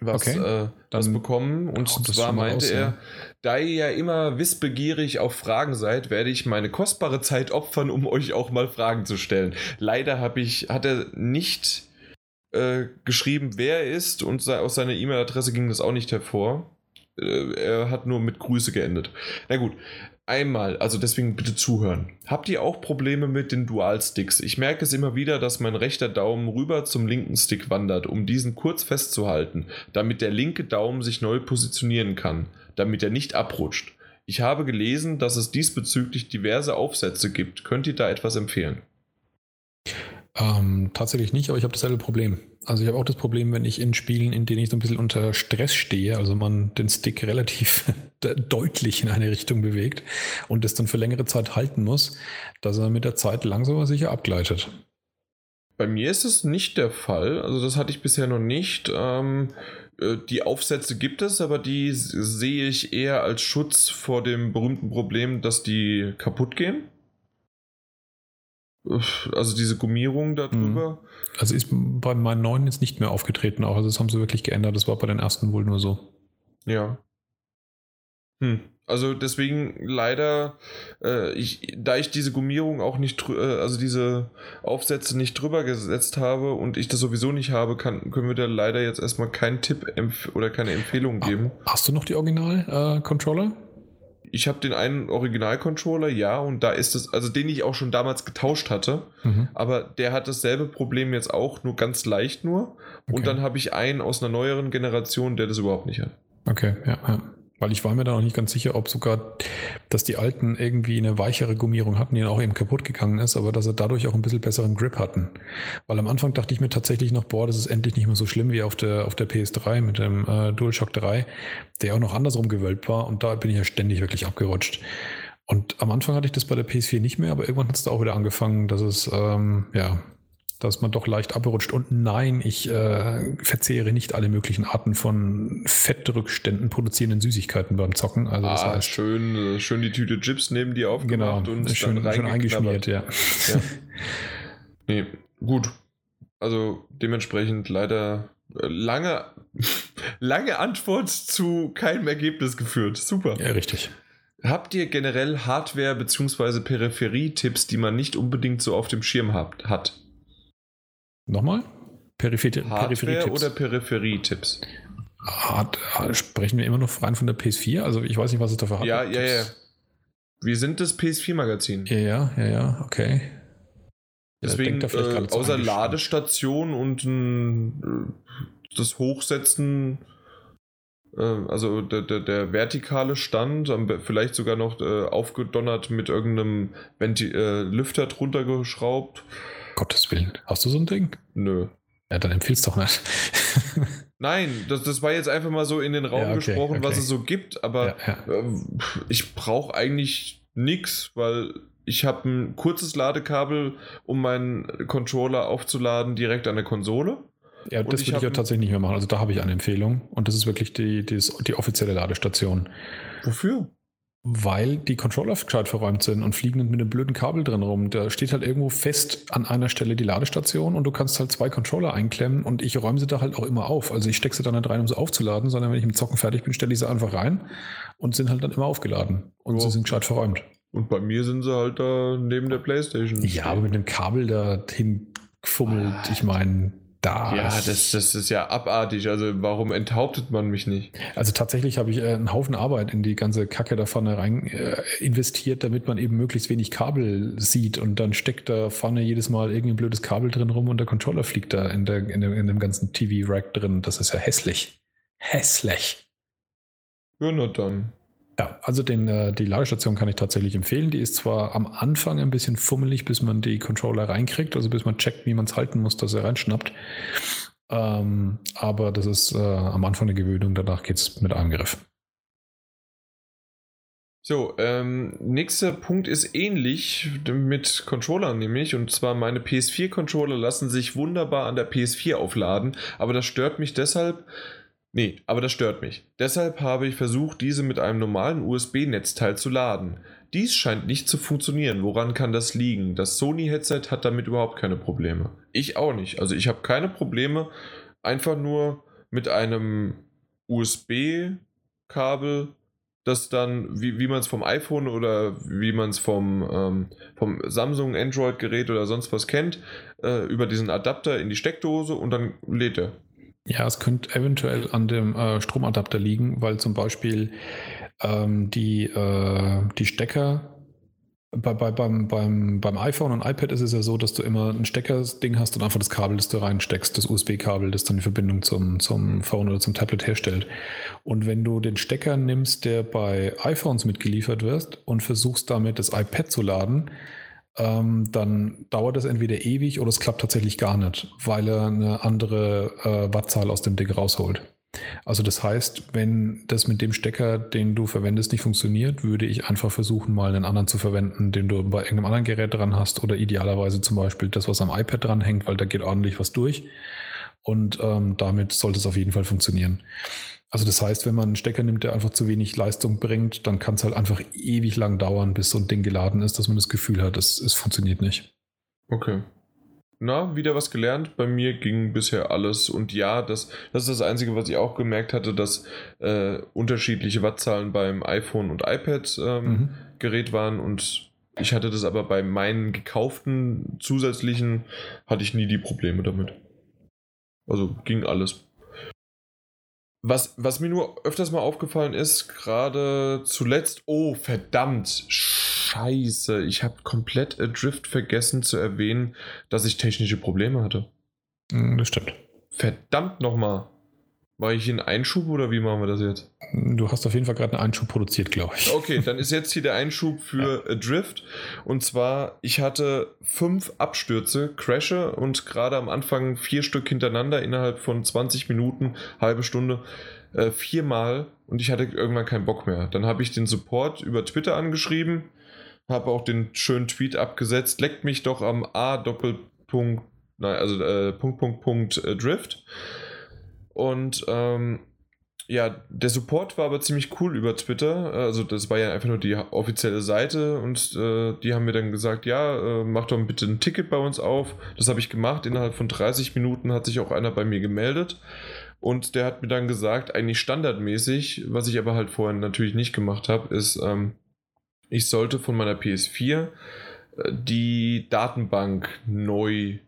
was, Okay, äh, was bekommen und zwar meinte raus, er, ja. da ihr ja immer wissbegierig auf Fragen seid, werde ich meine kostbare Zeit opfern, um euch auch mal Fragen zu stellen. Leider habe ich, hat er nicht äh, geschrieben, wer er ist und aus seiner E-Mail-Adresse ging das auch nicht hervor. Äh, er hat nur mit Grüße geendet. Na gut, einmal, also deswegen bitte zuhören. Habt ihr auch Probleme mit den Dual-Sticks? Ich merke es immer wieder, dass mein rechter Daumen rüber zum linken Stick wandert, um diesen kurz festzuhalten, damit der linke Daumen sich neu positionieren kann, damit er nicht abrutscht. Ich habe gelesen, dass es diesbezüglich diverse Aufsätze gibt. Könnt ihr da etwas empfehlen? Ähm, tatsächlich nicht, aber ich habe dasselbe Problem. Also ich habe auch das Problem, wenn ich in Spielen, in denen ich so ein bisschen unter Stress stehe, also man den Stick relativ de- deutlich in eine Richtung bewegt und das dann für längere Zeit halten muss, dass er mit der Zeit langsam aber sicher abgleitet. Bei mir ist es nicht der Fall. Also das hatte ich bisher noch nicht. Ähm, äh, die Aufsätze gibt es, aber die sehe ich eher als Schutz vor dem berühmten Problem, dass die kaputt gehen. Also diese Gummierung darüber. Also ist bei meinen neuen jetzt nicht mehr aufgetreten, auch also das haben sie wirklich geändert. Das war bei den ersten wohl nur so. Ja. Hm. Also deswegen leider, äh, ich, da ich diese Gummierung auch nicht, äh, also diese Aufsätze nicht drüber gesetzt habe und ich das sowieso nicht habe, kann, können wir da leider jetzt erstmal keinen Tipp oder keine Empfehlung geben. Hast du noch die Original-Controller? Ich habe den einen Original-Controller, ja, und da ist es, also den ich auch schon damals getauscht hatte, mhm. aber der hat dasselbe Problem jetzt auch, nur ganz leicht nur. Und Okay. dann habe ich einen aus einer neueren Generation, der das überhaupt nicht hat. Okay, ja, ja. Weil ich war mir da noch nicht ganz sicher, ob sogar, dass die alten irgendwie eine weichere Gummierung hatten, die dann auch eben kaputt gegangen ist, aber dass sie dadurch auch ein bisschen besseren Grip hatten. Weil am Anfang dachte ich mir tatsächlich noch, boah, das ist endlich nicht mehr so schlimm wie auf der, auf der PS3 mit dem äh, DualShock 3, der auch noch andersrum gewölbt war und da bin ich ja ständig wirklich abgerutscht. Und am Anfang hatte ich das bei der PS4 nicht mehr, aber irgendwann hat es da auch wieder angefangen, dass es, ähm, ja, dass man doch leicht abrutscht. Und nein, ich äh, verzehre nicht alle möglichen Arten von Fettrückständen produzierenden Süßigkeiten beim Zocken. Also das ah, heißt, schön, äh, schön die Tüte Chips neben dir genau, aufgemacht und schön, dann schön eingeschmiert, ja. Ja. Nee, gut. Also dementsprechend leider äh, lange, lange Antwort zu keinem Ergebnis geführt. Super. ja, richtig. Habt ihr generell Hardware- bzw. Peripherie-Tipps, die man nicht unbedingt so auf dem Schirm habt, hat? Nochmal? Hardware Peripherie-Tipps. oder Peripherie-Tipps? Hard, Hard- sprechen wir immer noch rein von der PS4? Also ich weiß nicht, was es da für Ja, ja, ja. Wir sind das PS4-Magazin. Ja, ja, ja, ja, okay. Deswegen, äh, außer. Ladestation und ein, äh, das Hochsetzen, äh, also der, der, der vertikale Stand, vielleicht sogar noch äh, aufgedonnert mit irgendeinem Venti äh, Lüfter drunter geschraubt. Gottes Willen. Hast du so ein Ding? Nö. Ja, dann empfiehlst doch nicht. Nein, das, das war jetzt einfach mal so in den Raum Ja, okay, gesprochen, was okay. es so gibt, aber ja. Ähm, Ich brauche eigentlich nichts, weil ich habe ein kurzes Ladekabel, um meinen Controller aufzuladen, direkt an der Konsole. Ja, das würde ich ja tatsächlich nicht mehr machen. Also da habe ich eine Empfehlung und das ist wirklich die, die, die offizielle Ladestation. Wofür? Weil die Controller gescheit verräumt sind und fliegen mit einem blöden Kabel drin rum. Da steht halt irgendwo fest an einer Stelle die Ladestation und du kannst halt zwei Controller einklemmen und ich räume sie da halt auch immer auf. Also ich stecke sie da nicht rein, um sie aufzuladen, sondern wenn ich mit Zocken fertig bin, stelle ich sie einfach rein und sind halt dann immer aufgeladen. Und Ja. sie sind gescheit verräumt. Und bei mir sind sie halt da neben der Playstation. Ja, aber mit dem Kabel da hingefummelt, ah, ich meine, da. Ja, das, das ist ja abartig. Also warum enthauptet man mich nicht? Also tatsächlich habe ich äh, einen Haufen Arbeit in die ganze Kacke da vorne rein äh, investiert, damit man eben möglichst wenig Kabel sieht und dann steckt da vorne jedes Mal irgendein blödes Kabel drin rum und der Controller fliegt da in, der, in, dem, in dem ganzen TV-Rack drin. Das ist ja hässlich. Hässlich. Ja, na dann. Ja, also den, äh, die Lagestation kann ich tatsächlich empfehlen. Die ist zwar am Anfang ein bisschen fummelig, bis man die Controller reinkriegt, also bis man checkt, wie man es halten muss, dass er reinschnappt. Ähm, aber das ist äh, am Anfang eine Gewöhnung, danach geht es mit Angriff. So, ähm, nächster Punkt ist ähnlich mit Controllern nämlich, und zwar meine PS4-Controller lassen sich wunderbar an der PS4 aufladen, aber das stört mich deshalb, Nee, aber das stört mich. Deshalb habe ich versucht, diese mit einem normalen USB-Netzteil zu laden. Dies scheint nicht zu funktionieren. Woran kann das liegen? Das Sony-Headset hat damit überhaupt keine Probleme. Ich auch nicht. Also ich habe keine Probleme, einfach nur mit einem USB-Kabel, das dann, wie, wie man es vom iPhone oder wie man es vom, ähm, vom Samsung Android-Gerät oder sonst was kennt, äh, über diesen Adapter in die Steckdose und dann lädt er. Ja, es könnte eventuell an dem äh, Stromadapter liegen, weil zum Beispiel ähm, die, äh, die Stecker bei, bei, beim, beim, beim iPhone und iPad ist es ja so, dass du immer ein Steckerding hast und einfach das Kabel, das du reinsteckst, das USB-Kabel, das dann die Verbindung zum, zum Phone oder zum Tablet herstellt. Und wenn du den Stecker nimmst, der bei iPhones mitgeliefert wird und versuchst damit das iPad zu laden, ähm, dann dauert es entweder ewig oder es klappt tatsächlich gar nicht, weil er eine andere äh, Wattzahl aus dem Ding rausholt. Also das heißt, wenn das mit dem Stecker, den du verwendest, nicht funktioniert, würde ich einfach versuchen, mal einen anderen zu verwenden, den du bei irgendeinem anderen Gerät dran hast oder idealerweise zum Beispiel das, was am iPad dran hängt, weil da geht ordentlich was durch. Und ähm, damit sollte es auf jeden Fall funktionieren. Also das heißt, wenn man einen Stecker nimmt, der einfach zu wenig Leistung bringt, dann kann es halt einfach ewig lang dauern, bis so ein Ding geladen ist, dass man das Gefühl hat, es, es funktioniert nicht. Okay. Na, wieder was gelernt. Bei mir ging bisher alles. Und ja, das, das ist das Einzige, was ich auch gemerkt hatte, dass äh, unterschiedliche Wattzahlen beim iPhone und iPad ähm, mhm. Gerät waren. Und ich hatte das aber bei meinen gekauften zusätzlichen, hatte ich nie die Probleme damit. Also ging alles. Was, was mir nur öfters mal aufgefallen ist, gerade zuletzt, oh verdammt, scheiße, ich habe komplett Drift vergessen zu erwähnen, dass ich technische Probleme hatte. Hm, das stimmt. Verdammt nochmal. Mache ich einen Einschub oder wie machen wir das jetzt? Du hast auf jeden Fall gerade einen Einschub produziert, glaube ich. Okay, dann ist jetzt hier der Einschub für ja. Drift. Und zwar, ich hatte fünf Abstürze, Crashe und gerade am Anfang vier Stück hintereinander innerhalb von 20 Minuten, halbe Stunde, äh, viermal und ich hatte irgendwann keinen Bock mehr. Dann habe ich den Support über Twitter angeschrieben, habe auch den schönen Tweet abgesetzt, leckt mich doch am A Doppelpunkt, nein, also äh, Punkt, Punkt, Punkt, äh, Drift. Und ähm, ja, der Support war aber ziemlich cool über Twitter. Also das war ja einfach nur die offizielle Seite und äh, die haben mir dann gesagt, ja, äh, mach doch bitte ein Ticket bei uns auf. Das habe ich gemacht. Innerhalb von 30 Minuten hat sich auch einer bei mir gemeldet. Und der hat mir dann gesagt, eigentlich standardmäßig, was ich aber halt vorhin natürlich nicht gemacht habe, ist, ähm, ich sollte von meiner PS4 äh, die Datenbank neu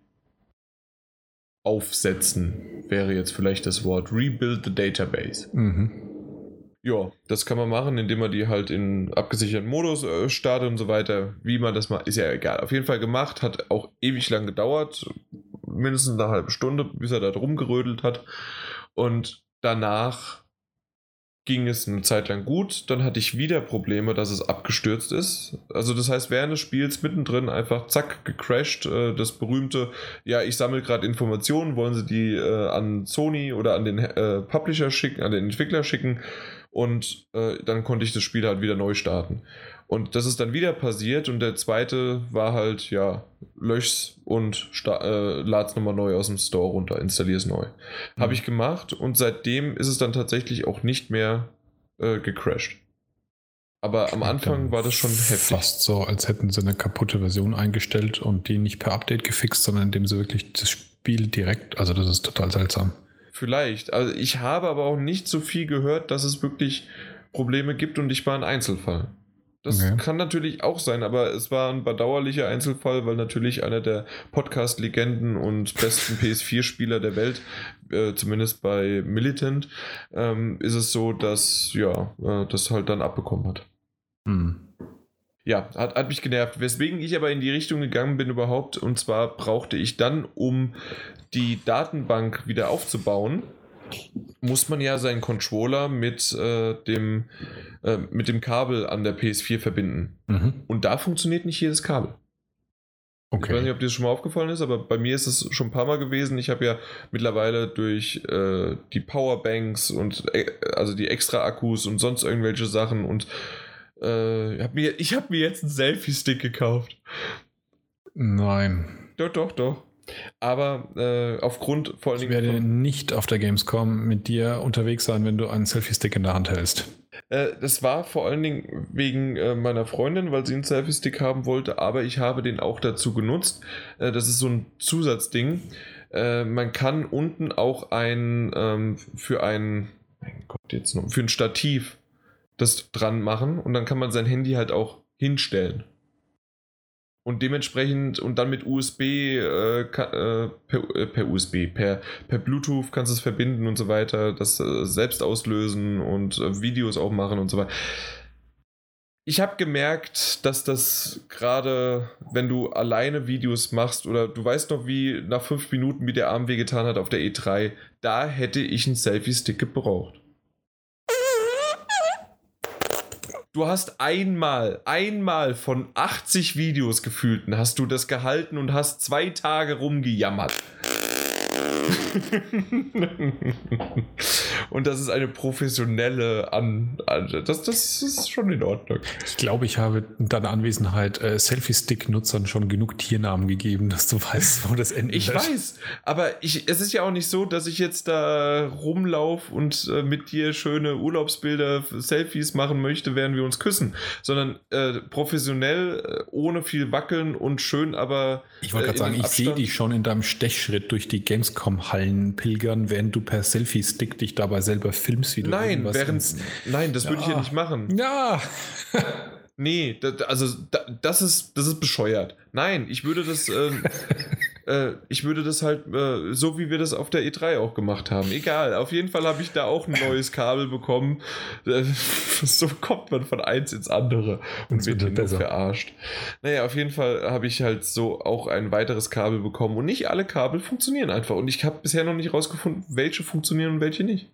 aufsetzen, wäre jetzt vielleicht das Wort. Rebuild the Database. Mhm. Ja, das kann man machen, indem man die halt in abgesicherten Modus äh, startet und so weiter. Wie man das macht, ist ja egal. Auf jeden Fall gemacht, hat auch ewig lang gedauert. Mindestens eine halbe Stunde, bis er da drum gerödelt hat. Und danach ging es eine Zeit lang gut, dann hatte ich wieder Probleme, dass es abgestürzt ist. Also das heißt, während des Spiels mittendrin einfach zack gecrashed, äh, das berühmte, ja, ich sammle gerade Informationen, wollen sie die äh, an Sony oder an den äh, Publisher schicken, an den Entwickler schicken und dann konnte ich das Spiel halt wieder neu starten. Und das ist dann wieder passiert und der zweite war halt, ja, lösch's und äh, lad's nochmal neu aus dem Store runter, installier's neu. Mhm. Habe ich gemacht und seitdem ist es dann tatsächlich auch nicht mehr äh, gecrashed. Aber am Anfang war das schon heftig. Fast so, als hätten sie eine kaputte Version eingestellt und die nicht per Update gefixt, sondern indem sie wirklich das Spiel direkt, also das ist total seltsam. Vielleicht. Also ich habe aber auch nicht so viel gehört, dass es wirklich Probleme gibt und ich war ein Einzelfall. Das Okay. kann natürlich auch sein, aber es war ein bedauerlicher Einzelfall, weil natürlich einer der Podcast-Legenden und besten PS4-Spieler der Welt, äh, zumindest bei Militant, ähm, ist es so, dass ja, äh, das halt dann abbekommen hat. Hm. Ja, hat, hat mich genervt. Weswegen ich aber in die Richtung gegangen bin überhaupt. Und zwar brauchte ich dann, um die Datenbank wieder aufzubauen, muss man ja seinen Controller mit, äh, dem, äh, mit dem Kabel an der PS4 verbinden. Mhm. Und da funktioniert nicht jedes Kabel. Ich weiß nicht, Okay. ob dir das schon mal aufgefallen ist, aber bei mir ist es schon ein paar Mal gewesen. Ich habe ja mittlerweile durch äh, die Powerbanks und äh, also die extra Akkus und sonst irgendwelche Sachen und äh, hab mir, ich habe mir jetzt einen Selfie-Stick gekauft. Nein. Doch, doch, doch. Aber äh, aufgrund vor allen Ich werde nicht auf der Gamescom mit dir unterwegs sein, wenn du einen Selfie-Stick in der Hand hältst. Äh, das war vor allen Dingen wegen äh, meiner Freundin, weil sie einen Selfie-Stick haben wollte, aber ich habe den auch dazu genutzt. Äh, das ist so ein Zusatzding. Man kann unten auch ein ähm, für ein, mein Gott, jetzt noch, für ein Stativ das dran machen und dann kann man sein Handy halt auch hinstellen. Und dementsprechend und dann mit USB, äh, ka- äh, per, äh, per USB, per, per Bluetooth kannst du es verbinden und so weiter, das äh, selbst auslösen und äh, Videos auch machen und so weiter. Ich habe gemerkt, dass das gerade, wenn du alleine Videos machst oder du weißt noch, wie nach fünf Minuten wie der Arm wehgetan hat auf der E3, da hätte ich einen Selfie-Stick gebraucht. Du hast einmal, einmal von 80 Videos gefühlten, hast du das gehalten und hast zwei Tage rumgejammert. und das ist eine professionelle An. an das, das ist schon in Ordnung. Ich glaube, ich habe in deiner Anwesenheit äh, Selfie-Stick-Nutzern schon genug Tiernamen gegeben, dass du weißt, wo das endet. Ich weiß, aber ich, es ist ja auch nicht so, dass ich jetzt da rumlaufe und äh, mit dir schöne Urlaubsbilder, Selfies machen möchte, während wir uns küssen, sondern äh, professionell, äh, ohne viel Wackeln und schön, aber. Ich wollte äh, gerade sagen, ich sehe dich schon in deinem Stechschritt durch die Gamescom-Hallen pilgern, während du per Selfie-Stick dich dabei selber filmst, wie du Nein, während, nein, das würde ich ja Ja. nicht machen. Ja, Nee, da, da- also da, das ist das ist bescheuert. Nein, ich würde das ähm, äh, ich würde das halt äh, so wie wir das auf der E3 auch gemacht haben. Egal, auf jeden Fall habe ich da auch ein neues Kabel bekommen. Äh, so kommt man von eins ins andere und Das wird dann verarscht. Naja, auf jeden Fall habe ich halt so auch ein weiteres Kabel bekommen und nicht alle Kabel funktionieren einfach und ich habe bisher noch nicht rausgefunden, welche funktionieren und welche nicht.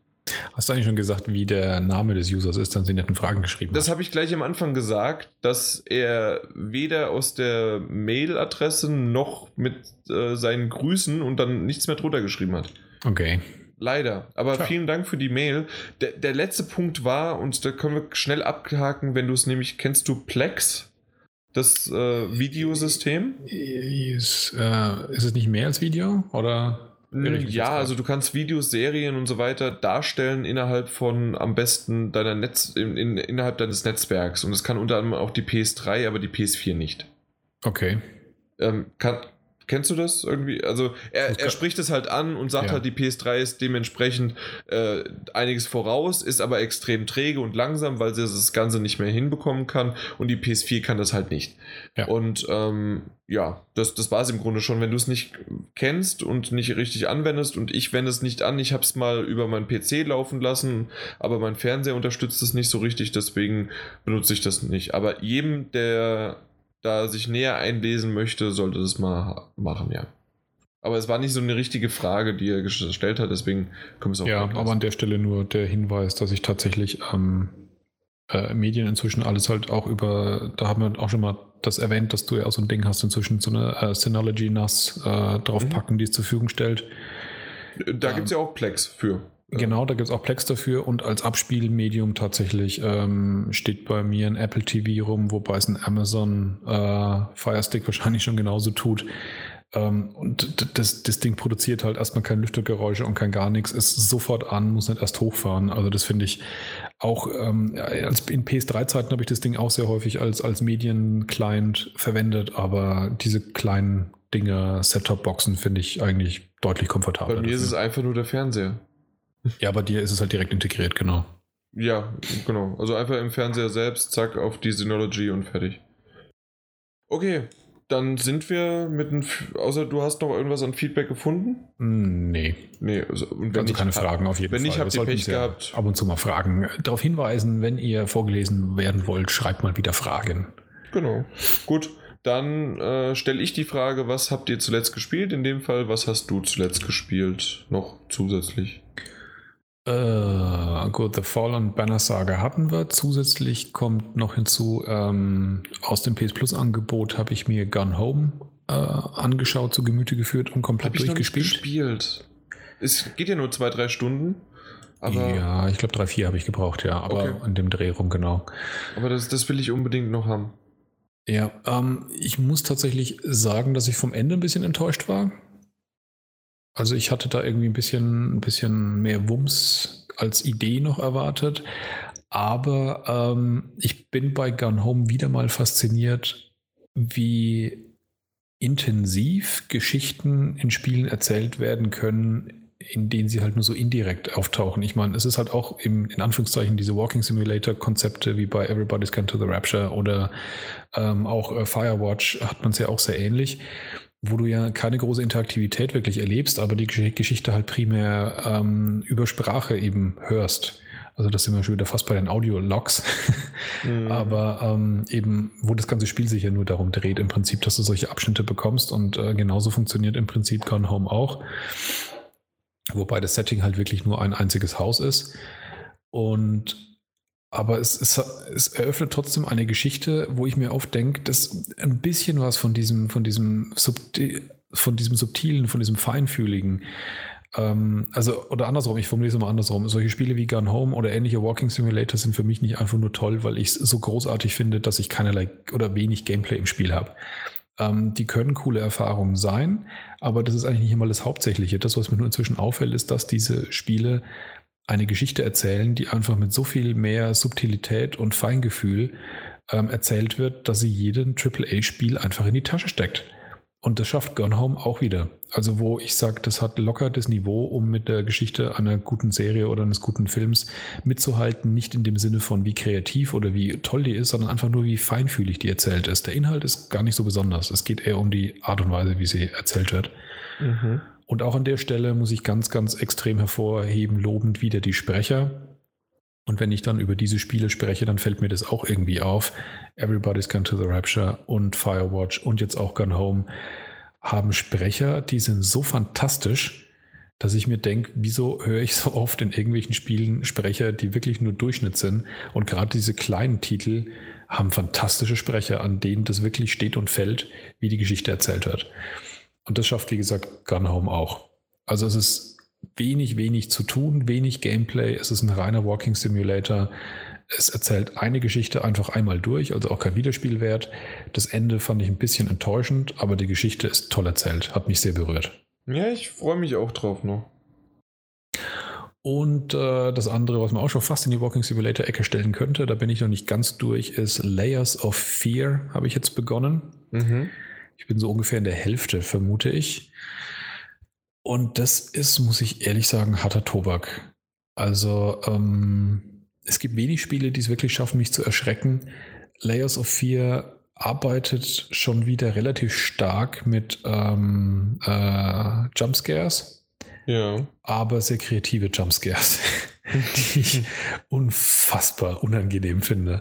Hast du eigentlich schon gesagt, wie der Name des Users ist, dann sie netten Fragen geschrieben Das habe ich gleich am Anfang gesagt, dass er weder aus der Mailadresse noch mit äh, seinen Grüßen und dann nichts mehr drunter geschrieben hat. Okay. Leider. Aber Tja. vielen Dank für die Mail. Der, der letzte Punkt war, und da können wir schnell abhaken, wenn du es nämlich, kennst du Plex? Das äh, Videosystem? Ist, äh, ist es nicht mehr als Video? Oder? Jetzt Ja, also du kannst Videos, Serien und so weiter darstellen innerhalb von am besten deiner Netz, in, in, innerhalb deines Netzwerks. Und das kann unter anderem auch die PS3, aber die PS4 nicht. Okay. Ähm, kann, kennst du das irgendwie? Also er, er spricht es halt an und sagt Ja. halt, die PS3 ist dementsprechend äh, einiges voraus, ist aber extrem träge und langsam, weil sie das Ganze nicht mehr hinbekommen kann und die PS4 kann das halt nicht. Ja. Und ähm, ja, das, das war es im Grunde schon. Wenn du es nicht kennst und nicht richtig anwendest und ich wende es nicht an, ich habe es mal über meinen PC laufen lassen, aber mein Fernseher unterstützt es nicht so richtig, deswegen benutze ich das nicht. Aber jedem, der da sich näher einlesen möchte, sollte das mal machen, ja. Aber es war nicht so eine richtige Frage, die er gestellt hat, deswegen können wir es auch Ja, aber an der Stelle nur der Hinweis, dass ich tatsächlich ähm, äh, Medien inzwischen alles halt auch über, da haben wir auch schon mal das erwähnt, dass du ja auch so ein Ding hast, inzwischen so eine äh, Synology NAS äh, draufpacken, die es zur Verfügung stellt. da ähm, gibt es ja auch Plex für. Genau, da gibt es auch Plex dafür und als Abspielmedium tatsächlich ähm, steht bei mir ein Apple TV rum, wobei es ein Amazon äh, Fire Stick wahrscheinlich schon genauso tut. Ähm, und das, das Ding produziert halt erstmal kein Lüftergeräusche und kein gar nichts, ist sofort an, muss nicht erst hochfahren. Also das finde ich auch, ähm, in PS3-Zeiten habe ich das Ding auch sehr häufig als, als Medien-Client verwendet, aber diese kleinen Dinge, Set-Top-Boxen finde ich eigentlich deutlich komfortabler. Bei mir ist dafür. es einfach nur der Fernseher. Ja, bei dir ist es halt direkt integriert, genau. Ja, genau. Also einfach im Fernseher selbst, zack, auf die Synology und fertig. Okay, dann sind wir mit einem. Außer du hast noch irgendwas an Feedback gefunden? Hm, nee. Nee, also, und wenn Also ich, keine Fragen auf jeden wenn Fall. nicht, habt Wir ihr Pech gehabt. Ab und zu mal Fragen. Darauf hinweisen, wenn ihr vorgelesen werden wollt, schreibt mal wieder Fragen. Genau. Gut, dann äh, stelle ich die Frage, was habt ihr zuletzt gespielt? In dem Fall, was hast du zuletzt gespielt? Noch zusätzlich. Äh, gut, The Fallen Banner Saga hatten wir. Zusätzlich kommt noch hinzu, ähm, aus dem PS Plus Angebot habe ich mir Gun Home äh, angeschaut, zu Gemüte geführt und komplett Hab ich noch nicht durchgespielt. gespielt. Es geht ja nur zwei, drei Stunden. Aber, ja, ich glaube drei, vier habe ich gebraucht, ja, aber Okay. an dem Dreh rum, genau. aber das, das will ich unbedingt noch haben. Ja, ähm, ich muss tatsächlich sagen, dass ich vom Ende ein bisschen enttäuscht war. Also ich hatte da irgendwie ein bisschen, ein bisschen mehr Wumms als Idee noch erwartet. Aber ähm, ich bin bei Gun Home wieder mal fasziniert, wie intensiv Geschichten in Spielen erzählt werden können, in denen sie halt nur so indirekt auftauchen. Ich meine, es ist halt auch im, in Anführungszeichen diese Walking Simulator-Konzepte wie bei Everybody's Gone to the Rapture oder ähm, auch äh, Firewatch hat man es ja auch sehr ähnlich, wo du ja keine große Interaktivität wirklich erlebst, aber die Gesch- Geschichte halt primär ähm, über Sprache eben hörst. Also das sind wir schon wieder fast bei den Audio-Logs. Mhm. Aber ähm, eben, wo das ganze Spiel sich ja nur darum dreht, im Prinzip, dass du solche Abschnitte bekommst und äh, genauso funktioniert im Prinzip Gone Home auch. Wobei das Setting halt wirklich nur ein einziges Haus ist. Und aber es, es, es eröffnet trotzdem eine Geschichte, wo ich mir oft denke, dass ein bisschen was von diesem, von diesem, subti von diesem subtilen, von diesem feinfühligen, ähm, also, oder andersrum, ich formuliere es mal andersrum. Solche Spiele wie Gun Home oder ähnliche Walking Simulator sind für mich nicht einfach nur toll, weil ich es so großartig finde, dass ich keinerlei oder wenig Gameplay im Spiel habe. Ähm, die können coole Erfahrungen sein, aber das ist eigentlich nicht immer das Hauptsächliche. Das, was mir nur inzwischen auffällt, ist, dass diese Spiele eine Geschichte erzählen, die einfach mit so viel mehr Subtilität und Feingefühl ähm, erzählt wird, dass sie jeden AAA-Spiel einfach in die Tasche steckt. Und das schafft Gone Home auch wieder. Also wo ich sage, das hat locker das Niveau, um mit der Geschichte einer guten Serie oder eines guten Films mitzuhalten. Nicht in dem Sinne von wie kreativ oder wie toll die ist, sondern einfach nur wie feinfühlig die erzählt ist. Der Inhalt ist gar nicht so besonders. Es geht eher um die Art und Weise, wie sie erzählt wird. Mhm. Und auch an der Stelle muss ich ganz, ganz extrem hervorheben, lobend wieder die Sprecher. Und wenn ich dann über diese Spiele spreche, dann fällt mir das auch irgendwie auf. Everybody's Gone to the Rapture und Firewatch und jetzt auch Gone Home haben Sprecher, die sind so fantastisch, dass ich mir denke, wieso höre ich so oft in irgendwelchen Spielen Sprecher, die wirklich nur Durchschnitt sind. Und gerade diese kleinen Titel haben fantastische Sprecher, an denen das wirklich steht und fällt, wie die Geschichte erzählt wird. Und das schafft, wie gesagt, Gun Home auch. Also es ist wenig, wenig zu tun, wenig Gameplay. Es ist ein reiner Walking Simulator. Es erzählt eine Geschichte einfach einmal durch, also auch kein Wiederspielwert. Das Ende fand ich ein bisschen enttäuschend, aber die Geschichte ist toll erzählt, hat mich sehr berührt. Ja, ich freue mich auch drauf noch. Und äh, das andere, was man auch schon fast in die Walking Simulator-Ecke stellen könnte, da bin ich noch nicht ganz durch, ist Layers of Fear, habe ich jetzt begonnen. Mhm. Ich bin so ungefähr in der Hälfte, vermute ich. Und das ist, muss ich ehrlich sagen, harter Tobak. Also ähm, es gibt wenig Spiele, die es wirklich schaffen, mich zu erschrecken. Layers of Fear arbeitet schon wieder relativ stark mit ähm, äh, Jumpscares Ja. aber sehr kreative Jumpscares, die ich unfassbar unangenehm finde.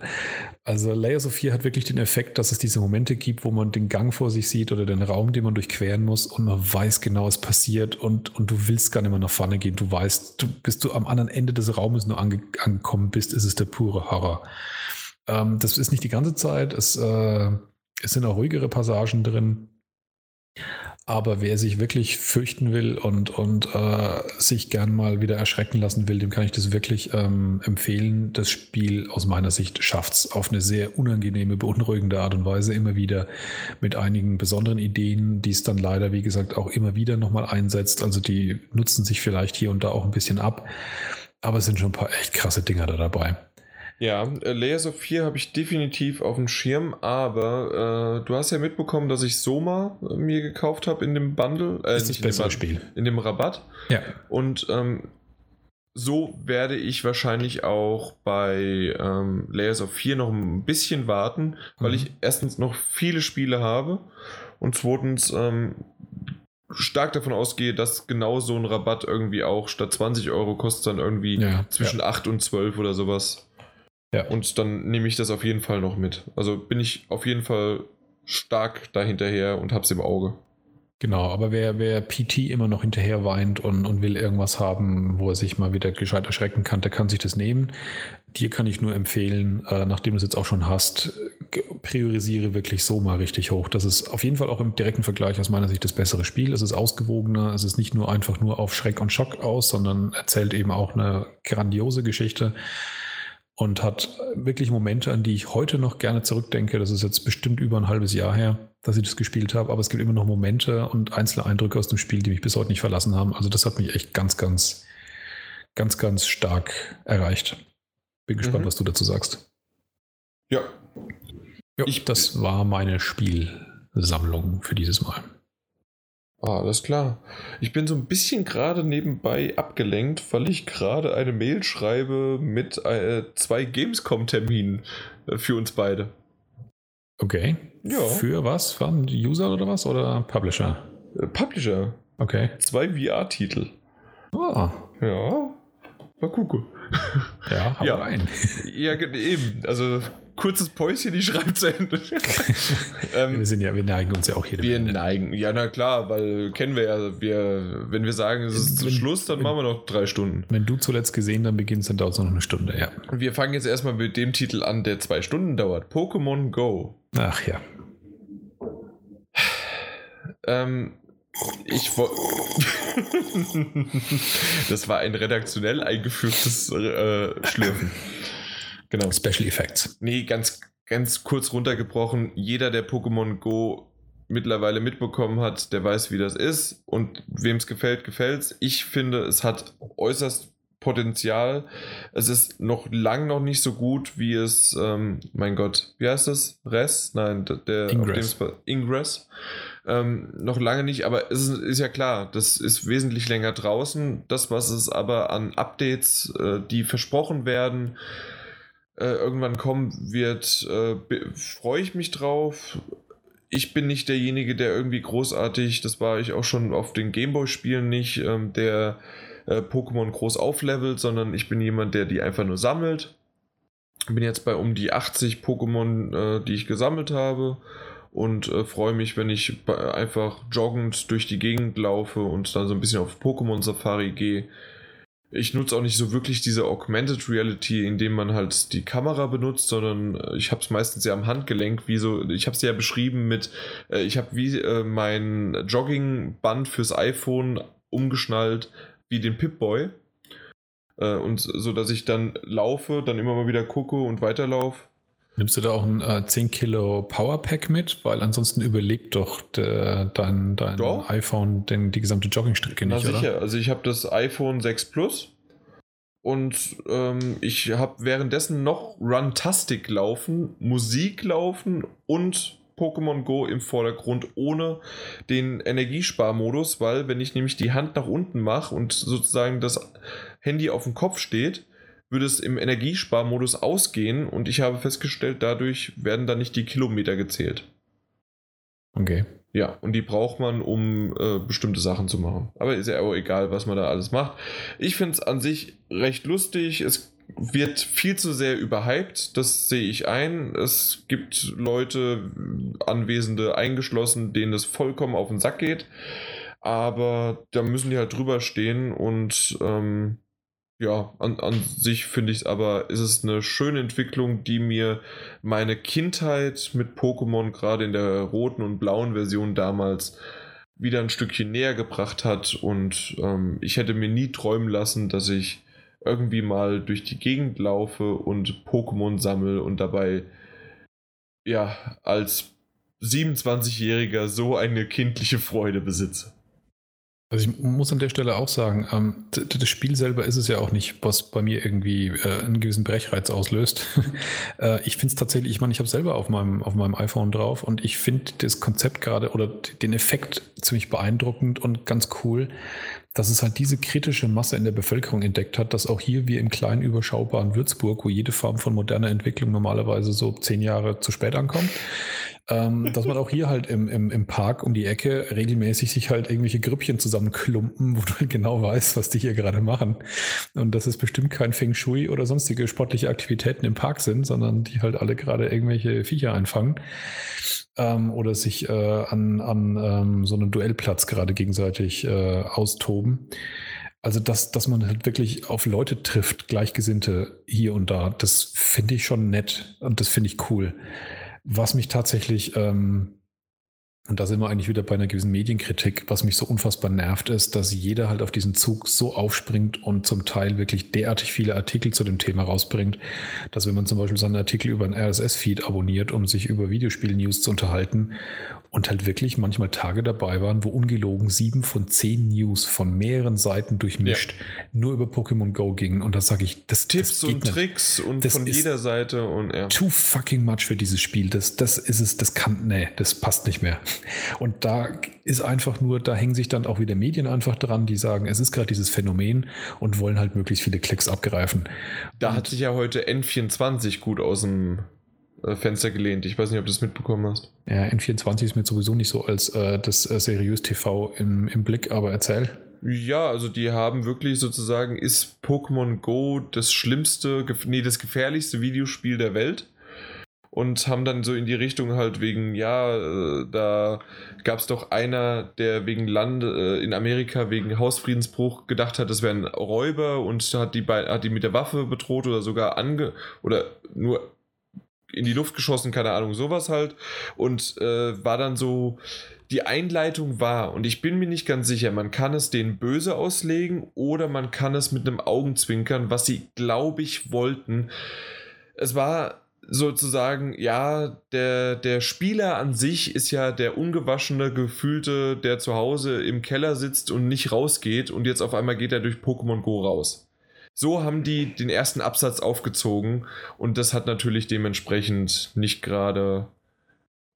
Also Layers of Fear hat wirklich den Effekt, dass es diese Momente gibt, wo man den Gang vor sich sieht oder den Raum, den man durchqueren muss und man weiß genau, was passiert und, und du willst gar nicht mehr nach vorne gehen. Du weißt, du, bis du am anderen Ende des Raumes nur ange, angekommen bist, ist es der pure Horror. Ähm, das ist nicht die ganze Zeit. Es, äh, es sind auch ruhigere Passagen drin. Aber wer sich wirklich fürchten will und, und äh, sich gern mal wieder erschrecken lassen will, dem kann ich das wirklich ähm, empfehlen. Das Spiel aus meiner Sicht schafft es auf eine sehr unangenehme, beunruhigende Art und Weise immer wieder mit einigen besonderen Ideen, die es dann leider, wie gesagt, auch immer wieder nochmal einsetzt. Also die nutzen sich vielleicht hier und da auch ein bisschen ab. Aber es sind schon ein paar echt krasse Dinger da dabei. Ja, äh, Layers of 4 habe ich definitiv auf dem Schirm, aber äh, du hast ja mitbekommen, dass ich Soma äh, mir gekauft habe in dem Bundle. Äh, ist das nicht in dem bessere Spiel. In dem Rabatt. Ja. Und ähm, so werde ich wahrscheinlich auch bei ähm, Layers of 4 noch ein bisschen warten, weil mhm. ich erstens noch viele Spiele habe und zweitens ähm, stark davon ausgehe, dass genau so ein Rabatt irgendwie auch statt 20 Euro kostet dann irgendwie ja, zwischen ja. 8 und 12 oder sowas. Ja. Und dann nehme ich das auf jeden Fall noch mit. Also bin ich auf jeden Fall stark dahinterher und hab's im Auge. Genau, aber wer, wer PT immer noch hinterher weint und, und will irgendwas haben, wo er sich mal wieder gescheit erschrecken kann, der kann sich das nehmen. Dir kann ich nur empfehlen, äh, nachdem du es jetzt auch schon hast, priorisiere wirklich so mal richtig hoch. Das ist auf jeden Fall auch im direkten Vergleich aus meiner Sicht das bessere Spiel. Es ist ausgewogener, es ist nicht nur einfach nur auf Schreck und Schock aus, sondern erzählt eben auch eine grandiose Geschichte und hat wirklich Momente, an die ich heute noch gerne zurückdenke. Das ist jetzt bestimmt über ein halbes Jahr her, dass ich das gespielt habe, aber es gibt immer noch Momente und einzelne Eindrücke aus dem Spiel, die mich bis heute nicht verlassen haben. Also das hat mich echt ganz, ganz, ganz, ganz stark erreicht. Bin gespannt, mhm. was du dazu sagst. Ja. Jo, ich, das war meine Spielsammlung für dieses Mal. Ah, alles klar. Ich bin so ein bisschen gerade nebenbei abgelenkt, weil ich gerade eine Mail schreibe mit äh, zwei Gamescom-Terminen äh, für uns beide. Okay. Ja. Für was? Waren User oder was? Oder Publisher? Äh, Publisher. Okay. Zwei VR-Titel. Ah. Ja. War cool. Ja, hau ja. rein. Ja, eben. Also kurzes Päuschen, die schreibt zu Ende. ähm, wir sind ja, wir neigen uns ja auch hier. Wir Ende. neigen, ja, na klar, weil kennen wir ja, wir, wenn wir sagen, es ist wenn, Schluss, dann wenn, machen wir noch drei Stunden. Wenn du zuletzt gesehen dann beginnst, dann dauert es noch eine Stunde, ja. Wir fangen jetzt erstmal mit dem Titel an, der zwei Stunden dauert. Pokémon Go. Ach ja. Ähm, ich Das war ein redaktionell eingeführtes äh, Schlürfen. Genau. Special Effects. Nee, ganz, ganz kurz runtergebrochen. Jeder, der Pokémon Go mittlerweile mitbekommen hat, der weiß, wie das ist. Und wem es gefällt, gefällt es. Ich finde, es hat äußerst Potenzial. Es ist noch lang noch nicht so gut, wie es, ähm, mein Gott, wie heißt das? Res? Nein, der Ingress. Ingress. Ähm, noch lange nicht, aber es ist, ist, ja klar, das ist wesentlich länger draußen. Das, was es aber an Updates, äh, die versprochen werden, äh, irgendwann kommen wird, äh, freue ich mich drauf. Ich bin nicht derjenige, der irgendwie großartig, das war ich auch schon auf den Gameboy-Spielen nicht, ähm, der äh, Pokémon groß auflevelt, sondern ich bin jemand, der die einfach nur sammelt. Bin jetzt bei um die 80 Pokémon, äh, die ich gesammelt habe und äh, freue mich, wenn ich einfach joggend durch die Gegend laufe und dann so ein bisschen auf Pokémon Safari gehe ich nutze auch nicht so wirklich diese Augmented Reality, indem man halt die Kamera benutzt, sondern äh, ich habe es meistens ja am Handgelenk, wie so, ich habe es ja beschrieben mit, äh, ich habe wie äh, mein Joggingband fürs iPhone umgeschnallt wie den Pip-Boy. Und so, dass ich dann laufe, dann immer mal wieder gucke und weiterlaufe Nimmst du da auch ein äh, 10 Kilo Powerpack mit? Weil ansonsten überlebt doch de, dein, dein doch. iPhone den, die gesamte Joggingstrecke nicht, Na sicher. Oder? Also ich habe das iPhone 6 Plus und ähm, ich habe währenddessen noch Runtastic laufen, Musik laufen und Pokémon Go im Vordergrund ohne den Energiesparmodus, weil wenn ich nämlich die Hand nach unten mache und sozusagen das Handy auf dem Kopf steht, würde es im Energiesparmodus ausgehen und ich habe festgestellt, dadurch werden dann nicht die Kilometer gezählt. Okay. Ja, und die braucht man, um äh, bestimmte Sachen zu machen. Aber ist ja auch egal, was man da alles macht. Ich finde es an sich recht lustig. Es wird viel zu sehr überhyped, das sehe ich ein. Es gibt Leute, Anwesende eingeschlossen, denen es vollkommen auf den Sack geht. Aber da müssen die halt drüber stehen und ähm, ja, an, an sich finde ich es aber, ist es eine schöne Entwicklung, die mir meine Kindheit mit Pokémon gerade in der roten und blauen Version damals wieder ein Stückchen näher gebracht hat und ähm, ich hätte mir nie träumen lassen, dass ich irgendwie mal durch die Gegend laufe und Pokémon sammle und dabei ja als 27-Jähriger so eine kindliche Freude besitze. Also ich muss an der Stelle auch sagen, ähm, das Spiel selber ist es ja auch nicht, was bei mir irgendwie äh, einen gewissen Brechreiz auslöst. äh, ich finde es tatsächlich, ich meine, ich habe selber auf meinem, auf meinem iPhone drauf und ich finde das Konzept gerade oder den Effekt ziemlich beeindruckend und ganz cool, dass es halt diese kritische Masse in der Bevölkerung entdeckt hat, dass auch hier wie im kleinen überschaubaren Würzburg, wo jede Form von moderner Entwicklung normalerweise so zehn Jahre zu spät ankommt, ähm, dass man auch hier halt im, im, im Park um die Ecke regelmäßig sich halt irgendwelche Grüppchen zusammenklumpen, wo du halt genau weißt, was die hier gerade machen. Und dass es bestimmt kein Feng Shui oder sonstige sportliche Aktivitäten im Park sind, sondern die halt alle gerade irgendwelche Viecher einfangen ähm, oder sich äh, an, an ähm, so einem Duellplatz gerade gegenseitig äh, austoben. Also, dass, dass man halt wirklich auf Leute trifft, Gleichgesinnte hier und da, das finde ich schon nett und das finde ich cool. Was mich tatsächlich, ähm, und da sind wir eigentlich wieder bei einer gewissen Medienkritik, was mich so unfassbar nervt, ist, dass jeder halt auf diesen Zug so aufspringt und zum Teil wirklich derartig viele Artikel zu dem Thema rausbringt, dass wenn man zum Beispiel seinen Artikel über einen RSS-Feed abonniert, um sich über Videospiel-News zu unterhalten und halt wirklich manchmal Tage dabei waren, wo ungelogen sieben von zehn News von mehreren Seiten durchmischt ja. nur über Pokémon Go gingen. Und da sage ich, das Tipps das und nicht. Tricks und das von jeder Seite und ja. Too fucking much für dieses Spiel. Das, das ist es, das kann, nee, das passt nicht mehr. Und da ist einfach nur, da hängen sich dann auch wieder Medien einfach dran, die sagen, es ist gerade dieses Phänomen und wollen halt möglichst viele Klicks abgreifen. Da und hat sich ja heute N24 gut aus dem Fenster gelehnt. Ich weiß nicht, ob du das mitbekommen hast. Ja, N24 ist mir sowieso nicht so als äh, das äh, seriös TV im, im Blick, aber erzähl. Ja, also die haben wirklich sozusagen, ist Pokémon Go das schlimmste, nee, das gefährlichste Videospiel der Welt. Und haben dann so in die Richtung halt wegen, ja, äh, da gab es doch einer, der wegen Land äh, in Amerika wegen Hausfriedensbruch gedacht hat, das wären Räuber und hat die, hat die mit der Waffe bedroht oder sogar ange oder nur in die Luft geschossen, keine Ahnung, sowas halt. Und äh, war dann so, die Einleitung war, und ich bin mir nicht ganz sicher, man kann es denen böse auslegen oder man kann es mit einem Augenzwinkern, was sie, glaube ich, wollten. Es war sozusagen, ja, der, der Spieler an sich ist ja der ungewaschene, gefühlte, der zu Hause im Keller sitzt und nicht rausgeht und jetzt auf einmal geht er durch Pokémon Go raus. So haben die den ersten Absatz aufgezogen und das hat natürlich dementsprechend nicht gerade,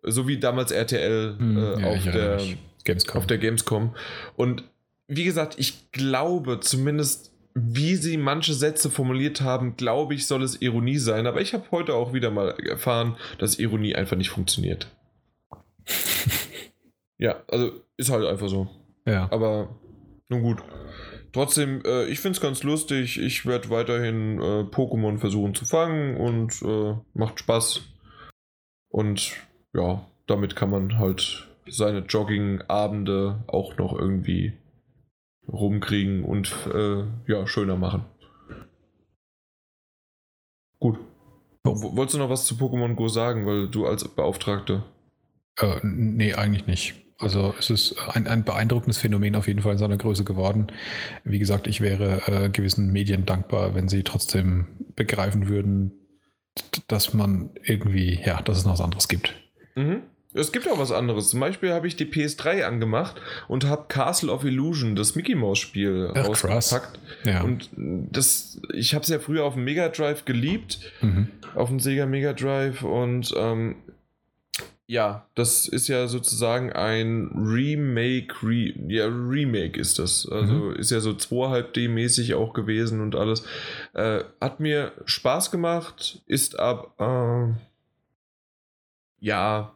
so wie damals RTL hm, äh, ja, auf, der, Gamescom. auf der Gamescom. Und wie gesagt, ich glaube zumindest, wie sie manche Sätze formuliert haben, glaube ich, soll es Ironie sein. Aber ich habe heute auch wieder mal erfahren, dass Ironie einfach nicht funktioniert. ja, also ist halt einfach so. Ja. Aber nun gut. Trotzdem, äh, ich finde es ganz lustig. Ich werde weiterhin äh, Pokémon versuchen zu fangen und äh, macht Spaß. Und ja, damit kann man halt seine Jogging-Abende auch noch irgendwie rumkriegen und äh, ja, schöner machen. Gut. Wolltest du noch was zu Pokémon Go sagen, weil du als Beauftragte? Äh, nee, eigentlich nicht. Also es ist ein, ein beeindruckendes Phänomen auf jeden Fall in seiner Größe geworden. Wie gesagt, ich wäre äh, gewissen Medien dankbar, wenn sie trotzdem begreifen würden, dass man irgendwie, ja, dass es noch was anderes gibt. Mhm. Es gibt auch was anderes. Zum Beispiel habe ich die PS3 angemacht und habe Castle of Illusion, das Mickey Mouse Spiel, ausgepackt. Ja. Und das, ich habe es ja früher auf dem Mega Drive geliebt, mhm. auf dem Sega Mega Drive und ähm, ja, das ist ja sozusagen ein Remake, Re ja, Remake ist das. Also mhm. ist ja so 2,5D-mäßig auch gewesen und alles. Äh, hat mir Spaß gemacht, ist ab, äh, ja,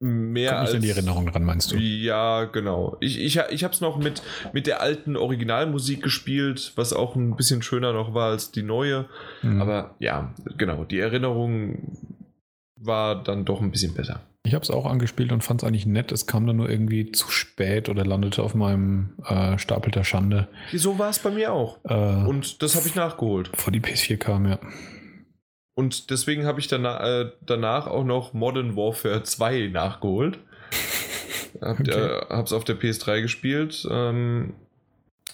mehr Kommt als, in die Erinnerung dran, meinst du? Ja, genau. Ich, ich, ich habe es noch mit, mit der alten Originalmusik gespielt, was auch ein bisschen schöner noch war als die neue. Mhm. Aber ja, genau, die Erinnerung war dann doch ein bisschen besser. Ich habe es auch angespielt und fand es eigentlich nett. Es kam dann nur irgendwie zu spät oder landete auf meinem äh, Stapel der Schande. So war es bei mir auch. Äh, und das habe ich nachgeholt. Vor die PS4 kam, ja. Und deswegen habe ich danach, äh, danach auch noch Modern Warfare 2 nachgeholt. Hab, okay. äh, hab's auf der PS3 gespielt. Ähm,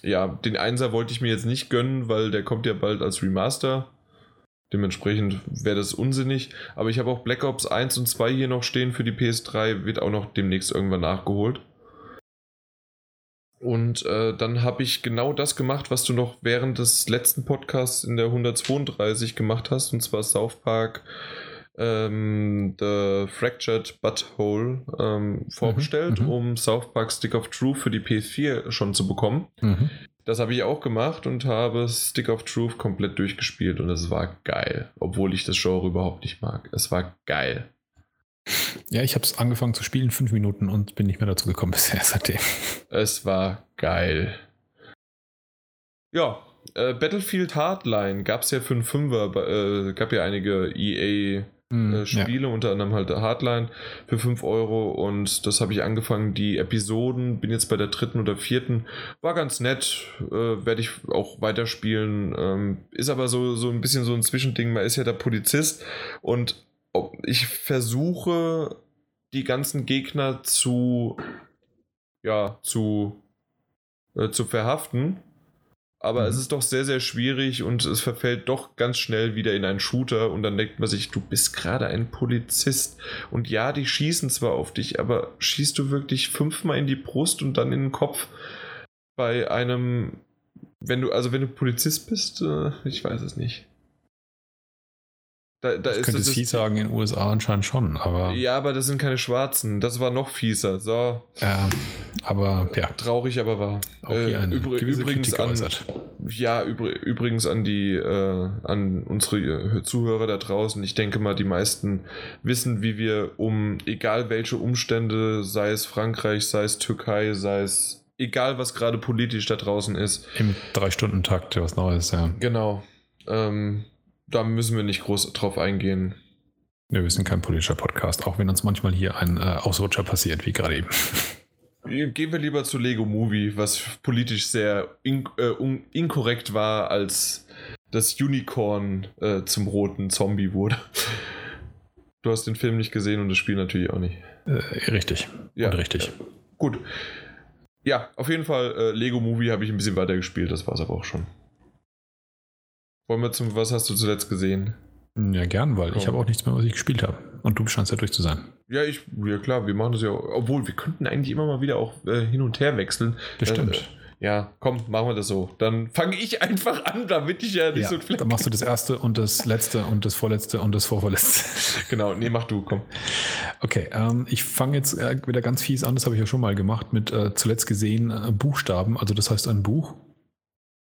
ja, den Einser wollte ich mir jetzt nicht gönnen, weil der kommt ja bald als Remaster. Dementsprechend wäre das unsinnig. Aber ich habe auch Black Ops 1 und 2 hier noch stehen für die PS3, wird auch noch demnächst irgendwann nachgeholt. Und äh, dann habe ich genau das gemacht, was du noch während des letzten Podcasts in der 132 gemacht hast, und zwar South Park ähm, The Fractured Butthole ähm, vorbestellt, mhm. um South Park Stick of Truth für die PS4 schon zu bekommen. Mhm. Das habe ich auch gemacht und habe Stick of Truth komplett durchgespielt und es war geil, obwohl ich das Genre überhaupt nicht mag. Es war geil. Ja, ich habe es angefangen zu spielen, fünf Minuten und bin nicht mehr dazu gekommen bisher seitdem. Es war geil. Ja, äh, Battlefield Hardline gab es ja für einen Fünfer, äh, gab ja einige EA äh, Spiele, unter anderem halt Hardline für 5 Euro. Und das habe ich angefangen, die Episoden, bin jetzt bei der dritten oder vierten, war ganz nett, äh, werde ich auch weiterspielen, ähm, ist aber so, so ein bisschen so ein Zwischending, man ist ja der Polizist. Und ich versuche die ganzen Gegner zu, ja, zu, äh, zu verhaften aber mhm. es ist doch sehr, sehr schwierig und es verfällt doch ganz schnell wieder in einen Shooter und dann denkt man sich, du bist gerade ein Polizist und ja, die schießen zwar auf dich, aber schießt du wirklich fünfmal in die Brust und dann in den Kopf bei einem, wenn du, also wenn du Polizist bist, äh, ich weiß es nicht. Da, da könnte es fies sagen, in den USA anscheinend schon, aber. Ja, aber das sind keine Schwarzen. Das war noch fieser. So. Ja, aber ja. Traurig, aber wahr. Auch hier äh, übr übrigens an, Ja, übr übrigens an die, äh, an unsere äh, Zuhörer da draußen. Ich denke mal, die meisten wissen, wie wir um egal welche Umstände, sei es Frankreich, sei es Türkei, sei es egal was gerade politisch da draußen ist. Im Drei-Stunden-Takt was Neues, ja. Genau. Ähm, da müssen wir nicht groß drauf eingehen. Wir sind kein politischer Podcast, auch wenn uns manchmal hier ein äh, Ausrutscher passiert, wie gerade eben. Gehen wir lieber zu Lego Movie, was politisch sehr in, äh, un, inkorrekt war, als das Unicorn äh, zum roten Zombie wurde. Du hast den Film nicht gesehen und das Spiel natürlich auch nicht. Äh, richtig. Ja, und richtig. Ja. Gut. Ja, auf jeden Fall äh, Lego Movie habe ich ein bisschen weiter gespielt, das war es aber auch schon. Wollen wir zum, was hast du zuletzt gesehen? Ja, gern, weil oh. ich habe auch nichts mehr, was ich gespielt habe. Und du scheinst ja durch zu sein. Ja, ich, ja klar, wir machen das ja, obwohl wir könnten eigentlich immer mal wieder auch äh, hin und her wechseln. Das stimmt. Äh, ja, komm, machen wir das so. Dann fange ich einfach an, damit ich ja nicht ja, so viel. Dann machst du das erste und das letzte und das vorletzte und das vorvorletzte. genau, nee, mach du, komm. Okay, ähm, ich fange jetzt äh, wieder ganz fies an, das habe ich ja schon mal gemacht, mit äh, zuletzt gesehen äh, Buchstaben. Also das heißt ein Buch.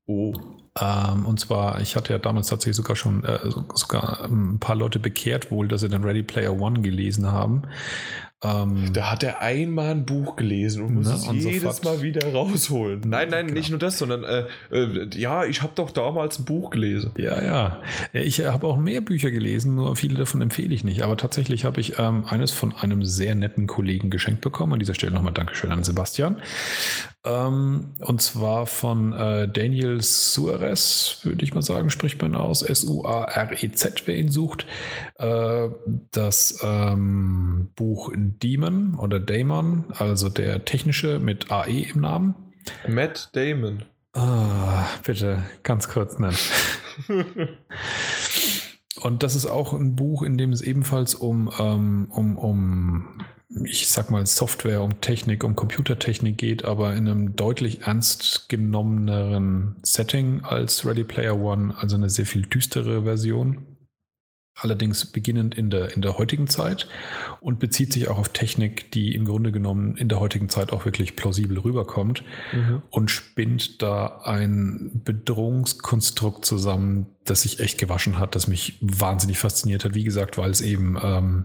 Oh. Ähm, und zwar, ich hatte ja damals tatsächlich sogar schon äh, sogar ein paar Leute bekehrt wohl, dass sie den Ready Player One gelesen haben. Ähm, da hat er einmal ein Buch gelesen und muss ne, es und jedes sofort. Mal wieder rausholen. Nein, nein, genau. nicht nur das, sondern äh, äh, ja, ich habe doch damals ein Buch gelesen. Ja, ja. Ich habe auch mehr Bücher gelesen, nur viele davon empfehle ich nicht. Aber tatsächlich habe ich ähm, eines von einem sehr netten Kollegen geschenkt bekommen. An dieser Stelle nochmal Dankeschön an Sebastian. Ähm, und zwar von äh, Daniel Suarez, würde ich mal sagen, spricht man aus. S-U-A-R-E-Z, wer ihn sucht. Äh, das ähm, Buch Demon oder Damon, also der technische mit AE im Namen. Matt Damon. Ah, bitte, ganz kurz nennen. Und das ist auch ein Buch, in dem es ebenfalls um, ähm, um, um, ich sag mal, Software, um Technik, um Computertechnik geht, aber in einem deutlich ernst genommeneren Setting als Ready Player One, also eine sehr viel düstere Version allerdings beginnend in der, in der heutigen Zeit und bezieht sich auch auf Technik, die im Grunde genommen in der heutigen Zeit auch wirklich plausibel rüberkommt mhm. und spinnt da ein Bedrohungskonstrukt zusammen, das sich echt gewaschen hat, das mich wahnsinnig fasziniert hat. Wie gesagt, weil es eben ähm,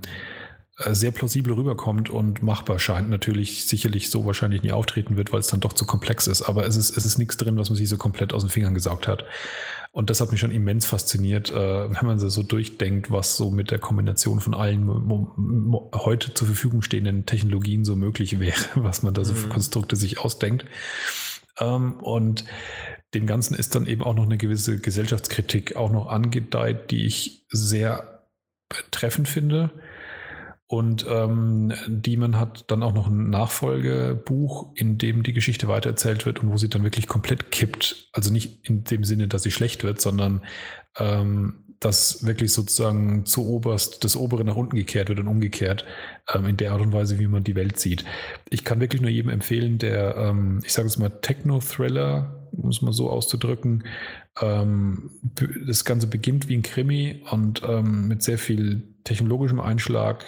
sehr plausibel rüberkommt und machbar scheint. Natürlich sicherlich so wahrscheinlich nie auftreten wird, weil es dann doch zu komplex ist. Aber es ist, es ist nichts drin, was man sich so komplett aus den Fingern gesaugt hat. Und das hat mich schon immens fasziniert, äh, wenn man so durchdenkt, was so mit der Kombination von allen heute zur Verfügung stehenden Technologien so möglich wäre, was man da so für mhm. Konstrukte sich ausdenkt. Ähm, und dem Ganzen ist dann eben auch noch eine gewisse Gesellschaftskritik auch noch angedeiht, die ich sehr treffend finde und ähm, Demon hat dann auch noch ein Nachfolgebuch, in dem die Geschichte weitererzählt wird und wo sie dann wirklich komplett kippt. Also nicht in dem Sinne, dass sie schlecht wird, sondern ähm, dass wirklich sozusagen zu oberst das obere nach unten gekehrt wird und umgekehrt ähm, in der Art und Weise, wie man die Welt sieht. Ich kann wirklich nur jedem empfehlen, der, ähm, ich sage es mal, Techno-Thriller, um es mal so auszudrücken, ähm, das Ganze beginnt wie ein Krimi und ähm, mit sehr viel technologischem Einschlag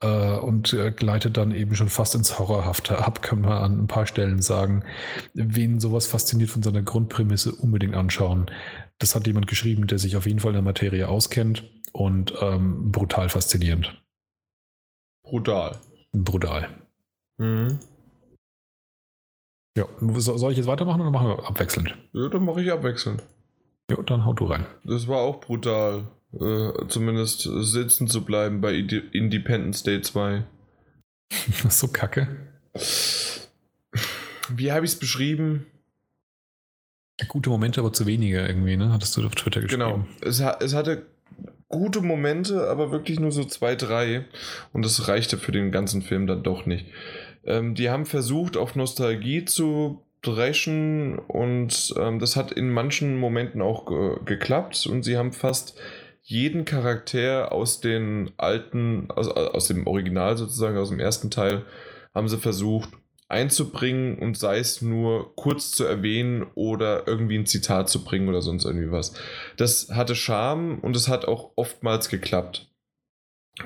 äh, und äh, gleitet dann eben schon fast ins Horrorhafte ab, kann man an ein paar Stellen sagen. Wen sowas fasziniert von seiner Grundprämisse, unbedingt anschauen. Das hat jemand geschrieben, der sich auf jeden Fall in der Materie auskennt und ähm, brutal faszinierend. Brutal. Brutal. Mhm. Ja, soll ich jetzt weitermachen oder machen wir abwechselnd? Ja, dann mache ich abwechselnd. Ja, dann hau du rein. Das war auch brutal. Äh, zumindest sitzen zu bleiben bei Independence Day 2. so kacke. Wie habe ich es beschrieben? Gute Momente, aber zu wenige irgendwie, ne? Hattest du auf Twitter geschrieben. Genau. Es, es hatte gute Momente, aber wirklich nur so zwei, drei. Und das reichte für den ganzen Film dann doch nicht. Ähm, die haben versucht, auf Nostalgie zu dreschen und ähm, das hat in manchen Momenten auch ge geklappt und sie haben fast jeden Charakter aus den alten, aus, aus dem Original sozusagen, aus dem ersten Teil, haben sie versucht einzubringen und sei es nur kurz zu erwähnen oder irgendwie ein Zitat zu bringen oder sonst irgendwie was. Das hatte Charme und es hat auch oftmals geklappt.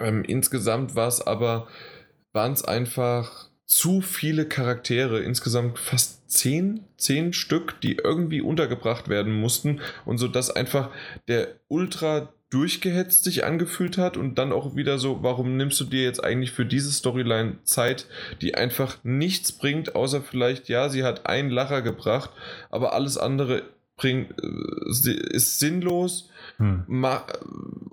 Ähm, insgesamt war es aber, waren es einfach zu viele Charaktere, insgesamt fast zehn, zehn Stück, die irgendwie untergebracht werden mussten und so dass einfach der ultra durchgehetzt sich angefühlt hat und dann auch wieder so, warum nimmst du dir jetzt eigentlich für diese Storyline Zeit, die einfach nichts bringt, außer vielleicht, ja, sie hat einen Lacher gebracht, aber alles andere bringt, äh, ist sinnlos hm.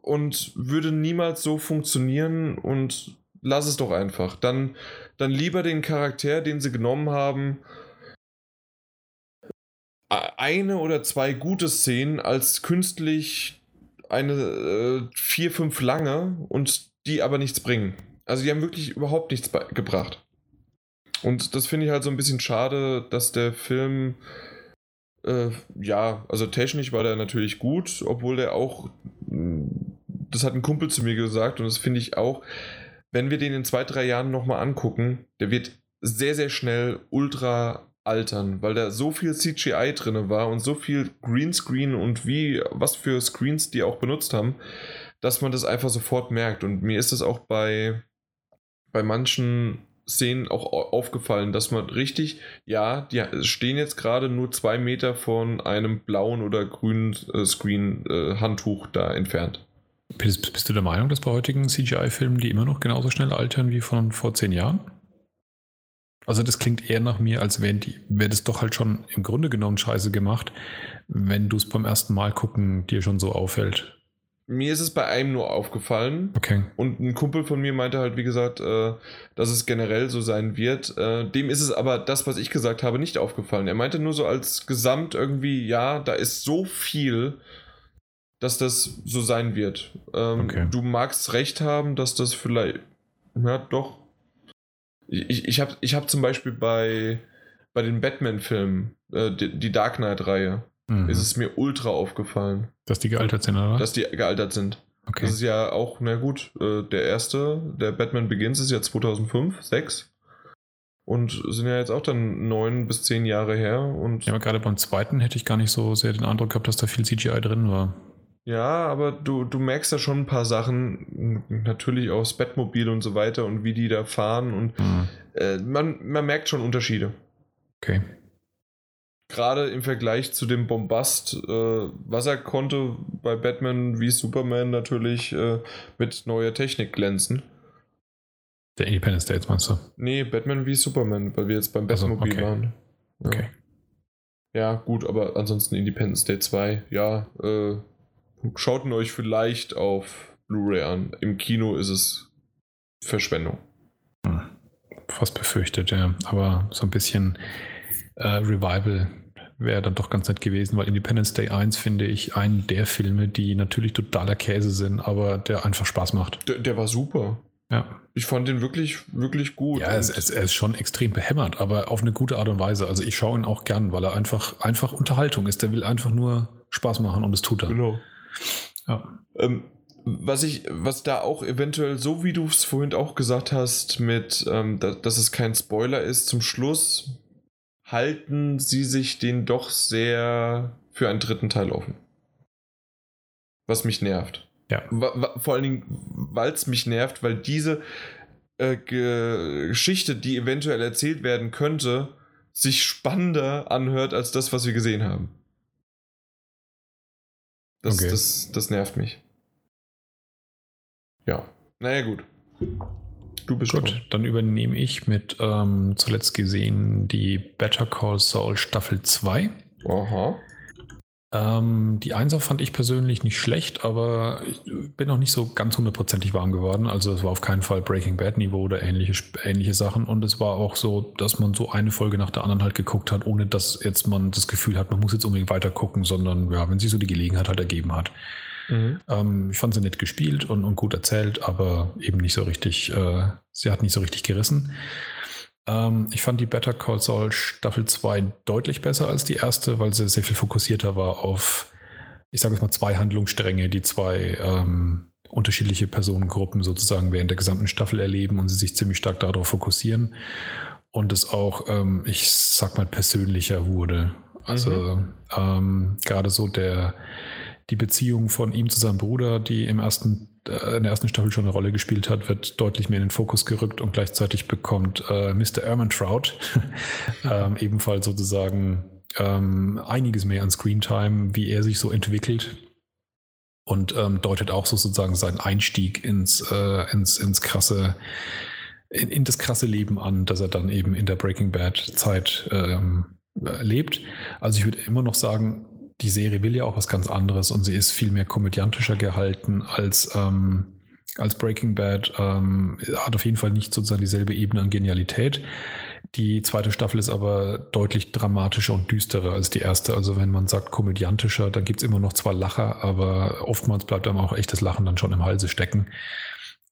und würde niemals so funktionieren und lass es doch einfach. Dann, dann lieber den Charakter, den sie genommen haben, eine oder zwei gute Szenen als künstlich eine äh, vier, fünf lange und die aber nichts bringen. Also die haben wirklich überhaupt nichts gebracht. Und das finde ich halt so ein bisschen schade, dass der Film, äh, ja, also technisch war der natürlich gut, obwohl der auch, das hat ein Kumpel zu mir gesagt und das finde ich auch, wenn wir den in zwei, drei Jahren nochmal angucken, der wird sehr, sehr schnell ultra altern, weil da so viel CGI drin war und so viel Greenscreen und wie, was für Screens die auch benutzt haben, dass man das einfach sofort merkt. Und mir ist das auch bei, bei manchen Szenen auch aufgefallen, dass man richtig, ja, die stehen jetzt gerade nur zwei Meter von einem blauen oder grünen äh, Screen-Handtuch äh, da entfernt. Bist, bist, du der Meinung, dass bei heutigen CGI-Filmen die immer noch genauso schnell altern wie von vor zehn Jahren? Also das klingt eher nach mir, als wäre wär das doch halt schon im Grunde genommen scheiße gemacht, wenn du es beim ersten Mal gucken dir schon so auffällt. Mir ist es bei einem nur aufgefallen. Okay. Und ein Kumpel von mir meinte halt, wie gesagt, äh, dass es generell so sein wird. Äh, dem ist es aber das, was ich gesagt habe, nicht aufgefallen. Er meinte nur so als Gesamt irgendwie, ja, da ist so viel, dass das so sein wird. Ähm, okay. Du magst recht haben, dass das vielleicht, ja, doch ich, ich habe ich hab zum Beispiel bei, bei den Batman-Filmen, äh, die, die, Dark Knight-Reihe, mhm. ist es mir ultra aufgefallen. Dass die gealtert sind, oder? Dass die gealtert sind. Okay. Das ist ja auch, na gut, äh, der erste, der Batman Begins ist ja 2005, 6. Und sind ja jetzt auch dann neun bis zehn Jahre her. Und ja, aber gerade beim zweiten hätte ich gar nicht so sehr den Eindruck gehabt, dass da viel CGI drin war. Ja, aber du, du merkst da schon ein paar Sachen, natürlich auch das Bettmobil und so weiter und wie die da fahren und mhm. äh, man, man merkt schon Unterschiede. Okay. Gerade im Vergleich zu dem Bombast, äh, was er konnte bei Batman wie Superman natürlich äh, mit neuer Technik glänzen. Der Independence Day, meinst du? Nee, Batman wie Superman, weil wir jetzt beim Batmobil also, okay. waren. Ja. Okay. Ja, gut, aber ansonsten Independence Day 2, ja, äh, Schaut ihn euch vielleicht auf Blu-ray an. Im Kino ist es Verschwendung. Hm. Fast befürchtet, ja. Aber so ein bisschen äh, Revival wäre dann doch ganz nett gewesen, weil Independence Day 1 finde ich einen der Filme, die natürlich totaler Käse sind, aber der einfach Spaß macht. Der, der war super. Ja. Ich fand den wirklich, wirklich gut. Ja, es, es, er ist schon extrem behämmert, aber auf eine gute Art und Weise. Also ich schaue ihn auch gern, weil er einfach, einfach Unterhaltung ist. Der will einfach nur Spaß machen und es tut er. Genau. Ja. Ähm, was ich, was da auch eventuell, so wie du es vorhin auch gesagt hast, mit, ähm, da, dass es kein Spoiler ist, zum Schluss halten sie sich den doch sehr für einen dritten Teil offen. Was mich nervt. Ja. Vor allen Dingen, weil es mich nervt, weil diese äh, Geschichte, die eventuell erzählt werden könnte, sich spannender anhört als das, was wir gesehen haben. Das, okay. das, das nervt mich. Ja. Naja, gut. Du bist Gut, dran. dann übernehme ich mit ähm, zuletzt gesehen die Better Call Saul Staffel 2. Aha. Ähm, die Einser fand ich persönlich nicht schlecht, aber ich bin noch nicht so ganz hundertprozentig warm geworden. Also es war auf keinen Fall Breaking Bad Niveau oder ähnliche, ähnliche Sachen. Und es war auch so, dass man so eine Folge nach der anderen halt geguckt hat, ohne dass jetzt man das Gefühl hat, man muss jetzt unbedingt weiter gucken, sondern ja, wenn sich so die Gelegenheit halt ergeben hat. Mhm. Ähm, ich fand sie nett gespielt und, und, gut erzählt, aber eben nicht so richtig, äh, sie hat nicht so richtig gerissen. Ähm, ich fand die Better Call Saul Staffel 2 deutlich besser als die erste, weil sie sehr viel fokussierter war auf, ich sage jetzt mal, zwei Handlungsstränge, die zwei ähm, unterschiedliche Personengruppen sozusagen während der gesamten Staffel erleben und sie sich ziemlich stark darauf fokussieren und es auch, ähm, ich sag mal, persönlicher wurde. Also mhm. ähm, gerade so der die Beziehung von ihm zu seinem Bruder, die im ersten in der ersten Staffel schon eine Rolle gespielt hat, wird deutlich mehr in den Fokus gerückt und gleichzeitig bekommt äh, Mr. Ermantrout ähm, ebenfalls sozusagen ähm, einiges mehr an Screentime, wie er sich so entwickelt und ähm, deutet auch so sozusagen seinen Einstieg ins, äh, ins, ins krasse, in, in, das krasse Leben an, dass er dann eben in der Breaking Bad Zeit ähm, lebt. Also ich würde immer noch sagen, die Serie will ja auch was ganz anderes und sie ist viel mehr komödiantischer gehalten als, ähm, als Breaking Bad. Ähm, hat auf jeden Fall nicht sozusagen dieselbe Ebene an Genialität. Die zweite Staffel ist aber deutlich dramatischer und düsterer als die erste. Also wenn man sagt komödiantischer, dann gibt es immer noch zwar Lacher, aber oftmals bleibt einem auch echtes Lachen dann schon im Halse stecken.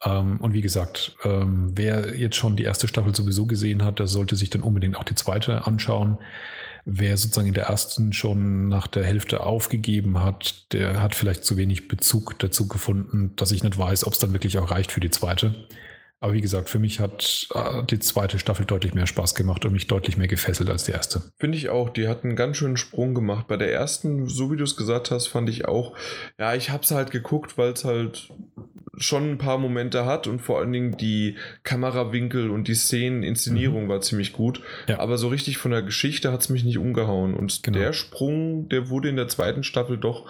Ähm, und wie gesagt, ähm, wer jetzt schon die erste Staffel sowieso gesehen hat, der sollte sich dann unbedingt auch die zweite anschauen. Wer sozusagen in der ersten schon nach der Hälfte aufgegeben hat, der hat vielleicht zu wenig Bezug dazu gefunden, dass ich nicht weiß, ob es dann wirklich auch reicht für die zweite. Aber wie gesagt, für mich hat äh, die zweite Staffel deutlich mehr Spaß gemacht und mich deutlich mehr gefesselt als die erste. Finde ich auch. Die hat einen ganz schönen Sprung gemacht. Bei der ersten, so wie du es gesagt hast, fand ich auch, ja, ich habe es halt geguckt, weil es halt schon ein paar Momente hat und vor allen Dingen die Kamerawinkel und die Szeneninszenierung mhm. war ziemlich gut. Ja. Aber so richtig von der Geschichte hat es mich nicht umgehauen. Und genau. der Sprung, der wurde in der zweiten Staffel doch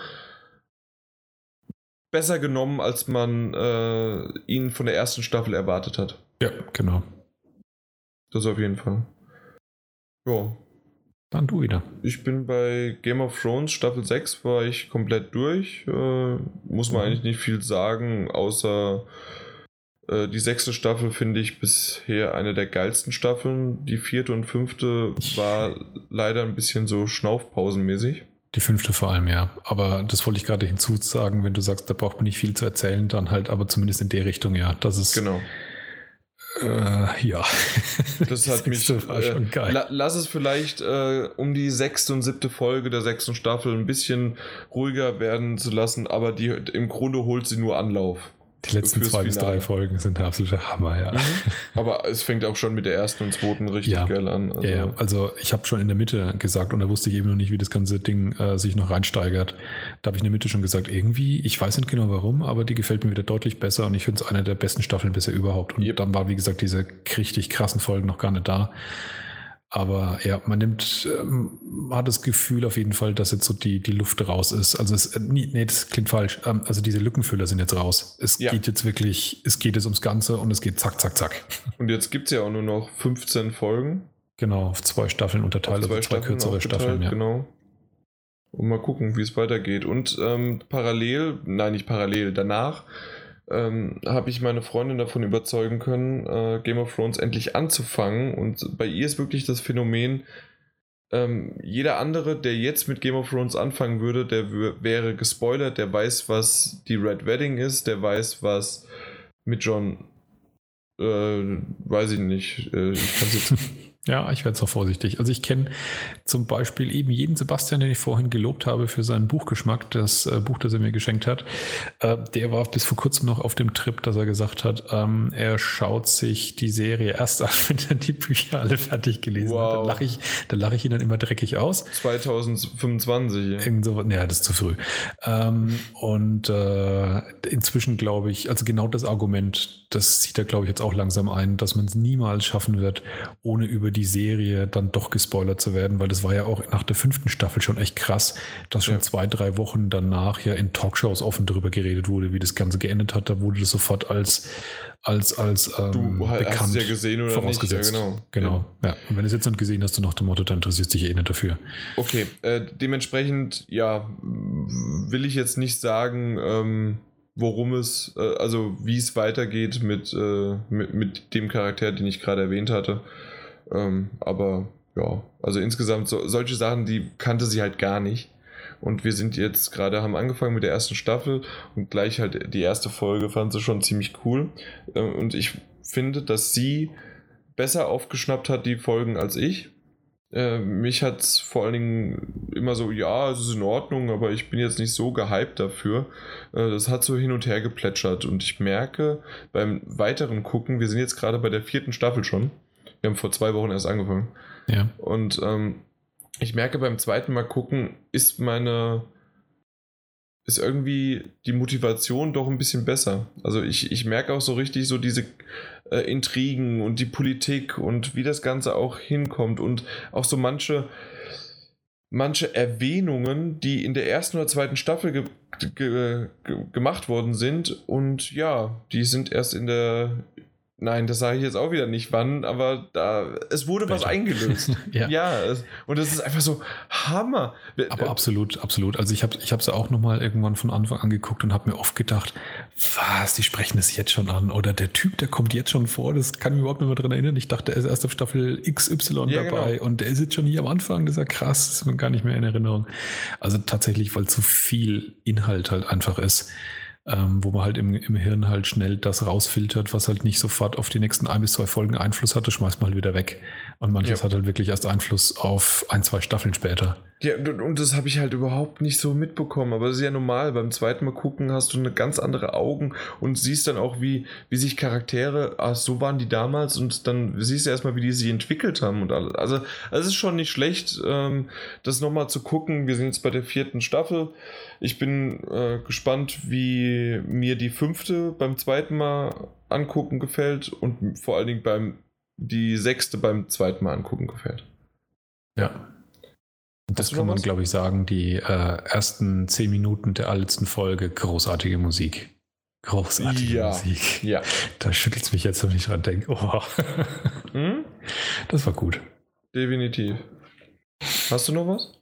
besser genommen, als man äh, ihn von der ersten Staffel erwartet hat. Ja, genau. Das auf jeden Fall. Ja. Dann du wieder. Ich bin bei Game of Thrones Staffel 6 war ich komplett durch. Äh, muss man mhm. eigentlich nicht viel sagen, außer äh, die sechste Staffel finde ich bisher eine der geilsten Staffeln. Die vierte und fünfte war leider ein bisschen so schnaufpausenmäßig. Die fünfte vor allem, ja. Aber das wollte ich gerade hinzusagen, wenn du sagst, da braucht man nicht viel zu erzählen, dann halt aber zumindest in der Richtung, ja. Das ist. Genau. Äh, ja. Das hat mich. Äh, la, lass es vielleicht äh, um die sechste und siebte Folge der sechsten Staffel ein bisschen ruhiger werden zu lassen, aber die, im Grunde holt sie nur Anlauf. Die letzten zwei bis drei Folgen sind der absolute Hammer, ja. Mhm. Aber es fängt auch schon mit der ersten und zweiten richtig ja. geil an. Also. Ja, also ich habe schon in der Mitte gesagt und da wusste ich eben noch nicht, wie das ganze Ding äh, sich noch reinsteigert. Da habe ich in der Mitte schon gesagt, irgendwie, ich weiß nicht genau warum, aber die gefällt mir wieder deutlich besser und ich finde es eine der besten Staffeln bisher überhaupt. Und yep. dann war, wie gesagt, diese richtig krassen Folgen noch gar nicht da. Aber ja, man nimmt, ähm, man hat das Gefühl auf jeden Fall, dass jetzt so die, die Luft raus ist. Also es, äh, nee, das klingt falsch. Ähm, also diese Lückenfüller sind jetzt raus. Es ja. geht jetzt wirklich, es geht jetzt ums Ganze und es geht zack, zack, zack. Und jetzt gibt es ja auch nur noch 15 Folgen. Genau, auf zwei Staffeln unterteilt, also zwei, also zwei kürzere Staffeln, ja. Genau. Und mal gucken, wie es weitergeht. Und ähm, parallel, nein, nicht parallel, danach ähm, habe ich meine Freundin davon überzeugen können, äh, Game of Thrones endlich anzufangen. Und bei ihr ist wirklich das Phänomen, ähm, jeder andere, der jetzt mit Game of Thrones anfangen würde, der wäre gespoilert, der weiß, was die Red Wedding ist, der weiß, was mit John, äh, weiß ich nicht, äh, ich kann es jetzt Ja, ich werde es auch vorsichtig. Also ich kenne zum Beispiel eben jeden Sebastian, den ich vorhin gelobt habe für seinen Buchgeschmack, das äh, Buch, das er mir geschenkt hat. Äh, der war bis vor kurzem noch auf dem Trip, dass er gesagt hat, ähm, er schaut sich die Serie erst an, wenn er die Bücher alle fertig gelesen wow. hat. Dann lache ich, dann lache ich ihn dann immer dreckig aus. 2025. Ja. Irgend so, ja, das ist zu früh. Ähm, und äh, inzwischen glaube ich, also genau das Argument, das sieht er glaube ich jetzt auch langsam ein, dass man es niemals schaffen wird, ohne über die Serie dann doch gespoilert zu werden, weil das war ja auch nach der fünften Staffel schon echt krass, dass schon ja. zwei, drei Wochen danach ja in Talkshows offen darüber geredet wurde, wie das Ganze geendet hat. Da wurde das sofort als als als ähm, du bekannt hast ja gesehen oder vorausgesetzt. Nicht? Ja, genau. genau. Ja. ja. Und wenn du es jetzt nicht gesehen hast, du nach dem Motto, dann interessierst dich eh nicht dafür. Okay, äh, dementsprechend, ja, will ich jetzt nicht sagen, ähm, worum es, äh, also wie es weitergeht mit, äh, mit, mit dem Charakter, den ich gerade erwähnt hatte. Ähm, aber ja, also insgesamt so, solche Sachen, die kannte sie halt gar nicht. Und wir sind jetzt gerade, haben angefangen mit der ersten Staffel und gleich halt die erste Folge fand sie schon ziemlich cool. Ähm, und ich finde, dass sie besser aufgeschnappt hat, die Folgen, als ich. Äh, mich hat es vor allen Dingen immer so, ja, es ist in Ordnung, aber ich bin jetzt nicht so gehypt dafür. Äh, das hat so hin und her geplätschert und ich merke beim weiteren Gucken, wir sind jetzt gerade bei der vierten Staffel schon, wir haben vor zwei Wochen erst angefangen. Ja. Und ähm, ich merke beim zweiten Mal gucken, ist meine, ist irgendwie die Motivation doch ein bisschen besser. Also ich, ich merke auch so richtig so diese äh, Intrigen und die Politik und wie das Ganze auch hinkommt und auch so manche, manche Erwähnungen, die in der ersten oder zweiten Staffel ge ge ge gemacht worden sind und ja, die sind erst in der Nein, das sage ich jetzt auch wieder nicht wann, aber da es wurde Welcher? was eingelöst. ja, ja es, und das ist einfach so Hammer. Aber absolut, absolut. Also ich habe ich habe es auch noch mal irgendwann von Anfang an geguckt und habe mir oft gedacht, was, die sprechen das jetzt schon an oder der Typ, der kommt jetzt schon vor, das kann ich überhaupt nicht mehr dran erinnern. Ich dachte, er ist erst auf Staffel XY ja, dabei genau. und der ist jetzt schon hier am Anfang, das ist ja krass, das ist mir gar nicht mehr in Erinnerung. Also tatsächlich, weil zu viel Inhalt halt einfach ist ähm, wo man halt im, im Hirn halt schnell das rausfiltert, was halt nicht sofort auf die nächsten ein bis zwei Folgen Einfluss hatte, schmeißt man halt wieder weg. Und manches ja. hat halt wirklich erst Einfluss auf ein, zwei Staffeln später. Ja, und das habe ich halt überhaupt nicht so mitbekommen. Aber das ist ja normal. Beim zweiten Mal gucken hast du eine ganz andere Augen und siehst dann auch, wie, wie sich Charaktere, ach, so waren die damals und dann siehst du erstmal, wie die sich entwickelt haben und alles. Also, es ist schon nicht schlecht, ähm, das nochmal zu gucken. Wir sind jetzt bei der vierten Staffel. Ich bin äh, gespannt, wie mir die fünfte beim zweiten Mal angucken gefällt und vor allen Dingen beim die sechste beim zweiten Mal angucken gefällt. Ja, das kann man, glaube ich, sagen. Die äh, ersten zehn Minuten der letzten Folge, großartige Musik. Großartige ja. Musik. Ja. Da schüttelt es mich jetzt, wenn ich dran denke. Oh. Hm? Das war gut. Definitiv. Hast du noch was?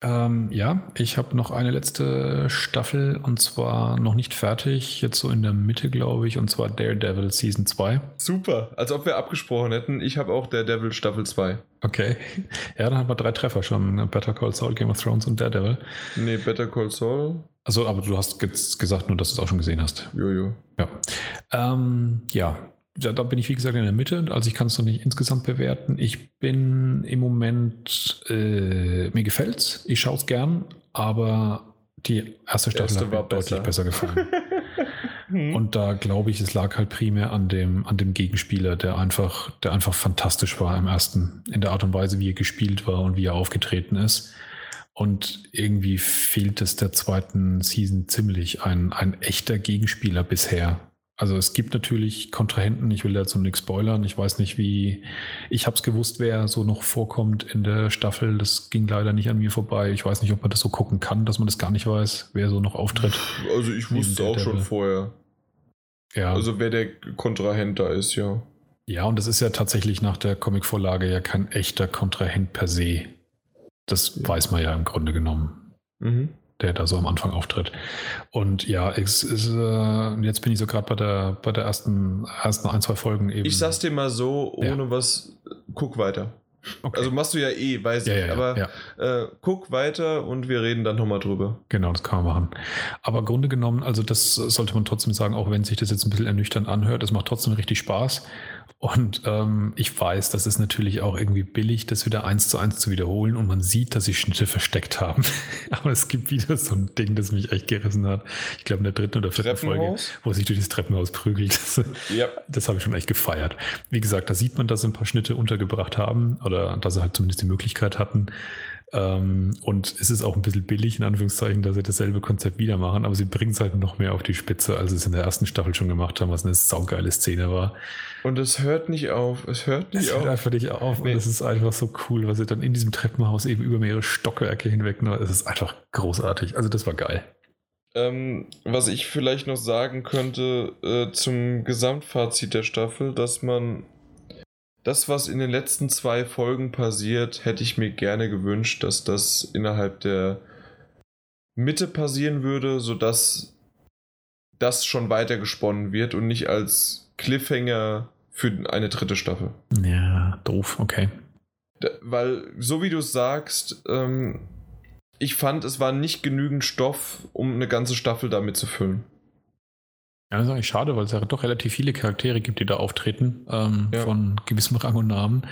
Ähm, ja, ich habe noch eine letzte Staffel und zwar noch nicht fertig, jetzt so in der Mitte, glaube ich, und zwar Daredevil Season 2. Super, als ob wir abgesprochen hätten. Ich habe auch Daredevil Staffel 2. Okay. Ja, dann haben wir drei Treffer schon. Ne? Better Call Saul, Game of Thrones und Daredevil. Nee, Better Call Saul. Also, aber du hast jetzt gesagt nur, dass du es auch schon gesehen hast. Jojo. Ja. Ähm, ja, ja, da bin ich wie gesagt in der Mitte, also ich kann es noch nicht insgesamt bewerten. Ich bin im Moment, äh, mir gefällt's, ich schaue es gern, aber die erste Staffel erste hat mir deutlich besser, besser gefallen. Hm. Und da glaube ich, es lag halt primär an dem, an dem Gegenspieler, der einfach, der einfach fantastisch war im ersten, in der Art und Weise, wie er gespielt war und wie er aufgetreten ist. Und irgendwie fehlt es der zweiten Season ziemlich ein, ein echter Gegenspieler bisher. Also es gibt natürlich Kontrahenten, ich will dazu nichts spoilern. Ich weiß nicht, wie, ich habe es gewusst, wer so noch vorkommt in der Staffel. Das ging leider nicht an mir vorbei. Ich weiß nicht, ob man das so gucken kann, dass man das gar nicht weiß, wer so noch auftritt. Also ich wusste es auch schon vorher. Ja. Also wer der Kontrahent da ist, ja. Ja, und das ist ja tatsächlich nach der Comicvorlage ja kein echter Kontrahent per se. Das ja. weiß man ja im Grunde genommen. Mhm der da so am Anfang auftritt. Und ja, es ist, äh, jetzt bin ich so gerade bei der, bei der ersten, ersten ein, zwei Folgen eben. Ich sag's dir mal so, ohne ja. was, guck weiter. Okay. Also machst du ja eh, weiß ja, ich. Ja, aber ja. Äh, guck weiter und wir reden dann nochmal drüber. Genau, das kann man machen. Aber im Grunde genommen, also das sollte man trotzdem sagen, auch wenn sich das jetzt ein bisschen ernüchternd anhört, es macht trotzdem richtig Spaß. Und ähm, ich weiß, das ist natürlich auch irgendwie billig, das wieder eins zu eins zu wiederholen und man sieht, dass sie Schnitte versteckt haben. Aber es gibt wieder so ein Ding, das mich echt gerissen hat. Ich glaube in der dritten oder vierten Folge, wo sich durch das Treppenhaus prügelt. Das, yep. das habe ich schon echt gefeiert. Wie gesagt, da sieht man, dass sie ein paar Schnitte untergebracht haben oder dass sie halt zumindest die Möglichkeit hatten. Ähm, und es ist auch ein bisschen billig, in Anführungszeichen, dass sie dasselbe Konzept wieder machen, aber sie bringen es halt noch mehr auf die Spitze, als sie es in der ersten Staffel schon gemacht haben, was eine saugeile Szene war. Und es hört nicht auf. Es hört nicht es auf. hört einfach nicht auf. Nee. Und es ist einfach so cool, was sie dann in diesem Treppenhaus eben über mehrere Stockwerke hinweg. Es ist einfach großartig. Also das war geil. Ähm, was ich vielleicht noch sagen könnte äh, zum Gesamtfazit der Staffel, dass man das, was in den letzten zwei Folgen passiert, hätte ich mir gerne gewünscht, dass das innerhalb der Mitte passieren würde, sodass das schon weiter gesponnen wird und nicht als Cliffhanger für eine dritte Staffel. Ja, doof, okay. Da, weil, so wie du es sagst, ähm, ich fand, es war nicht genügend Stoff, um eine ganze Staffel damit zu füllen. Ja, das ist eigentlich schade, weil es ja doch relativ viele Charaktere gibt, die da auftreten, ähm, ja. von gewissem Rang und Namen.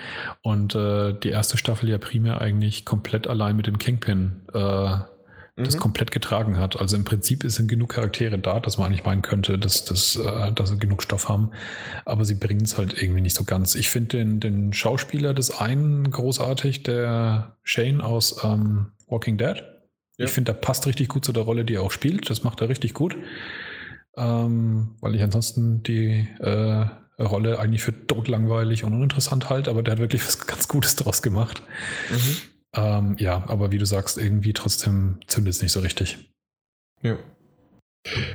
Und äh, die erste Staffel ja primär eigentlich komplett allein mit dem Kingpin äh, das mhm. komplett getragen hat. Also im Prinzip sind genug Charaktere da, dass man eigentlich meinen könnte, dass, dass, äh, dass sie genug Stoff haben. Aber sie bringen es halt irgendwie nicht so ganz. Ich finde den, den Schauspieler des einen großartig, der Shane aus ähm, Walking Dead. Ja. Ich finde, der passt richtig gut zu der Rolle, die er auch spielt. Das macht er richtig gut ähm, weil ich ansonsten die äh, Rolle eigentlich für totlangweilig und uninteressant halte, aber der hat wirklich was ganz Gutes draus gemacht. Mhm. Ähm, ja, aber wie du sagst, irgendwie trotzdem zündet es nicht so richtig. Ja.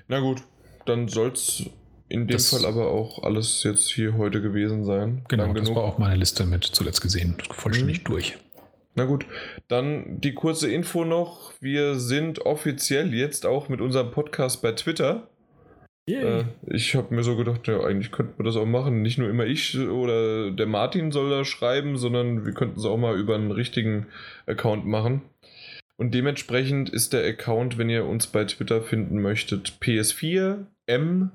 Na gut, dann soll es in dem das, Fall aber auch alles jetzt hier heute gewesen sein. Genau, Lang das genug. war auch meine Liste mit zuletzt gesehen. Vollständig mhm. durch. Na gut, dann die kurze Info noch. Wir sind offiziell jetzt auch mit unserem Podcast bei Twitter. Äh, ich habe mir so gedacht, ja, eigentlich könnten wir das auch machen. Nicht nur immer ich oder der Martin soll da schreiben, sondern wir könnten es auch mal über einen richtigen Account machen. Und dementsprechend ist der Account, wenn ihr uns bei Twitter finden möchtet, PS4M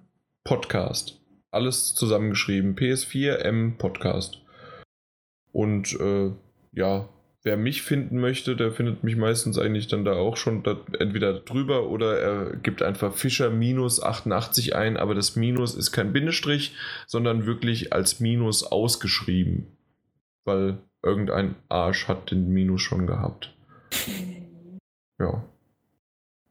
Podcast. Alles zusammengeschrieben. PS4M Podcast. Und äh, ja, wer mich finden möchte, der findet mich meistens eigentlich dann da auch schon da, entweder drüber oder er gibt einfach Fischer minus 88 ein, aber das Minus ist kein Bindestrich, sondern wirklich als Minus ausgeschrieben. Weil irgendein Arsch hat den Minus schon gehabt. Ja.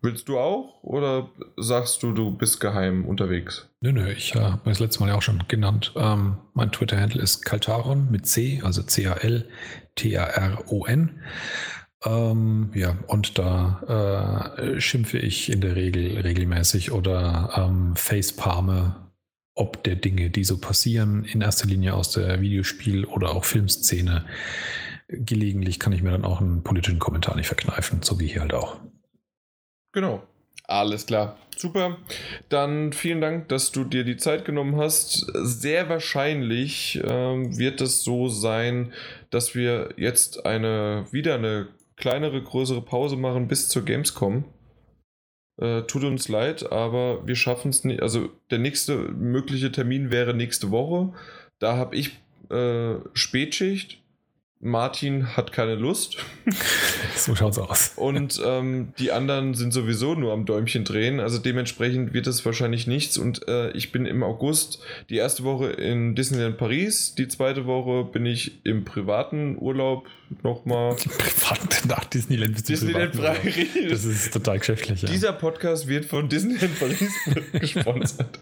Willst du auch oder sagst du, du bist geheim unterwegs? Nö, nö, ich äh, habe das letzte Mal ja auch schon genannt. Ähm, mein Twitter-Handle ist Kaltaron mit C, also C-A-L-T-A-R-O-N. Ähm, ja, und da äh, schimpfe ich in der Regel regelmäßig oder ähm, facepalme ob der Dinge, die so passieren, in erster Linie aus der Videospiel- oder auch Filmszene. Gelegentlich kann ich mir dann auch einen politischen Kommentar nicht verkneifen, so wie hier halt auch. Genau. Alles klar. Super. Dann vielen Dank, dass du dir die Zeit genommen hast. Sehr wahrscheinlich ähm, wird es so sein, dass wir jetzt eine wieder eine kleinere, größere Pause machen bis zur Gamescom. Äh, tut uns leid, aber wir schaffen es nicht. Also der nächste mögliche Termin wäre nächste Woche. Da habe ich äh, Spätschicht Martin hat keine Lust. so schaut's aus. Und ähm, die anderen sind sowieso nur am Däumchen drehen. Also dementsprechend wird es wahrscheinlich nichts. Und äh, ich bin im August die erste Woche in Disneyland Paris. Die zweite Woche bin ich im privaten Urlaub nochmal. Privat nach Disneyland Disneyland Paris. Das ist total geschäftlich. Ja. Dieser Podcast wird von Disneyland Paris gesponsert.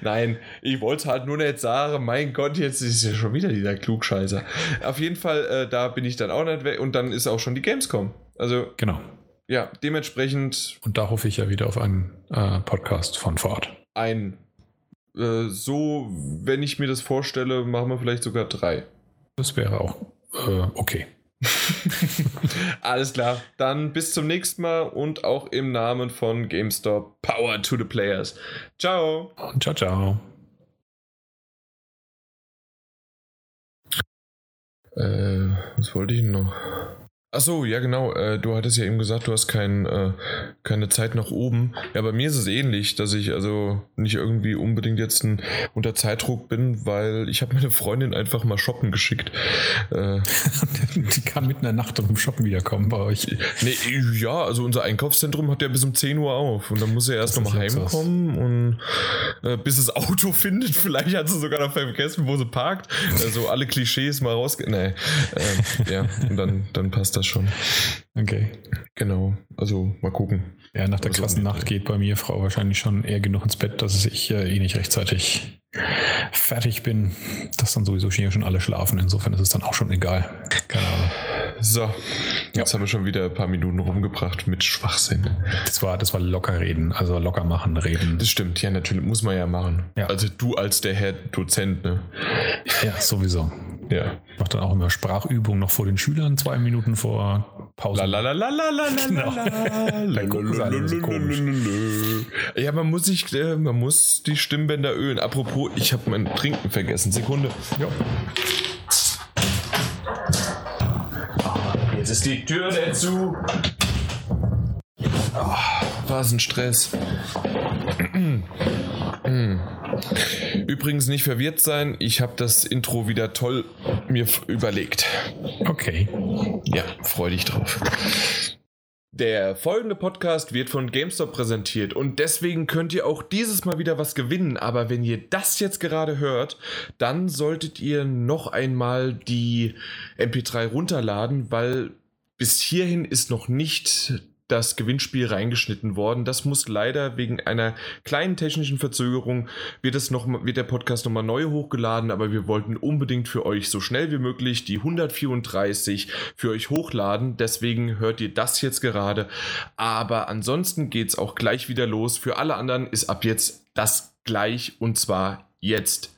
Nein, ich wollte halt nur nicht sagen, mein Gott, jetzt ist ja schon wieder dieser Klugscheißer. Auf jeden Fall äh, da bin ich dann auch nicht weg und dann ist auch schon die Gamescom. Also genau. Ja, dementsprechend. Und da hoffe ich ja wieder auf einen äh, Podcast von vor Ort. Ein. Äh, so, wenn ich mir das vorstelle, machen wir vielleicht sogar drei. Das wäre auch äh, okay. Alles klar. Dann bis zum nächsten Mal und auch im Namen von GameStop Power to the Players. Ciao. Und ciao, ciao. Äh, was wollte ich noch? Achso, ja genau. Äh, du hattest ja eben gesagt, du hast kein, äh, keine Zeit nach oben. Ja, bei mir ist es ähnlich, dass ich also nicht irgendwie unbedingt jetzt ein, unter Zeitdruck bin, weil ich habe meine Freundin einfach mal shoppen geschickt. Äh, Die kann mitten in der Nacht um Shoppen wiederkommen bei euch. Nee, ja, also unser Einkaufszentrum hat ja bis um 10 Uhr auf und dann muss er erst nochmal heimkommen und äh, bis das Auto findet. Vielleicht hat sie sogar noch vergessen, wo sie parkt. Also alle Klischees mal raus. Nee, äh, ja, und dann, dann passt das das schon. Okay. Genau. Also mal gucken. Ja, nach der also, krassen Nacht geht bei mir Frau wahrscheinlich schon eher genug ins Bett, dass ich äh, eh nicht rechtzeitig fertig bin, dass dann sowieso schon alle schlafen. Insofern ist es dann auch schon egal. Keine Ahnung. So, jetzt ja. haben wir schon wieder ein paar Minuten rumgebracht mit Schwachsinn. Das war, das war locker reden, also locker machen, reden. Das stimmt, ja, natürlich muss man ja machen. Ja. Also du als der Herr Dozent, ne? Ja, sowieso. Ja. Ich mache dann auch immer Sprachübungen noch vor den Schülern, zwei Minuten vor Pause. Ja, man muss sich, äh, man muss die Stimmbänder ölen. Apropos, ich habe mein Trinken vergessen. Sekunde. Ja. Ist die Tür dazu. Oh, was ein Stress. Übrigens nicht verwirrt sein, ich habe das Intro wieder toll mir überlegt. Okay. Ja, freu dich drauf. Der folgende Podcast wird von GameStop präsentiert und deswegen könnt ihr auch dieses Mal wieder was gewinnen. Aber wenn ihr das jetzt gerade hört, dann solltet ihr noch einmal die MP3 runterladen, weil bis hierhin ist noch nicht das Gewinnspiel reingeschnitten worden. Das muss leider wegen einer kleinen technischen Verzögerung wird es noch wird der Podcast nochmal neu hochgeladen, aber wir wollten unbedingt für euch so schnell wie möglich die 134 für euch hochladen. Deswegen hört ihr das jetzt gerade. Aber ansonsten geht es auch gleich wieder los. Für alle anderen ist ab jetzt das gleich und zwar jetzt.